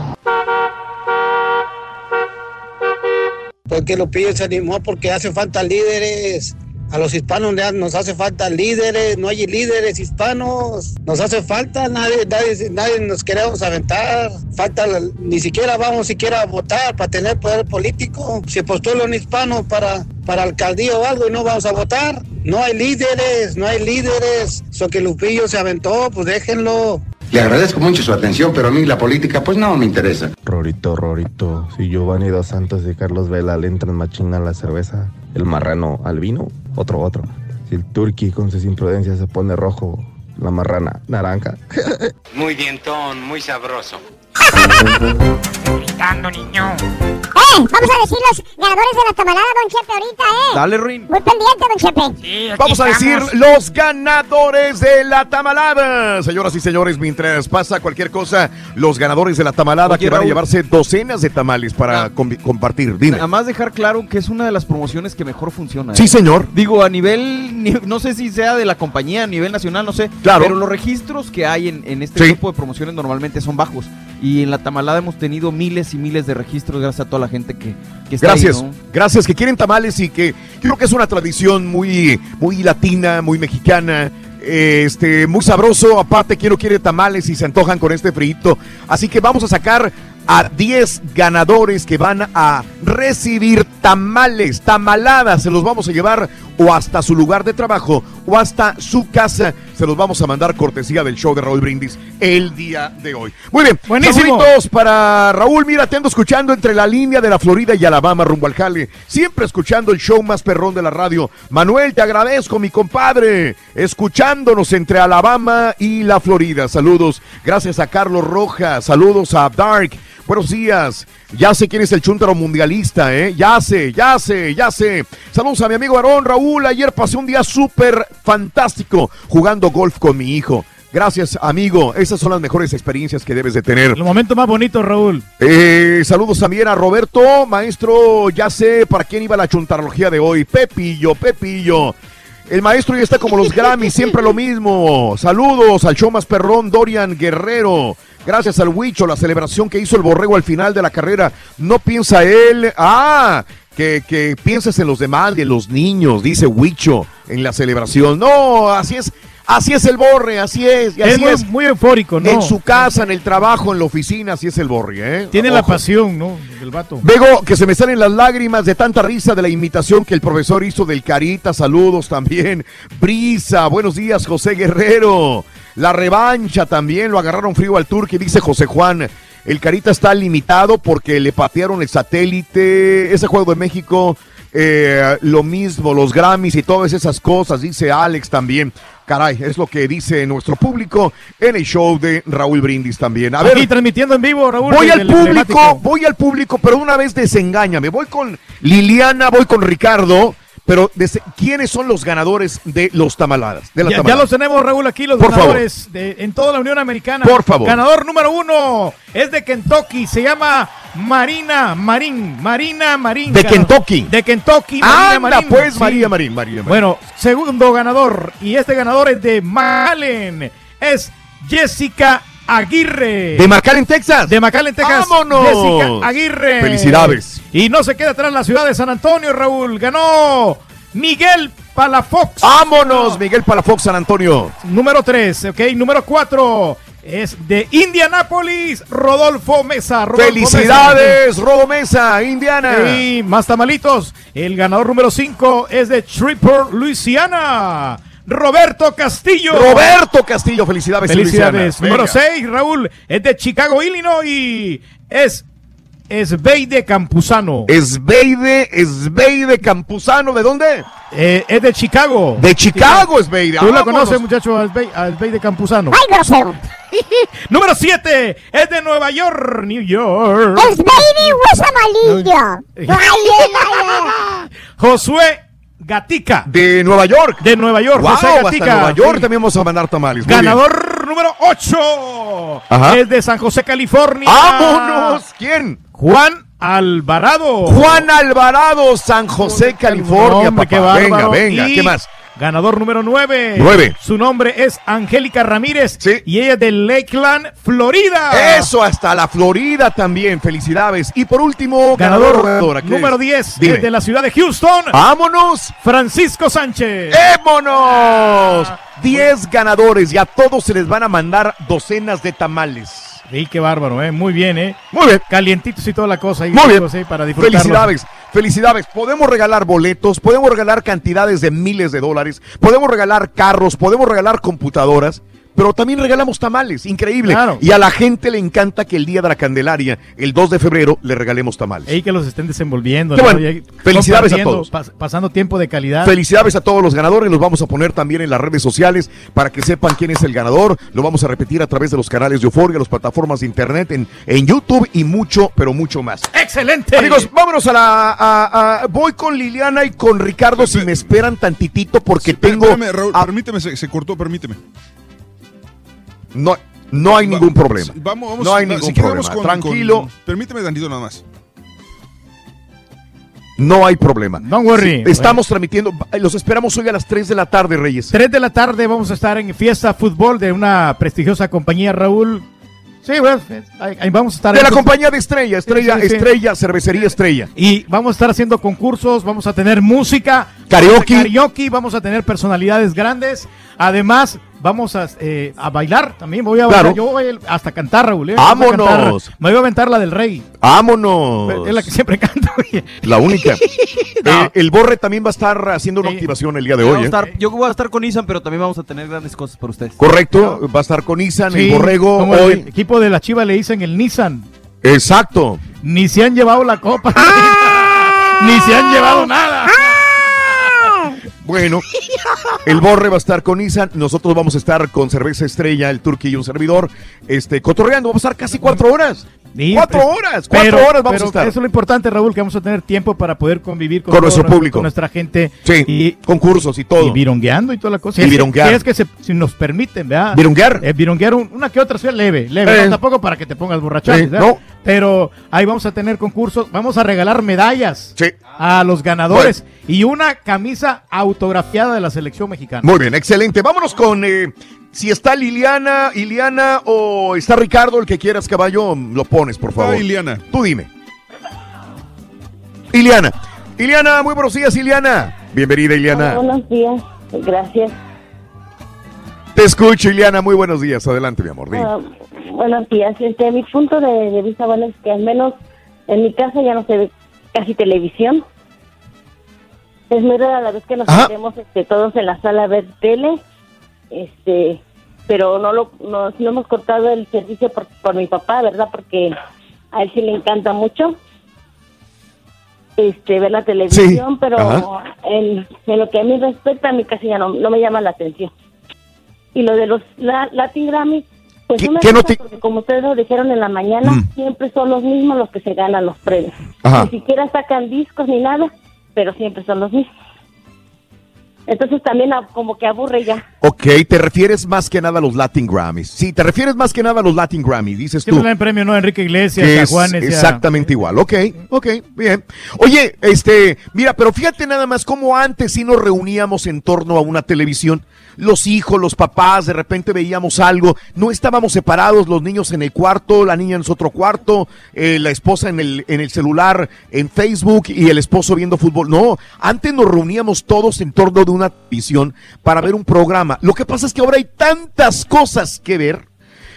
Porque Lupillo se animó porque hace falta líderes. A los hispanos nos hace falta líderes, no hay líderes hispanos, nos hace falta, nadie, nadie, nadie nos queremos aventar, falta, ni siquiera vamos siquiera a votar para tener poder político, se postula un hispano para, para alcaldía o algo y no vamos a votar, no hay líderes, no hay líderes, so que Lupillo se aventó, pues déjenlo. Le agradezco mucho su atención, pero a mí la política pues no me interesa. Rorito, Rorito, si Giovanni Dos Santos y Carlos Vela le entran machina a la cerveza, el marrano al vino, otro, otro. Si el turqui con sus imprudencias se pone rojo, la marrana naranja. (laughs) Muy dientón, muy sabroso. Gritando, niño. ¡Eh! Vamos a decir los ganadores de la tamalada, don Chepe, ahorita, ¿eh? Dale, Ruin. Muy pendiente, don Chepe. Vamos a decir los ganadores de la tamalada. Señoras y señores, mientras pasa cualquier cosa, los ganadores de la tamalada Oye, que van a llevarse docenas de tamales para convi- compartir. Dime. Nada más dejar claro que es una de las promociones que mejor funciona. ¿eh? Sí, señor. Digo, a nivel, ni- no sé si sea de la compañía, a nivel nacional, no sé. Claro. Pero los registros que hay en, en este Sí. tipo de promociones normalmente son bajos. Y en la tamalada hemos tenido miles y miles de registros gracias a toda la gente que, que está ahí, Gracias, ¿no? gracias que quieren tamales y que creo que es una tradición muy, muy latina, muy mexicana, este, muy sabroso. Aparte, quiero quiere tamales y se antojan con este frito. Así que vamos a sacar a 10 ganadores que van a recibir tamales, tamaladas, se los vamos a llevar o hasta su lugar de trabajo o hasta su casa. Se los vamos a mandar cortesía del show de Raúl Brindis el día de hoy. Muy bien, Buenísimo. saluditos para Raúl. Mira, te ando escuchando entre la línea de la Florida y Alabama rumbo al Jale. Siempre escuchando el show más perrón de la radio. Manuel, te agradezco, mi compadre. Escuchándonos entre Alabama y la Florida. Saludos. Gracias a Carlos Rojas. Saludos a Dark. Buenos días. Ya sé quién es el chuntaro mundialista, ¿eh? Ya sé, ya sé, ya sé. Saludos a mi amigo Aarón Raúl. Ayer pasé un día súper fantástico jugando golf con mi hijo. Gracias, amigo. Esas son las mejores experiencias que debes de tener. El momento más bonito, Raúl. Eh, saludos también a Roberto, maestro, ya sé para quién iba la chuntarología de hoy. Pepillo, Pepillo. El maestro ya está como los Grammy, siempre lo mismo. Saludos al show más perrón, Dorian Guerrero. Gracias al Huicho, la celebración que hizo el borrego al final de la carrera. No piensa él. Ah, que, que pienses en los demás en los niños, dice Huicho en la celebración. No, así es. Así es el borre, así es. y Es así muy, es. muy eufórico, ¿no? En su casa, en el trabajo, en la oficina, así es el borre, ¿eh? Tiene la pasión, ¿no? El vato. Vego, que se me salen las lágrimas de tanta risa de la imitación que el profesor hizo del Carita. Saludos también. Brisa, buenos días, José Guerrero. La revancha también, lo agarraron frío al Turque, dice José Juan. El Carita está limitado porque le patearon el satélite. Ese juego de México, eh, lo mismo, los Grammys y todas esas cosas, dice Alex también. Caray, es lo que dice nuestro público en el show de Raúl Brindis también. A ver, Aquí transmitiendo en vivo, Raúl. Voy al público, voy al público, pero una vez desengáñame. Voy con Liliana, voy con Ricardo, pero ¿quiénes son los ganadores de los tamaladas? De la Ya, los tenemos, Raúl, aquí los Por ganadores de, en toda la Unión Americana. Por favor. Ganador número uno es de Kentucky, se llama Marina Marín. Marina Marín. De Ganador- Kentucky. De Kentucky, Marina Anda, Marín. pues, Sí. María Marín, María Marín. Bueno, segundo ganador, y este ganador es de McAllen, es Jessica Aguirre. De McAllen, Texas. De McAllen, Texas. ¡Vámonos! Jessica Aguirre. Felicidades. Y no se queda atrás la ciudad de San Antonio, Raúl. Ganó Miguel Palafox. Vámonos, Miguel Palafox, San Antonio. Número 3, ok. Número 4 es de Indianápolis, Rodolfo Mesa. Rodolfo Felicidades, Rodo Mesa, Indiana. Y más tamalitos. El ganador número 5 es de Tripper, Luisiana. Roberto Castillo. Roberto Castillo, felicidades. Felicidades. Número 6, Raúl, es de Chicago, Illinois. Es Esbeide Campuzano. Esbeide, Esbeide Campuzano, ¿de dónde? Eh, es de Chicago. De Chicago, Esbeide. ¿Tú la conoces, muchacho, a Esbe- a Esbeide Campuzano? ¡Ay, grosero! (laughs) Número 7 es de Nueva York, New York. ¡Es baby hueso amarillo! ¡Ay, ay, ay! (laughs) Josué Gatica. De Nueva York. De Nueva York, Wow, José hasta Gatica. Nueva York Sí. también vamos a mandar tamales. Ganador número 8 Ajá. es de San José, California. ¡Vámonos! ¿Quién? Juan Alvarado. Juan Alvarado, San José, California, Hombre, qué. Venga, venga, Y ¿qué más? Ganador número 9. Nueve. Su nombre es Angélica Ramírez. Y ella es de Lakeland, Florida. Eso, hasta la Florida también. Felicidades. Y por último, Ganador ganadora, ¿qué número es? 10 Dime. es de la ciudad de Houston. ¡Vámonos! Francisco Sánchez. ¡Vámonos! 10 ganadores y a todos se les van a mandar docenas de tamales. Sí, qué bárbaro, ¿eh? Muy bien, ¿eh? Muy bien. Calientitos y toda la cosa. ahí, Muy bien. ¿eh? Para disfrutarlo. Felicidades, felicidades. Podemos regalar boletos, podemos regalar cantidades de miles de dólares, podemos regalar carros, podemos regalar computadoras, pero también regalamos tamales, increíble. Claro. Y a la gente le encanta que el día de la Candelaria, el 2 de febrero, le regalemos tamales. Ey, que los estén desenvolviendo. Bueno. Y Felicidades a todos. pas- pasando tiempo de calidad. Felicidades a todos los ganadores, los vamos a poner también en las redes sociales para que sepan quién es el ganador. Lo vamos a repetir a través de los canales de Euforia, las plataformas de internet, en, en YouTube y mucho, pero mucho más. ¡Excelente! Amigos, vámonos a la. a- a- voy con Liliana y con Ricardo si me esperan tantitito porque tengo. Espérame, Raúl, a- permíteme, se, se cortó, permíteme. No, no hay ningún problema. Vamos, vamos. no hay ningún problema. con- Tranquilo, con- permíteme tantito nada más. no hay problema. Don't worry. Sí, estamos transmitiendo. Los esperamos hoy a las 3 de la tarde, Reyes. 3 de la tarde vamos a estar en fiesta fútbol de una prestigiosa compañía, Raúl. Sí, bueno, ahí, ahí vamos a estar. De la compañía de Estrella, Estrella, Sí, sí, sí. Estrella, Cervecería Estrella. Y vamos a estar haciendo concursos, vamos a tener música, Karaoke. karaoke, vamos a tener personalidades grandes. Además, vamos a, eh, a bailar también. Voy a Claro. bailar, yo voy a- hasta cantar, Raúl. ¿eh? ¡Vámonos! cantar. Me voy a aventar la del rey. ¡Vámonos! Es la que siempre canto. oye. La única. (laughs) Eh, el Borre también va a estar haciendo una activación el día de hoy. ¿eh? estar- yo voy a estar con Isan, pero también vamos a tener grandes cosas para ustedes. Correcto, va a estar con Isan, Sí, el Borrego el equipo de la Chiva le dicen el Nissan. Exacto. Ni se han llevado la copa. (laughs) Ni se han llevado nada. Bueno, (laughs) el Borre va a estar con Isan, nosotros vamos a estar con Cerveza Estrella, el Turqui y un servidor, este, cotorreando, vamos a estar casi cuatro horas. Sí, cuatro pero- horas, cuatro pero- horas vamos pero a estar. Eso es lo importante, Raúl, que vamos a tener tiempo para poder convivir con, Con todo nuestro público. con nuestra gente. Sí, y, concursos y todo. Y virongueando y toda la cosa. Y Si es que- vironguear. si es que se- si nos permiten, ¿verdad? ¿Vironguear? Eh, vironguear un- una que otra, sí, leve, leve. Eh. no, tampoco para que te pongas borrachón. Sí, no. Pero ahí vamos a tener concursos, vamos a regalar medallas a los ganadores y una camisa autografiada de la selección mexicana. Muy bien, excelente. Vámonos con eh, si está Liliana, Iliana o está Ricardo, el que quieras, caballo, lo pones, por favor. Ah, Iliana. Tú dime. Iliana. Iliana, muy buenos días, Iliana. Bienvenida, Iliana. Buenos días, gracias. Te escucho, Iliana. Muy buenos días. Adelante, mi amor. Ah, buenos días. Este, mi punto de, de vista, bueno, es que al menos en mi casa ya no se ve casi televisión. Es muy rara la vez que nos metemos este, todos en la sala a ver tele, este, pero no lo no, no hemos cortado el servicio por, por mi papá, ¿verdad? Porque a él sí le encanta mucho este ver la televisión, pero en, en lo que a mí respecta, a mí casi ya no, no me llama la atención. Y lo de los la, Latin Grammy, pues ¿Qué- no me qué no gusta te- porque como ustedes lo dijeron en la mañana, Mm. siempre son los mismos los que se ganan los premios. Ajá. Ni siquiera sacan discos ni nada, pero siempre son los mismos. Entonces también a- como que aburre ya. Ok, te refieres más que nada a los Latin Grammys. Sí, te refieres más que nada a los Latin Grammys, dices tú. Siempre premio, ¿no? A Enrique Iglesias, a es Juanes. y a- exactamente igual. Ok, ok, bien. Oye, este, mira, pero fíjate nada más cómo antes sí nos reuníamos en torno a una televisión. Los hijos, los papás, de repente veíamos algo. No estábamos separados, los niños en el cuarto, la niña en su otro cuarto, eh, la esposa en el, en el celular, en Facebook y el esposo viendo fútbol. No, antes nos reuníamos todos en torno de una televisión para ver un programa. Lo que pasa es que ahora hay tantas cosas que ver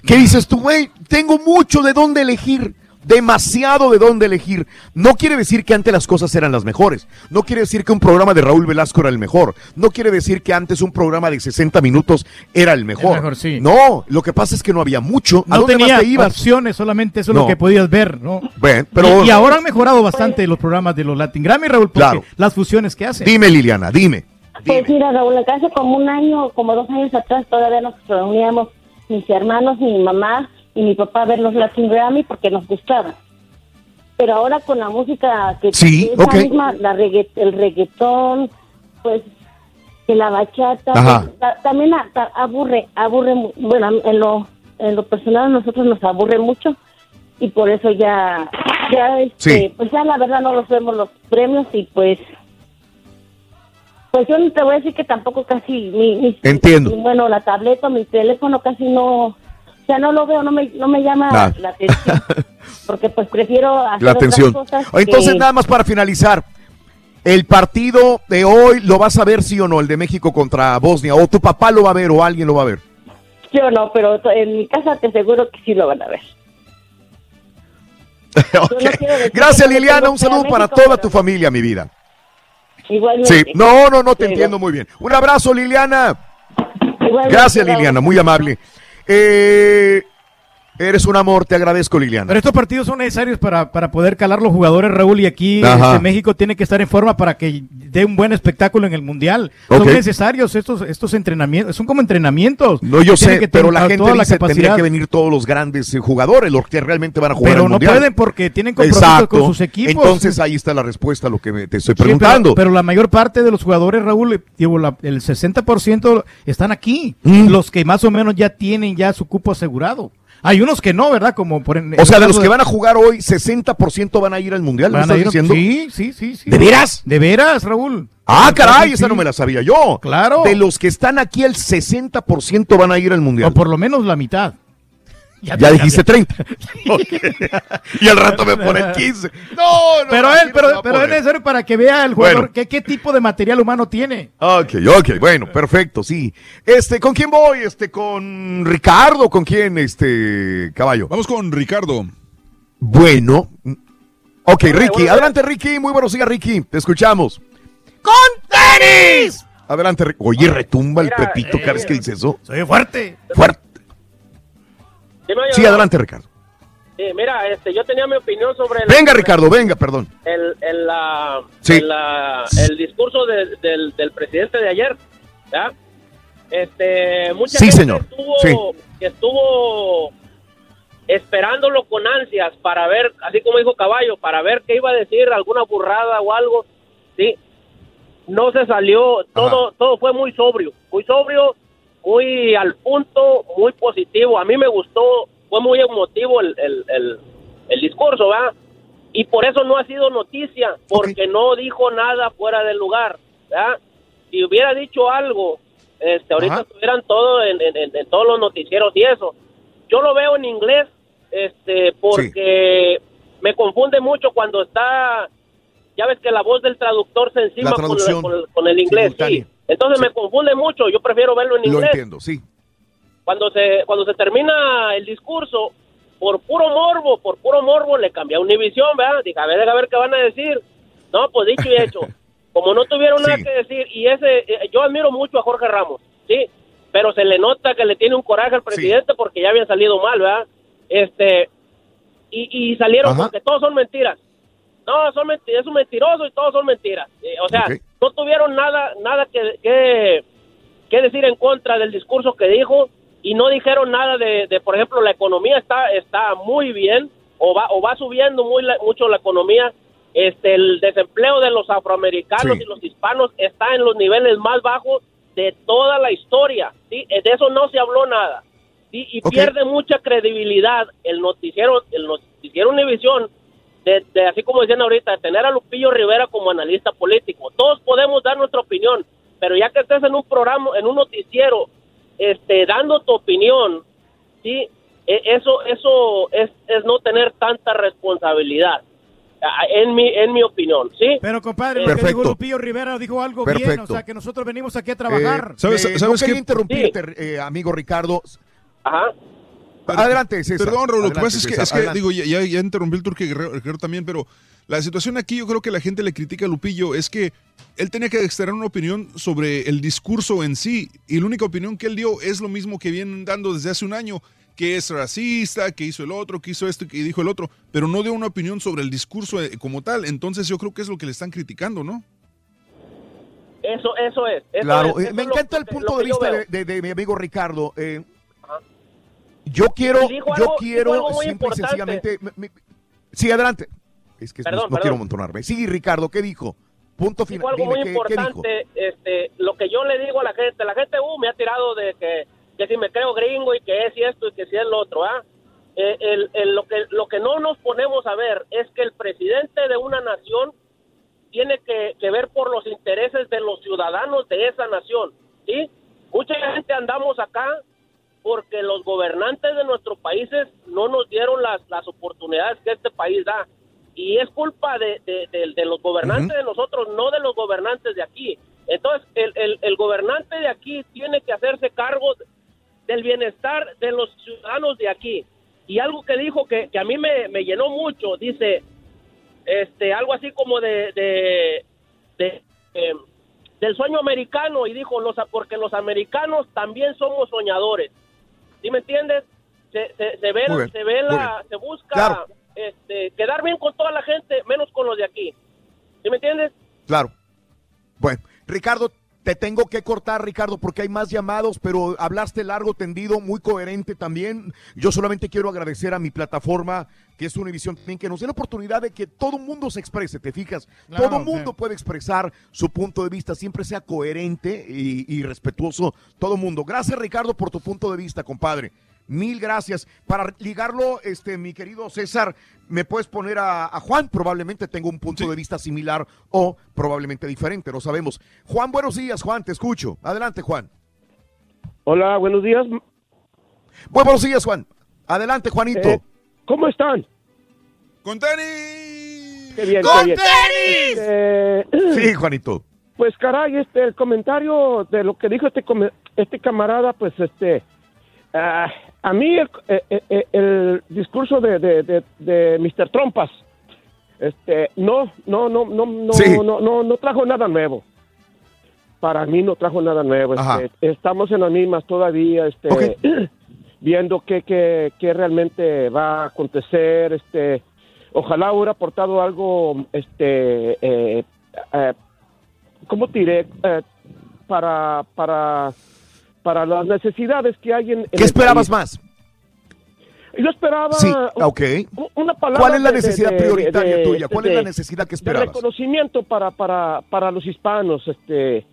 que dices tú, güey, tengo mucho de dónde elegir, demasiado de dónde elegir. No quiere decir que antes las cosas eran las mejores. No quiere decir que un programa de Raúl Velasco era el mejor. No quiere decir que antes un programa de 60 minutos era el mejor. El mejor, sí. No, lo que pasa es que no había mucho. ¿A No dónde tenía más te ibas? opciones, solamente eso es No. lo que podías ver, ¿no? Ven, pero y, y ahora han mejorado bastante los programas de los Latin Grammy, Raúl, porque Claro. las fusiones que hacen. dime Liliana, dime. Pues mira, Raúl, hace como un año, como dos años atrás, todavía nos reuníamos mis hermanos, mi mamá y mi papá a ver los Latin Grammy porque nos gustaba. Pero ahora con la música que Sí, esa ok. misma, la regga- el reggaetón, pues que la bachata, pues, ta- también aburre, aburre, bueno, en lo, en lo personal a nosotros nos aburre mucho y por eso ya, ya, este, Sí. pues ya la verdad no los vemos los premios y pues pues yo te voy a decir que tampoco casi mi, mi- Entiendo. mi- bueno la tableta mi teléfono casi no o sea no lo veo no me no me llama la atención (laughs) porque pues prefiero hacer La otras atención. cosas Entonces, que- nada más para finalizar. El partido de hoy lo vas a ver, sí o no, el de México contra Bosnia. O tu papá lo va a ver o alguien lo va a ver. yo no pero en mi casa te aseguro que sí lo van a ver (laughs) Ok. quiero decir Gracias, Liliana. Un saludo para toda tu familia, mi vida. Igualmente Sí, no, no, no, te entiendo muy bien. Un abrazo, Liliana. igualmente, Gracias. Liliana, muy amable. Eh, eres un amor, te agradezco, Liliana. Pero estos partidos son necesarios para, para poder calar los jugadores, Raúl, y aquí este, México tiene que estar en forma para que dé un buen espectáculo en el Mundial. Son necesarios estos, estos entrenamientos, son como entrenamientos. No, yo Tienen sé, que pero la gente toda la dice tendría capacidad. que venir todos los grandes eh, jugadores, los que realmente van a jugar Pero no Mundial. pueden porque tienen compromisos Exacto. con sus equipos. Entonces ahí está la respuesta a lo que me- te estoy Sí, pero- preguntando. pero, la mayor parte de los jugadores, Raúl, digo, la- el 60% están aquí. Mm. Los que más o menos ya tienen ya su cupo asegurado. Hay unos que no, ¿verdad? Como por en- o sea, de los que van a jugar hoy, 60% van a ir al Mundial, ¿me estás ir- diciendo? Sí, sí, sí, sí. ¿De veras? De veras, Raúl. Ah, caray, esa no me la sabía yo. Claro. De los que están aquí, el 60% van a ir al Mundial. O por lo menos la mitad. Ya, dijiste 30. (laughs) y al rato me pone 15. No, no. Pero, no, él, aquí no pero, pero es necesario para que vea el jugador Bueno. que- qué tipo de material humano tiene. Ok, ok, bueno, perfecto, sí. Este, ¿con quién voy? Este, con Ricardo, ¿con quién, este, caballo? Vamos con Ricardo. Bueno. Ok, Ricky, adelante, Ricky. Muy buenos días, Ricky. Te escuchamos. ¡Con tenis! Adelante, Ricky. Oye, retumba el pepito cada vez que dice eso. Soy fuerte. Fuerte. ¿Sí adelante, Ricardo. Sí, mira, este, yo tenía mi opinión sobre el, Venga, Ricardo, venga, perdón. el, el, la- Sí. el, la- el discurso de- del, del presidente de ayer. ¿ya? Este, mucha Sí, gente señor. Estuvo, Sí. que estuvo esperándolo con ansias para ver, así como dijo Caballo, para ver qué iba a decir, alguna burrada o algo. Sí, no se salió, todo, todo fue muy sobrio, muy sobrio, muy al punto, muy positivo. A mí me gustó, fue muy emotivo el, el, el, el discurso, ¿verdad? Y por eso no ha sido noticia, porque no dijo nada fuera del lugar, ¿verdad? Si hubiera dicho algo, este, ahorita Ajá. estuvieran todo en, en- en- en todos los noticieros y eso. Yo lo veo en inglés, este, porque me confunde mucho cuando está, ya ves que la voz del traductor se encima con, con el, con el inglés, sí. Entonces me confunde mucho, yo prefiero verlo en Lo inglés. entiendo, sí. cuando se cuando se termina el discurso por puro morbo por puro morbo le cambié a Univisión verdad dije a ver a ver qué van a decir. No pues dicho y hecho. (laughs) Como no tuvieron nada Sí. que decir y ese eh, yo admiro mucho a Jorge Ramos sí pero se le nota que le tiene un coraje al presidente porque ya habían salido mal verdad este y, y salieron Ajá. porque todos son mentiras. No son menti- es un mentiroso y todos son mentiras. Eh, o sea. No tuvieron nada nada que, que decir en contra del discurso que dijo y no dijeron nada de, de, por ejemplo, la economía está está muy bien o va o va subiendo muy la- mucho la economía. Este el desempleo de los afroamericanos Sí. y los hispanos está en los niveles más bajos de toda la historia, ¿sí? Eh, De eso no se habló nada. ¿sí? Y pierde mucha credibilidad el noticiero, el noticiero Univisión, de, de, así como decían ahorita, de tener a Lupillo Rivera como analista político. Todos podemos dar nuestra opinión, pero ya que estés en un programa, en un noticiero, este, dando tu opinión, sí, E- eso, eso es, es no tener tanta responsabilidad, en mi, en mi opinión, ¿sí? Pero compadre, lo que dijo Perfecto. Lupillo Rivera dijo algo bien, o Perfecto. sea, que nosotros venimos aquí a trabajar. Eh, eh, no quería interrumpirte, eh, amigo Ricardo. Ajá. Adelante, César. Perdón, Raúl, lo que pasa es que, es que, digo, ya, ya, interrumpí el turque Guerrero, Guerrero también, pero la situación aquí yo creo que la gente le critica a Lupillo es que él tenía que externar una opinión sobre el discurso en sí y la única opinión que él dio es lo mismo que vienen dando desde hace un año, que es racista, que hizo el otro, que hizo esto y que dijo el otro, pero no dio una opinión sobre el discurso eh, como tal. Entonces yo creo que es lo que le están criticando, ¿no? Eso, eso es. eso Claro, es, eh, eso me es encanta el punto de vista de- de mi amigo Ricardo. Eh, yo quiero, yo algo- dijo quiero algo muy simple y sencillamente. me- me- sí, adelante. Es que no- Perdón, no, perdón. quiero amontonarme. Sí, Ricardo, ¿qué dijo? Punto final. Dijo algo Dime, muy ¿qué- ¿qué, importante, este, lo que yo le digo a la gente, la gente uh, me ha tirado de que, que si me creo gringo y que es y esto y que si es lo otro, ¿ah? Eh, el- el- lo, que, lo que no nos ponemos a ver es que el presidente de una nación tiene que, que ver por los intereses de los ciudadanos de esa nación, ¿sí? Mucha gente andamos acá porque los gobernantes de nuestros países no nos dieron las, las oportunidades que este país da. Y es culpa de, de- de- de los gobernantes de nosotros, no de los gobernantes de aquí. Entonces, el, el- el gobernante de aquí tiene que hacerse cargo del bienestar de los ciudadanos de aquí. Y algo que dijo que, que a mí me, me llenó mucho, dice, este, algo así como de, de, de, eh, del sueño americano y dijo, los, porque los americanos también somos soñadores. ¿Sí me entiendes? Se, se, se ve, se ve la, se busca Claro. este, quedar bien con toda la gente, menos con los de aquí. ¿Sí me entiendes? Claro. Bueno, Ricardo, te tengo que cortar, Ricardo, porque hay más llamados, pero hablaste largo, tendido, muy coherente también. Yo solamente quiero agradecer a mi plataforma, que es Univisión que nos dé la oportunidad de que todo mundo se exprese, ¿te fijas? Claro, todo mundo sí. puede expresar su punto de vista, siempre sea coherente y, y respetuoso todo el mundo. Gracias, Ricardo, por tu punto de vista, compadre. Mil gracias. Para ligarlo, este, mi querido César, me puedes poner a, a Juan. Probablemente tengo un punto de vista similar o probablemente diferente, no sabemos. Juan, buenos días, Juan, te escucho. Adelante, Juan. Hola, buenos días. Buenos días, Juan. Adelante, Juanito. Eh, ¿Cómo están? ¡Con tenis! Qué bien, ¡Con qué bien. tenis! Este, Sí, Juanito. Pues caray, este, el comentario de lo que dijo este, este camarada, pues este, ah, a mí el, eh, eh, eh, el discurso de, de, de, de Mr. Trompas, este, no, no, no, no, no, Sí. no, no, no trajo nada nuevo. Para mí no trajo nada nuevo. Este, estamos en las mismas todavía, este, (clears throat) viendo qué, qué, qué realmente va a acontecer, este, ojalá hubiera aportado algo, este, eh, eh, ¿cómo te diré? Eh, para, para, para las necesidades que hay en, en ¿Qué esperabas país. más? Yo esperaba Sí, un- ok. una palabra ¿Cuál es la de- de- necesidad de- prioritaria de- tuya? ¿Cuál es la de- necesidad que de esperabas? reconocimiento para, para, para los hispanos, este,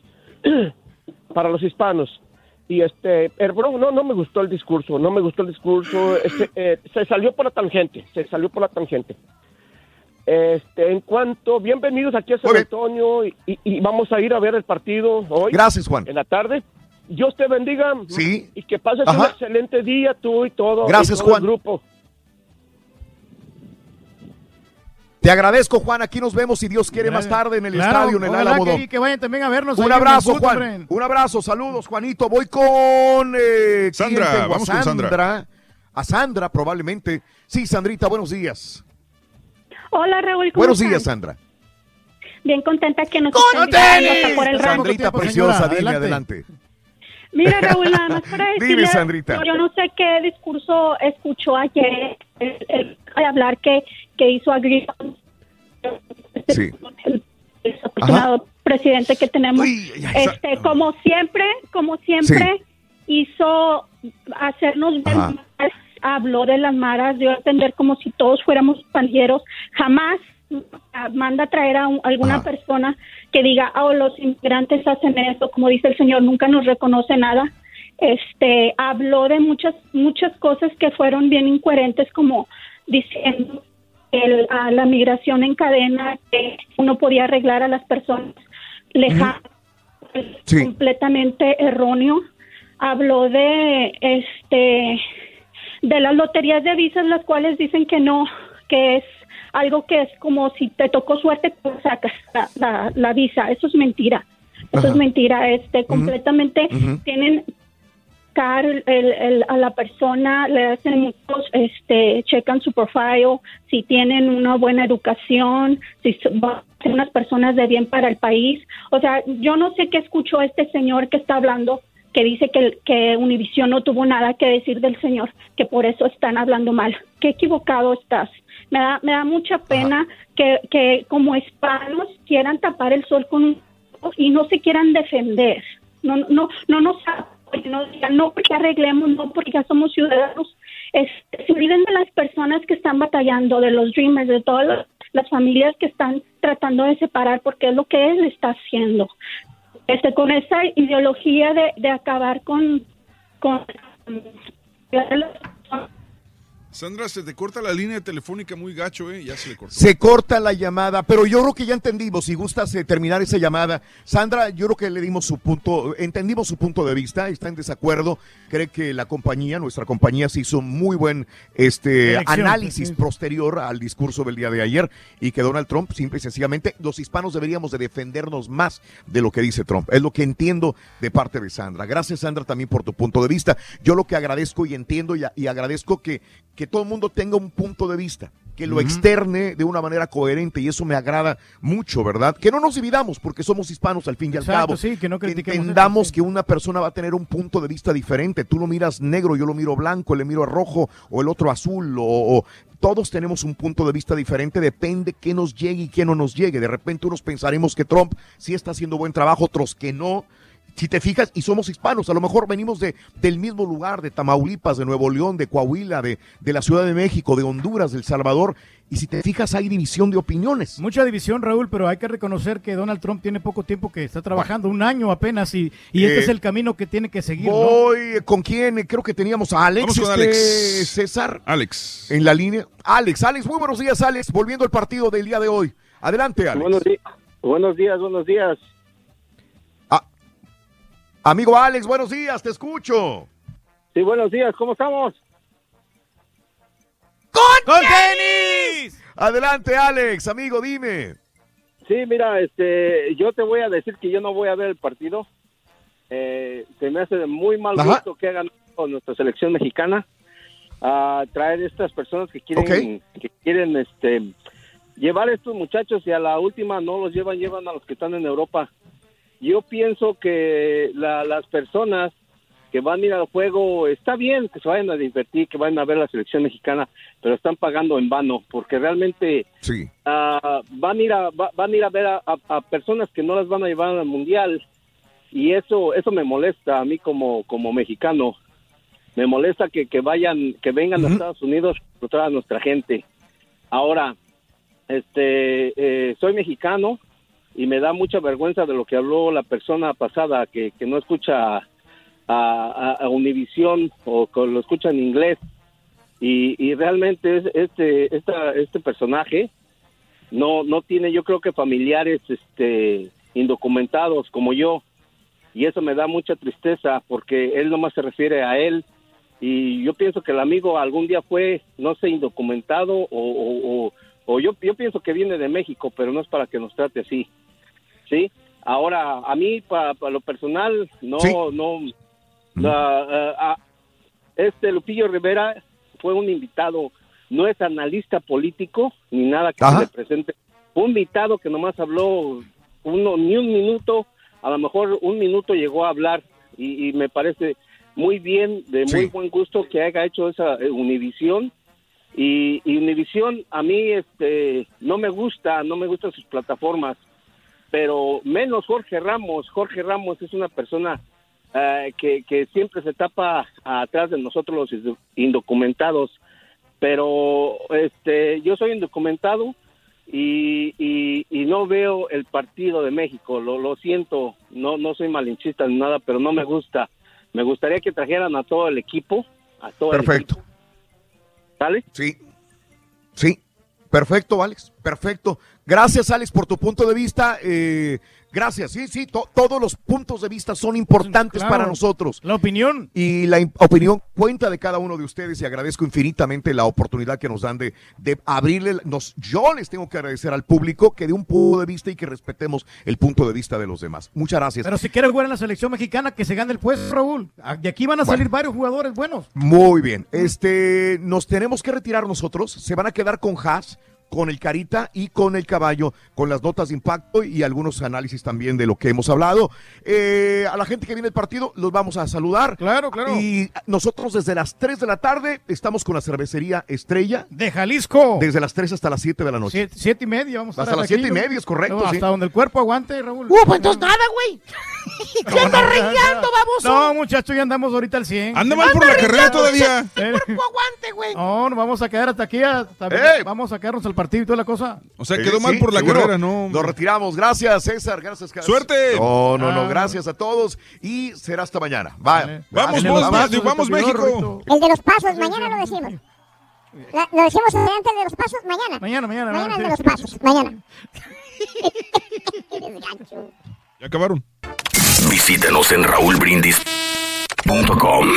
(clears throat) para los hispanos. Y este, bro, no, no me gustó el discurso, no me gustó el discurso, este, eh, se salió por la tangente, se salió por la tangente. Este, en cuanto, bienvenidos aquí a San Antonio y, y- y vamos a ir a ver el partido hoy. Gracias, Juan. En la tarde. Dios te bendiga. Sí. Y que pases Ajá. un excelente día tú y todo. Gracias, y todo el Juan. grupo. Te agradezco, Juan. Aquí nos vemos, si Dios quiere, más tarde en el Claro, estadio, en el Álamo que, que vayan también a vernos. Un el abrazo, Juan. Un abrazo. Saludos, Juanito. Voy con. eh, Sandra, vamos con Sandra. A Sandra, probablemente. Sí, Sandrita, buenos días. Hola Raúl, ¿cómo Buenos están? días, Sandra. Bien contenta que nos estén invitando hasta por el ramo. Sandrita preciosa, dime adelante. Mira Raúl, nada más para Dime, decirle, Sandrita. yo no sé qué discurso escuchó ayer, el, hablar que, que hizo a Green, Sí. el desafortunado presidente que tenemos. ay, este, como siempre, como siempre, hizo hacernos ver Ajá. habló de las maras, dio a entender como si todos fuéramos pandilleros. Jamás manda a traer a un- alguna persona que diga, oh, los inmigrantes hacen esto, como dice el señor, nunca nos reconoce nada. Este, habló de muchas, muchas cosas que fueron bien incoherentes, como diciendo el- a la migración en cadena, que uno podía arreglar a las personas lejanas, completamente erróneo. Habló de este de las loterías de visas, las cuales dicen que no, que es algo que es como si te tocó suerte, pues sacas la, la, la visa. Eso es mentira. Eso Ajá. es mentira. Este, completamente tienen el- el- a la persona, le hacen muchos, este, checan su profile, si tienen una buena educación, si son unas personas de bien para el país. O sea, yo no sé qué escuchó este señor que está hablando, que dice que, que Univision no tuvo nada que decir del señor, que por eso están hablando mal. Qué equivocado estás. Me da, me da mucha pena que, que como hispanos quieran tapar el sol con un y no se quieran defender. No, no, no nos no digan, no porque arreglemos, no porque ya somos ciudadanos. Este, se olviden de las personas que están batallando, de los dreamers, de todas las, las familias que están tratando de separar, porque es lo que él está haciendo. Este, con esa ideología de, de acabar con, con Sandra, se te corta la línea telefónica muy gacho, ¿eh? Ya se le cortó. Se corta la llamada, pero yo creo que ya entendimos. Si gustas eh, terminar esa llamada, Sandra, yo creo que le dimos su punto, entendimos su punto de vista, está en desacuerdo, cree que la compañía, nuestra compañía, se hizo muy buen este Elección, análisis sí. posterior al discurso del día de ayer y que Donald Trump, simple y sencillamente, los hispanos deberíamos de defendernos más de lo que dice Trump. Es lo que entiendo de parte de Sandra. Gracias, Sandra, también por tu punto de vista. Yo lo que agradezco y entiendo y, y agradezco que, que todo el mundo tenga un punto de vista, que lo externe de una manera coherente y eso me agrada mucho, ¿verdad? Que no nos dividamos porque somos hispanos al fin y al Exacto, cabo. sí, que no entendamos que una persona va a tener un punto de vista diferente. Tú lo miras negro, yo lo miro blanco, le miro rojo o el otro azul o, o- todos tenemos un punto de vista diferente, depende qué nos llegue y qué no nos llegue. De repente unos pensaremos que Trump sí está haciendo buen trabajo, otros que no. Si te fijas, y somos hispanos, a lo mejor venimos de, del mismo lugar, de Tamaulipas, de Nuevo León, de Coahuila, de, de la Ciudad de México, de Honduras, de El Salvador, y si te fijas hay división de opiniones. Mucha división, Raúl, pero hay que reconocer que Donald Trump tiene poco tiempo que está trabajando, un año apenas, y, y este Eh, es el camino que tiene que seguir. ¿no? Voy, ¿con quién? Creo que teníamos a Alex, Vamos con este, Alex. César. Alex. En la línea. Alex, Alex, muy buenos días, Alex. Volviendo al partido del día de hoy. Adelante, Alex. Buenos días, buenos días. Amigo Alex, buenos días, te escucho. Sí, buenos días, ¿cómo estamos? ¡Con tenis! Adelante, Alex, amigo, dime. Sí, mira, este, yo te voy a decir que yo no voy a ver el partido. Eh, se me hace de muy mal Ajá. gusto que hagan con nuestra selección mexicana a traer estas personas que quieren que quieren este llevar a estos muchachos y a la última no los llevan llevan a los que están en Europa. Yo pienso que la- las personas que van a ir al juego está bien que se vayan a divertir, que vayan a ver la selección mexicana, pero están pagando en vano porque realmente Sí. ah, van a ir a va- van a ir a ver a, a- a personas que no las van a llevar al mundial. Y eso eso me molesta a mí como como mexicano. Me molesta que, que vayan que vengan a Estados Unidos a a nuestra gente. Ahora este eh, soy mexicano y me da mucha vergüenza de lo que habló la persona pasada que, que no escucha a, a, Univisión o que lo escucha en inglés. Y, y realmente es- este este personaje no no tiene yo creo que familiares este indocumentados como yo. Y eso me da mucha tristeza porque él nomás se refiere a él. Y yo pienso que el amigo algún día fue no sé indocumentado o, o- o yo yo pienso que viene de México pero no es para que nos trate así sí ahora a mí para lo personal no Sí. no la- ah, ah, este Lupillo Rivera fue un invitado no es analista político ni nada que Ajá. se le presente un invitado que nomás habló uno ni un minuto a lo mejor un minuto llegó a hablar y, y me parece muy bien de muy Sí. buen gusto que haya hecho esa eh, Univisión y, y Univisión a mí este no me gusta no me gustan sus plataformas pero menos Jorge Ramos Jorge Ramos es una persona eh, que, que siempre se tapa atrás de nosotros los indocumentados pero este yo soy indocumentado y, y, y no veo el partido de México. Lo, lo siento, no, no soy malinchista ni nada, pero no me gusta. Me gustaría que trajeran a todo el equipo, a todo el Perfecto. equipo. ¿Sale? Sí. Sí. Perfecto, Alex. Perfecto. Gracias, Alex, por tu punto de vista. Eh, gracias. Sí, sí, to- todos los puntos de vista son importantes Claro. para nosotros. La opinión. Y la opinión cuenta de cada uno de ustedes y agradezco infinitamente la oportunidad que nos dan de, de abrirle. Nos, yo les tengo que agradecer al público que dé un punto de vista y que respetemos el punto de vista de los demás. Muchas gracias. Pero si quieres jugar en la selección mexicana, que se gane el puesto, Raúl. Ah, De aquí van a salir varios jugadores buenos. Muy bien. Este, nos tenemos que retirar nosotros. Se van a quedar con Haas, con el Carita y con el Caballo, con las notas de impacto y algunos análisis también de lo que hemos hablado. Eh, a la gente que viene el partido los vamos a saludar. Claro, claro. Y nosotros desde las 3 de la tarde estamos con la cervecería Estrella. De Jalisco. Desde las 3 hasta las 7 de la noche. Siete, siete y media, vamos a Hasta las aquí, siete y ¿no? media, es correcto, No, sí. Hasta donde el cuerpo aguante, Raúl. Uh, pues entonces nada, güey. (laughs) ¿Qué anda reñando, baboso? No, muchachos, ya andamos ahorita al 100. Anda mal por la carrera todavía. Eh, Cuerpo aguante, güey. No, nos vamos a quedar hasta aquí. Vamos a quedarnos al partido y toda la cosa. O sea, quedó mal sí, por la seguro. carrera, ¿no? Nos retiramos. Gracias, César. Gracias, Cas- ¡Suerte! No, no, no. Ah. Gracias a todos. Y será hasta mañana. Vaya. Vamos, vos, vamos, vamos, México. El de los pasos, mañana lo decimos. La- lo decimos antes de los pasos, mañana. Mañana, mañana. Mañana el de los pasos, mañana. (laughs) Ya acabaron. Visítanos en raúlbrindis.com.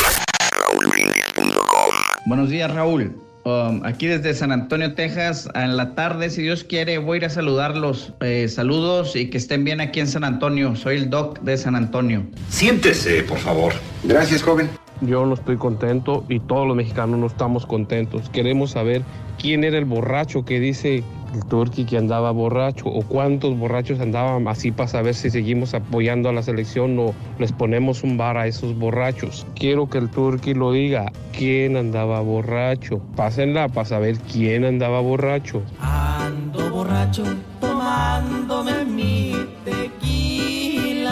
Buenos días, Raúl. Um, aquí desde San Antonio, Texas. En la tarde, si Dios quiere, voy a ir a saludarlos. Eh, saludos y que estén bien aquí en San Antonio. Soy el Doc de San Antonio. Siéntese, por favor. Gracias, joven. Yo no estoy contento y todos los mexicanos no estamos contentos. Queremos saber quién era el borracho que dice el Turqui que andaba borracho o cuántos borrachos andaban así para saber si seguimos apoyando a la selección o les ponemos un bar a esos borrachos. Quiero que el Turqui lo diga, quién andaba borracho. Pásenla para saber quién andaba borracho. Ando borracho tomándome mi tequila.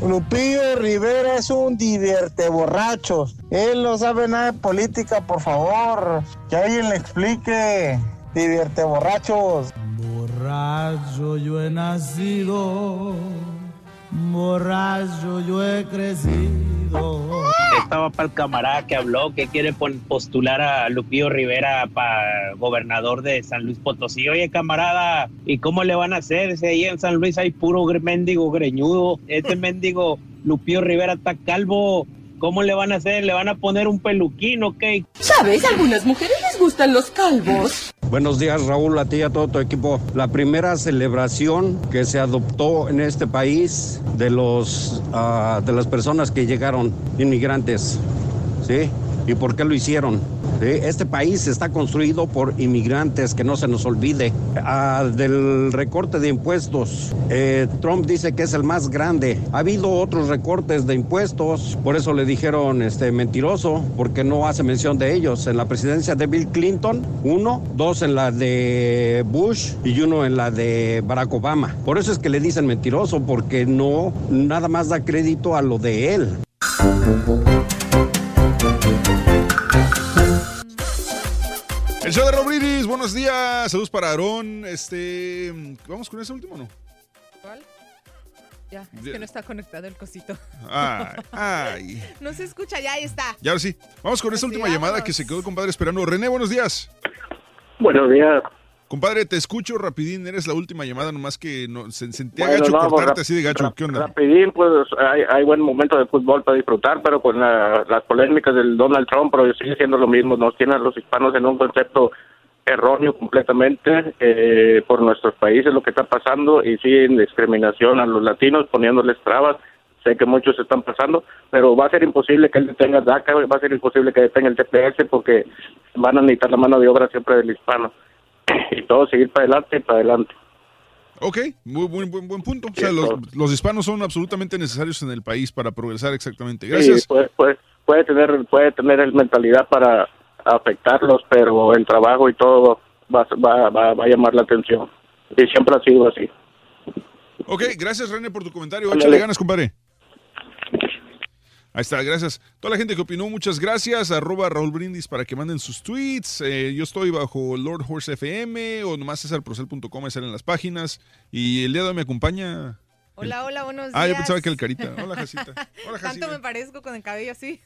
Lupillo Rivera es un divierte borrachos. Él no sabe nada de política, por favor. Que alguien le explique. Divierte borrachos. Borracho yo he nacido, borracho yo he crecido. Estaba para el camarada que habló que quiere postular a Lupillo Rivera para gobernador de San Luis Potosí. Oye, camarada, ¿y cómo le van a hacer? Si ahí en San Luis hay puro mendigo greñudo. Este (laughs) mendigo Lupillo Rivera está calvo. ¿Cómo le van a hacer? ¿Le van a poner un peluquín o qué? ¿Sabes? Algunas mujeres les gustan los calvos. Buenos días Raúl, a ti y a todo tu equipo. La primera celebración que se adoptó en este país de, los, ah, de las personas que llegaron, inmigrantes, ¿sí? ¿Y por qué lo hicieron? Este país está construido por inmigrantes, que no se nos olvide. Ah, del recorte de impuestos, eh, Trump dice que es el más grande. Ha habido otros recortes de impuestos, por eso le dijeron este, mentiroso, porque no hace mención de ellos. En la presidencia de Bill Clinton, uno, dos en la de Bush y uno en la de Barack Obama. Por eso es que le dicen mentiroso, porque no, nada más da crédito a lo de él. El show de Rob Brindis, buenos días. Saludos para Aarón. Este, ¿Vamos con ese último o no? ¿Cuál? Ya, es Ya. que no está conectado el cosito. Ay, ay. (laughs) No se escucha, ya ahí está. Y ahora sí, vamos con esta sí, última llamada que se quedó el compadre esperando. René, buenos días. Buenos días. Compadre, te escucho rapidín, eres la última llamada, nomás que no, se, sentía Bueno, gacho no, pues, cortarte así de gacho. ¿Qué onda? Rapidín, pues hay, hay buen momento de fútbol para disfrutar, pero con la- las polémicas del Donald Trump, pero sigue siendo lo mismo. Nos tienen a los hispanos en un concepto erróneo completamente eh, por nuestros países, lo que está pasando, y siguen discriminación a los latinos, poniéndoles trabas. Sé que muchos están pasando, pero va a ser imposible que él detenga DACA, va a ser imposible que detenga el TPS, porque van a necesitar la mano de obra siempre del hispano. Y todo seguir para adelante y para adelante. Ok, muy buen, buen, buen punto. O sea, los, los hispanos son absolutamente necesarios en el país para progresar exactamente. Gracias. Sí, puede, puede, puede tener puede tener el mentalidad para afectarlos, pero el trabajo y todo va, va, va, va a llamar la atención. Y siempre ha sido así. Ok, gracias René por tu comentario. Échale ganas, compadre. Ahí está, gracias. Toda la gente que opinó, muchas gracias. Arroba Raúl Brindis para que manden sus tweets. Eh, yo estoy bajo Lord Horse FM o nomás cesarprocel.com, salen las páginas. Y el día de hoy me acompaña. Hola, hola, buenos días. Ah, yo pensaba que el carita. (laughs) Hola, Jacita. Hola, ¿Tanto Jacita. me parezco con el cabello así?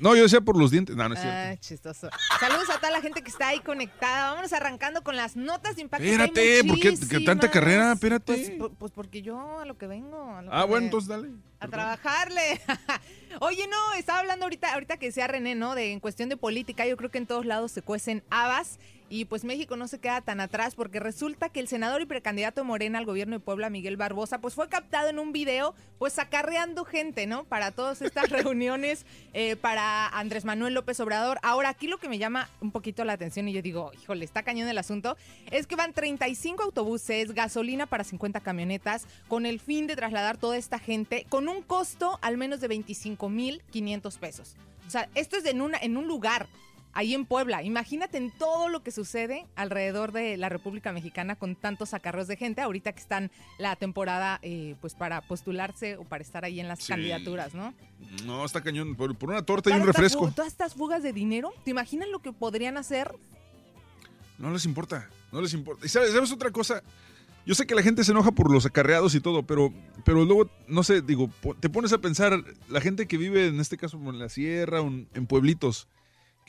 No, yo decía por los dientes. No, no es cierto. Ah, chistoso. Saludos a toda la gente que está ahí conectada. Vámonos arrancando con las notas de impacto. Espérate, ¿por qué tanta carrera? Espérate. Pues, pues porque yo a lo que vengo. a lo Ah, que bueno, entonces dale. A trabajarle. (laughs) Oye, no, estaba hablando ahorita, ahorita que decía René, ¿no? De en cuestión de política, yo creo que en todos lados se cuecen habas y pues México no se queda tan atrás porque resulta que el senador y precandidato Morena al gobierno de Puebla, Miguel Barbosa, pues fue captado en un video, pues acarreando gente, ¿no? Para todas estas (laughs) reuniones, eh, para Andrés Manuel López Obrador. Ahora, aquí lo que me llama un poquito la atención y yo digo, híjole, está cañón el asunto, es que van 35 autobuses, gasolina para 50 camionetas, con el fin de trasladar toda esta gente con un costo al menos de 25.500 pesos. O sea, esto es en, una, en un lugar, ahí en Puebla. Imagínate en todo lo que sucede alrededor de la República Mexicana con tantos acarreos de gente, ahorita que están la temporada eh, pues para postularse o para estar ahí en las Sí. candidaturas, ¿no? No, está cañón. Por, por una torta y un refresco. Todas estas fugas de dinero, ¿te imaginas lo que podrían hacer? No les importa, no les importa. ¿Y sabes, sabes otra cosa? Yo sé que la gente se enoja por los acarreados y todo, pero, pero luego, no sé, digo, te pones a pensar, la gente que vive en este caso en la sierra, en pueblitos,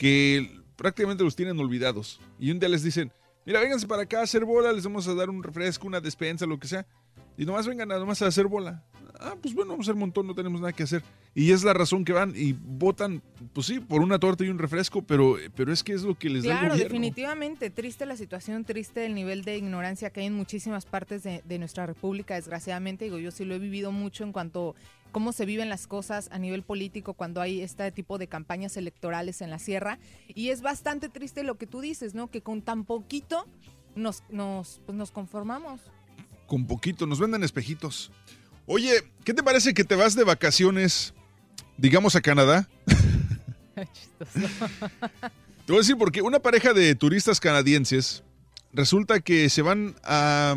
que prácticamente los tienen olvidados. Y un día les dicen, mira, vénganse para acá a hacer bola, les vamos a dar un refresco, una despensa, lo que sea. Y nomás vengan nada más a hacer bola. Ah, pues bueno, vamos a hacer un montón, no tenemos nada que hacer. Y es la razón que van y votan, pues sí, por una torta y un refresco, pero, pero es que es lo que les da el Claro, gobierno. definitivamente. Triste la situación, triste el nivel de ignorancia que hay en muchísimas partes de, de nuestra república, desgraciadamente. Digo, yo sí lo he vivido mucho en cuanto cómo se viven las cosas a nivel político cuando hay este tipo de campañas electorales en la sierra. Y es bastante triste lo que tú dices, ¿no? Que con tan poquito nos, nos, pues nos conformamos. Con poquito, nos venden espejitos. Oye, ¿qué te parece que te vas de vacaciones, digamos a Canadá? (laughs) (laughs) Te voy a decir porque una pareja de turistas canadienses resulta que se van a,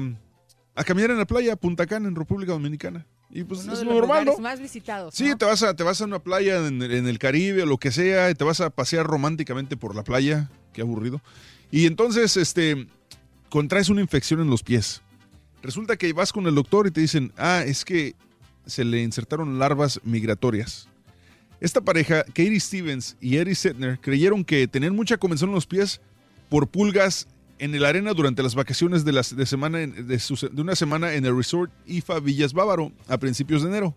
a caminar en la playa Punta Cana, en República Dominicana. Y pues Uno es de los normal, lugares ¿no? más visitados. Sí, te vas, a, te vas a una playa en, en el Caribe o lo que sea, y te vas a pasear románticamente por la playa, qué aburrido. Y entonces, este, contraes una infección en los pies. Resulta que vas con el doctor y te dicen, ah, es que se le insertaron larvas migratorias. Esta pareja, Katie Stevens y Eddie Setner, creyeron que tenían mucha comezón en los pies por pulgas en la arena durante las vacaciones de, las, de, semana de, una semana en el resort IFA Villas Bávaro a principios de enero.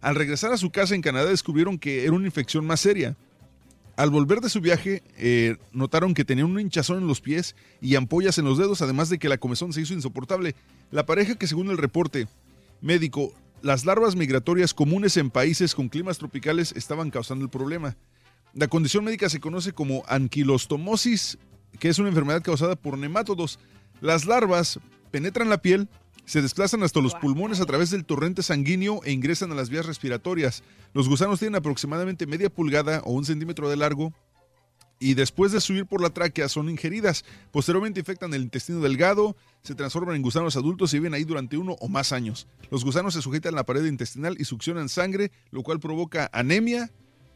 Al regresar a su casa en Canadá descubrieron que era una infección más seria. Al volver de su viaje, eh, notaron que tenían un hinchazón en los pies y ampollas en los dedos, además de que la comezón se hizo insoportable. La pareja que según el reporte médico, las larvas migratorias comunes en países con climas tropicales estaban causando el problema. La condición médica se conoce como anquilostomosis, que es una enfermedad causada por nemátodos. Las larvas penetran la piel, se desplazan hasta los pulmones a través del torrente sanguíneo e ingresan a las vías respiratorias. Los gusanos tienen aproximadamente media pulgada o un centímetro de largo y después de subir por la tráquea son ingeridas. Posteriormente infectan el intestino delgado, se transforman en gusanos adultos y viven ahí durante uno o más años. Los gusanos se sujetan a la pared intestinal y succionan sangre, lo cual provoca anemia,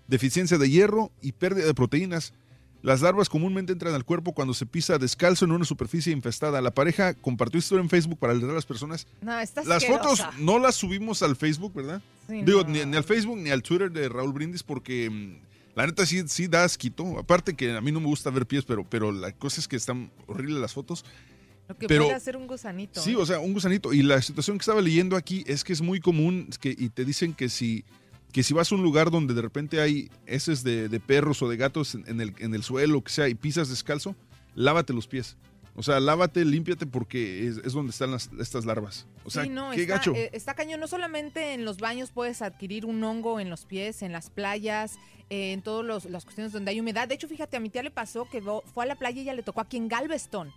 deficiencia de hierro y pérdida de proteínas. Las larvas comúnmente entran al cuerpo cuando se pisa descalzo en una superficie infestada. La pareja compartió historia en Facebook para alertar a las personas. No, está Las fotos no las subimos al Facebook, ¿verdad? Sí, Digo, no. ni, ni al Facebook ni al Twitter de Raúl Brindis porque mm, la neta sí, sí da asquito. Aparte que a mí no me gusta ver pies, pero, pero la cosa es que están horribles las fotos. Lo que pero- puede hacer un gusanito. Sí, ¿eh? o sea, un gusanito. Y la situación que estaba leyendo aquí es que es muy común que, y te dicen que si, que si vas a un lugar donde de repente hay heces de, de perros o de gatos en, en el, en el suelo, o que sea, y pisas descalzo, lávate los pies. O sea, lávate, límpiate porque es, es donde están las, estas larvas. O sea, Sí, no, qué está, gacho. eh, está cañón. No solamente en los baños puedes adquirir un hongo en los pies, en las playas, eh, en todas las cuestiones donde hay humedad. De hecho, fíjate, a mi tía le pasó que fue a la playa y ella le tocó aquí en Galveston.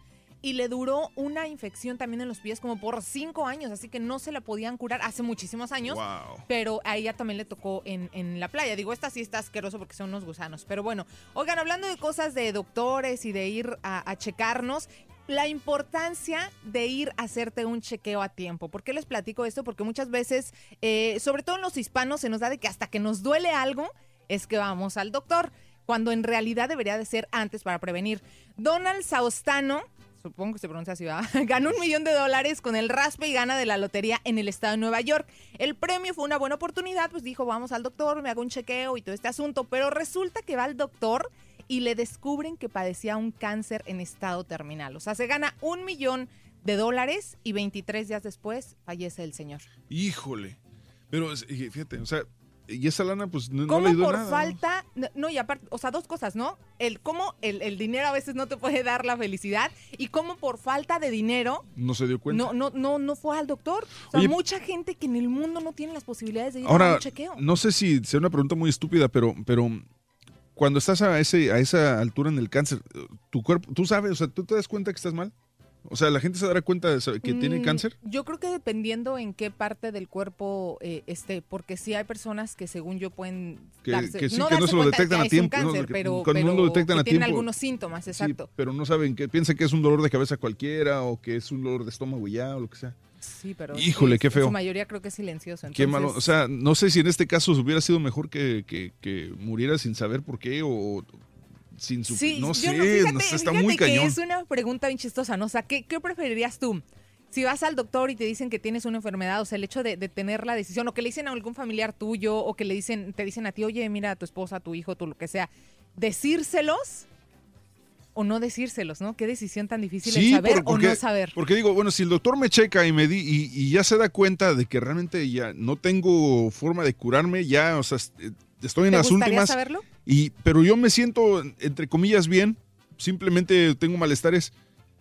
Y le duró una infección también en los pies como por cinco años, así que no se la podían curar hace muchísimos años. Wow. Pero a ella también le tocó en, en la playa. Digo, esta sí está asqueroso porque son unos gusanos. Pero bueno, oigan, hablando de cosas de doctores y de ir a, a checarnos, la importancia de ir a hacerte un chequeo a tiempo. ¿Por qué les platico esto? Porque muchas veces, eh, sobre todo en los hispanos, se nos da de que hasta que nos duele algo es que vamos al doctor, cuando en realidad debería de ser antes para prevenir. Donald Saustano, supongo que se pronuncia así, ¿verdad? (laughs) ganó un millón de dólares con el raspe y gana de la lotería en el estado de Nueva York. El premio fue una buena oportunidad, pues dijo, vamos al doctor, me hago un chequeo y todo este asunto, pero resulta que va al doctor y le descubren que padecía un cáncer en estado terminal. O sea, se gana un millón de dólares y 23 días después fallece el señor. Híjole. Pero fíjate, o sea, y esa lana pues no, no ¿Cómo le ayudó por nada. ¿no? falta, no, no, y aparte, o sea, dos cosas, ¿no? El cómo el, el dinero a veces no te puede dar la felicidad y cómo por falta de dinero No se dio cuenta. no, no, no, no fue al doctor. O sea, Oye, mucha gente que en el mundo no tiene las posibilidades de ir a un chequeo. no sé si sea una pregunta muy estúpida, pero, pero cuando estás a, ese, a esa altura en el cáncer, tu cuerpo, tú sabes, o sea, tú te das cuenta que estás mal. O sea, la gente se dará cuenta de que tiene Mm, cáncer. Yo creo que dependiendo en qué parte del cuerpo eh, esté, porque sí hay personas que según yo pueden Que- darse, que sí, no que no darse se lo detectan a tiempo, un ¿no? cáncer, Que pero, cuando no lo detectan que a tienen tiempo. algunos síntomas, Sí, exacto. pero no saben que piensan que es un dolor de cabeza cualquiera o que es un dolor de estómago ya o lo que sea. Sí, pero Híjole, qué En feo. su mayoría creo que es silencioso. Qué malo. O sea, no sé si en este caso hubiera sido mejor que, que, que muriera sin saber por qué o sin su... Sí, no sé, no, fíjate, no sé, está muy que cañón. es una pregunta bien chistosa, ¿no? O sea, ¿qué, qué preferirías tú? Si vas al doctor y te dicen que tienes una enfermedad, o sea, el hecho de, de tener la decisión, o que le dicen a algún familiar tuyo, o que le dicen, te dicen a ti, oye, mira, a tu esposa, a tu hijo, tu lo que sea, decírselos o no decírselos, ¿no? Qué decisión tan difícil el saber porque, o no saber. Porque digo, bueno, si el doctor me checa y me di y, y ya se da cuenta de que realmente ya no tengo forma de curarme, ya, o sea, eh, estoy en ¿Te las últimas. saberlo? Y, pero yo me siento, entre comillas, bien. Simplemente tengo malestares.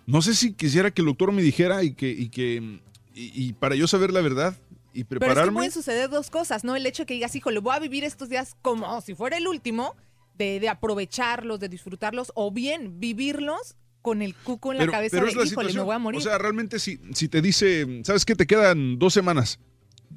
No sé si quisiera que el doctor me dijera y que, y que, y, y para yo saber la verdad y Pero es que prepararme. pueden suceder dos cosas, ¿no? El hecho de que digas, híjole, voy a vivir estos días como si fuera el último, de, de aprovecharlos, de disfrutarlos, o bien vivirlos con el cuco en la cabeza de, es la híjole, me situación. voy a morir. O sea, realmente si, si te dice, ¿sabes qué? Te quedan dos semanas.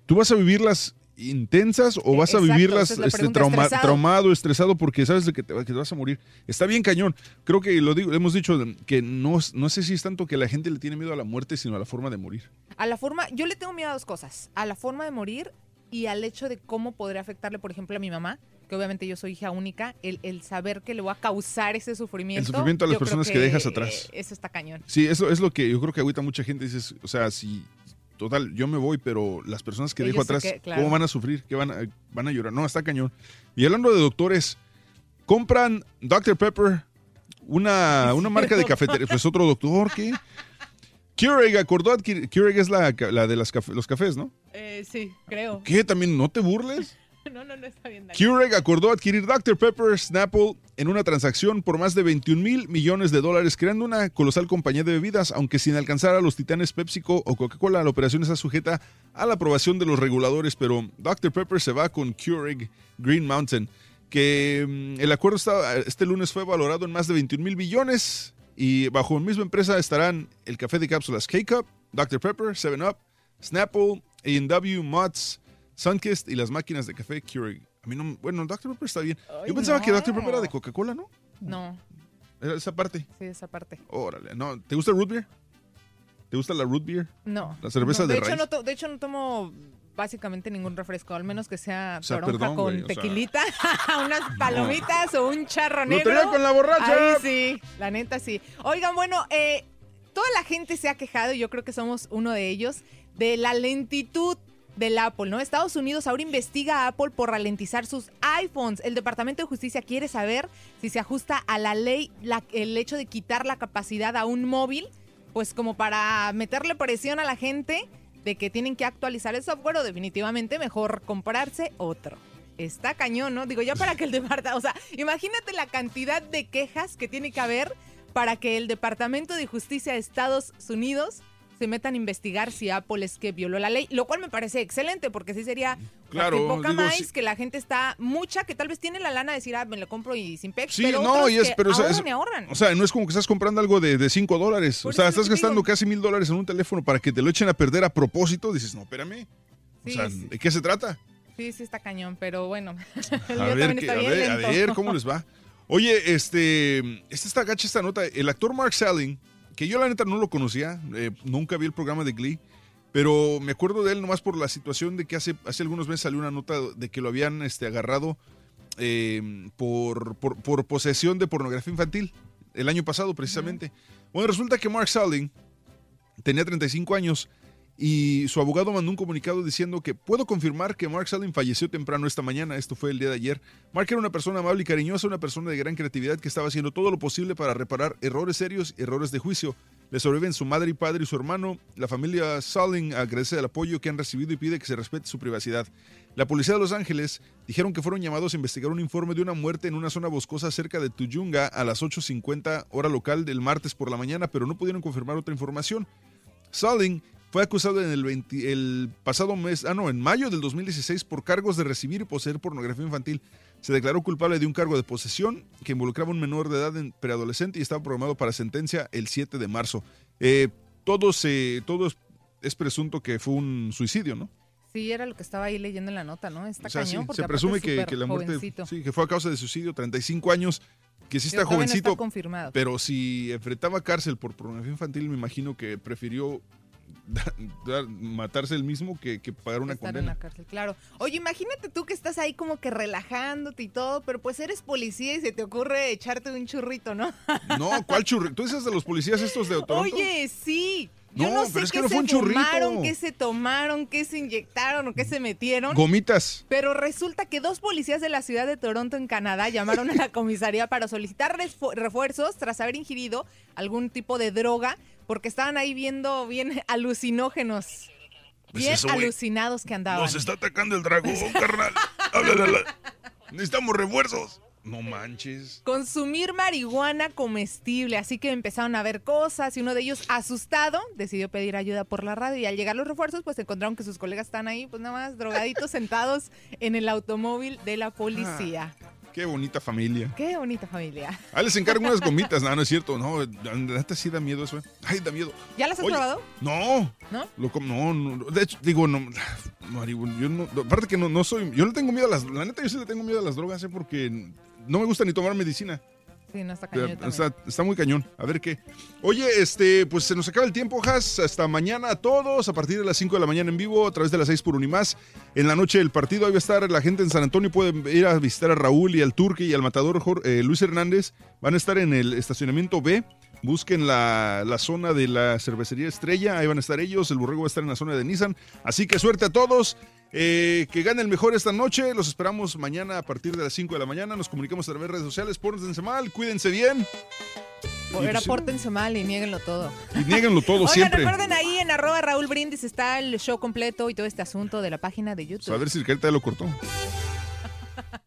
¿Tú vas a vivirlas intensas o vas a exacto, vivirlas es este, trauma- estresado. traumado, estresado porque sabes de que te, que te vas a morir? Está bien cañón. Creo que lo digo, hemos dicho que no, no sé si es tanto que la gente le tiene miedo a la muerte, sino a la forma de morir. A la forma, yo le tengo miedo a dos cosas, a la forma de morir y al hecho de cómo podría afectarle, por ejemplo, a mi mamá, que obviamente yo soy hija única, el, el saber que le voy a causar ese sufrimiento. El sufrimiento a las personas que dejas atrás. Eso está cañón. Sí, eso es lo que yo creo que ahorita mucha gente dice, o sea, si total, yo me voy, pero las personas que Ellos dejo atrás, que- claro. ¿cómo van a sufrir? ¿Qué van a, van a llorar? No, está cañón. Y hablando de doctores, compran Dr. Pepper, una, una marca de cafetería, (laughs) pues otro doctor, ¿qué? Keurig acordó Keurig es la, la de las los cafés, ¿no? Eh, sí, creo. ¿Qué? También no te burles. (laughs) No, no, no está bien. Keurig acordó adquirir Dr. Pepper Snapple en una transacción por más de 21 mil millones de dólares, creando una colosal compañía de bebidas, aunque sin alcanzar a los titanes PepsiCo o Coca-Cola, la operación está sujeta a la aprobación de los reguladores, pero Dr. Pepper se va con Keurig Green Mountain, que mm, el acuerdo está- este lunes fue valorado en más de 21 mil billones y bajo la misma empresa estarán el café de cápsulas K-Cup, Dr. Pepper, 7-Up, Snapple, A&W, Mott's, Sunkist y las máquinas de café Keurig. A mí no, bueno, Dr. Pepper está bien. Ay, Yo pensaba que no. Dr. Pepper era de Coca-Cola, ¿no? No, Era esa parte. sí, esa parte. Órale, no. ¿Te gusta el root beer? ¿Te gusta la root beer? No. La cerveza no, de, hecho, raíz. no to- de hecho, no tomo básicamente ningún refresco, al menos que sea O sea, toronja perdón, con güey, o sea. tequilita, (laughs) unas palomitas o un charro negro. con la borracha. Ahí sí, la neta sí. Oigan, bueno, eh, toda la gente se ha quejado, y yo creo que somos uno de ellos, de la lentitud del Apple, ¿no? Estados Unidos ahora investiga a Apple por ralentizar sus iPhones. El Departamento de Justicia quiere saber si se ajusta a la ley el hecho de quitar la capacidad a un móvil, pues como para meterle presión a la gente de que tienen que actualizar el software o definitivamente mejor comprarse otro. Está cañón, ¿no? Digo, ya para que el departamento, o sea, imagínate la cantidad de quejas que tiene que haber para que el Departamento de Justicia de Estados Unidos se metan a investigar si Apple es que violó la ley, lo cual me parece excelente porque sí sería Claro, que poca digo, más sí. que la gente está mucha que tal vez tiene la lana de decir, ah, me lo compro y sin pex, Sí, pero no, otros y es, que pero o sea, ahorran es- y ahorran. o sea, no es como que estás comprando algo de 5 dólares. O sea, estás gastando digo. casi mil dólares en un teléfono para que te lo echen a perder a propósito. Dices, no, espérame. O Sí, sea, sí. ¿de qué se trata? Sí, sí está cañón, pero bueno. (laughs) El A ver, también qué- está a, bien ver, a ver cómo les va. Oye, este, esta está gacha esta nota. El actor Mark Salling, que yo la neta no lo conocía, eh, nunca vi el programa de Glee, pero me acuerdo de él nomás por la situación de que hace, hace algunos meses salió una nota de que lo habían este, agarrado eh, por, por, por posesión de pornografía infantil el año pasado precisamente. Bueno, resulta que Mark Salling tenía 35 años y su abogado mandó un comunicado diciendo que puedo confirmar que Mark Salling falleció temprano esta mañana, esto fue el día de ayer. Mark era una persona amable y cariñosa, una persona de gran creatividad que estaba haciendo todo lo posible para reparar errores serios errores de juicio. Le sobreviven su madre y padre y su hermano. La familia Salling agradece el apoyo que han recibido y pide que se respete su privacidad. La policía de Los Ángeles dijeron que fueron llamados a investigar un informe de una muerte en una zona boscosa cerca de Tuyunga a las 8.50 hora local del martes por la mañana, pero no pudieron confirmar otra información. Salling fue acusado en el, 20 el pasado mes, ah no, en mayo del 2016 por cargos de recibir y poseer pornografía infantil. Se declaró culpable de un cargo de posesión que involucraba a un menor de edad en preadolescente y estaba programado para sentencia el 7 de marzo. Eh, todo, se, todo es, es presunto que fue un suicidio, ¿no? Sí, era lo que estaba ahí leyendo en la nota, ¿no? Está O sea, cañón porque se presume es que, que la muerte jovencito. sí, que fue a causa de suicidio, 35 años, que sí está no está jovencito, confirmado. pero si enfrentaba cárcel por pornografía infantil, me imagino que prefirió (laughs) dar- matarse él mismo que, que pagar una estar en condena. la cárcel, claro. Oye, imagínate tú que estás ahí como que relajándote y todo, pero pues eres policía y se te ocurre echarte un churrito, ¿no? (laughs) No, ¿cuál churri? ¿Tú dices de los policías estos de Toronto? Oye, sí. Yo No, no, pero sé es que qué no se fue un churrito. fumaron, qué se tomaron, qué se inyectaron o qué se metieron. Gomitas. Pero resulta que dos policías de la ciudad de Toronto, en Canadá, llamaron a la comisaría para solicitar refu- refuerzos tras haber ingerido algún tipo de droga, porque estaban ahí viendo bien (laughs) alucinógenos. Pues Bien eso, alucinados que andaban. Nos está atacando el dragón, (laughs) carnal. Necesitamos refuerzos. No manches. Consumir marihuana comestible, así que empezaron a ver cosas y uno de ellos, asustado, decidió pedir ayuda por la radio y al llegar los refuerzos, pues encontraron que sus colegas están ahí, pues nada más drogaditos (laughs) sentados en el automóvil de la policía. Qué bonita familia. Qué bonita familia. Ah, les encargo unas (laughs) gomitas. No, no es cierto. No, la neta sí da miedo eso. eh. Ay, da miedo. ¿Ya las has Oye, probado? No. ¿No? Lo no, no, de hecho, digo, no, marihuana, yo no, aparte que no, no soy, yo le tengo miedo a las, la neta yo sí le tengo miedo a las drogas, eh, porque no me gusta ni tomar medicina. Sí, no está cañón. Está, está muy cañón. A ver qué. Oye, este, pues se nos acaba el tiempo, Has. Hasta mañana a todos, a partir de las 5 de la mañana en vivo, a través de las 6 por Unimás. En la noche del partido, ahí va a estar la gente en San Antonio. Pueden ir a visitar a Raúl y al Turque y al matador eh, Luis Hernández. Van a estar en el estacionamiento B. Busquen la, la zona de la cervecería Estrella. Ahí van a estar ellos. El borrego va a estar en la zona de Nissan. Así que suerte a todos. Eh, que gane el mejor esta noche. Los esperamos mañana a partir de las 5 de la mañana. Nos comunicamos a través de redes sociales. Pórtense mal, cuídense bien. Ahora pues, pórtense mal y nieguenlo todo. Y nieguenlo todo (laughs) Oigan, siempre. recuerden ahí en arroba Raúl Brindis está el show completo y todo este asunto de la página de YouTube. A ver si el ya lo cortó. (laughs)